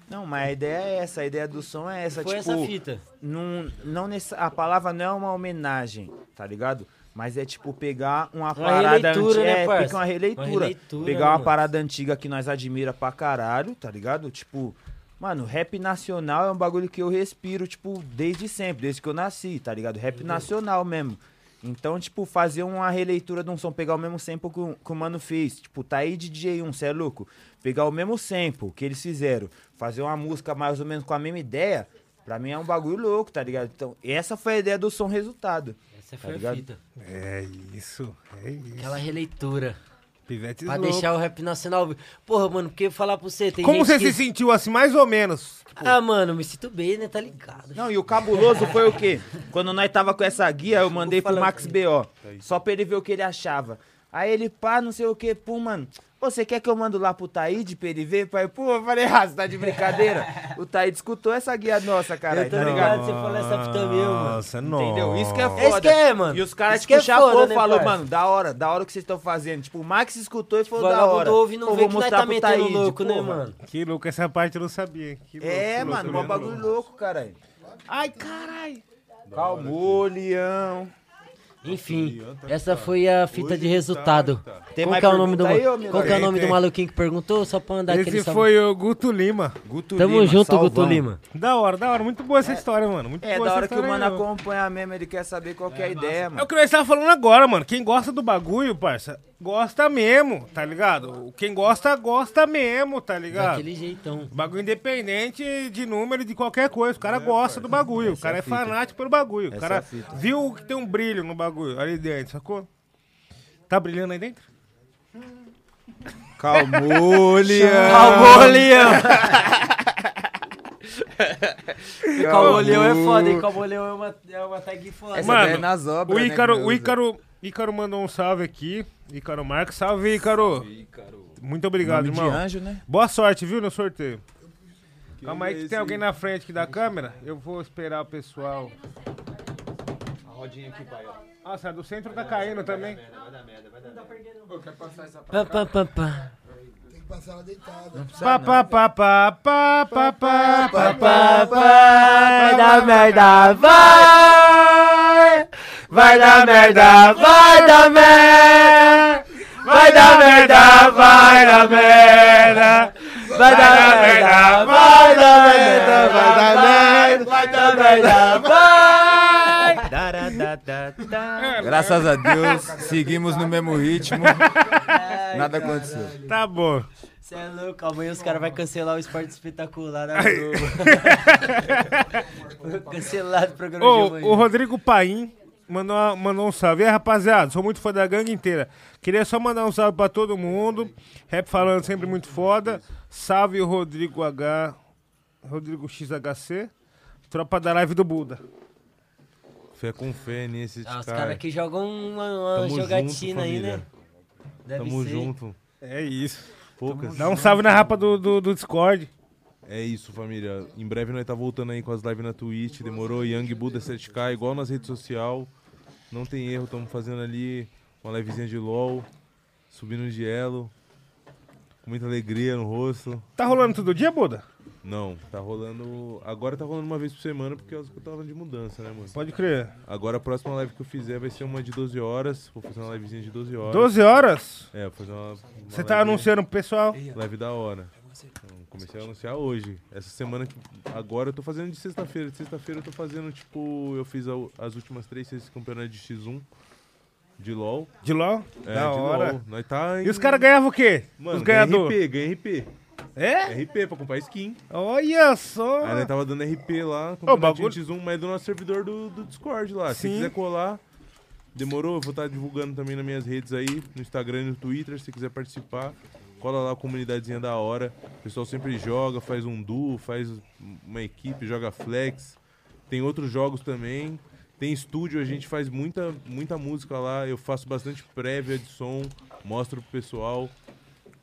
Não, mas a ideia é essa, a ideia do som é essa, Foi tipo... essa fita. Não, não nesse, a palavra não é uma homenagem, tá ligado? Mas é tipo pegar uma, parada releitura, antiga, né, é, parça? pegar uma releitura. Uma releitura, pegar né, uma mano? parada antiga que nós admira pra caralho, tá ligado? Tipo, mano, rap nacional é um bagulho que eu respiro, tipo, desde sempre, desde que eu nasci, tá ligado? Rap nacional mesmo. Então, tipo, fazer uma releitura de um som, pegar o mesmo sample que o, que o mano fez. Tipo, tá aí de DJ1, cê é louco? Pegar o mesmo sample que eles fizeram, fazer uma música mais ou menos com a mesma ideia, pra mim é um bagulho louco, tá ligado? Então, essa foi a ideia do som resultado. Essa tá foi a ligado? fita. É isso, é isso. Aquela releitura. Pivete Pra louco. deixar o rap nacional. Porra, mano, porque falar pra você, tem Como gente você que... se sentiu assim, mais ou menos? Ah, mano, me sinto bem, né? Tá ligado. Não, e o cabuloso foi o quê? *laughs* Quando nós tava com essa guia, eu mandei pro Max B.O. Só pra ele ver o que ele achava. Aí ele, pá, não sei o que, pô, mano. Você quer que eu mando lá pro Taíde pra ele ver? Pai, pô, eu falei, ah, você tá de brincadeira? *laughs* o Taíde escutou essa guia nossa, cara. Eu tô tá ligado, você falou essa fita mesmo, mano. Nossa, Entendeu? Isso que é foda. Isso que é, mano. E os caras, tipo, que é chapou, foda, né, falou, mano, da hora, da hora o que vocês estão fazendo. Tipo, o Max escutou e falou, da hora. ouve e não Pô, vê vou que nós mostrar tá pro metendo Taíde, louco, né, mano? Que louco, essa parte eu não sabia. Que louco, É, que louco, mano, louco, um bagulho louco. louco, caralho. Ai, caralho. Calmou, Leão. Enfim, essa foi a fita de resultado. Tem Qual mais que é o nome do, aí, qual que é o nome Tem, do maluquinho que perguntou? Só pra andar Esse foi o Guto Lima. Guto Tamo Lima, junto, salvão. Guto Lima. Da hora, da hora. Muito boa essa história, mano. Muito É, boa da essa hora que o mano aí, acompanha mesmo, ele quer saber qual que é a ideia, É o mano. que nós estávamos falando agora, mano. Quem gosta do bagulho, parça, gosta mesmo, tá ligado? Quem gosta, gosta mesmo, tá ligado? Daquele jeitão. Bagulho independente de número, de qualquer coisa. O cara gosta do bagulho. O cara é, fanático pelo bagulho. O Essa cara é viu que tem um brilho no bagulho ali dentro, sacou? Tá brilhando aí dentro? Calmou, Leão. *laughs* Calmou, Leão. Calmou, Leão é foda, hein? Calmou, Leão é uma, é uma tag foda. Essa Mano, é nas obras, o né, Ícaro, que o. Ícaro, Ícaro mandou um salve aqui. Ícaro Marques. Salve, Ícaro. Muito obrigado, Nome de irmão. anjo, né? Boa sorte, viu, no sorteio. Calma aí que tem alguém na frente aqui da câmera. Eu vou esperar o pessoal. A rodinha aqui, pai, ó. Nossa, a do centro tá caindo também. Pá, pá, pá, pá. Passar ela deitada. Pá, pá, pá, pá, pá, pá, pá, pá, Pá, vai dar merda, vai! Vai dar merda, vai dar merda! Vai dar merda, vai dar merda! Vai dar merda, vai dar merda, vai dar merda! Vai dar merda, vai! Graças a Deus, seguimos no mesmo ritmo. Nada aconteceu. Tá bom. Cê é louco, amanhã os caras vão cancelar o esporte espetacular na Globo. *laughs* Cancelado o programa de Ô, amanhã. o Rodrigo Paim mandou, uma- mandou um salve. E aí, rapaziada, sou muito fã da gangue inteira. Queria só mandar um salve pra todo mundo. Rap falando sempre muito foda. Salve o Rodrigo H. Rodrigo XHC. Tropa da live do Buda. Fé com fé nesses Ah, os caras. caras que jogam uma, uma Tamo jogatina junto, aí, né? Deve Tamo ser. junto. É isso. Poucas. Dá um salve na rapa do, do, do Discord. É isso, família. Em breve nós tá voltando aí com as lives na Twitch. Demorou? Young Buda 7K, igual nas redes sociais. Não tem erro, estamos fazendo ali uma livezinha de LOL. Subindo de elo. Com muita alegria no rosto. Tá rolando todo dia, Buda? Não, tá rolando. Agora tá rolando uma vez por semana porque eu tava de mudança, né, mano? Pode crer. Agora a próxima live que eu fizer vai ser uma de 12 horas. Vou fazer uma livezinha de 12 horas. 12 horas? É, vou fazer uma. uma Você tá live- anunciando pro pessoal? Live da hora. Então, comecei a anunciar hoje. Essa semana que. Agora eu tô fazendo de sexta-feira. De sexta-feira eu tô fazendo, tipo. Eu fiz as últimas três vezes campeonato de X1. De LOL. De LOL? É, da de hora. LOL. Nós tá E os caras ganhavam o quê? Mano, os ganha ganhadores? RP, ganha RP. É? RP pra comprar skin. Olha só. Aí nós tava dando RP lá, Ô, campeonato bagulho- de X1, mas é do nosso servidor do, do Discord lá. Se Sim. quiser colar, demorou. Eu vou estar divulgando também nas minhas redes aí, no Instagram e no Twitter, se quiser participar. Cola lá a comunidadezinha da hora. O pessoal sempre joga, faz um duo, faz uma equipe, joga flex. Tem outros jogos também. Tem estúdio, a gente faz muita, muita música lá. Eu faço bastante prévia de som, mostro pro pessoal.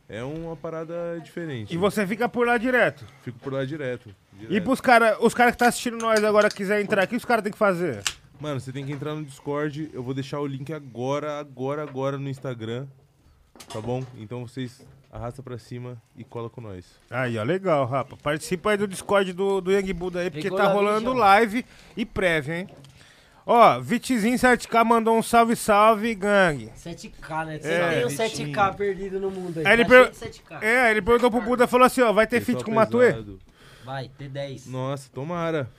É uma parada diferente. E você fica por lá direto? Fico por lá direto. E direto. pros caras, os caras que tá assistindo nós agora quiser entrar aqui, os caras tem que fazer? Mano, você tem que entrar no Discord. Eu vou deixar o link agora, agora, agora no Instagram. Tá bom? Então vocês arrasta pra cima e cola com nós. Aí, ó, legal, rapa. Participa aí do Discord do, do Young Buda aí, porque Pegou tá rolando live e prévia, hein? Ó, Vitizinho 7K mandou um salve, salve, gangue. 7K, né? Você É, tem um Vitinho. 7K perdido no mundo aí. Aí ele, tá per... cheio de 7K. é, ele perguntou pro Buda, falou assim, ó, vai ter Pessoal feat com o Matuê? pesado. Vai, T10. Nossa, tomara.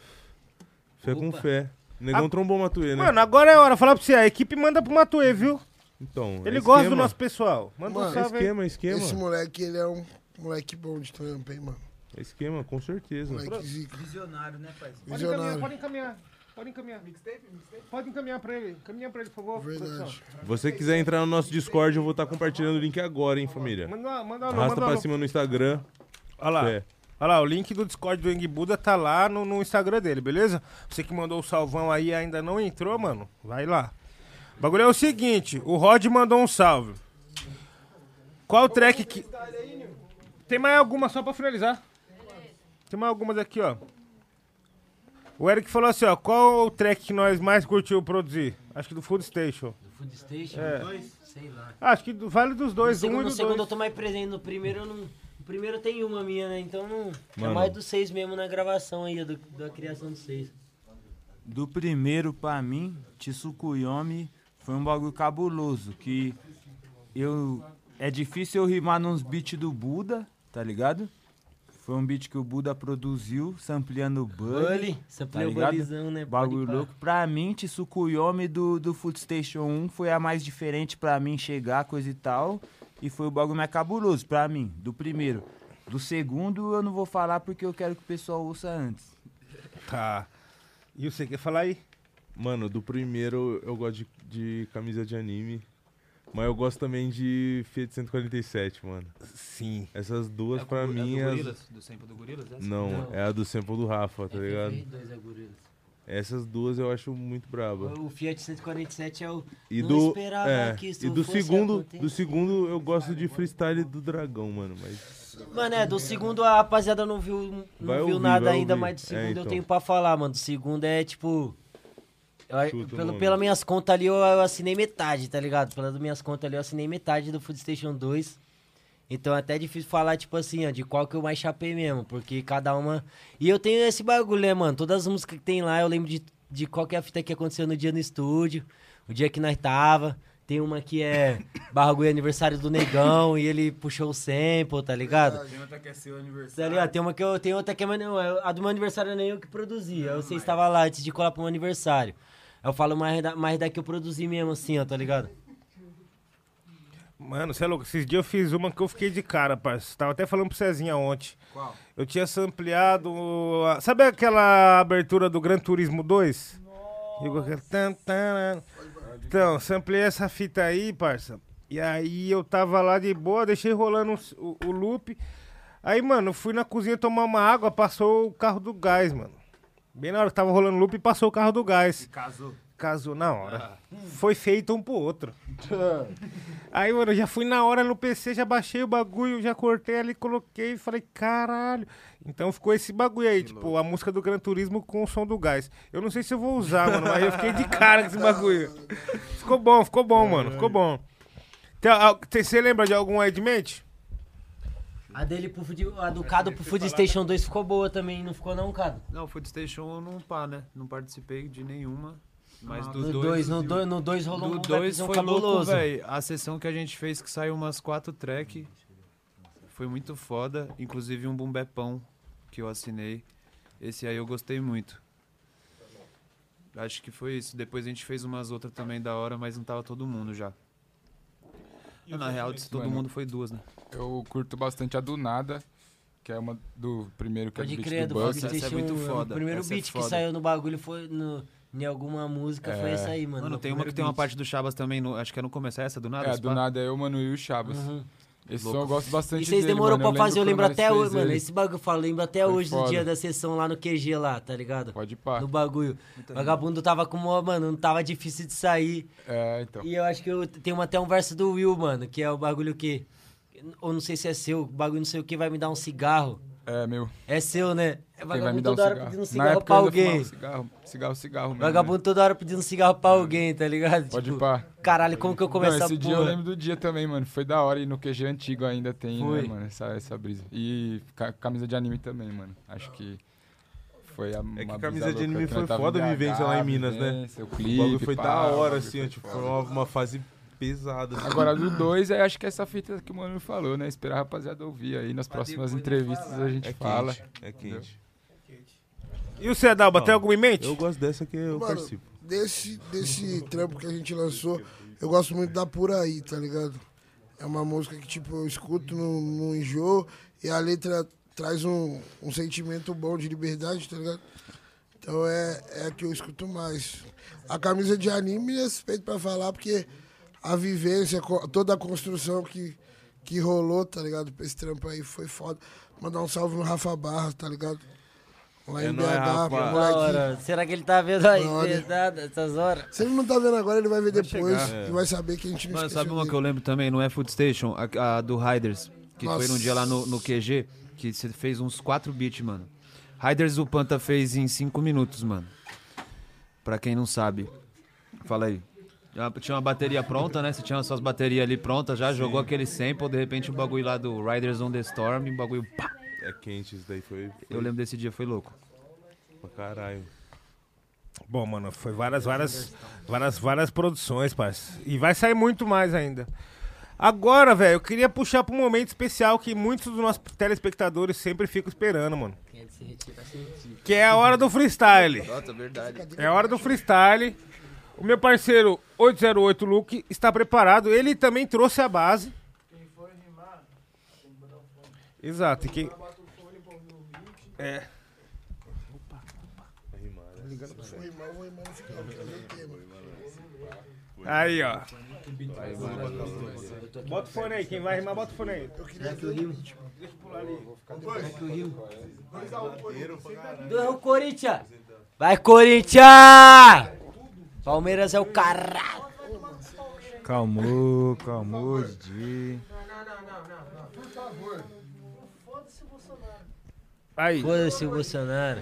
Fé com Opa. fé. Negão trombou o Matuê, né? Mano, agora é hora, falar pra você, a equipe manda pro Matuê, viu? então, Ele é gosta do esquema. nosso pessoal. Manda um Mano, salve aí. Esquema, esquema. Esse moleque, ele é um moleque bom de trampo, hein, mano. É esquema, com certeza. Moleque zica. Visionário, né, pai? Pode encaminhar, Visionário. pode encaminhar. Pode encaminhar. Pode encaminhar pra ele. Encaminha pra ele, por favor. Verdade. você quiser entrar no nosso Discord, eu vou estar compartilhando o link agora, hein, família. Manda, manda, manda, Arrasta manda, pra cima no Instagram. Olha lá. Fé. Olha lá, o link do Discord do Yang Buda tá lá no, no Instagram dele, beleza? Você que mandou o salvão aí e ainda não entrou, mano, vai lá. O bagulho é o seguinte, o Rod mandou um salve. Qual track que... Tem mais alguma só pra finalizar? Tem mais algumas aqui, ó. O Eric falou assim, ó, qual o track que nós mais curtiu produzir? Acho que do Food Station. Do Food Station, É. dois? Sei lá. Ah, acho que do- vale dos dois, no um segundo, e no do segundo eu tô mais presente, no primeiro eu não... No primeiro tem uma minha, né? Então não... É Mano. mais dos seis mesmo na gravação aí, do, da criação dos seis. Do primeiro, pra mim, Tsukuyomi foi um bagulho cabuloso. Que eu. É difícil eu rimar nos beats do Buda, tá ligado? Foi um beat que o Buda produziu, sampleando o Bully. Tá sampleou o? Bullyzão, né? Bagulho louco. Pra mim, Tsukuyomi do, do Food Station 1 foi a mais diferente pra mim chegar, coisa e tal. E foi o bagulho mais cabuloso pra mim, do primeiro. Do segundo eu não vou falar porque eu quero que o pessoal ouça antes. Tá. E você quer falar aí? Mano, do primeiro eu gosto de, de camisa de anime. Mas eu gosto também de Fiat 147, mano. Sim. Essas duas É pra do, mim. é do as- Gorilas? Do sample do Gorilas? essa? Não, Não. é a do sample do Rafa, tá ligado? FFR2 é Gorillaz. Essas duas eu acho muito braba. O Fiat 147 é o... E Não do, esperava é, que isso e do fosse segundo, acontecer. do segundo eu gosto de freestyle do Dragão, mano, mas Mano, é, do segundo a rapaziada não viu, não Vai viu ouvir, nada ainda, ouvir. mas do É, segundo eu então. tenho pra falar, mano. Do segundo é tipo. Eu- pelo, pelas minhas contas ali eu, eu assinei metade, tá ligado? Pelas minhas contas ali eu assinei metade do Food Station 2. Então é até difícil falar, tipo assim, ó, de qual que eu mais chapei mesmo, porque cada uma. E eu tenho esse bagulho, né, mano? Todas as músicas que tem lá, eu lembro de, de qual que é a fita que aconteceu no dia no estúdio, o dia que nós tava. Tem uma que é *coughs* bagulho aniversário do negão e ele puxou o sample, tá ligado? Tem outra que é seu Tá aniversário. ligado? Tem uma que eu tenho outra que é não, é- a do meu aniversário nem eu que produzi. Aí você estava lá antes de colar pro meu aniversário. Aí eu falo mais da, mais da que eu produzi mesmo, assim, ó, tá ligado? Mano, você é louco. Esses dias eu fiz uma que eu fiquei de cara, parça. Tava até falando pro Cezinha ontem. Qual? Eu tinha sampleado. a- Sabe aquela abertura do Gran Turismo 2? Igual aquele tan, tan, tan. Então, sampleei essa fita aí, parça. E aí eu tava lá de boa, deixei rolando o, o loop. Aí, mano, eu fui na cozinha tomar uma água, passou o carro do gás, mano. Bem na hora que tava rolando loop, passou o carro do gás. Casou. Casou na hora. Foi feito um pro outro. *laughs* Aí, mano, eu já fui na hora no PC, já baixei o bagulho, já cortei ali, coloquei e falei, caralho. Então ficou esse bagulho aí, tipo, a música do Gran Turismo com o som do gás. Eu não sei se eu vou usar, mano, mas eu fiquei de cara com esse bagulho. Ficou bom, ficou bom, mano, ficou bom. Você lembra de algum aí de mente? A dele pro Food, a do Cado pro Food Station 2 ficou boa também, não ficou não, Cado? Não, Food Station eu não pá, né? Não participei de nenhuma. Mas Ah, do no dois, dois, no dois- no dois rolou do um dois foi cabuloso. velho. A sessão que a gente fez que saiu umas quatro track foi muito foda, inclusive um bumbepão que eu assinei. Esse aí eu gostei muito. Acho que foi isso. Depois a gente fez umas outras também da hora, mas não tava todo mundo já. Na real, de todo Mano, mundo foi duas, né? Eu curto bastante a do Nada, que é uma do primeiro que é Pode do beat crer, do do Buck. Food Station, o primeiro essa é beat que foda. saiu no bagulho foi no, em alguma música, foi É. essa aí, mano. Mano, no tem uma que primeiro tem uma beat. parte do Chabas também, no- acho que é no começo, é essa do nada? É, do pá? nada é eu, Manu e o Chabas. Uhum. Esse Louco. som eu gosto bastante E vocês dele, demorou mano. pra fazer, eu lembro nós até fez hoje, mano. ele. Esse bagulho eu falo, lembro até Foi hoje do foda. dia da sessão lá no QG lá, tá ligado? Pode pá. No bagulho. Vagabundo tava com uma, mano, não tava difícil de sair. É, então. E eu acho que eu tenho até um verso do Will, mano, que é o bagulho que. ou não sei se é seu, o bagulho não sei o que, vai me dar um cigarro. É, meu. É seu, né? É Quem vai me vagabundo dar um toda hora cigarro? pedindo cigarro pra alguém. Cigarro, cigarro, cigarro mesmo. Vagabundo toda hora pedindo cigarro pra alguém, tá ligado? Pode Tipo, pá. Caralho, como que eu começo Não, essa esse dia eu lembro do dia também, mano. Foi da hora e no QG antigo ainda tem, Foi. né, mano, essa, essa brisa. E ca- camisa de anime também, mano. Acho que foi a É que camisa de anime foi foda a vivência lá em Minas, né? O O clipe, bagulho foi pá, da o hora, assim, tipo, foi uma, uma fase pesada. assim. Agora do *laughs* 2, é, acho que essa fita que o mano falou, né? Esperar a rapaziada ouvir aí. Nas próximas entrevistas a gente É fala. quente, é quente. E o Cedalba, tem alguma em mente? Eu gosto dessa que eu Mano, participo. desse, desse trampo que a gente lançou, eu gosto muito da Por Aí, tá ligado? É uma música que, tipo, eu escuto no, no enjoo e a letra traz um, um sentimento bom de liberdade, tá ligado? Então é, é a que eu escuto mais. A camisa de anime é suspeito pra falar, porque a vivência, toda a construção que, que rolou, tá ligado? Pra esse trampo aí foi foda. Mandar um salve no Rafa Barra, tá ligado? Lá É em BH, Da moleque. hora. Será que ele tá vendo aí? Verdade, essas horas? Se ele não tá vendo agora, ele vai ver depois chegar. e vai saber que a gente não Mano, sabe uma dele. que eu lembro também? Não é Food Station, a, a do Riders. Que foi Nossa. num dia lá no, no QG, que você fez uns 4 beats, mano. Riders o Panta fez em 5 minutos, mano. Pra quem não sabe. Fala aí. Já Tinha uma bateria pronta, né? Você tinha suas baterias ali prontas, já jogou aquele sample, de repente o bagulho lá do Riders on the Storm, o bagulho pá. É quente, isso daí foi. foi Eu lembro desse dia, foi louco. Pra caralho. Bom, mano, foi várias, várias, várias, várias produções, parça. E vai sair muito mais ainda. Agora, velho, eu queria puxar pra um momento especial que muitos dos nossos telespectadores sempre ficam esperando, mano. Que é a hora do freestyle. Nossa, verdade. É a hora do freestyle. O meu parceiro 808 Luke está preparado. Ele também trouxe a base. Exato. E quem... É. Aí, ó. Bota o fone aí. Quem vai rimar, bota o fone aí. Será que eu rimo? Deixa eu pular ali. Será que eu rimo? Do Corinthians! Vai, Corinthians! Palmeiras é o caralho! Calmou, calmou, Didi. Por favor. Aí. Foda-se o Bolsonaro.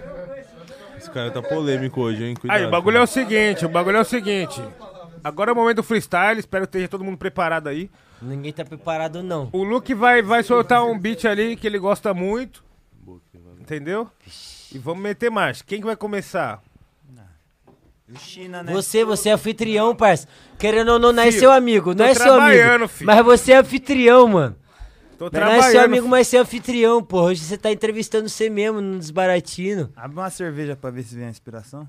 Esse cara tá polêmico hoje, hein? Cuidado. Aí, o bagulho é o seguinte, o bagulho é o seguinte. Agora é o momento do freestyle, espero que esteja todo mundo preparado aí. Ninguém tá preparado, não. O Luke vai, vai soltar um beat ali que ele gosta muito. Entendeu? E vamos meter marcha. Quem que vai começar? China, né? Você, você é anfitrião, parça. Querendo ou não, não é Filho, seu amigo, não tô é seu amigo. trabalhando, filho. Mas você é anfitrião, mano. Tô Mas não é seu trabalhando, amigo, filho. mas você é anfitrião, porra. Hoje você tá entrevistando você mesmo, no desbaratino. Abre uma cerveja pra ver se vem a inspiração.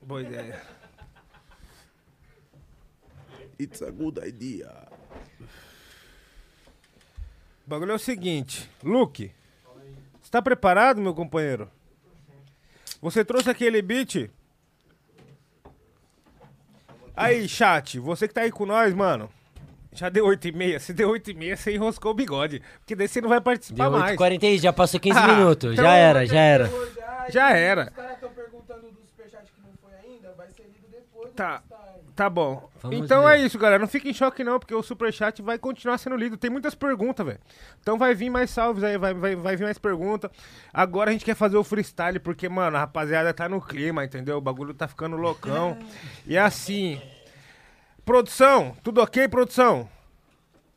Boa ideia. It's a good idea. O bagulho é o seguinte. Luke, você tá preparado, meu companheiro? Você trouxe aquele beat? Aí, chat, você que tá aí com nós, mano. Já deu 8 e meia. Se deu 8 e meia, você enroscou o bigode. Porque daí você não vai participar Deu mais. 8h40, já passou 15 Ah, minutos. então- já era, já era. Já era. Os caras estão perguntando do superchat que não foi ainda, vai ser lido depois. Tá, tá bom. Vamos então ver. é isso, galera. Não fique em choque, não, porque o superchat vai continuar sendo lido. Tem muitas perguntas, velho. Então vai vir mais salves aí, vai, vai, vai vir mais perguntas. Agora a gente quer fazer o freestyle, porque, mano, a rapaziada tá no clima, entendeu? O bagulho tá ficando loucão. e assim. Produção, tudo ok, produção?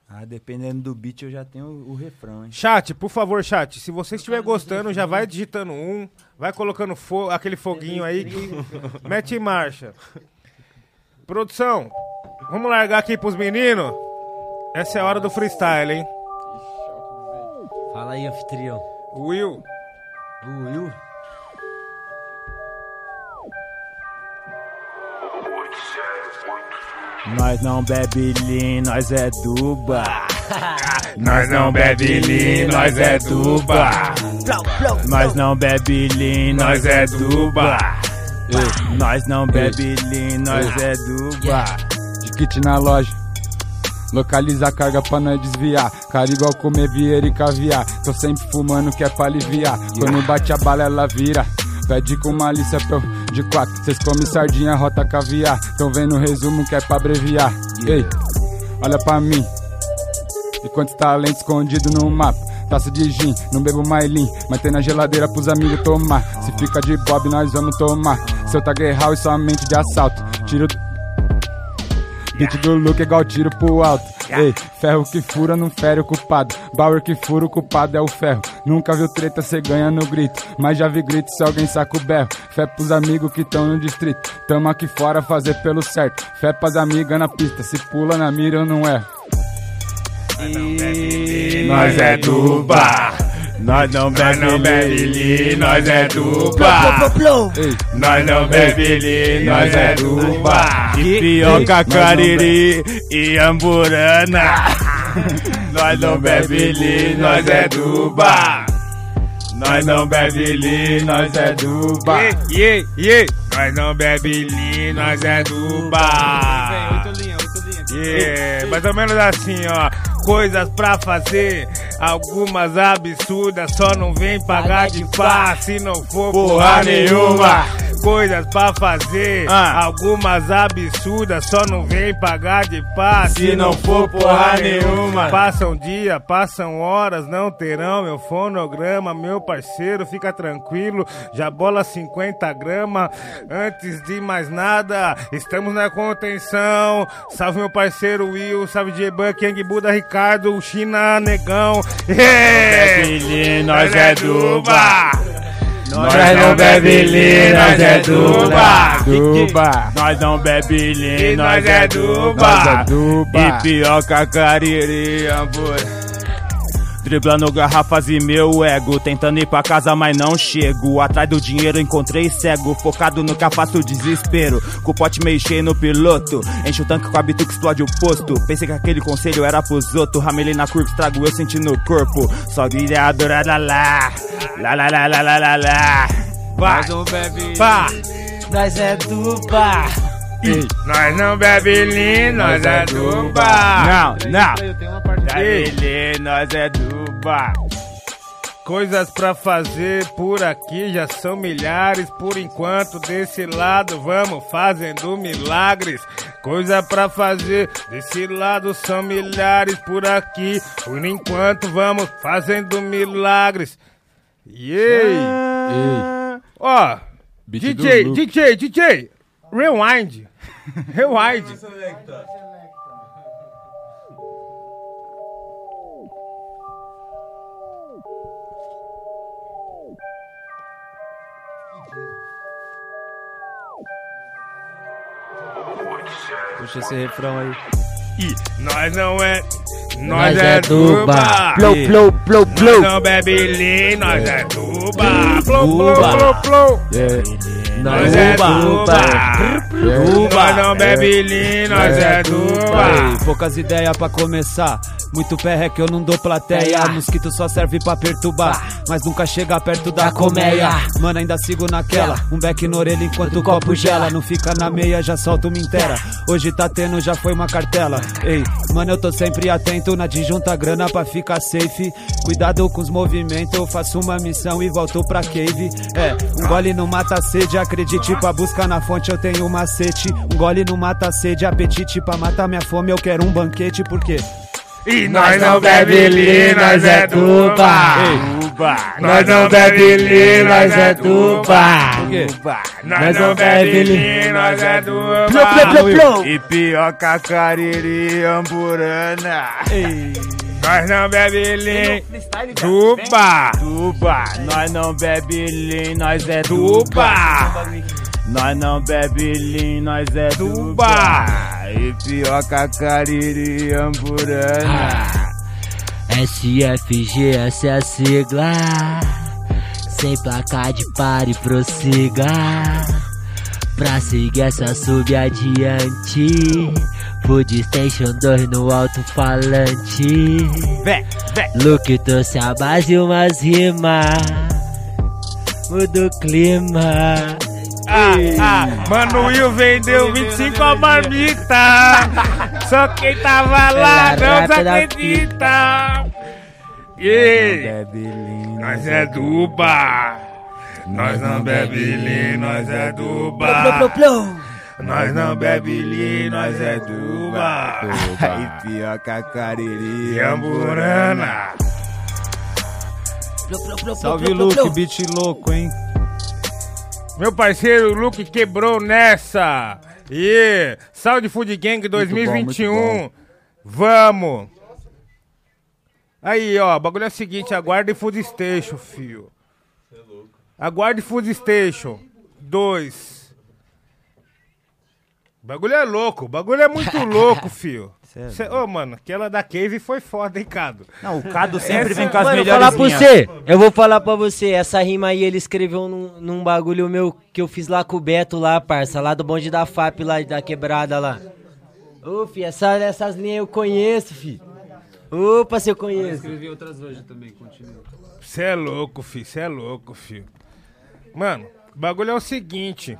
Ah, dependendo do beat, eu já tenho o, o refrão, hein? Chat, por favor, chat. Se você estiver gostando, já vai digitando um, vai colocando fo aquele foguinho aí que mete em marcha. Produção, vamos largar aqui pros meninos? Essa é a hora do freestyle, hein? Fala aí, anfitrião. Will. O Will? Nós não bebe lean, nós é duba. *laughs* Nós não bebe lean, nós é duba. Nós não bebe lean, Nós é duba. Ei, Nós não bebe lean, nós é duba. De kit na loja. Localiza a carga pra nós desviar. Cara igual comer vieira e caviar. Tô sempre fumando que é pra aliviar. Quando bate a bala ela vira. Pede com malícia pra eu de quatro. Cês comem sardinha, rota caviar. Tão vendo o resumo que é pra abreviar. Ei, olha pra mim. E quantos talentos escondidos no mapa? Taça de gin, não bebo mais lean, mas tem na geladeira pros amigos tomar. Se fica de bob, nós vamos tomar. Seu tag é real e somente de assalto. Tiro. Beat do look é igual tiro pro alto. Ei, ferro que fura não fere o culpado. Bauer que fura o culpado é o ferro. Nunca viu treta, cê ganha no grito. Mas já vi grito se alguém saca o berro. Fé pros amigos que tão no distrito. Tamo aqui fora fazer pelo certo. Fé pras amigas na pista. Se pula na mira eu não erro. *laughs* Nós é do bar. Nós não bebe li, nós é do bar. Nós não bebe li, nós é do bar. E pioca, cariri e amburana. Nós não bebe li, nós é do bar. Nós não bebe li, nós é do bar. Yeah, yeah. Nós não bebe li, nós é do bar. Yeah, mais ou menos assim, ó. Coisas pra fazer, algumas absurdas, só não vem pagar de pá se não for porra nenhuma. Coisas pra fazer, Ah. algumas absurdas, só não vem pagar de pá Se não for porra nenhuma. Passam dia, passam horas, não terão meu fonograma, meu parceiro, fica tranquilo, já bola 50 gramas. Antes de mais nada, estamos na contenção. Salve meu parceiro Will, salve J-Buck, Yang Buda, Ricardo, China, Negão. Yeah! bebe li, nós é do bar. Nós não bebe li, nós é. Do bar. Nós não bebe li, nós é do bar. E pioca, cariri, hambúrguer. Driblando garrafas e meu ego. Tentando ir pra casa, mas não chego. Atrás do dinheiro encontrei cego. Focado no que afasta o desespero. Com o pote meio cheio no piloto. Enche o tanque com a bitu que explode o posto. Pensei que aquele conselho era pros outros. Ramelei na curva, estrago eu senti no corpo. Só virado, lá lá lá. Lá lá lá lá lá lá Vai, pá. Nós é do bar. Nós não bebe lean, nós é do bar. Não, não Bebe nós é do bar Coisas pra fazer por aqui já são milhares. Por enquanto, desse lado, vamos fazendo milagres. Coisa pra fazer desse lado são milhares por aqui. Por enquanto, vamos fazendo milagres. Yeah! Ó, Beat DJ. DJ, DJ, rewind. *laughs* Rewind. Puxa esse refrão aí. E nós não é. Nós, é, é bar. bar. Plou, plou, plou, plou. Nós não bebe nós é Do plou, bar. plou, plou. Nós é. Do Nós não bebe lean, nós é. Ei, poucas ideias pra começar. Muito pé é que eu não dou plateia. Mosquito só serve pra perturbar. Mas nunca chega perto da, colmeia. Mano, ainda sigo naquela. Um beck na orelha enquanto o copo gela. Não fica na meia, já solta uma inteira. Hoje tá tendo, já foi uma cartela. Ei, mano, eu tô sempre atento na disjunta grana pra ficar safe. Cuidado com os movimentos, eu faço uma missão e volto pra cave. É, um gole não mata sede, acredite pra buscar na fonte, eu tenho um macete. Um gole não mata sede, apetite pra matar minha fome, eu quero um banquete, por quê? E nós não bebe lean, nós é bar. Nós não bebe lean, nós é quê? Nós não bebe lean, nós é Plou, plou, bar. plou, plou. E pioca, cariri, amburana. Nós não bebe bar. Do bar, nós não bebe lean, nós é bar Nós não bebe lean, nós é Do bar. E pioca, cariri, amburana SFG, essa é a sigla. Sem placar de pare, prossiga. Pra seguir essa sub adiante. Food Station 2 no alto-falante. Luke trouxe a base e umas rimas. Muda o clima. Ah, ah, Mano Will vendeu 25 a marmita. Só quem tava lá não da acredita. E Bebe lean, nós é do bar. Nós não bebe lean, nós é do bar. Plou. Nós não bebe li, nós é duba. Ipioca, *laughs* Cariri, E Amburana. Salve, Luke, beat louco, hein? Meu parceiro Luke quebrou nessa. E Saúde Food Gang 2021. muito Vamos. Aí, ó, o bagulho é o seguinte, aguarde Food Station, fio. Aguarde Food Station 2. O bagulho é louco, bagulho é muito *laughs* louco, fio. Cê é Cê- Ô, mano, aquela da Cave foi foda, hein, Cado? Não, o Cado *laughs* sempre Essa- vem com as Mano, melhores falar pra você, eu vou falar pra você, essa rima aí ele escreveu num, num bagulho meu que eu fiz lá com o Beto lá, parça, lá do bonde da FAP lá, da quebrada lá. Ô, fi, essa, essas linhas eu conheço, fi. Opa, se eu conheço. Escrevi outras hoje também, continua. Você é louco, filho. Você é louco, filho. Mano, o bagulho é o seguinte.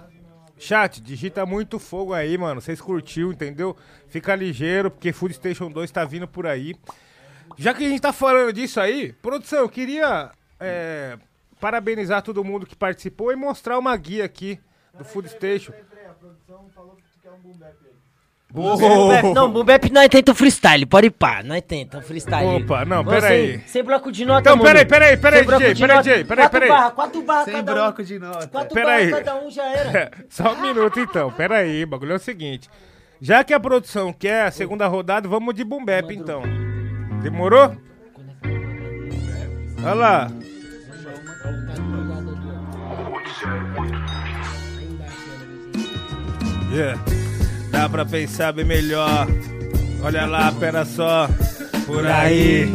Chat, digita muito fogo aí, mano. Vocês curtiu, entendeu? Fica ligeiro, porque Food Station 2 tá vindo por aí. Já que a gente tá falando disso aí, produção, eu queria é, parabenizar todo mundo que participou e mostrar uma guia aqui do Food Station. Boom bap- Não, boom bap nós tenta o freestyle, pode ir pá, nós tenta freestyle. Opa, não, pera sem- aí. Sem bloco de nota, Então, mano. peraí, peraí, peraí, Sem DJ, peraí. DJ, peraí, Quatro peraí. barra, quatro barra Sem cada bloco um. de nota. Quatro Pera barra aí. cada um já era. *laughs* Só um minuto então, pera aí, o bagulho é o seguinte. Já que a produção quer a segunda rodada, vamos de boom bap então. Demorou? Olha lá. Yeah. Dá pra pensar bem melhor. Olha lá, pera só. Por aí.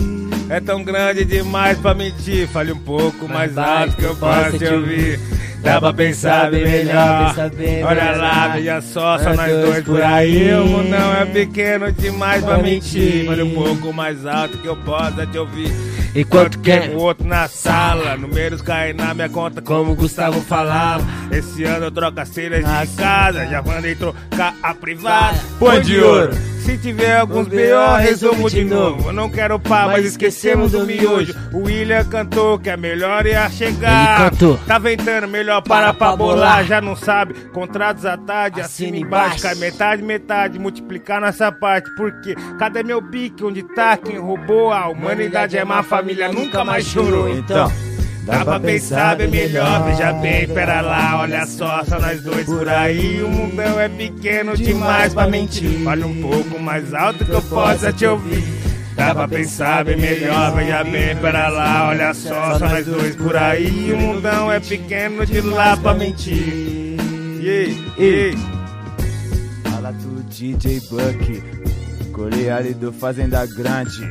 É tão grande demais pra mentir. Fale um pouco mais alto que eu possa te ouvir. Dá pra pensar bem melhor. Olha lá, veja só, só nós dois por aí. O mundão é pequeno demais pra mentir. Fale um pouco mais alto que eu possa te ouvir. Enquanto quer quer- o outro na sala, números caem na minha conta como o Gustavo falava. Esse ano eu troco as telhas de casa, já mandei trocar a privada. Põe de ouro. Se tiver alguns B.O., resumo de novo. Eu não quero pá, mas esquecemos do miojo. O William cantou que é melhor ia chegar. Ele cantou. Tá ventando, melhor para pra bolar. Já não sabe, contratos à tarde, Assina embaixo. Cai metade, metade, multiplicar nessa parte. Porque cadê meu pique? Onde tá quem roubou? A humanidade é má, família nunca mais chorou. Então. Dá pra pensar bem melhor, veja bem, pera lá, olha só, só nós dois por aí. O mundão é pequeno demais pra mentir. Fale um pouco mais alto que eu possa te ouvir. Dá pra pensar bem melhor, veja bem, pera lá, olha só, só nós dois por aí. O mundão é pequeno de lá pra mentir. Yeah, yeah. Fala do DJ Buck, Coreali do Fazenda Grande.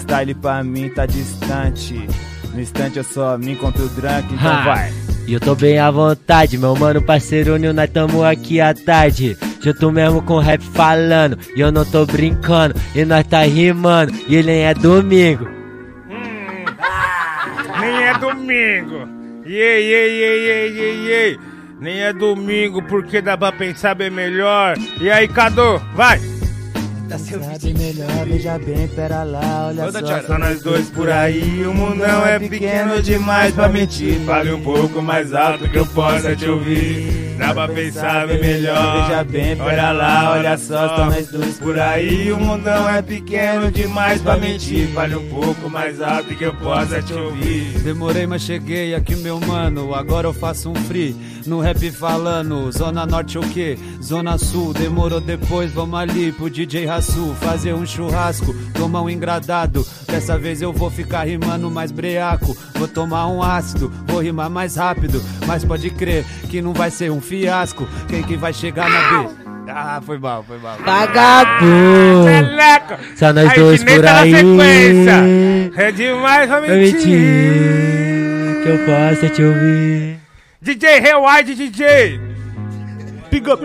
Style pra mim tá distante. No instante eu só me encontro o drunk, então Ha. vai. E eu tô bem à vontade, meu mano parceiro Nil, nós tamo aqui à tarde. Junto mesmo com rap falando, e eu não tô brincando, e nós tá rimando, e nem é domingo. Nem é domingo. Iê, iê, iê, iê, iê, iê. Nem é domingo porque dá pra pensar bem melhor. E aí, Cadu, vai! Sabe melhor, veja bem, pera lá, olha Toda só. só nós dois por aí. O mundão é pequeno demais pra mentir. Fale um pouco mais alto que eu possa te ouvir. Dá pra pensar bem melhor. Veja bem, olha lá, olha só, só nós dois por aí. O mundão é pequeno demais pra mentir. Fale um pouco mais alto que eu possa te ouvir. Demorei, mas cheguei aqui, meu mano. Agora eu faço um free. No rap falando, Zona Norte o quê? Zona Sul, demorou depois, vamos ali pro DJ Fazer um churrasco, tomar um engradado. Dessa vez eu vou ficar rimando mais breaco. Vou tomar um ácido, vou rimar mais rápido. Mas pode crer que não vai ser um fiasco. Quem que vai chegar na B? Ah, foi mal, foi mal. Vagabundo! Meleca! Só nós A dois por tá aí. sequência. É demais Pra mentir. mentir, que eu possa te ouvir. DJ Rewide, DJ! Pick up.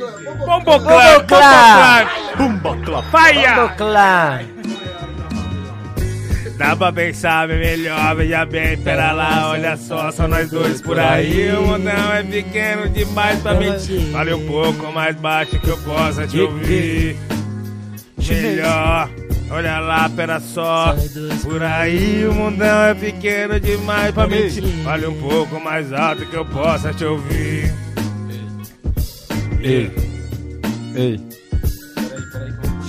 Bomboclã, Bomboclã. Bomboclã! Faia! Bomboclã. Dá pra pensar bem melhor, veja bem, pera lá, olha só, só nós dois por aí. O mundão é pequeno demais pra mentir. Fale um pouco mais baixo que eu possa te ouvir. Melhor. Olha lá, pera só. Por aí o mundão é pequeno demais pra mentir. Fale um pouco mais alto que eu possa te ouvir. Ei. Ei.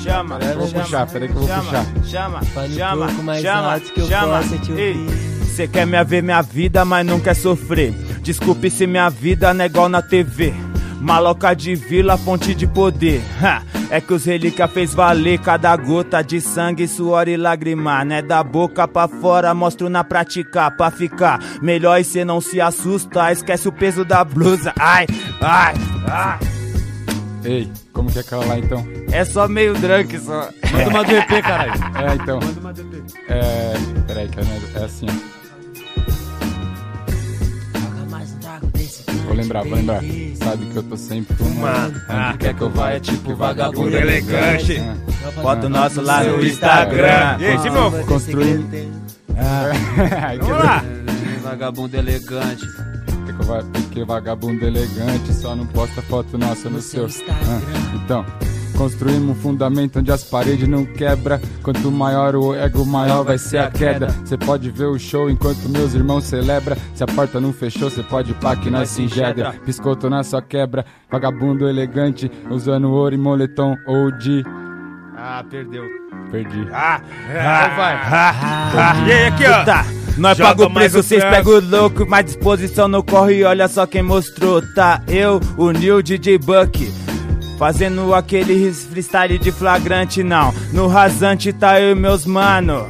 Chama, Peraí, vou chama, puxar, peraí que eu vou chama, puxar. Chama, Fale um chama, pouco mais chama, alto que eu chama. possa te Ei, ouvir. Cê quer me ver minha vida, mas não quer sofrer. Desculpe se minha vida não é igual na TV. Maloca de vila, fonte de poder. Ha, é que os relíquia fez valer cada gota de sangue, suor e lágrima. Né da boca pra fora, mostro na prática pra ficar melhor e cê não se assusta. Esquece o peso da blusa. Ai, ai, ai. Ei, como que é aquela lá então? É só meio drunk só. Manda uma do EP, caralho. *laughs* É, então. Manda uma do EP. É. Peraí, que é, é assim, ó. Vou lembrar, vou lembrar. Sabe que eu tô sempre fumando. Ah, quer que eu vá é tipo vagabundo elegante. Ah. Foto nossa lá no Instagram. E aí, de novo? Construir. Ah. Vamos lá. *laughs* Vagabundo elegante. Porque vagabundo elegante só não posta foto nossa no seu. Ah, Então, construímos um fundamento onde as paredes não quebra. Quanto maior o ego, maior vai ser a queda. Você pode ver o show enquanto meus irmãos celebra. Se a porta não fechou, você pode pá que nós se enjedra. Piscou, tô na sua quebra. Vagabundo elegante, usando ouro e moletom ou de. Ah, perdeu. Perdi. Ah, Então vai. ah, E aí, aqui, ó. Tá. Nós Joga paga o preço, vocês pegam o louco, mais disposição no corre, olha só quem mostrou, tá? Eu, o New DJ Buck. Fazendo aquele freestyle de flagrante, não. No rasante tá eu e meus mano.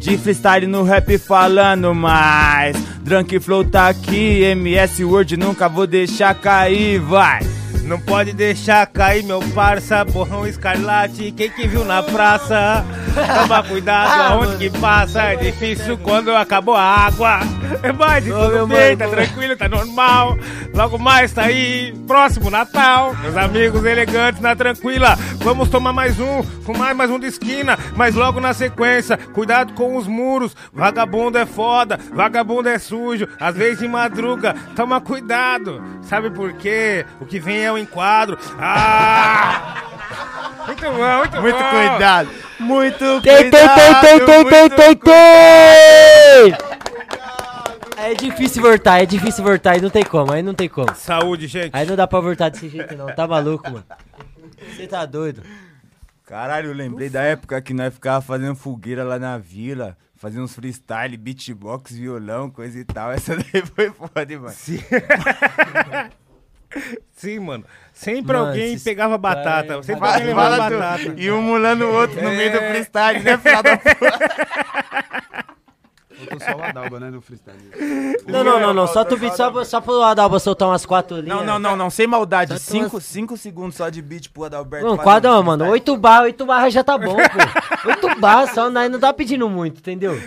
De freestyle no rap falando mais. Drunk Flow tá aqui, MS Word nunca vou deixar cair, vai. Não pode deixar cair, meu parça, borrão escarlate, quem que viu na praça? Toma cuidado aonde que passa, é difícil quando acabou a água. Mas tudo bem, tá tranquilo, tá normal. Logo mais tá aí, próximo Natal. Meus amigos elegantes na tranquila, vamos tomar mais um, fumar mais um de esquina, mas logo na sequência, cuidado com os muros. Vagabundo é foda, vagabundo é sujo, às vezes de madruga, toma cuidado. Sabe por quê? O que vem é o enquadro. Ah! Muito bom, muito, Muito bom. cuidado. Muito Tem, tem, tem, cuidado. tem, tem, tem, muito tem, tem! É difícil voltar, é difícil voltar, aí não tem como, aí não tem como. Saúde, gente. Aí não dá pra voltar desse jeito não, tá maluco, mano. Você tá doido. Caralho, eu lembrei da época que nós ficava fazendo fogueira lá na vila, fazendo uns freestyle, beatbox, violão, coisa e tal. Essa daí *laughs* foi foda, mano. *laughs* Sim. Mano. Sempre Mano, alguém esses pegava batata. caras- Sempre Fala- alguém levava batata. E um mulando o outro no meio do É. freestyle, né, filha da Faltou *laughs* só o Adalba, né, no freestyle. Não, não, não, não, só tu beat, só, só pro Adalba soltar umas quatro linhas. Não, não, não, não, sem maldade. Cinco, umas- cinco segundos só de beat pro Adalberto. Não, quadra, mano, oito barras, oito barras já tá bom, pô. *laughs* Oito barras só, não, não tá pedindo muito, entendeu?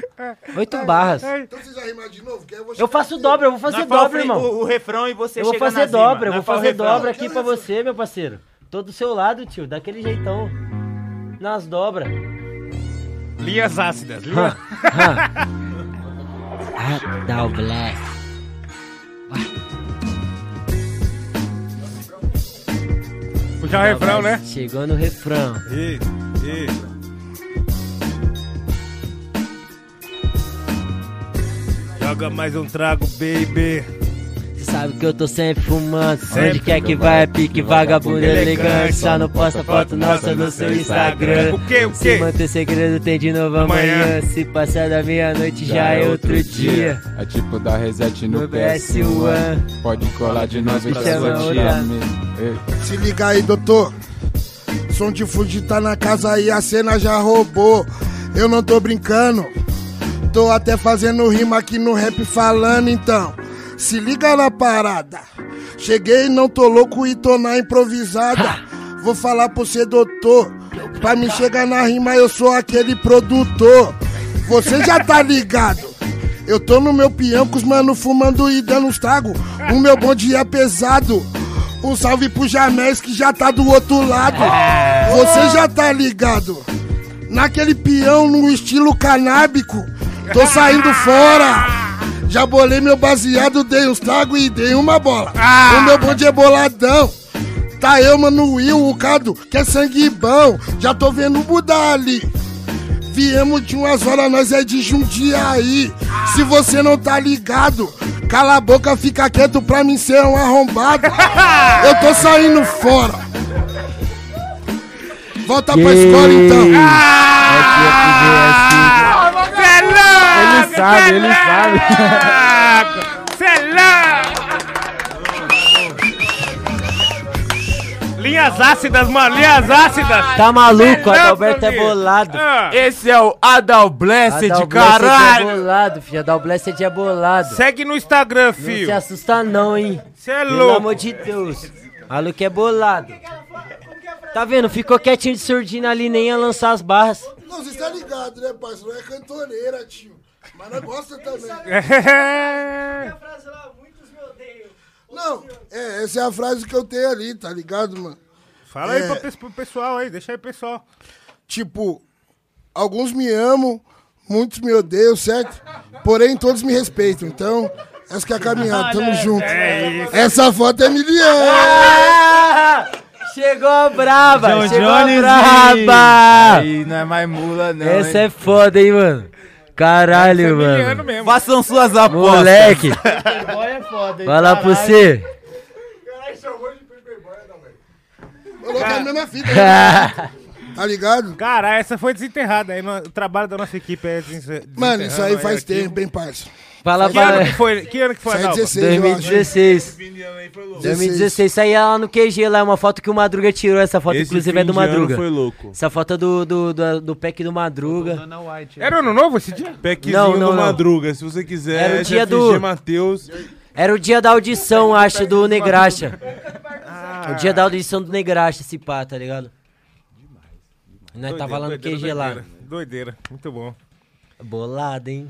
Oito barras. Então vocês vão rimar de novo? Eu vou Eu faço dobra, eu vou fazer dobra, irmão. o- o refrão e você Eu vou fazer na rima. dobra, eu vou fazer dobra aqui pra você, meu parceiro. Tô do seu lado, tio, daquele jeitão. Nas dobras. Linhas ácidas. Linha... *laughs* *laughs* Dá Black. Puxar o refrão, né? Chegou no refrão. Isso, isso. Joga mais um trago, baby. Cê sabe que eu tô sempre fumando. Sempre Onde quer que vai, é pique vagabundo Elegante. elegante. Só não posta foto nossa no seu Instagram. O quê, o Se quê? manter segredo tem de novo Amanhã. amanhã. Se passar da meia-noite já é outro dia. É tipo dar reset no, No PS1. PS1. Pode colar de novo e te chama outra. Se liga aí, doutor. Som de fude tá na casa e a cena já roubou. Eu não tô brincando. Tô até fazendo rima aqui no rap falando então. Se liga na parada. Cheguei, não tô louco e tô na improvisada. Vou falar pro você, doutor. Pra me chegar na rima, eu sou aquele produtor. Você já tá ligado. Eu tô no meu peão com os mano fumando e dando uns trago. O meu bonde é pesado. Um salve pro Jamés que já tá do outro lado. Você já tá ligado. Naquele peão no estilo canábico. Tô saindo fora. Já bolei meu baseado, dei uns tragos e dei uma bola. O meu bonde é boladão. Tá eu, mano, Will, o Cado, que é sangue bom. Já tô vendo o Buda ali. Viemos de umas horas, nós é de Jundiaí. Se você não tá ligado, cala a boca, fica quieto pra mim ser um arrombado. *laughs* Eu tô saindo fora. Volta pra escola então. Ele sabe, ele sabe. Cê é louco! Linhas ácidas, mano, linhas ácidas! Tá maluco, Cê é Adalberto é bolado. Ah. Esse é o Adalblessed, Adalblessed caralho. é bolado, filho. Adalblessed é bolado. Segue no Instagram, Não filho. se assusta não, hein. Cê é Pelo louco. amor de Deus. Maluco é bolado. Tá vendo? Ficou quietinho de surdina ali, nem ia lançar as barras. Não, você tá ligado, né, parceiro? Não é cantoneira, tio. Mas não gosta também. É. *laughs* Não, é, essa é a frase que eu tenho ali, tá ligado, mano? Fala aí É, pe- pro pessoal aí, deixa aí, pessoal. Tipo, alguns me amam, muitos me odeiam, certo? Porém, todos me respeitam. Então, essa que é a caminhada, tamo junto. Essa foto é miliano. Ah! Chegou braba, John chegou Jones braba. Aí não é mais mula, não. Essa hein? é foda, hein, mano. Caralho, mano. mesmo. Façam suas apostas. Moleque, é foda, hein? fala pra caralho. você. Coloca a mesma fita. né? *laughs* Tá ligado? Cara, essa foi desenterrada aí. no- O trabalho da nossa equipe é desense- Mano, isso aí faz aqui. tempo, hein, parça. Fala Que ano que foi, que ano que foi, Isso aí é Adalba? 16, eu acho. 2016. 2016, isso aí é lá no QG, lá, é uma foto que o Madruga tirou. Essa foto, Esse inclusive, é do de ano Madruga. foi louco. Essa foto é do, do, do, do pack do Madruga. Era ano novo esse dia? Packzinho Não, não, do não. Madruga, se você quiser. Era o dia FG do- Matheus. Era o dia da audição, acho, do Negraxa. Ah. O dia da audição do Negraxa, esse pá, tá ligado? Nós Doideira, tava lá no doideira, QG lá. doideira. Doideira, muito bom. Bolado, hein?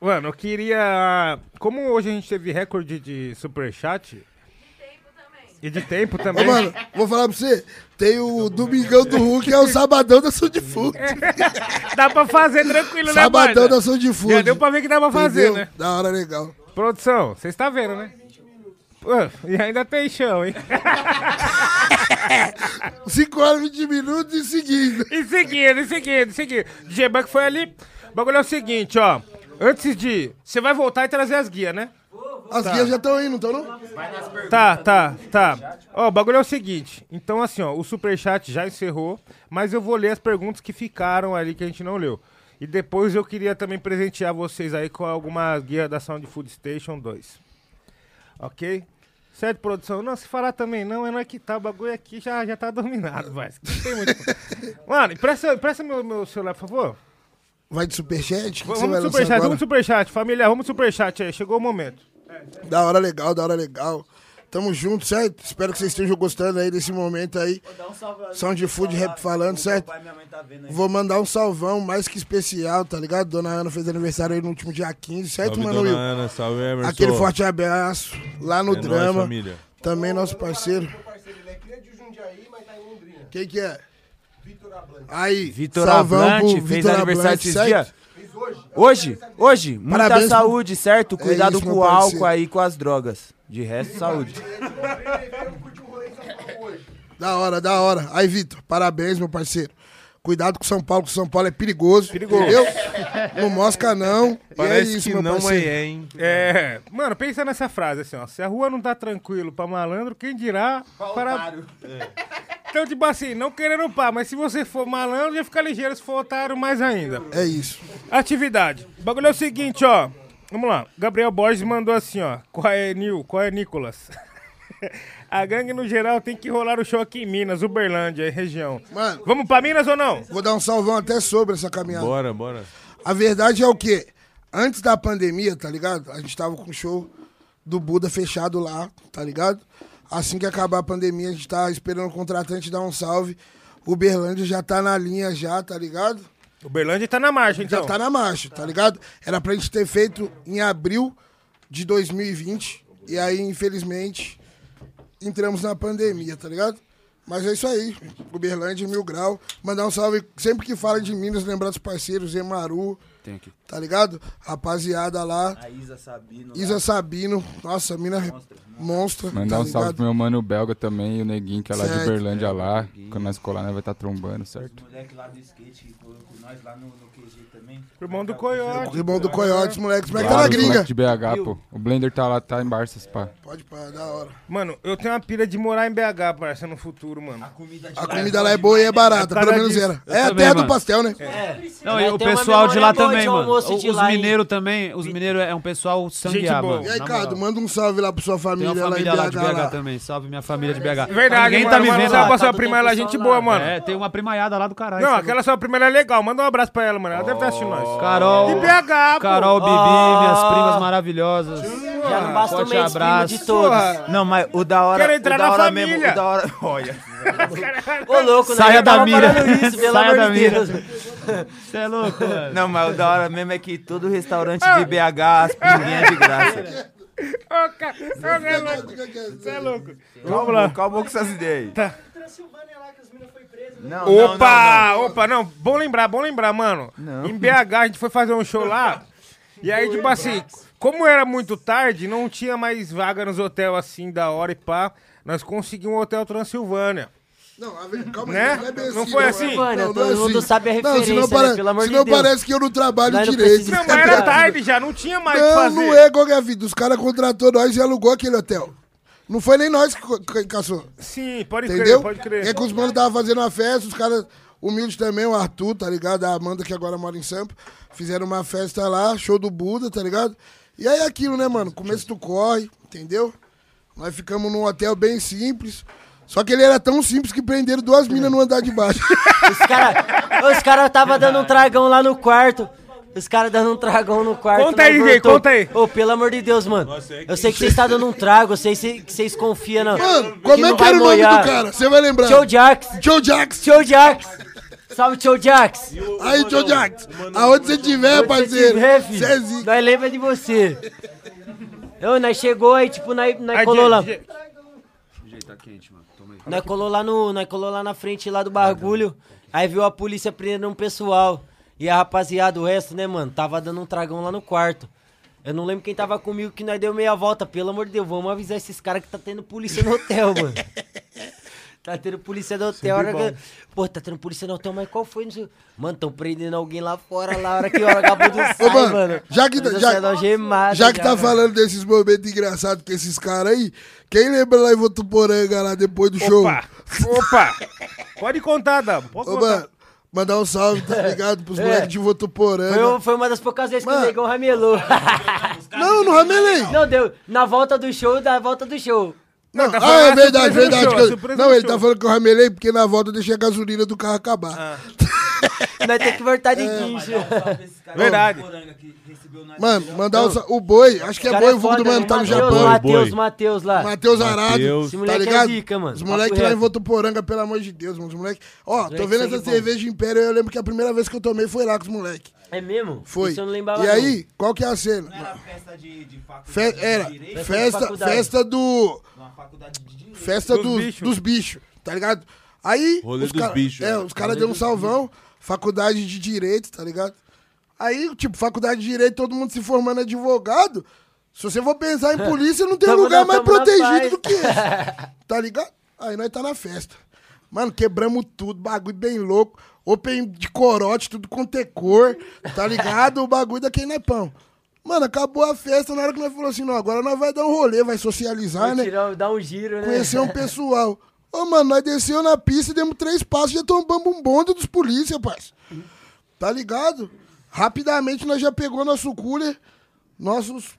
Mano, eu queria. Como hoje a gente teve recorde de superchat. E de tempo Ô, também. mano, vou falar pra você. Tem o Domingão do Hulk, é o Sabadão da Soul de Food. *laughs* Dá pra fazer tranquilo, né, Sabadão da Soul de Food. Já deu pra ver que dá pra fazer, Entendeu? né? Da hora legal. Produção, vocês estão vendo, né? Pô, e ainda tem chão, hein? *laughs* 5 horas, 20 minutos e seguindo. E seguindo, e seguindo, e seguindo. DJ Buck foi ali. O bagulho é o seguinte, ó. Antes de. Você vai voltar e trazer as guias, né? As Tá. guias já estão indo, então não? Tá, tá, tá. Ó, o bagulho é o seguinte. Então, assim, ó, o superchat já encerrou, mas eu vou ler as perguntas que ficaram ali que a gente não leu. E depois eu queria também presentear vocês aí com alguma guia da Sound Food Station 2. Ok? Certo, produção? Não, se falar também não, é não é que tá, o bagulho aqui já, já tá dominado, vai. Não tem muito. *laughs* Mano, empresta, empresta meu, meu celular, por favor. Vai de superchat? Que Vamos de superchat, vamos de superchat, família, vamos de superchat aí, chegou o momento. Da hora legal, da hora legal. Tamo junto, certo? Espero que vocês estejam gostando aí desse momento aí. Sound Food Rap falando, certo? Vou mandar um salvão mais que especial, tá ligado? Dona Ana fez aniversário aí no último dia 15, certo, Salve, mano? dona Will? Ana, salve, Emerson. Aquele forte abraço lá no É nóis, drama. família. Também nosso parceiro. Quem que é? Aí, Vitor pro fez Vitor aniversário esses certo? dias? Hoje? Hoje? Muita Parabéns saúde, certo? É Cuidado isso, com meu o álcool parceiro. aí, com as drogas. De resto, saúde. Da hora, da hora. Aí, Vitor, parabéns, meu parceiro. Cuidado com São Paulo, que São Paulo é perigoso. Perigoso. Entendeu? Não mosca, não. Parece e é isso, que meu não, parceiro. é, hein? É, mano, pensa nessa frase assim, ó. Se a rua não tá tranquilo pra malandro, quem dirá para. Então, tipo assim, não querendo pá, mas se você for malandro, já fica ligeiro, se for otário, mais ainda. É isso. Atividade. O bagulho é o seguinte, ó. Vamos lá. Gabriel Borges mandou assim, ó. Qual é, Nil? Qual é, Nicolas? *laughs* A gangue, no geral, tem que rolar o show aqui em Minas, Uberlândia, região. Mano, Vamos pra Minas ou não? vou dar um salvão até sobre essa caminhada. Bora, bora. A verdade é o quê? Antes da pandemia, tá ligado? A gente tava com o show do Buda fechado lá, tá ligado? Assim que acabar a pandemia, a gente tá esperando o contratante dar um salve. Uberlândia já tá na linha já, tá ligado? Uberlândia tá na marcha, então. Já tá na marcha, tá ligado? Era pra gente ter feito em abril de 2020. E aí, infelizmente, entramos na pandemia, tá ligado? Mas é isso aí. Uberlândia, mil grau. Mandar um salve. Sempre que fala de Minas, lembrar dos parceiros, Emaru. Tem aqui. tá ligado? Rapaziada lá. A Isa Sabino. Isa Sabino, nossa, mina monstra. Mandar tá um salve pro meu mano belga também, e o Neguinho, que é lá de Certo. Uberlândia lá. Quando nós colar, nós vai estar trombando, certo? moleque lá do skate que foi com nós lá no, no QG também. Irmão do Coyote. Irmão do Coyote, os moleques, os moleques tá na gringa. moleque de BH, pô. O Blender tá lá, tá em Barças, pá. Pode pá, da hora. Mano, eu tenho uma pira de morar em BH, parça, no futuro, mano. A comida, A comida lá é boa e é barata, pelo menos era. É a terra do pastel, né? Não, e o pessoal de lá também, de mano. de Os lá, mineiros também, os mineiros é um pessoal sangueaba. E aí, Cado, manda um salve lá pra sua família, lá lá em de BH. Lá. também. Salve minha família de BH. Verdade, mano, tá me vendo salve lá. pra sua prima, ela é gente boa, mano. É, tem uma primaiada lá do caralho. Não, aquela sua prima ela é legal. Manda um abraço pra ela, mano. Ela deve estar assistindo nós. Carol. De BH, pô. Carol, Bibi, Ah. minhas primas maravilhosas. Já não basta o Forte mainstream abraço. de todos. Não, mas o da hora. Quero entrar o da na hora família. mesmo. O da hora. *laughs* Olha. Ô, louco, né? Saia Eu da tava mira. falando Isso, pelo *laughs* Saia amor da de mira. Deus. *laughs* Você é louco, mano. Não, mas o da hora mesmo é que todo restaurante de BH, as pinguinhas é de graça. Ô, cara, você é louco. Você é louco. Vamos lá. calma com essas ideias aí. Tá. Não, não, Opa, não, não. opa, não. Bom lembrar, bom lembrar, mano. Em BH a gente foi fazer um show lá. *laughs* E aí, tipo assim, como era muito tarde, não tinha mais vaga nos hotéis assim da hora e pá. Nós conseguimos um hotel Transilvânia. Não, calma Né? aí, não é bem Não assim. foi assim? Mano, Não, todo não é mundo assim. sabe a Não, referência, senão, né? Pelo amor de senão Deus. parece que eu não trabalho não direito. Não, mas era tarde já, não tinha mais o que Não, fazer. não é qualquer vida. Os caras contratou nós e alugou aquele hotel. Não foi nem nós que caçou. Sim, pode Entendeu? crer, pode crer. É que os manos estavam fazendo uma festa, os caras humildes também, o Arthur, tá ligado? A Amanda, que agora mora em Sampa, fizeram uma festa lá, show do Buda, tá ligado? E aí é aquilo, né, mano? Começo do corre, entendeu? Nós ficamos num hotel bem simples. Só que ele era tão simples que prenderam duas minas no andar de baixo. Os caras os cara tava dando um tragão lá no quarto. Os caras dando um tragão no quarto. Conta nós aí, DJ, conta aí. Ô, pelo amor de Deus, mano. Eu sei que vocês estão dando um trago, eu sei se- que vocês confiam, não. Mano, como é não que era o nome do cara? Você vai lembrar. Joe Jax. Joe Jax. Joe Jax. Salve, Joe Jax. Aí, Joe Jax. Aonde você tiver, parceiro. tiver, filho, Você é zica. Nós lembra de você. Ô, nós chegou aí, tipo, nós, nós colou lá. DJ, tá quente, mano. Toma aí. Nós colou lá no. Nós colou lá na frente lá do bagulho. Aí viu a polícia prendendo um pessoal. E a rapaziada, o resto, né, mano? Tava dando um tragão lá no quarto. Eu não lembro quem tava comigo que nós deu meia volta. Pelo amor de Deus, vamos avisar esses caras que tá tendo polícia no hotel, mano. *laughs* Tá tendo polícia no hotel. Hora que... Pô, tá tendo polícia no hotel, mas qual foi? Não sei... Mano, tão prendendo alguém lá fora, lá, a hora que o vagabundo sai, Ô, mano, mano. já que, Nós já, algemados já que tá mano. falando desses momentos engraçados com esses caras aí, quem lembra lá em Votuporanga, lá depois do show? Opa, opa. Pode contar, Dabo. Pode Ô, contar. mano, mandar um salve, tá *laughs* ligado? Pros É. moleques de Votuporanga. Foi, um- foi uma das poucas vezes que Mano. o negão ramelou. *laughs* Não, não ramelei. Não, deu. Na volta do show, na volta do show. Não, tá ah, é a verdade, surpresa do verdade. show, que a eu- surpresa não, ele show. tá falando que eu ramelei porque na volta eu deixei a gasolina do carro acabar. *laughs* *laughs* Nós temos que voltar de É. guincho. Verdade. Mano, mandar o, o boi, acho que é boi, é o vulgo do mano, tá no Japão. Matheus, Matheus lá. Matheus Arado, tá moleque é ligado? zica, mano. Os moleques lá em. Votuporanga, pelo amor de Deus, mano. Os moleques. Ó, tô vendo essa bom. cerveja Império, eu lembro que a primeira vez que eu tomei foi lá com os moleques. É mesmo? Foi. Isso eu não lembrava E não. aí, qual que é a cena? festa de, de faculdade Fe- de era, direito? Festa de festa, do. Numa faculdade de direito. Festa Dos dos, bichos. dos bichos, tá ligado? Aí. Rolê os dos cara- bichos, É, né? os caras deu um salvão, faculdade de direito, tá ligado? Aí, tipo, faculdade de direito, todo mundo se formando advogado. Se você for pensar em *laughs* polícia, não tem Tamo lugar na- mais protegido do que esse. *laughs* Tá ligado? Aí nós tá na festa. Mano, quebramos tudo, bagulho bem louco. Open de corote, tudo com ter cor, tá ligado? O bagulho daquele não é pão. Mano, acabou a festa, na hora que nós falou assim, não, agora nós vai dar um rolê, vai socializar, Vai né? tirar, dar um giro, né? Conhecer um *laughs* pessoal. Ô, mano, nós desceu na pista, demos três passos, já tombamos um bonde dos polícia, parça. Tá ligado? Rapidamente nós já pegou nosso cooler, nossos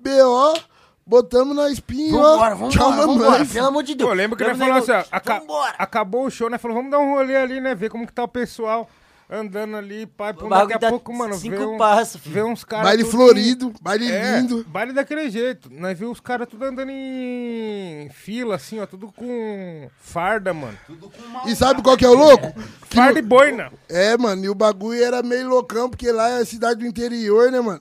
BO, botamos na espinha, Vambora, vambora, Tchau, vambora, mamãe. pelo amor de Deus. Pô, lembra que nós falamos assim, ó, aca- Vambora. acabou o show, né? Falou, vamos dar um rolê ali, né? Ver como que tá o pessoal andando ali, pai. Pô, O daqui a pouco, mano, cinco vê, um, passos, filho. vê uns caras. Baile tudo florido, baile É, lindo. baile daquele jeito. Nós vimos os caras tudo andando em fila, assim, ó, tudo com farda, mano. E sabe qual que é o louco? Que Farda e boina. É, mano, e o bagulho era meio loucão, porque lá é a cidade do interior, né, mano?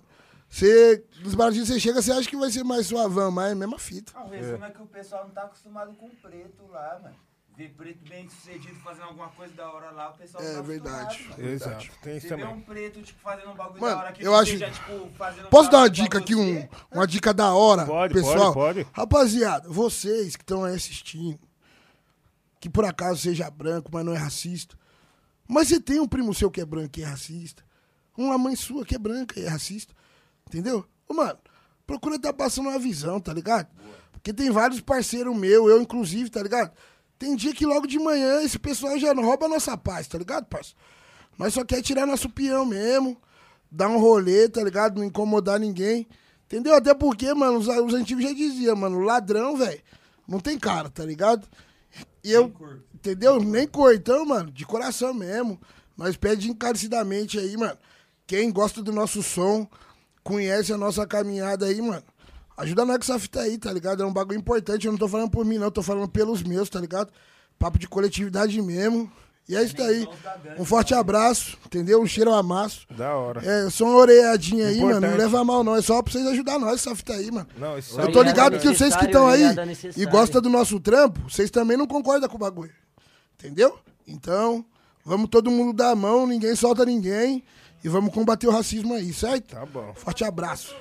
Você, dos barzinhos você chega, você acha que vai ser mais suavão, mas é a mesma fita. Não, o resumo é que o pessoal não tá acostumado com preto lá, mano. Vê preto bem sucedido fazendo alguma coisa da hora lá, o pessoal É tá verdade, Exato, tem isso Você vê também. um preto, tipo, fazendo um bagulho Mano, da hora que eu acho. seja, tipo, fazendo Posso dar uma bagulho dica aqui, você? um, uma dica da hora, Pode, pessoal? pode, pode. Rapaziada, vocês que estão aí assistindo, que por acaso seja branco, mas não é racista, mas você tem um primo seu que é branco e é racista, uma mãe sua que é branca e é racista, entendeu? Ô, mano, procura estar passando uma visão, tá ligado? Porque tem vários parceiros meus, eu inclusive, tá ligado? Tem dia que logo de manhã esse pessoal já rouba a nossa paz, tá ligado, parça? Nós só quer tirar nosso peão mesmo, dar um rolê, tá ligado? Não incomodar ninguém. Entendeu? Até porque, mano, os, os antigos já diziam, mano, ladrão, velho, não tem cara, tá ligado? E eu, entendeu? Nem cor. Então, mano, de coração mesmo. Nós pede encarecidamente aí, mano. Quem gosta do nosso som, conhece a nossa caminhada aí, mano. Ajuda nós com essa fita aí, tá ligado? É um bagulho importante. Eu não tô falando por mim, não. Eu tô falando pelos meus, tá ligado? Papo de coletividade mesmo. E é isso daí. Um forte abraço, entendeu? Um cheiro amasso. Da hora. É, só uma orelhadinha aí, mano. Não Importante. leva mal, não. É só pra vocês ajudar nós essa fita aí, mano. Não, isso Eu aí tô é ligado que vocês que estão aí obrigado, é e gostam do nosso trampo, vocês também não concordam com o bagulho. Entendeu? Então, vamos todo mundo dar a mão, ninguém solta ninguém. E vamos combater o racismo aí, certo? Tá bom. Forte abraço.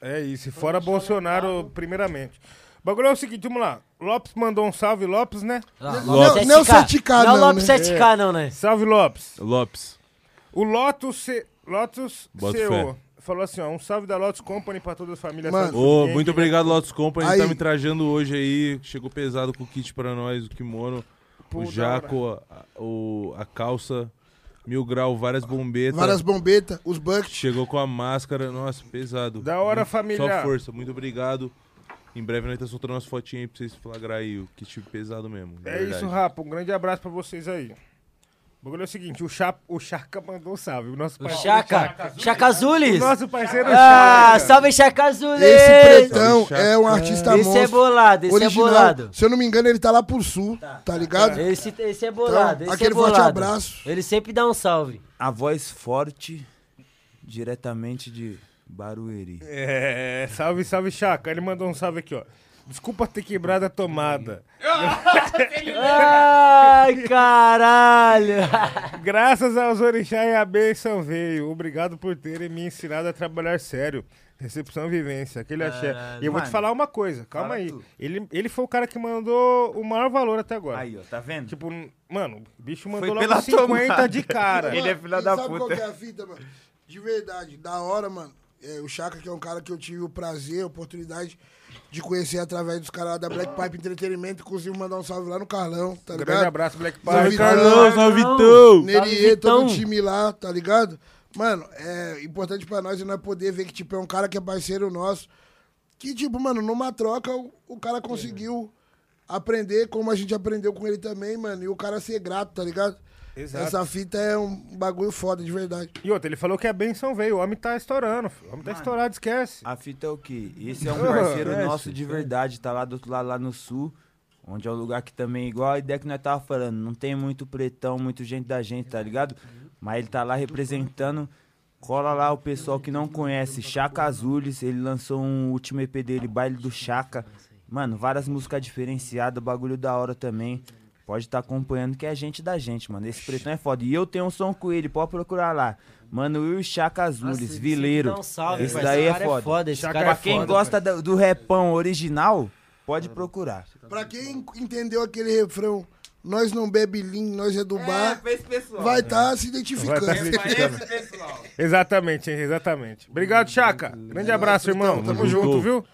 É isso. E fora Bolsonaro, primeiramente. O bagulho é o seguinte, vamos lá. Lopes mandou um salve, Lopes, né? Ah, Lopes. Não é o 7K, Não é o não, Lopes né? 7K, não, né? Salve, Lopes. Lopes. O Lotus, C... Lotus CO fé. falou assim, ó, um salve da Lotus Company pra toda a família. Mano, Gang. muito obrigado, Lotus Company. Aí. Tá me trajando hoje aí. Chegou pesado com o kit pra nós, o kimono, Pô, o jaco, a, o, a calça, mil grau, várias bombetas. Várias bombetas, os buckets. Chegou com a máscara, nossa, pesado. Da hora, Muito- família. Só força, muito obrigado. Em breve nós tá soltando umas fotinhas aí pra vocês flagrar aí o kit pesado mesmo. É verdade. isso, Rapa. Um grande abraço pra vocês aí. O bagulho é o seguinte, o, Cha... o Chaca mandou um salve. O nosso parceiro Chaca. Chaca Azulis. O nosso parceiro Ah, Chaca. salve Chaca Azulis. Esse pretão Salve, é um Chaca. artista Esse monstro. é bolado, esse original. é bolado. Se eu não me engano, ele tá lá pro sul, tá, ligado? Esse, esse é bolado, Então, esse aquele é bolado. forte abraço. Ele sempre dá um salve. A voz forte, diretamente de Barueri. É, salve, salve, Chaca. Ele mandou um salve aqui, ó. Desculpa ter quebrado a tomada. Ai, caralho. Graças aos orixá e a bênção veio. Obrigado por terem me ensinado a trabalhar sério. Recepção e vivência, aquele axé. E eu vou te mano. falar uma coisa, calma aí. tu. Ele, ele foi o cara que mandou o maior valor até agora. Aí, ó, tá vendo? Tipo, mano, o bicho mandou Foi logo pela 50 tomada. de cara. Ele é Mano, filha e da sabe puta. qual que é a fita, mano? De verdade, da hora, mano. É, o Chaka, que é um cara que eu tive o prazer, a oportunidade de conhecer através dos caras da Black Pipe Entretenimento. Inclusive, mandar um salve lá no Carlão, tá ligado? Grande abraço, Black Salve, Pipe. Carlão, salve, Vitão. Neriê, todo o time lá, tá ligado? Mano, é importante pra nós é nós poder ver que, tipo, é um cara que é parceiro nosso. Que, tipo, mano, numa troca, o, o cara conseguiu aprender como a gente aprendeu com ele também, mano. E o cara ser grato, tá ligado? Exato. Essa fita é um bagulho foda, de verdade. E outra, ele falou que a benção veio. O homem tá estourando, filho. O homem tá estourado, esquece. A fita é o quê? Esse é um parceiro É, nosso de verdade, tá lá do outro lado, lá no sul. Onde é um lugar que também, igual a ideia que nós tava falando, não tem muito pretão, muito gente da gente, tá ligado? Mas ele tá lá representando. Cola lá o pessoal que não conhece, Chaka Azulis, ele lançou um último EP dele, Baile do Chaka. Mano, várias músicas diferenciadas, bagulho da hora também. Pode estar acompanhando que é gente da gente, mano. Esse pretão é foda. E eu tenho um som com ele, pode procurar lá. Mano, Will Chaka Azulis, Nossa, Vileiro. um salve, esse daí Esse é cara é foda. foda, esse cara pra é quem foda, gosta do, do repão original, pode procurar. Pra quem entendeu aquele refrão, nós não bebe lean, nós é do bar, pra esse pessoal. vai estar se Vai identificando. tá se identificando. Exatamente, exatamente. Obrigado, Chaca. Grande abraço, irmão. Tamo junto. viu?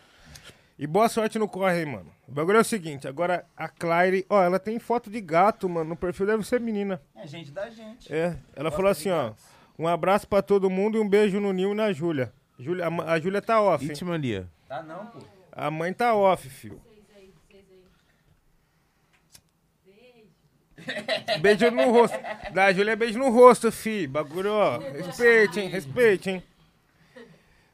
E boa sorte no corre aí, mano. O bagulho é o seguinte, agora a Claire, ó, ela tem foto de gato, mano, no perfil deve ser menina. É gente da gente. É, ela falou assim, ó, um abraço pra todo mundo e um beijo no Nil e na Júlia. Júlia a, a Júlia tá off, hein? It Mania. Tá não, pô. A mãe tá off, fio. Beijo no rosto. Da Júlia é beijo no rosto, fi. Bagulho, ó. Respeite, hein? Respeite, hein?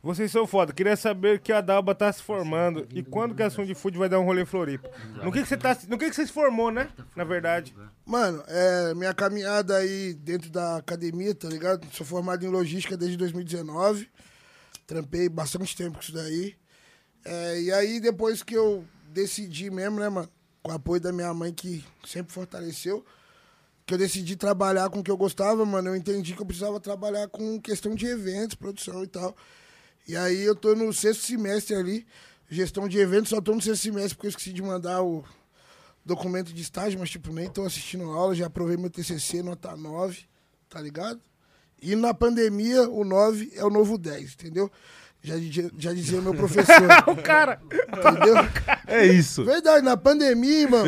Vocês são foda. Queria saber que a Dalba tá se formando e quando que a Som de Food vai dar um rolê em Floripa. No que que você tá, no que que você se formou, né? Na verdade. Mano, é, minha caminhada aí dentro da academia, tá ligado? Sou formado em logística desde 2019. Trampei bastante tempo com isso daí. É, e aí, depois que eu decidi mesmo, né, mano? com o apoio da minha mãe, que sempre fortaleceu, que eu decidi trabalhar com o que eu gostava, mano. Eu entendi que eu precisava trabalhar com questão de eventos, produção e tal. E aí eu tô no sexto semestre ali, gestão de eventos, só tô no sexto semestre porque eu esqueci de mandar o documento de estágio, mas tipo, nem tô assistindo aula, já aprovei meu TCC, nota 9, tá ligado? E na pandemia, o 9 é o novo 10, entendeu? Já, dizia- já dizia meu professor. *laughs* O cara. Entendeu? É isso. Verdade, na pandemia, mano,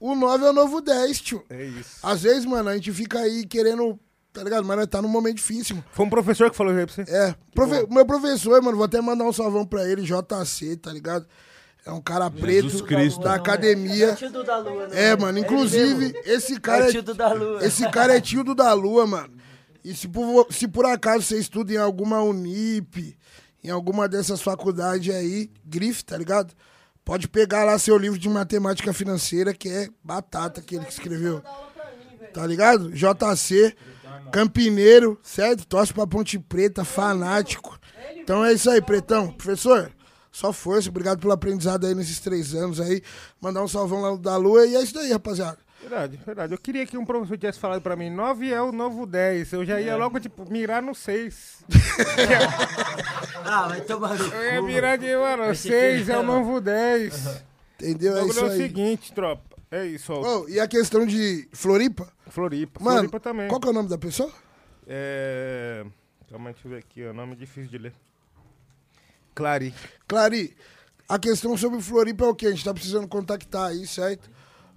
o 9 é o novo 10, tio. É isso. Às vezes, mano, a gente fica aí querendo, tá ligado? Mas nós tá num momento difícil, mano. Foi um professor que falou isso aí pra você? É. Profe- meu professor, mano, vou até mandar um salvão pra ele, JC, tá ligado? É um cara preto Cristo. da academia. É tio do da Lua, né? É, mano, inclusive, esse cara É é, tio do da Lua. esse cara é tio do da Lua, mano. E se por, se por acaso você estuda em alguma Unip, em alguma dessas faculdades aí, grife, tá ligado? Pode pegar lá seu livro de matemática financeira, que é batata que ele que escreveu. Tá ligado? JC, Campineiro, certo? Torce pra Ponte Preta, fanático. Então é isso aí, Pretão. Professor, só força. Obrigado pelo aprendizado aí nesses três anos aí. Mandar um salvão lá da Lua. E é isso aí, rapaziada. Verdade, verdade. Eu queria que um professor tivesse falado pra mim, 9 é o novo 10. Eu já ia logo, tipo, mirar no 6. *laughs* Ah, vai tomar no cu. Eu ia mirar de, mano, Esse 6 aqui é o novo 10. Entendeu? É O isso bagulho é o aí. seguinte, tropa. É isso, ó. Ô, e a questão de Floripa? Floripa. Mano, Floripa também. qual que é o nome da pessoa? É... Calma deixa eu ver aqui, ó. Nome difícil de ler. Clari. Clari, a questão sobre Floripa é o quê? A gente tá precisando contactar aí, certo?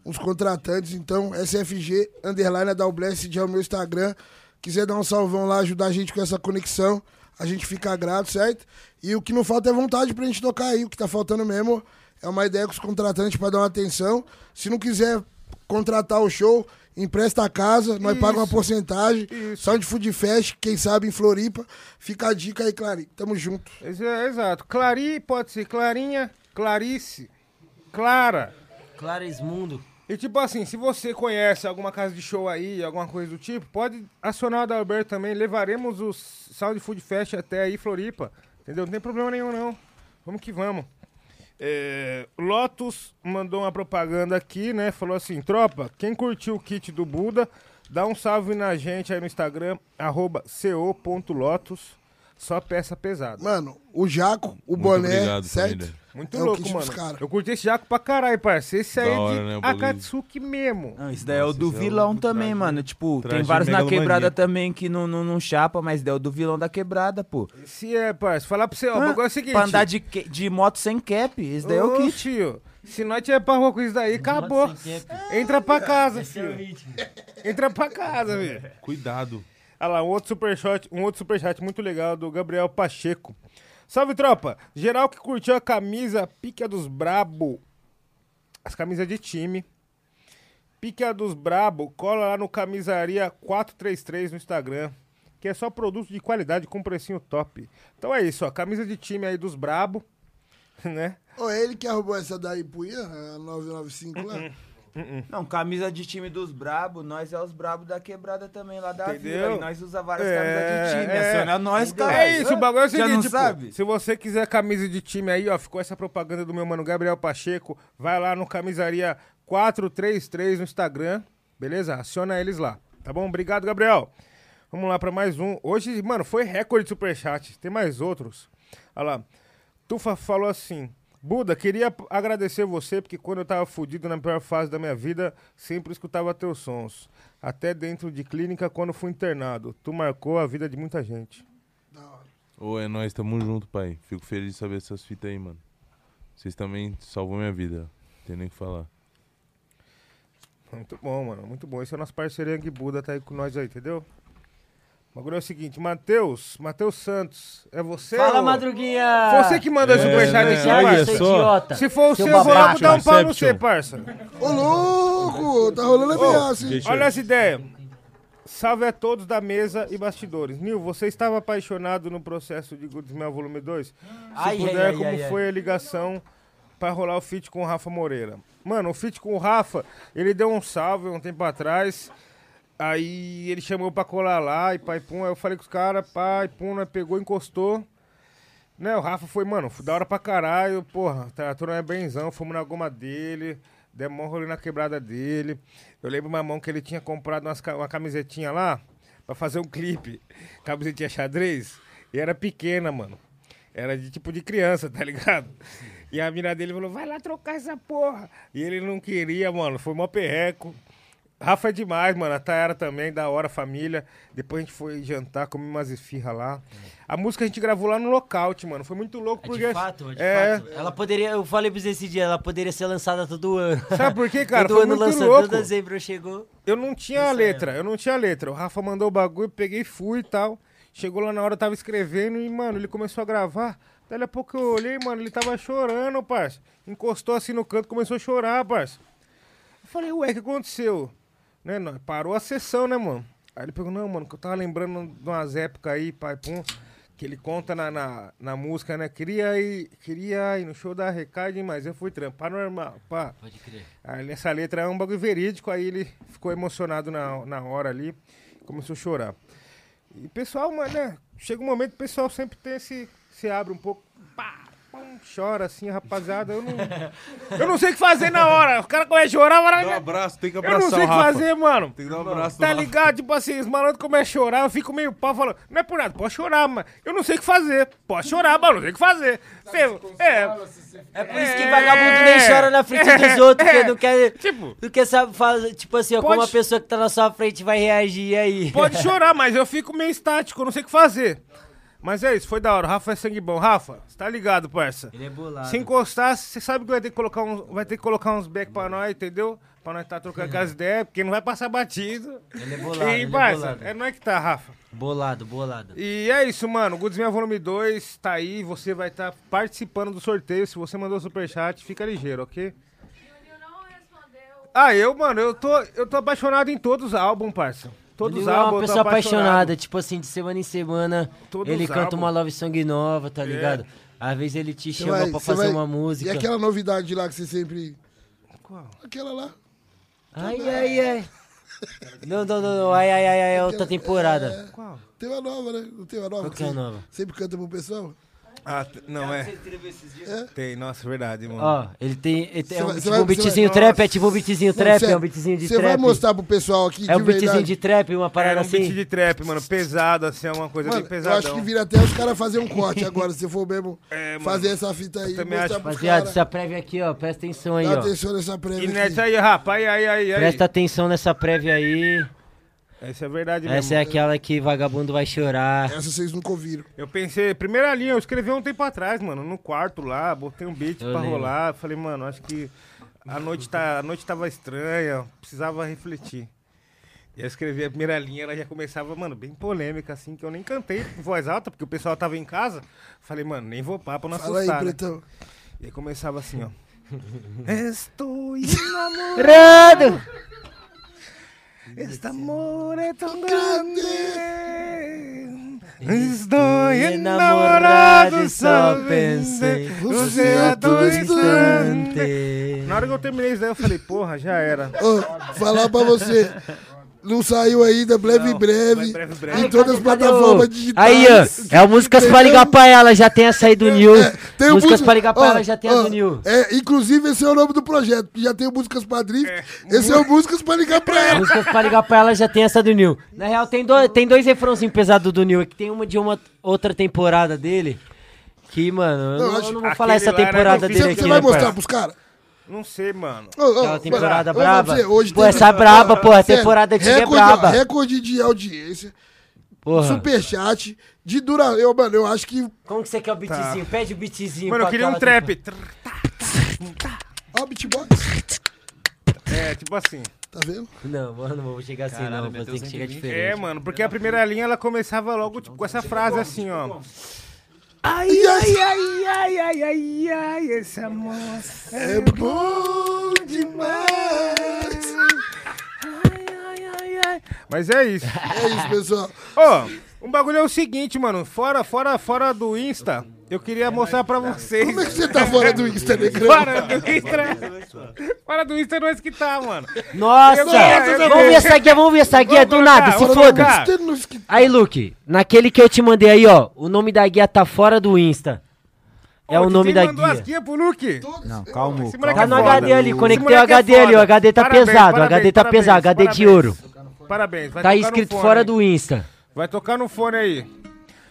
Uns contratantes, então, SFG, underline Adalblessed é o meu Instagram. Quiser dar um salvão lá, ajudar a gente com essa conexão, a gente fica grato, certo? E o que não falta é vontade pra gente tocar aí. O que tá faltando mesmo é uma ideia com os contratantes pra dar uma atenção. Se não quiser contratar o show, empresta a casa, nós Isso. pagamos uma porcentagem. Sound Food Fest, quem sabe em Floripa. Fica a dica aí, Clari. Tamo junto. É, Exato. Clari pode ser Clarinha, Clarice, Clara. Clarismundo. E tipo assim, se você conhece alguma casa de show aí, alguma coisa do tipo, pode acionar o Adalberto também. Levaremos o Sound Food Fest até aí, Floripa. Entendeu? Não tem problema nenhum, não. Vamos que vamos. É, Lotus mandou uma propaganda aqui, né? Falou assim, tropa, quem curtiu o kit do Buda, dá um salve na gente aí no Instagram, arroba co.lotus. Só peça pesada. Mano, o Jaco, o Muito boné, obrigado, certo? família. Muito É o louco, kit dos mano. cara. Eu curti esse jaco pra caralho, parceiro. Esse aí Da é hora, de né, o bagulho. Akatsuki mesmo. Não, isso daí é o do vilão também, mano. Tipo, tem traje vários na quebrada também que não, não, não chapa, mas daí é o do vilão da quebrada, pô. Se é, parceiro, falar pra você, ó, o Ah, bagulho é o seguinte. Pra andar de, que- de moto sem cap, esse daí é o Ô, kit. tio, se nós tiver pra rua com isso daí, acabou. Entra pra casa, Esse é o filho. Entra pra casa, *laughs* velho. Cuidado. Olha lá, um outro superchat, um outro superchat muito legal do Gabriel Pacheco. Salve, tropa! Geral que curtiu a camisa Pica dos Brabo. As camisas de time. Pica dos Brabo, cola lá no Camisaria 433 no Instagram. Que é só produto de qualidade com precinho top. Então é isso, ó. Camisa de time aí dos Brabo. *laughs* Né? É ele que arrumou essa daí Ian, a 995 lá? *laughs* Hum, Não, camisa de time dos brabo, nós é os brabo da quebrada também lá da Entendeu? vila. E nós usa várias É, camisas de time. é. Aciona nós, cara. É isso, o bagulho é o seguinte, tipo, sabe? se você quiser camisa de time aí, ó, ficou essa propaganda do meu mano Gabriel Pacheco, vai lá no Camisaria 433 no Instagram, beleza? Aciona eles lá, tá bom? Obrigado, Gabriel. Vamos lá pra mais um. Hoje, mano, foi recorde de superchat, tem mais outros. Olha lá. Tufa falou assim... Buda, queria agradecer você, porque quando eu tava fudido na pior fase da minha vida, sempre escutava teus sons. Até dentro de clínica quando fui internado. Tu marcou a vida de muita gente. Ô, é nóis, tamo junto, pai. Fico feliz de saber essas fitas aí, mano. Vocês também salvou minha vida. Não tem nem o que falar. Muito bom, mano. Muito bom. Esse é o nosso parceiro Yang Buda, tá aí com nós aí, entendeu? O bagulho é o seguinte, Matheus, Matheus Santos, é você? Fala, ô? Madruguinha! Você que manda É, superchat né? aqui, Olha parça. idiota. Se for o Seu eu vou logo dar um pau no você, parça. Ô, louco! Tá rolando Ô, ameaça, hein? olha essa ideia. Salve a todos da mesa e bastidores. Nil, você estava apaixonado no processo de Good Smell Volume 2? Se Ai, puder, ai, como ai, ai. foi a ligação para rolar o feat com o Rafa Moreira? Mano, o feat com o Rafa, ele deu um salve um tempo atrás. Aí ele chamou pra colar lá e pai pum. Aí eu falei com os caras, pai pum, né, pegou, encostou. Né, o Rafa foi, mano, da hora pra caralho, porra, tratou é benzão, fomos na goma dele, um rolê na quebrada dele. Eu lembro, mamão, que ele tinha comprado umas uma camisetinha lá pra fazer um clipe. Camisetinha xadrez. E era pequena, mano. Era de tipo de criança, tá ligado? E a mina dele falou, vai lá trocar essa porra. E ele não queria, mano. Foi mó perreco. Rafa é demais, mano. A Tayara também, da hora, família. Depois a gente foi jantar, comer umas esfirra lá. A música a gente gravou lá no locaute, mano. Foi muito louco, porque... De fato, de é, fato. Ela poderia, eu falei pra você esse dia, ela poderia ser lançada todo ano. Sabe por quê, cara? *laughs* todo Foi ano muito lançando, louco. todo dezembro chegou. Eu não tinha a letra, eu não tinha a letra. O Rafa mandou o bagulho, peguei e fui e tal. Chegou lá na hora, eu tava escrevendo e, mano, ele começou a gravar. Daí a pouco eu olhei, mano, ele tava chorando, parça. Encostou assim no canto, começou a chorar, parça. Eu falei, ué, o que aconteceu? Né, não, parou a sessão, né, mano? Aí ele pegou, não, mano, que eu tava lembrando de umas épocas aí, pai, pum, que ele conta na, na, na música, né? Queria ir, queria ir no show da Recade, mas eu fui trampar normal, pá. Pode crer. Aí nessa letra é um bagulho verídico, aí ele ficou emocionado na, na hora ali, começou a chorar. E pessoal, mano, né? Chega um momento que o pessoal sempre tem esse. Se abre um pouco. Pá, chora assim, rapaziada. Eu não. *laughs* eu não sei o que fazer na hora. O cara começa a chorar, Dá um abraço, tem que Eu não abraçar sei o que Rafa. fazer, mano. Tem que dar um abraço Tá Rafa. ligado? Tipo assim, os malandros começam a chorar, eu fico meio pau falando, não é por nada, pode chorar, mano. Eu não sei o que fazer. Pode chorar, mano, não sei o que fazer. Você- é. É por isso que vagabundo nem chora na frente dos outros, porque não quer. Tipo. Não quer saber fazer. Tipo assim, ó, como Pode- a pessoa que tá na sua frente vai reagir aí. Pode chorar, mas eu fico meio estático, eu não sei o que fazer. Mas é isso, foi da hora. O Rafa é sangue bom. Rafa, você tá ligado, parça? Ele é bolado. Se encostar, você sabe que vai ter que colocar uns, vai ter que colocar uns back pra nós, entendeu? Pra nós tá trocando aquelas *laughs* ideias, porque não vai passar batido. Ele é bolado, E, ele é parça, bolado. é nós que tá, Rafa. Bolado, bolado. E é isso, mano. Goodsman Volume 2 tá aí. Você vai estar participando do sorteio. Se você mandou superchat, fica ligeiro, ok? Ah, eu, mano, eu tô, eu tô apaixonado em todos os álbuns, parça. Todos os Ele é uma pessoa apaixonado. apaixonada, tipo assim, de semana em semana, Todos ele canta uma love song nova, tá É. ligado? Às vezes ele te chama vai- pra fazer vai- uma música. E aquela novidade lá que você sempre. Qual? Aquela lá. Ai, ai, ai. *laughs* Não, não, não, não. Ai, ai, ai, ai, é outra temporada. Qual? Tem uma nova, né? Não tem uma nova? Qual que é a nova? Sempre canta pro pessoal? Ah, não é. É? Tem, nossa, verdade, mano. Ó, ele tem. Ele tem Você é um, vai- tipo vai- um você beatzinho vai- trap, é tipo um beatzinho trap, é um beatzinho de Você trap. vai mostrar pro pessoal aqui É um de beatzinho verdade. de trap, uma parada Era um assim. beat de trap, mano, pesado, assim, é uma coisa Mano, bem eu pesadão. acho que vira até os caras fazer um corte *laughs* agora, se for mesmo É, mano. fazer essa fita aí. Eu também mostrar acho. pros Rapaziada, caras. essa prévia aqui, ó, presta atenção aí, Dá ó. atenção nessa prévia E aqui. nessa aí, Rafa, aí, aí, aí, aí. Presta atenção nessa prévia aí. Essa é verdade Essa é mesmo. aquela que vagabundo vai chorar. Essa vocês nunca ouviram. Eu pensei, primeira linha, eu escrevi um tempo atrás, mano, no quarto lá, botei um beat Eu pra lembro. rolar. Falei, mano, acho que a noite, tá, a noite tava estranha, precisava refletir. E eu escrevi a primeira linha, ela já começava, mano, bem polêmica, assim, que eu nem cantei em voz alta, porque o pessoal tava em casa. Falei, mano, nem vou não Fala aí, assustar. né? pretão. E aí começava assim, ó. *laughs* Estou Rado! enamorado. Este amor é tão grande. Estou enamorado, só pensei. Você é tão distante. Na hora que eu terminei isso daí, eu falei, porra, já era. Ô, falar pra você. Não saiu ainda, breve em breve. breve, breve. Em todas as plataformas digitais. Aí, ó. É o músicas pra ligar pra ela, já tem essa aí do Nil. Tem o músicas música- pra ligar pra ó, ela, já tem a do Nil. É, inclusive, esse é o nome do projeto. que Já tem o Músicas pra Drift. Esse é o Músicas pra ligar pra ela. Músicas pra ligar pra ela, já tem essa do Nil. Na real, tem, dois tem dois refrãozinhos pesados do Nil. É que tem uma de uma outra temporada dele. Que, mano, eu Não, não, acho- eu não vou falar essa temporada dele Você aqui, vai né, mostrar pros caras? Não sei, mano. Ô, ô, Aquela temporada vou braba? dizer, hoje Pô, tem- essa é braba, porra. Sério, Temporada antiga é recorde, braba. Recorde de audiência. Porra. Superchat. De dura... Eu, mano, eu acho que... Como que você quer o beatzinho? Pede o beatzinho. Mano, eu queria um trap. Ó, o beatbox. É, tipo assim. Tá vendo? Não, mano, não vou chegar assim, Caralho, não. Vou ter que chegar 120. diferente. É, mano, porque a primeira linha ela começava logo tipo, com essa frase assim, ó. Ai, Ai, ai, ai, ai, ai, ai, esse amor É bom demais. Mas é isso. É isso, pessoal. Ó, um bagulho é o seguinte, mano. Fora, fora, fora do Insta, eu queria mostrar pra vocês. Como é que você tá fora do Insta, Negrão? Fora do Insta. Fora do Insta é nós que tá, mano. Nossa! Eu vamos ver essa guia, vamos ver essa guia do nada, se foda. colocar. Aí, Luke, naquele que eu te mandei aí, ó, o nome da guia tá fora do Insta. É o nome da mandou as guia. guias pro Luke? Não, calma. Moleque Tá é no foda. HD ali, conectei o é HD ali, o. HD tá pesado, o HD tá pesado, HD de parabéns. ouro. Parabéns. Vai Tá fone fora do Insta. Vai tocar no fone aí.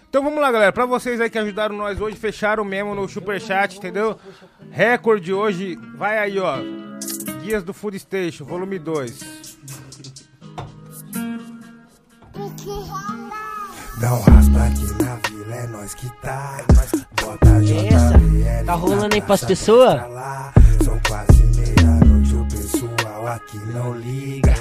Então vamos lá, galera. Pra vocês aí que ajudaram nós hoje, fecharam mesmo no Superchat, entendeu? Recorde hoje. Vai aí, ó. Guias do Food Station, volume 2. Não raspa aqui na vila, é nós que tá. Bota Essa? JBL Tá rolando aí pras pessoas? São quase meia-noite, o pessoal aqui não liga.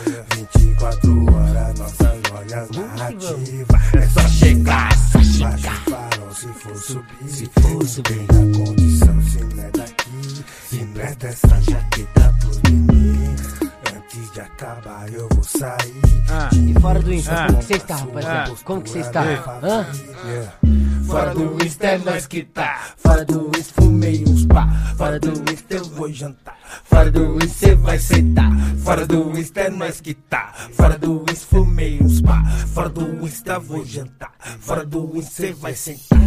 24 horas, nossas lojas narrativas. É só chegar, baixa o farol se for subir. Se for subir da condição, se não é daqui. Se presta essa jaqueta pros meninos. Antes de acabar, eu vou sair. E fora do Insta, Ah. como que você está, rapaziada? Ah. Como que você está? Hã? Fora do Insta é nós que tá. Fora do Insta fumei uns pá. Fora do Insta eu vou jantar. Fora do Insta cê vai sentar. Fora do Insta é nós que tá. Fora do Insta fumei uns pá. Fora do Insta vou jantar. Fora do Insta cê vai sentar.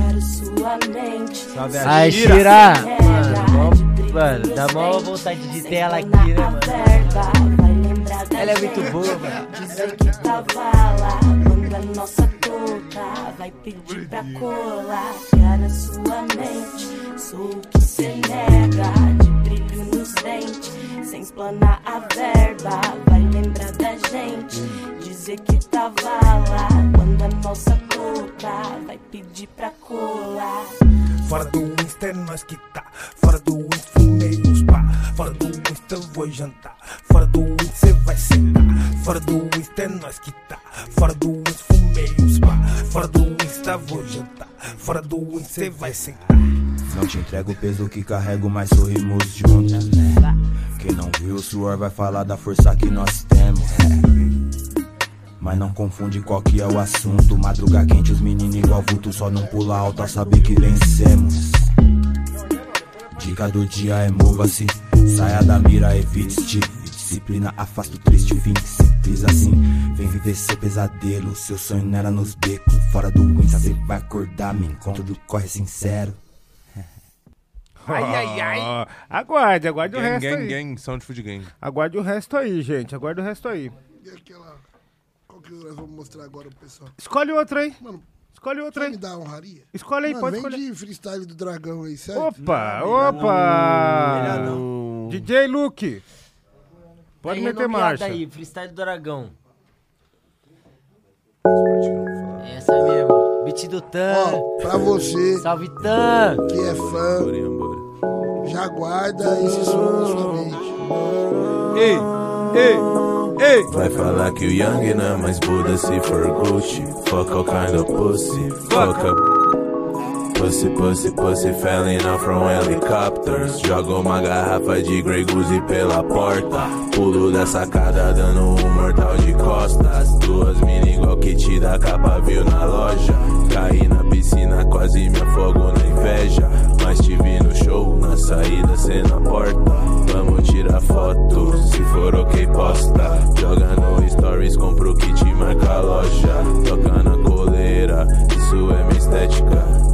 Salve Ai, Shira! Mano, mano, dá mó vontade de ter ela aqui, né, mano? Ela é muito boa, mano. Dizer que tava lá quando a nossa touca vai pedir pra colar. Cara, sua mente, sou o que cê nega. De brilho nos dentes, sem explanar a verba. Vai lembrar da gente, dizer que tava lá quando a nossa touca vai pedir pra colar. Fora do Insta é nós que tá. Fora do Insta fumei uns pá. Fora do Vou jantar. Fora do Insta cê vai sentar. Fora do Insta é nós que tá. Fora do Insta fumei uns pá. Fora do Insta vou jantar. Fora do Insta cê vai sentar. Não te entrego o peso que carrego, mas sorrimos juntos. Quem não viu o suor vai falar da força que nós temos. Mas não confunde qual que é o assunto. Madruga quente, os meninos igual vulto. Só não pula alto a saber que vencemos. Dica do dia é mova-se. Saia da mira, evite-te. Disciplina afasta o triste fim. Simples assim. Vem viver seu pesadelo. Seu sonho não era nos becos. Fora do Insta, cê vai acordar. Me encontro do corre sincero. *laughs* Ai, ai, ai. Aguarde, aguarde o Gang, resto gang, aí. gang, Sound Food Gang. Aguarde o resto aí, gente. Aguarde o resto aí. E aquela. Qual que nós vamos mostrar agora pro pessoal? Escolhe outra aí. Mano, Escolhe outra aí. me dá honraria? Escolhe aí, Mano, pode vem escolher. de freestyle do dragão aí, sério? Opa, opa! DJ Luke. Pode Aí, meter renomeada marcha. aí, freestyle do Dragão. Essa mesmo. Beat do Tan. Ó, pra você Salve Tan. que é fã, já guarda esse som na sua mente. Ei, ei, ei. Vai falar que o Young não é mais Buda se for Gucci. Fuck all kind of pussy. Fuck up. Pussy, pussy, pussy, falling out from helicopters. Joga uma garrafa de Grey Goose pela porta. Pulo da sacada dando um mortal de costas. Duas mina igual que te dá capa viu na loja. Caí na piscina, quase me afogo na inveja. Mas te vi no show, na saída, cê na porta. Vamos tirar foto, se for ok, posta. Joga no stories, compra o kit, marca a loja. Toca na coleira, isso é minha estética.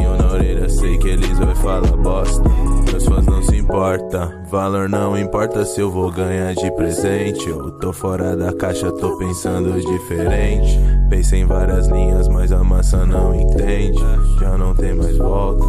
Brinquinho na orelha, sei que eles vai falar bosta. Meus fãs não se importa, valor não importa se eu vou ganhar de presente. Eu tô fora da caixa, tô pensando diferente. Pensei em várias linhas, mas a massa não entende. Já não tem mais volta.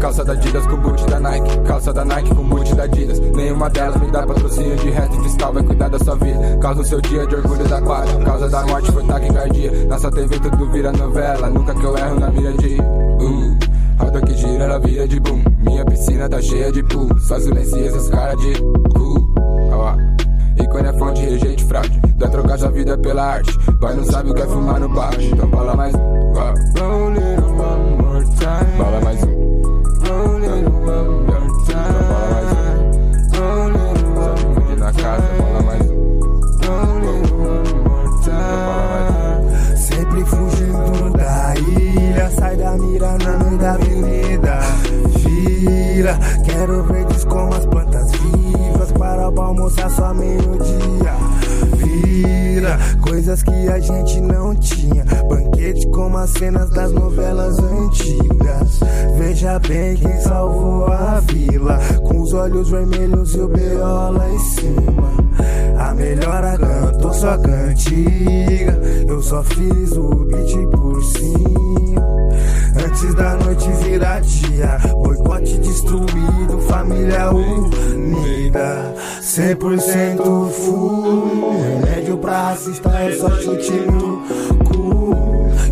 Calça da Adidas com boot da Nike, calça da Nike com boot da Adidas. Nenhuma delas me dá patrocínio de reto fiscal, vai cuidar da sua vida. Causa o seu dia de orgulho da quadra, causa da morte foi taquicardia. Nossa TV tudo vira novela, nunca que eu erro na mira de. Uh, roda que gira, ela vira de boom. Minha piscina tá cheia de pool, só silencia essas caras de cu. Ó. Ícone é fonte, rejeite fraude. Dá trocar sua vida pela arte. Pai não sabe o que é fumar no baixo. Então bala mais um. Time. Bala mais um. Roll it one more time. Bala mais um. Roll it one more time. na casa, bala mais um. Roll it one more time. Bala mais um. Sempre fugindo da ilha, sai da mira na meio da avenida. Vira, quero verdes com as plantas vivas para almoçar só meio-dia. Vira. Coisas que a gente não tinha. Banquete como as cenas das novelas antigas. Veja bem quem salvou a vila. Com os olhos vermelhos e o B.O. lá em cima. A melhor cantou só cantiga. Eu só fiz o beat por cima. Antes da noite virar dia, boicote destruído, família unida. 100% full, remédio pra assistar é só chute no cu.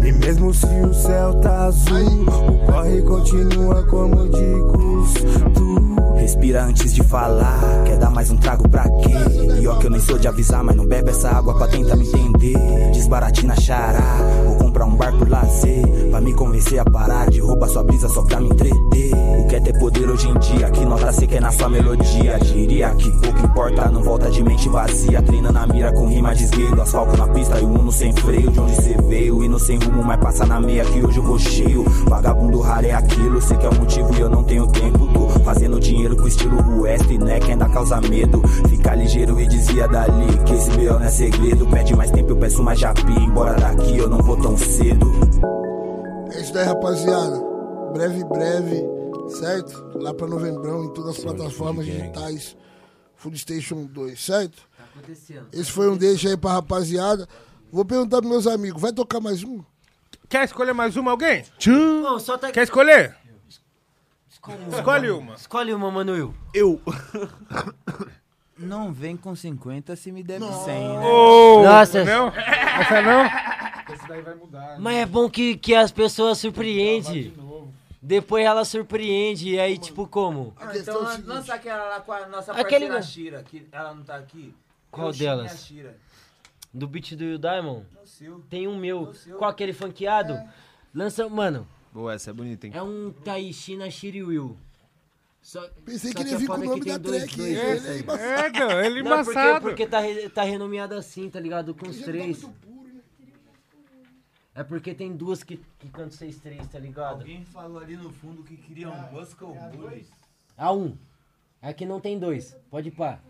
E mesmo se o céu tá azul, o corre continua como de costume. Respira antes de falar, quer dar mais um trago pra quê? E ó que eu nem sou de avisar, mas não bebe essa água pra tentar me entender. Desbaratina xará, vou comprar um bar por lazer. Pra me convencer a parar de roubar sua brisa só pra me entreter. O que é ter poder hoje em dia? Que nota você quer na sua melodia? Diria que pouco importa, não volta de mente vazia. Treina na mira com rima de esguelho, asfalto na pista e o mundo sem freio. De onde cê veio, e no sem rumo, mas passa na meia que hoje eu vou cheio. Vagabundo raro é aquilo, sei que é o motivo e eu não tenho tempo. Tô fazendo dinheiro com estilo West, né? Que ainda causa medo. Fica ligeiro e dizia dali que esse B.O. não é segredo. Pede mais tempo, eu peço mais japi. Embora daqui eu não vou tão cedo. É isso daí, rapaziada. Breve, breve, certo? Lá pra novembrão, em todas as plataformas digitais. Food Station 2, certo? acontecendo. Esse foi um deixa aí pra rapaziada. Vou perguntar pros meus amigos, vai tocar mais um? Quer escolher mais uma, alguém? Não, só tá... Quer escolher? Escolhe Escolhe uma. Escolhe uma, Manuel. Eu. Não vem com 50 se me deve 100, né? Ô, Nossa. Não? Essa não? Esse daí vai mudar. Mas é bom que, que as pessoas surpreendem. Depois ela surpreende, e aí, tipo, como? Ah, então lan- lança aquela lá com a nossa Aquele- parceira Shira, que ela não tá aqui. Qual Eu, delas? Shira. Do beat do Diamond? Tem um meu. Qual aquele funkeado? Lança, mano. Boa, essa é bonita, hein? É um Taishi na Shiri Will. Só, Pensei só que ele ia é vir com o nome tem da dois- track, dois ele desse é aí. embaçado. É, não, ele Não, porque, embaçado. porque tá, re- tá renomeado assim, tá ligado? Com os três. É porque tem duas que, que cantam seis três, tá ligado? Alguém falou ali no fundo que queria um Muscle Bully. A um. Aqui não tem dois. Pode ir pá.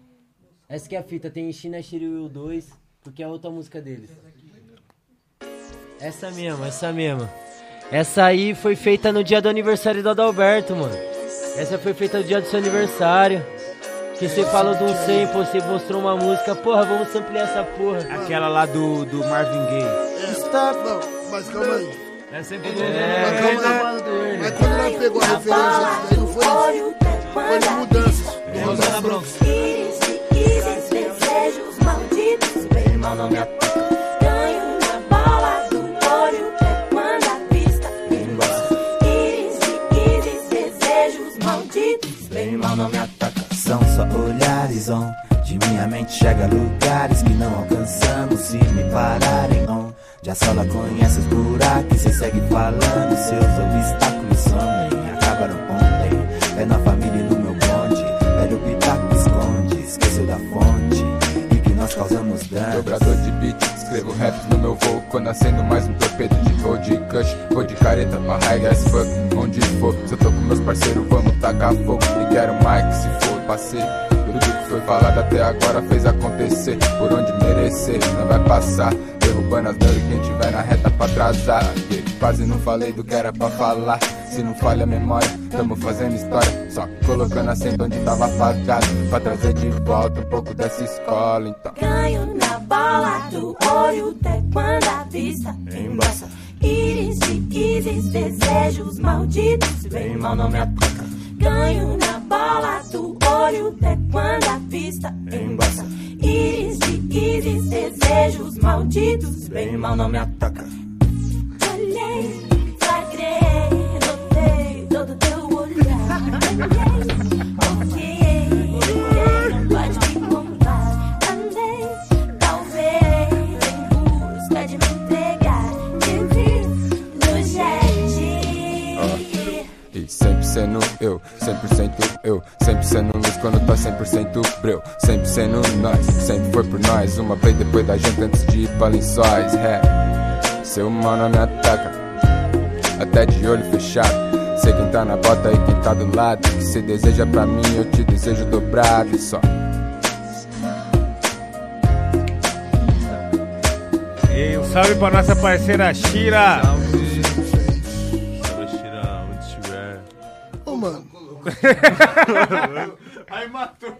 Essa que é a fita. Tem China Shiryu 2, porque é outra música deles. Essa mesmo, essa mesmo. Essa aí foi feita no dia do aniversário do Adalberto, mano. Essa foi feita no dia do seu aniversário. Que você falou de um sample, você mostrou uma música. Porra, vamos ampliar essa porra. Aquela lá do, do Marvin Gaye. Está, não, mas calma aí. É sempre Mas É, calma aí. Mas quando nós pegou a referência, não foi isso. Foi de mudanças. Bronx. Íris de íris, desejos malditos. Bem mal não me ataca. São só olhares on De minha mente chega a lugares que não alcançamos. Se me pararem on Já sola conhece os buracos e segue falando. Seus obstáculos somem, acabaram ontem. É na família e no meu bonde. Velho pitaco esconde, esqueceu da fonte nós causamos dano Dobrador de beat, escrevo raps no meu voo Quando acendo mais um torpedo de voo de cush Vou de careta pra high as fuck, onde for. Se eu tô com meus parceiros, vamos tacar fogo. E quero mais que se for, passei. Tudo que foi falado até agora fez acontecer. Por onde merecer, não vai passar. Derrubando as dores quem tiver na reta pra atrasar. Quase não falei do que era pra falar Se não falha a memória, tamo fazendo história Só colocando acento onde tava apagado Pra trazer de volta um pouco dessa escola então Ganho na bala do olho, até quando a vista embaça. Íris de íris, desejos malditos. Bem mal não me ataca. Ganho na bala do olho, até quando a vista embaça. Íris de íris, desejos malditos. Bem mal não me ataca. Olhei, flagrei, sendo eu, 100% eu Sempre sendo luz quando tá 100% breu. Sempre sendo nós, sempre foi por nós. Uma vez depois da gente antes de ir pra lençóis é. Seu mano me ataca Até de olho fechado Sei quem tá na bota e quem tá do lado O que cê deseja pra mim eu te desejo dobrado e só E um salve pra nossa parceira Shira. Salve, Shira, onde estiver. Ô, mano. *laughs* Aí matou.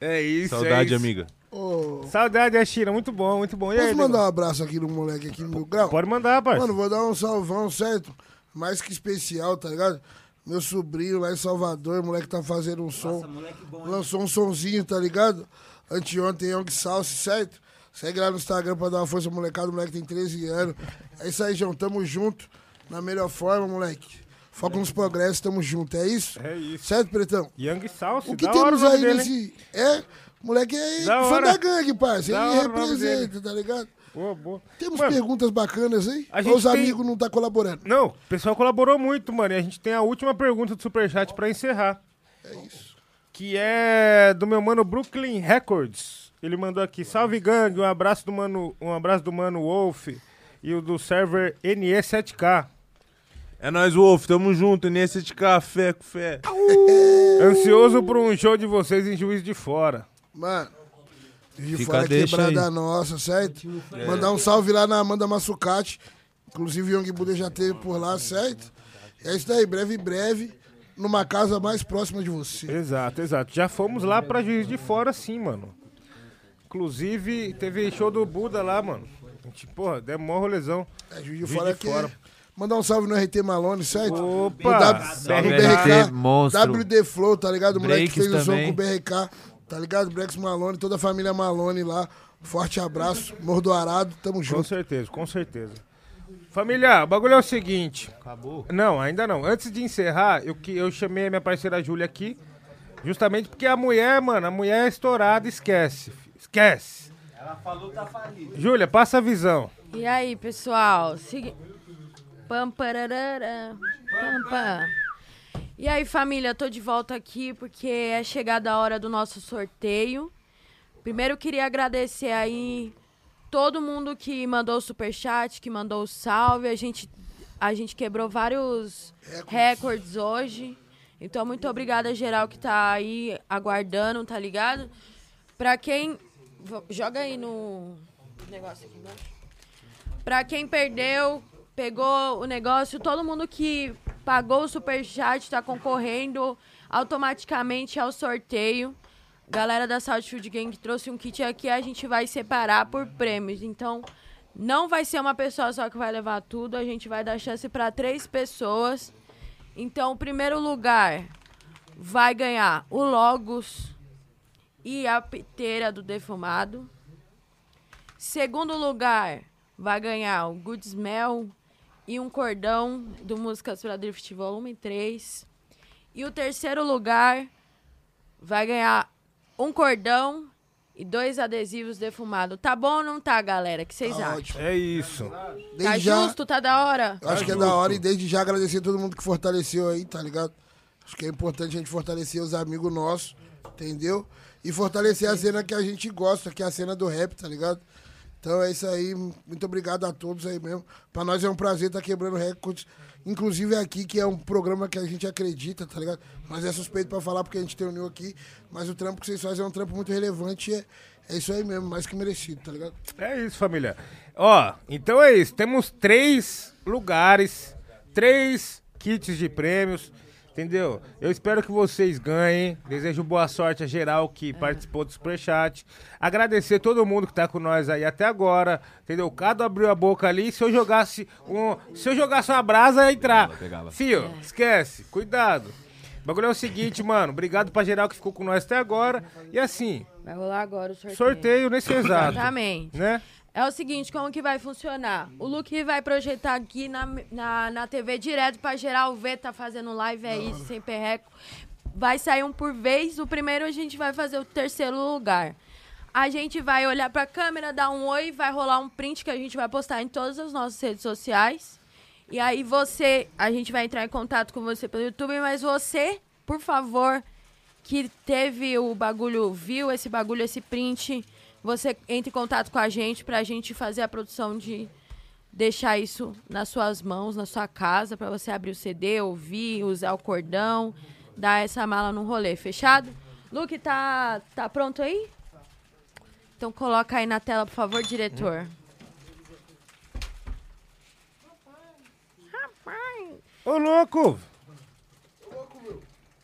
É isso, Saudade, é isso. amiga. Ô, Saudade, a Shira. Muito bom, muito bom. E aí, Posso mandar negão? um abraço aqui no moleque aqui no meu grau? Pode mandar, parça. Mano, vou dar um salvão, certo? Mais que especial, tá ligado? Meu sobrinho lá em Salvador, moleque tá fazendo um som. lançou um sonzinho, tá ligado? Anteontem, Young Salsi, certo? Segue lá no Instagram pra dar uma força, molecada. O moleque tem 13 anos. É isso aí, João. Tamo junto. Na melhor forma, moleque. Foca nos progressos, tamo junto. É isso? É isso. Certo, Pretão? Young Salsi, O que temos aí dele, nesse. É, moleque é Da fã hora. da gangue, parceiro. Ele hora representa, tá ligado? Boa, boa. Temos Mano, perguntas bacanas aí? a Ou gente os tem- amigos não tá colaborando? Não, o pessoal colaborou muito, mano. E a gente tem a última pergunta do Superchat pra encerrar. É isso. Que é do meu mano Brooklyn Records. Ele mandou aqui, salve gangue, um abraço do mano, um abraço do mano Wolf e o do server NE7K. É nóis, Wolf. Tamo junto. Nesse de café com fé. Ansioso por um show de vocês em Juiz de Fora. Mano, de Fica fora quebrada aí. nossa, certo? É. Mandar um salve lá na Amanda Massucati. Inclusive o Young Buda já teve por lá, certo? É isso daí, breve, breve, numa casa mais próxima de você. Exato, exato. Já fomos lá pra Juiz de Fora, sim, mano. Inclusive, teve show do Buda lá, mano. A gente, porra, deu mó rolezão. É, Juiz de Fora que é- Mandar um salve no RT Malone, certo? Opa! No W- Salve, no BRK, RT, monstro. WD Flow, tá ligado? O moleque Breaks fez o som com o BRK, tá ligado? Brex Malone, toda a família Malone lá. Forte abraço, Morro do Arado, tamo Com junto. certeza, com certeza. Família, o bagulho é o seguinte. Acabou? Não, ainda não. Antes de encerrar, eu, que- eu chamei a minha parceira Júlia aqui, justamente porque a mulher, mano, a mulher é estourada, esquece. Esquece. Ela falou tá falido. Júlia, passa a visão. E aí, pessoal? Segui... Pam, pararara, pam, pam. E aí, família, tô de volta aqui porque é chegada a hora do nosso sorteio. Primeiro, queria agradecer aí todo mundo que mandou o superchat, que mandou o salve. A gente, a gente quebrou vários recordes hoje. Então, muito obrigada, geral, que tá aí aguardando, tá ligado? Pra quem... Joga aí no negócio aqui embaixo. Pra quem perdeu, pegou o negócio, todo mundo que pagou o superchat tá concorrendo automaticamente ao sorteio. Galera da South Food Gang trouxe um kit aqui, a gente vai separar por prêmios. Então, não vai ser uma pessoa só que vai levar tudo, a gente vai dar chance para três pessoas. Então, o primeiro lugar vai ganhar o Logos e a piteira do defumado. Segundo lugar, vai ganhar o Good Smell e um cordão do Músicas para Drift Volume 3. E o terceiro lugar vai ganhar um cordão e dois adesivos defumados. Tá bom ou não tá, galera? O que vocês Tá acham? ótimo. É isso. Tá Desde já- justo? Tá da hora? Eu acho que é da hora e desde já agradecer a todo mundo que fortaleceu aí, tá ligado? Acho que é importante a gente fortalecer os amigos nossos, entendeu? E fortalecer a cena que a gente gosta, que é a cena do rap, tá ligado? Então é isso aí, muito obrigado a todos aí mesmo. Pra nós é um prazer estar quebrando recordes, inclusive aqui, que é um programa que a gente acredita, tá ligado? Mas é suspeito pra falar porque a gente tem uniu aqui, mas o trampo que vocês fazem é um trampo muito relevante é, é isso aí mesmo, mais que merecido, tá ligado? É isso, família. Ó, então é isso. Temos três lugares, três kits de prêmios, entendeu? Eu espero que vocês ganhem. Desejo boa sorte a geral que participou do Superchat. Agradecer todo mundo que tá com nós aí até agora, entendeu? Cada abriu a boca ali. Se eu jogasse um, se eu jogasse uma brasa, ia entrar. Fio, esquece. Cuidado. O bagulho é o seguinte, mano. Obrigado pra geral que ficou com nós até agora. E assim, Vai rolar agora o sorteio. sorteio nesse exato. Exatamente. Né? É o seguinte, como que vai funcionar? O Luke vai projetar aqui na, na, na TV direto pra geral ver, tá fazendo live aí, sem perreco. Vai sair um por vez. O primeiro a gente vai fazer o terceiro lugar. A gente vai olhar pra câmera, dar um oi, vai rolar um print que a gente vai postar em todas as nossas redes sociais. E aí você, a gente vai entrar em contato com você pelo YouTube, mas você, por favor, que teve o bagulho, viu esse bagulho, esse print, você entre em contato com a gente para a gente fazer a produção de deixar isso nas suas mãos, na sua casa, para você abrir o CD, ouvir, usar o cordão, dar essa mala no rolê, fechado? Luke, tá, tá pronto aí? Então coloca aí na tela, por favor, diretor. Rapaz! Ô, louco!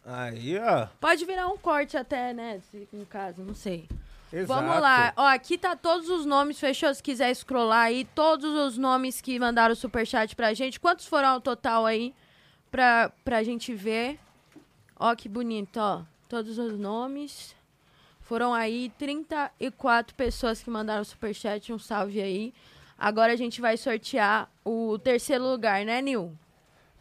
Aí, ó. Pode virar um corte até, né? No caso, não sei. Exato. Vamos lá. Ó, aqui tá todos os nomes, fechou? Se quiser scrollar aí, todos os nomes que mandaram superchat pra gente. Quantos foram ao total aí pra, pra gente ver? Ó, que bonito, ó. Todos os nomes. Foram aí 34 pessoas que mandaram superchat. Um salve aí. Agora a gente vai sortear o terceiro lugar, né, Nil?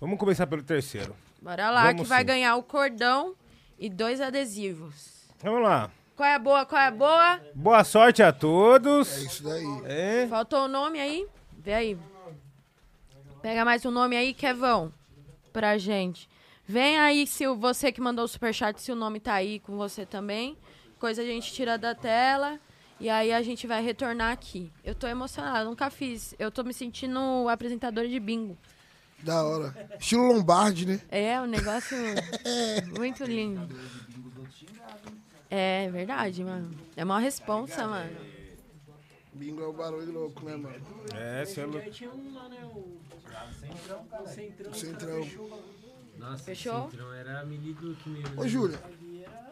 Vamos começar pelo terceiro. Bora lá, Vamos que vai sim. ganhar o cordão e dois adesivos. Vamos lá. Qual é a boa, qual é a boa? Boa sorte a todos. É isso daí. É. Faltou o nome aí? Vê aí. Pega mais um nome aí, Kevão, pra gente. Vem aí, se o- você que mandou o superchat, se o nome tá aí com você também. Coisa a gente tira da tela. E aí a gente vai retornar aqui. Eu tô emocionada, nunca fiz. Eu tô me sentindo apresentadora de bingo. Da hora. Estilo Lombardi, né? É, um negócio *laughs* muito lindo. É verdade, mano. É uma responsa, mano. Bingo é o barulho louco, né, mano? É, você é louco. Tinha um lá, né? O Centrão. Centrão. Nossa, Fechou? o Centrão era menino que me... Ô, Júlia,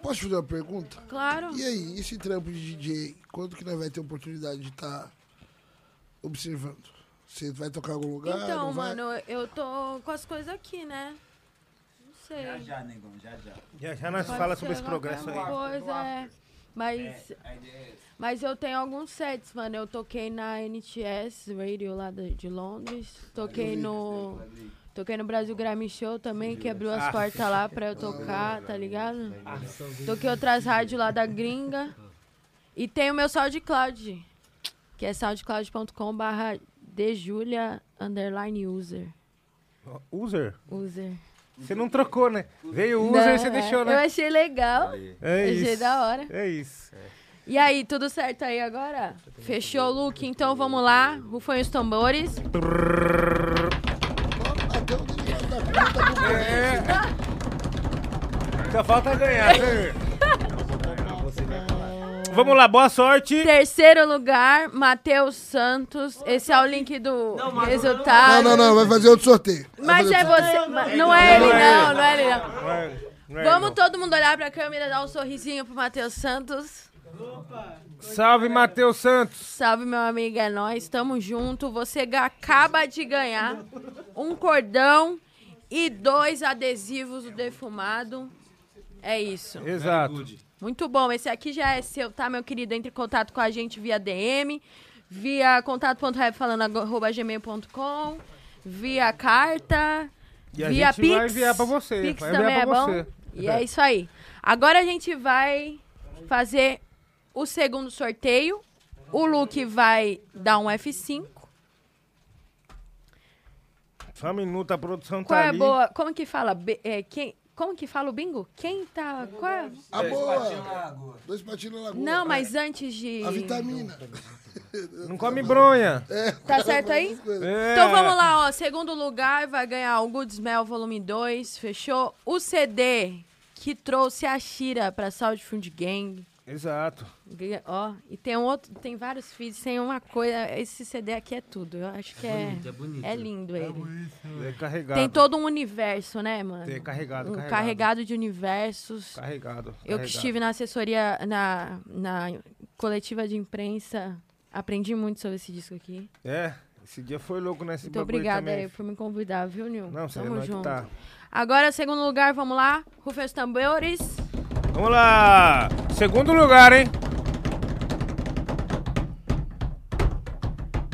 posso te fazer uma pergunta? Claro. E aí, esse trampo de DJ, quando que nós vai ter oportunidade de estar observando? Você vai tocar em algum lugar? Então, não vai? mano, eu tô com as coisas aqui, né? Sei. Já, já, negão, já, já. Já, já nós Pode fala sobre esse progresso aí. Coisa, é. Mas, mas eu tenho alguns sets, mano. Eu toquei na NTS Radio lá de, de Londres. Toquei no. Toquei no Brasil Grammy Show também, que abriu as Ah. portas lá pra eu *laughs* tocar, tá ligado? Toquei outras rádios lá da gringa. E tem o meu SoundCloud, que é soundcloud.com barra dejulia underline user. User? User. Você não trocou, né? Veio o user e você deixou, Eu né? achei legal. É achei isso. da hora. É isso. E aí, tudo certo aí agora? Fechou, Luke? Então vamos lá. Rufem os tambores. Só falta ganhar, né? Vamos lá, boa sorte. Terceiro lugar, Matheus Santos. Esse é o link do resultado. Não, não, não, vai fazer outro sorteio. Vai Mas é outro você. mas Não é ele, não, não é ele, não. Não é- não é Vamos todo mundo olhar pra câmera, dar um sorrisinho pro Matheus Santos. não. Salve, Matheus Santos. Salve, meu amigo, é nóis. Tamo junto. Você acaba de ganhar um cordão e dois adesivos do defumado. É isso. Exato. Muito bom. Esse aqui já é seu, tá, meu querido? Entre em contato com a gente via DM, via contato.rapfalando.gmail.com, via carta, E a via gente Pix. vai enviar pra você, Pix vai também é bom. você. E é isso aí. Agora a gente vai fazer o segundo sorteio. O Luke vai dar um F5. Só um minuto, a produção Qual tá é ali. boa? Como que fala? Be- é, quem, como que fala o bingo? Quem tá. Qual é? A boa. Dois patinhos na lagoa. Não, mas antes de. A vitamina. Não come bronha. É. Tá certo aí? É. Então vamos lá, ó. Segundo lugar vai ganhar o Good Smell Volume 2, fechou? O CD que trouxe a Shira pra Saúde Fund Gang. Exato. Ó, e tem um outro, tem vários feeds, tem uma coisa. Esse CD aqui é tudo. Eu acho que é. bonito, é bonito. é lindo ele. É carregado. Tem todo um universo, né, mano? Tem carregado, um carregado. carregado de universos. Carregado. Eu que carregado. estive na assessoria, na, na coletiva de imprensa, aprendi muito sobre esse disco aqui. É, esse dia foi louco nesse Muito obrigada aí por me convidar, viu, Nil? Não, você Tamo não é que junto. tá. Agora, segundo lugar, vamos lá. Rufem os tambores. Vamos lá. Segundo lugar, hein?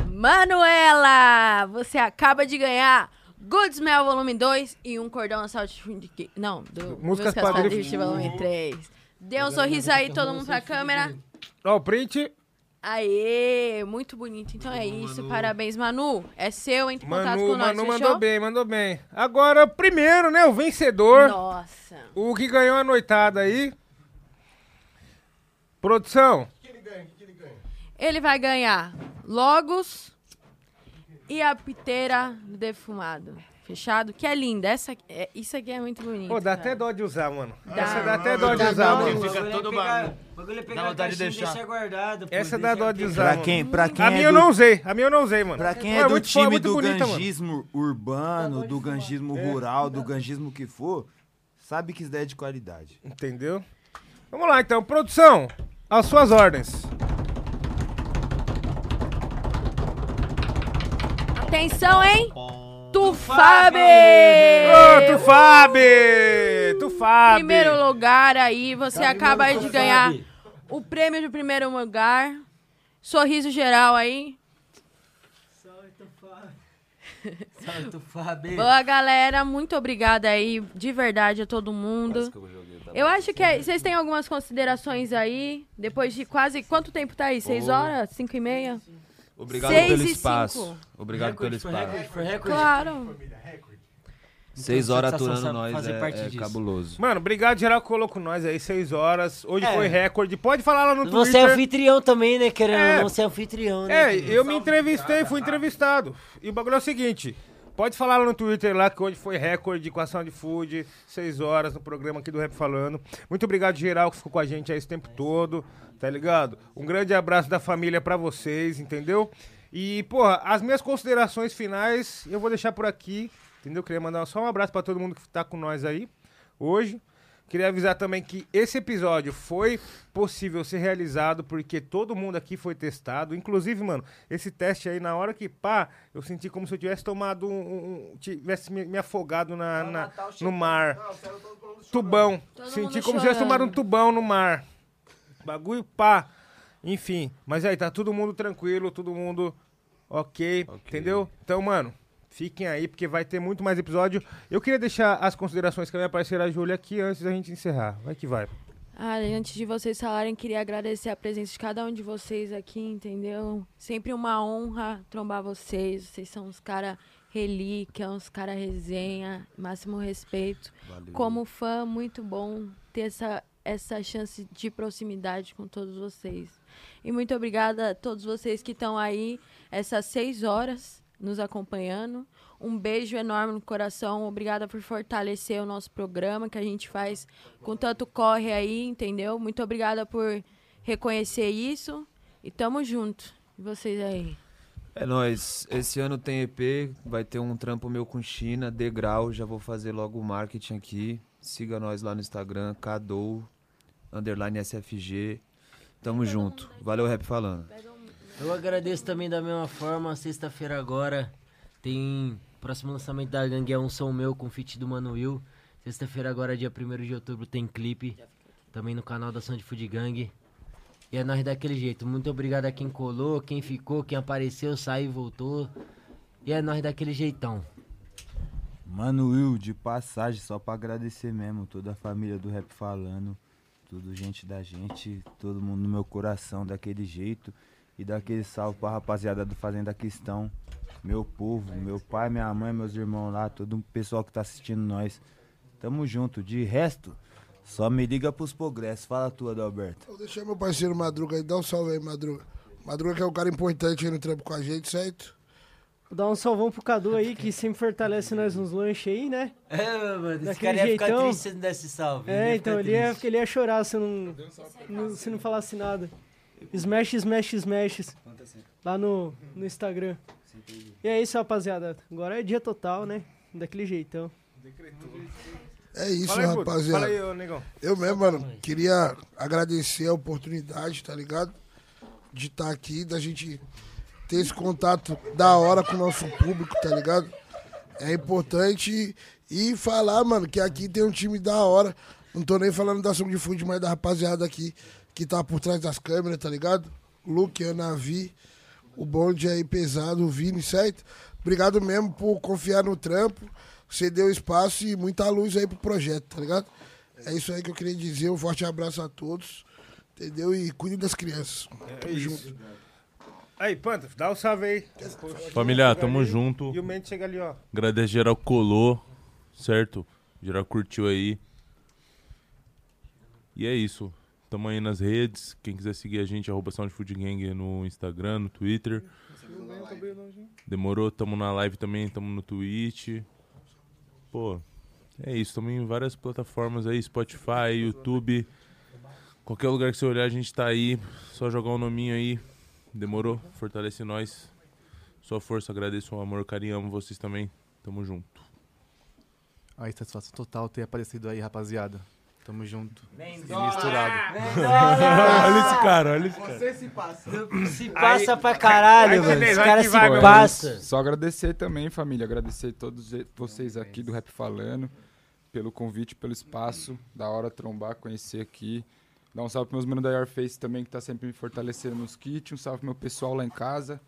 Manuela, você acaba de ganhar Good Smell Volume 2 e um cordão assalto de... Não, do Músicas Músicas Volume 3. Dê um sorriso aí, todo mundo pra câmera. Ó, o print. Aê, muito bonito. Então é isso, parabéns, Manu. É seu, entre em contato Manu, com nós, Manu fechou? mandou bem, mandou bem. Agora, primeiro, né, o vencedor. Nossa. O que ganhou a noitada aí. Produção. Ele vai ganhar Logos e a piteira defumado. Fechado? Que é linda. Essa, é, isso aqui é muito bonito. Pô, dá cara. até dó de usar, mano. Dá. Essa dá até dó de usar, mano. fica é todo pegar- bagulho. bagulho é pegar Dá a vontade de deixar. deixar guardado. pô, Essa dá dó de pegar. usar, Pra quem, pra quem A é minha eu do- não usei. A minha eu não usei, mano. Pra quem Pô, é do muito fo- time do bonita, mano. gangismo urbano, do gangismo É. rural, do gangismo que for, sabe que isso daí é de qualidade. Entendeu? Vamos lá, então. Produção, às suas ordens. Atenção, hein? Tufab! Ô, Tufab! Tufab! Primeiro lugar aí, você Tá acaba de ganhar Fab. o prêmio de primeiro lugar. Sorriso geral aí. Salve, Tufab. Boa, galera. Muito obrigada aí, de verdade, a todo mundo. Eu acho que é- vocês têm algumas considerações aí. Depois de quase. Quanto tempo tá aí? Seis horas? Cinco e meia? Obrigado Seis pelo e espaço. cinco. Obrigado pelo foi espaço. recorde, foi recorde. Claro. Seis Então, horas satisfação aturando nós fazer é, parte é disso. cabuloso. Mano, obrigado geral que colou com nós aí, seis horas. Hoje É. foi recorde. Pode falar lá no Você Twitter. é anfitrião também, né? Querendo É. ou não, você é anfitrião, né? É, eu me entrevistei, fui entrevistado. E o bagulho é o seguinte. Pode falar lá no Twitter lá que hoje foi recorde com a Sound Food, seis horas no programa aqui do Rap Falando. Muito obrigado, geral, que ficou com a gente aí esse tempo todo, tá ligado? Um grande abraço da família pra vocês, entendeu? E, porra, as minhas considerações finais eu vou deixar por aqui, entendeu? Queria mandar só um abraço pra todo mundo que tá com nós aí hoje. Queria avisar também que esse episódio foi possível ser realizado porque todo mundo aqui foi testado. Inclusive, mano, esse teste aí, na hora que pá, eu senti como se eu tivesse tomado um. um- tivesse me, me afogado na, na- no mar. Tubão. Todo Senti como se tivesse chorando. tomado um tubão no mar. Bagulho pá. Enfim. Mas aí, tá todo mundo tranquilo, todo mundo ok, entendeu? Então, mano, fiquem aí, porque vai ter muito mais episódio. Eu queria deixar as considerações com a minha parceira Júlia aqui antes da gente encerrar. Vai que vai. Ah, antes de vocês falarem, queria agradecer a presença de cada um de vocês aqui, entendeu? Sempre uma honra trombar vocês. Vocês são uns cara relíquia, uns cara resenha, máximo respeito. Valeu. Como fã, muito bom ter essa, essa chance de proximidade com todos vocês. E muito obrigada a todos vocês que estão aí essas seis horas nos acompanhando. Um beijo enorme no coração. Obrigada por fortalecer o nosso programa que a gente faz com tanto corre aí, entendeu? Muito obrigada por reconhecer isso. E tamo junto. E vocês aí? É nóis. Esse ano tem EP, vai ter um trampo meu com China, Degrau, já vou fazer logo o marketing aqui. Siga nós lá no Instagram, Cadou, underline SFG. Tamo junto. Valeu, Rap Falando. Eu agradeço também da mesma forma. Sexta-feira agora tem próximo lançamento da Gangue é um som meu com feat do Mano Will. Sexta-feira agora, dia 1 de outubro, tem clipe também no canal da Sound Food Gang. E é nós daquele jeito. Muito obrigado a quem colou, quem ficou, quem apareceu, saiu e voltou. E é nós daquele jeitão. Mano Will, de passagem, só pra agradecer mesmo, toda a família do Rap Falando, tudo gente da gente, todo mundo no meu coração daquele jeito. E daquele salve pra rapaziada do Fazenda Questão, meu povo, meu pai, minha mãe, meus irmãos lá, todo o pessoal que tá assistindo nós. Tamo junto, de resto, só me liga pros progressos. Fala tu, Adalberto. Vou deixar meu parceiro Madruga aí, dá um salve aí, Madruga. Madruga que é um cara importante aí no trampo com a gente, certo? Vou dar um salvão pro Cadu aí, que sempre fortalece nós nos lanches aí, né? É, mano, esse cara ia ficar jeitão. triste se não desse salve. É, ia então ficar ele ia, ele ia chorar se não, não- se não falasse nada. Smash, smash, smash. Lá no, no Instagram. E é isso, rapaziada. Agora é dia total, né? Daquele jeitão. É isso, Fala aí, rapaziada. Fala aí. Eu mesmo, mano, queria agradecer a oportunidade, tá ligado? De estar aqui, da gente ter esse contato da hora com o nosso público, tá ligado? É importante e falar, mano, que aqui tem um time da hora. Não tô nem falando da ação de food, mas da rapaziada aqui que tá por trás das câmeras, tá ligado? Luke, Ana Vi, o bonde aí pesado, o Vini, certo? Obrigado mesmo por confiar no trampo. Você deu espaço e muita luz aí pro projeto, tá ligado? É isso aí que eu queria dizer. Um forte abraço a todos. Entendeu? E cuide das crianças. É Tamo isso. junto. Aí, Panta, dá o salve aí. Família, Chega tamo ali, junto. E o Mendes chega ali, ó. Agradecer geral colou, certo? Geral curtiu aí. E é isso. Tamo aí nas redes. Quem quiser seguir a gente, arroba SoundFoodGang no Instagram, no Twitter. Demorou? Tamo na live também, tamo no Twitch. pô, é isso. Estamos em várias plataformas aí, Spotify, YouTube. Qualquer lugar que você olhar, a gente tá aí. Só jogar o nominho aí. Demorou? Fortalece nós. Sua força, agradeço o amor, carinho, amo vocês também. Tamo junto. Aí, satisfação total ter aparecido aí, rapaziada. Tamo junto. Mendola! Misturado. *laughs* olha esse cara, olha esse cara. Você se passa. Se passa pra caralho, mano. Esse cara se passa. Só agradecer também, família. Agradecer todos e- vocês aqui do Rap Falando pelo convite, pelo espaço. Da hora trombar, conhecer aqui. Dar um salve pros meus manos da Airface também, que tá sempre me fortalecendo nos kits. Um salve pro meu pessoal lá em casa.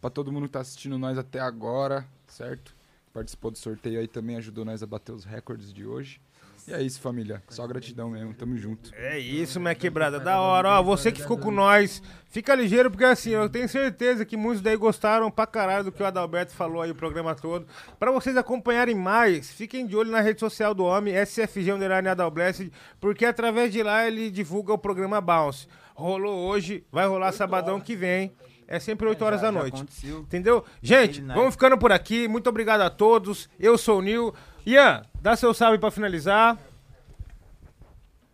Pra todo mundo que tá assistindo nós até agora, certo? Participou do sorteio aí também, ajudou nós a bater os recordes de hoje. E é isso, família. Só gratidão mesmo. Tamo junto. É isso, minha quebrada. Da hora. Ó, você que ficou com nós, fica ligeiro, porque assim, eu tenho certeza que muitos daí gostaram pra caralho do que o Adalberto falou aí o programa todo. Pra vocês acompanharem mais, fiquem de olho na rede social do homem, SFG Underline Adalblessed, porque através de lá ele divulga o programa Bounce. Rolou hoje, vai rolar sabadão que vem. É sempre 8 horas já- da noite. aconteceu. Entendeu? Gente, vamos ficando por aqui. Muito obrigado a todos. Eu sou o Nil. Ian, dá seu salve pra finalizar.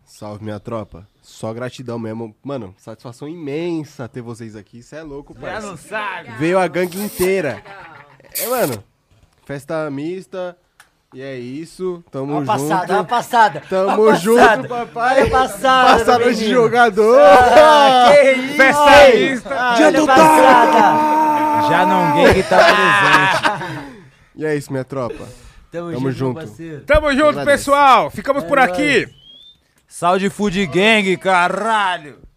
Salve, minha tropa. Só gratidão mesmo. Mano, satisfação imensa ter vocês aqui. Isso é louco, Já pai. não sabe. Veio a gangue inteira. É, mano. Festa mista. E é isso. Tamo Olha a junto. passada, olha a passada. Tamo Olha a junto, passada. papai. Olha a passada Passada de jogador. Ah, que isso. Festa mista. ah, Dia do passada. Já não gay que tá presente. *laughs* E é isso, minha tropa. Tamo Tamo junto, junto. Tamo junto, pessoal. Ficamos É por aqui. Saúde Food Gang, caralho.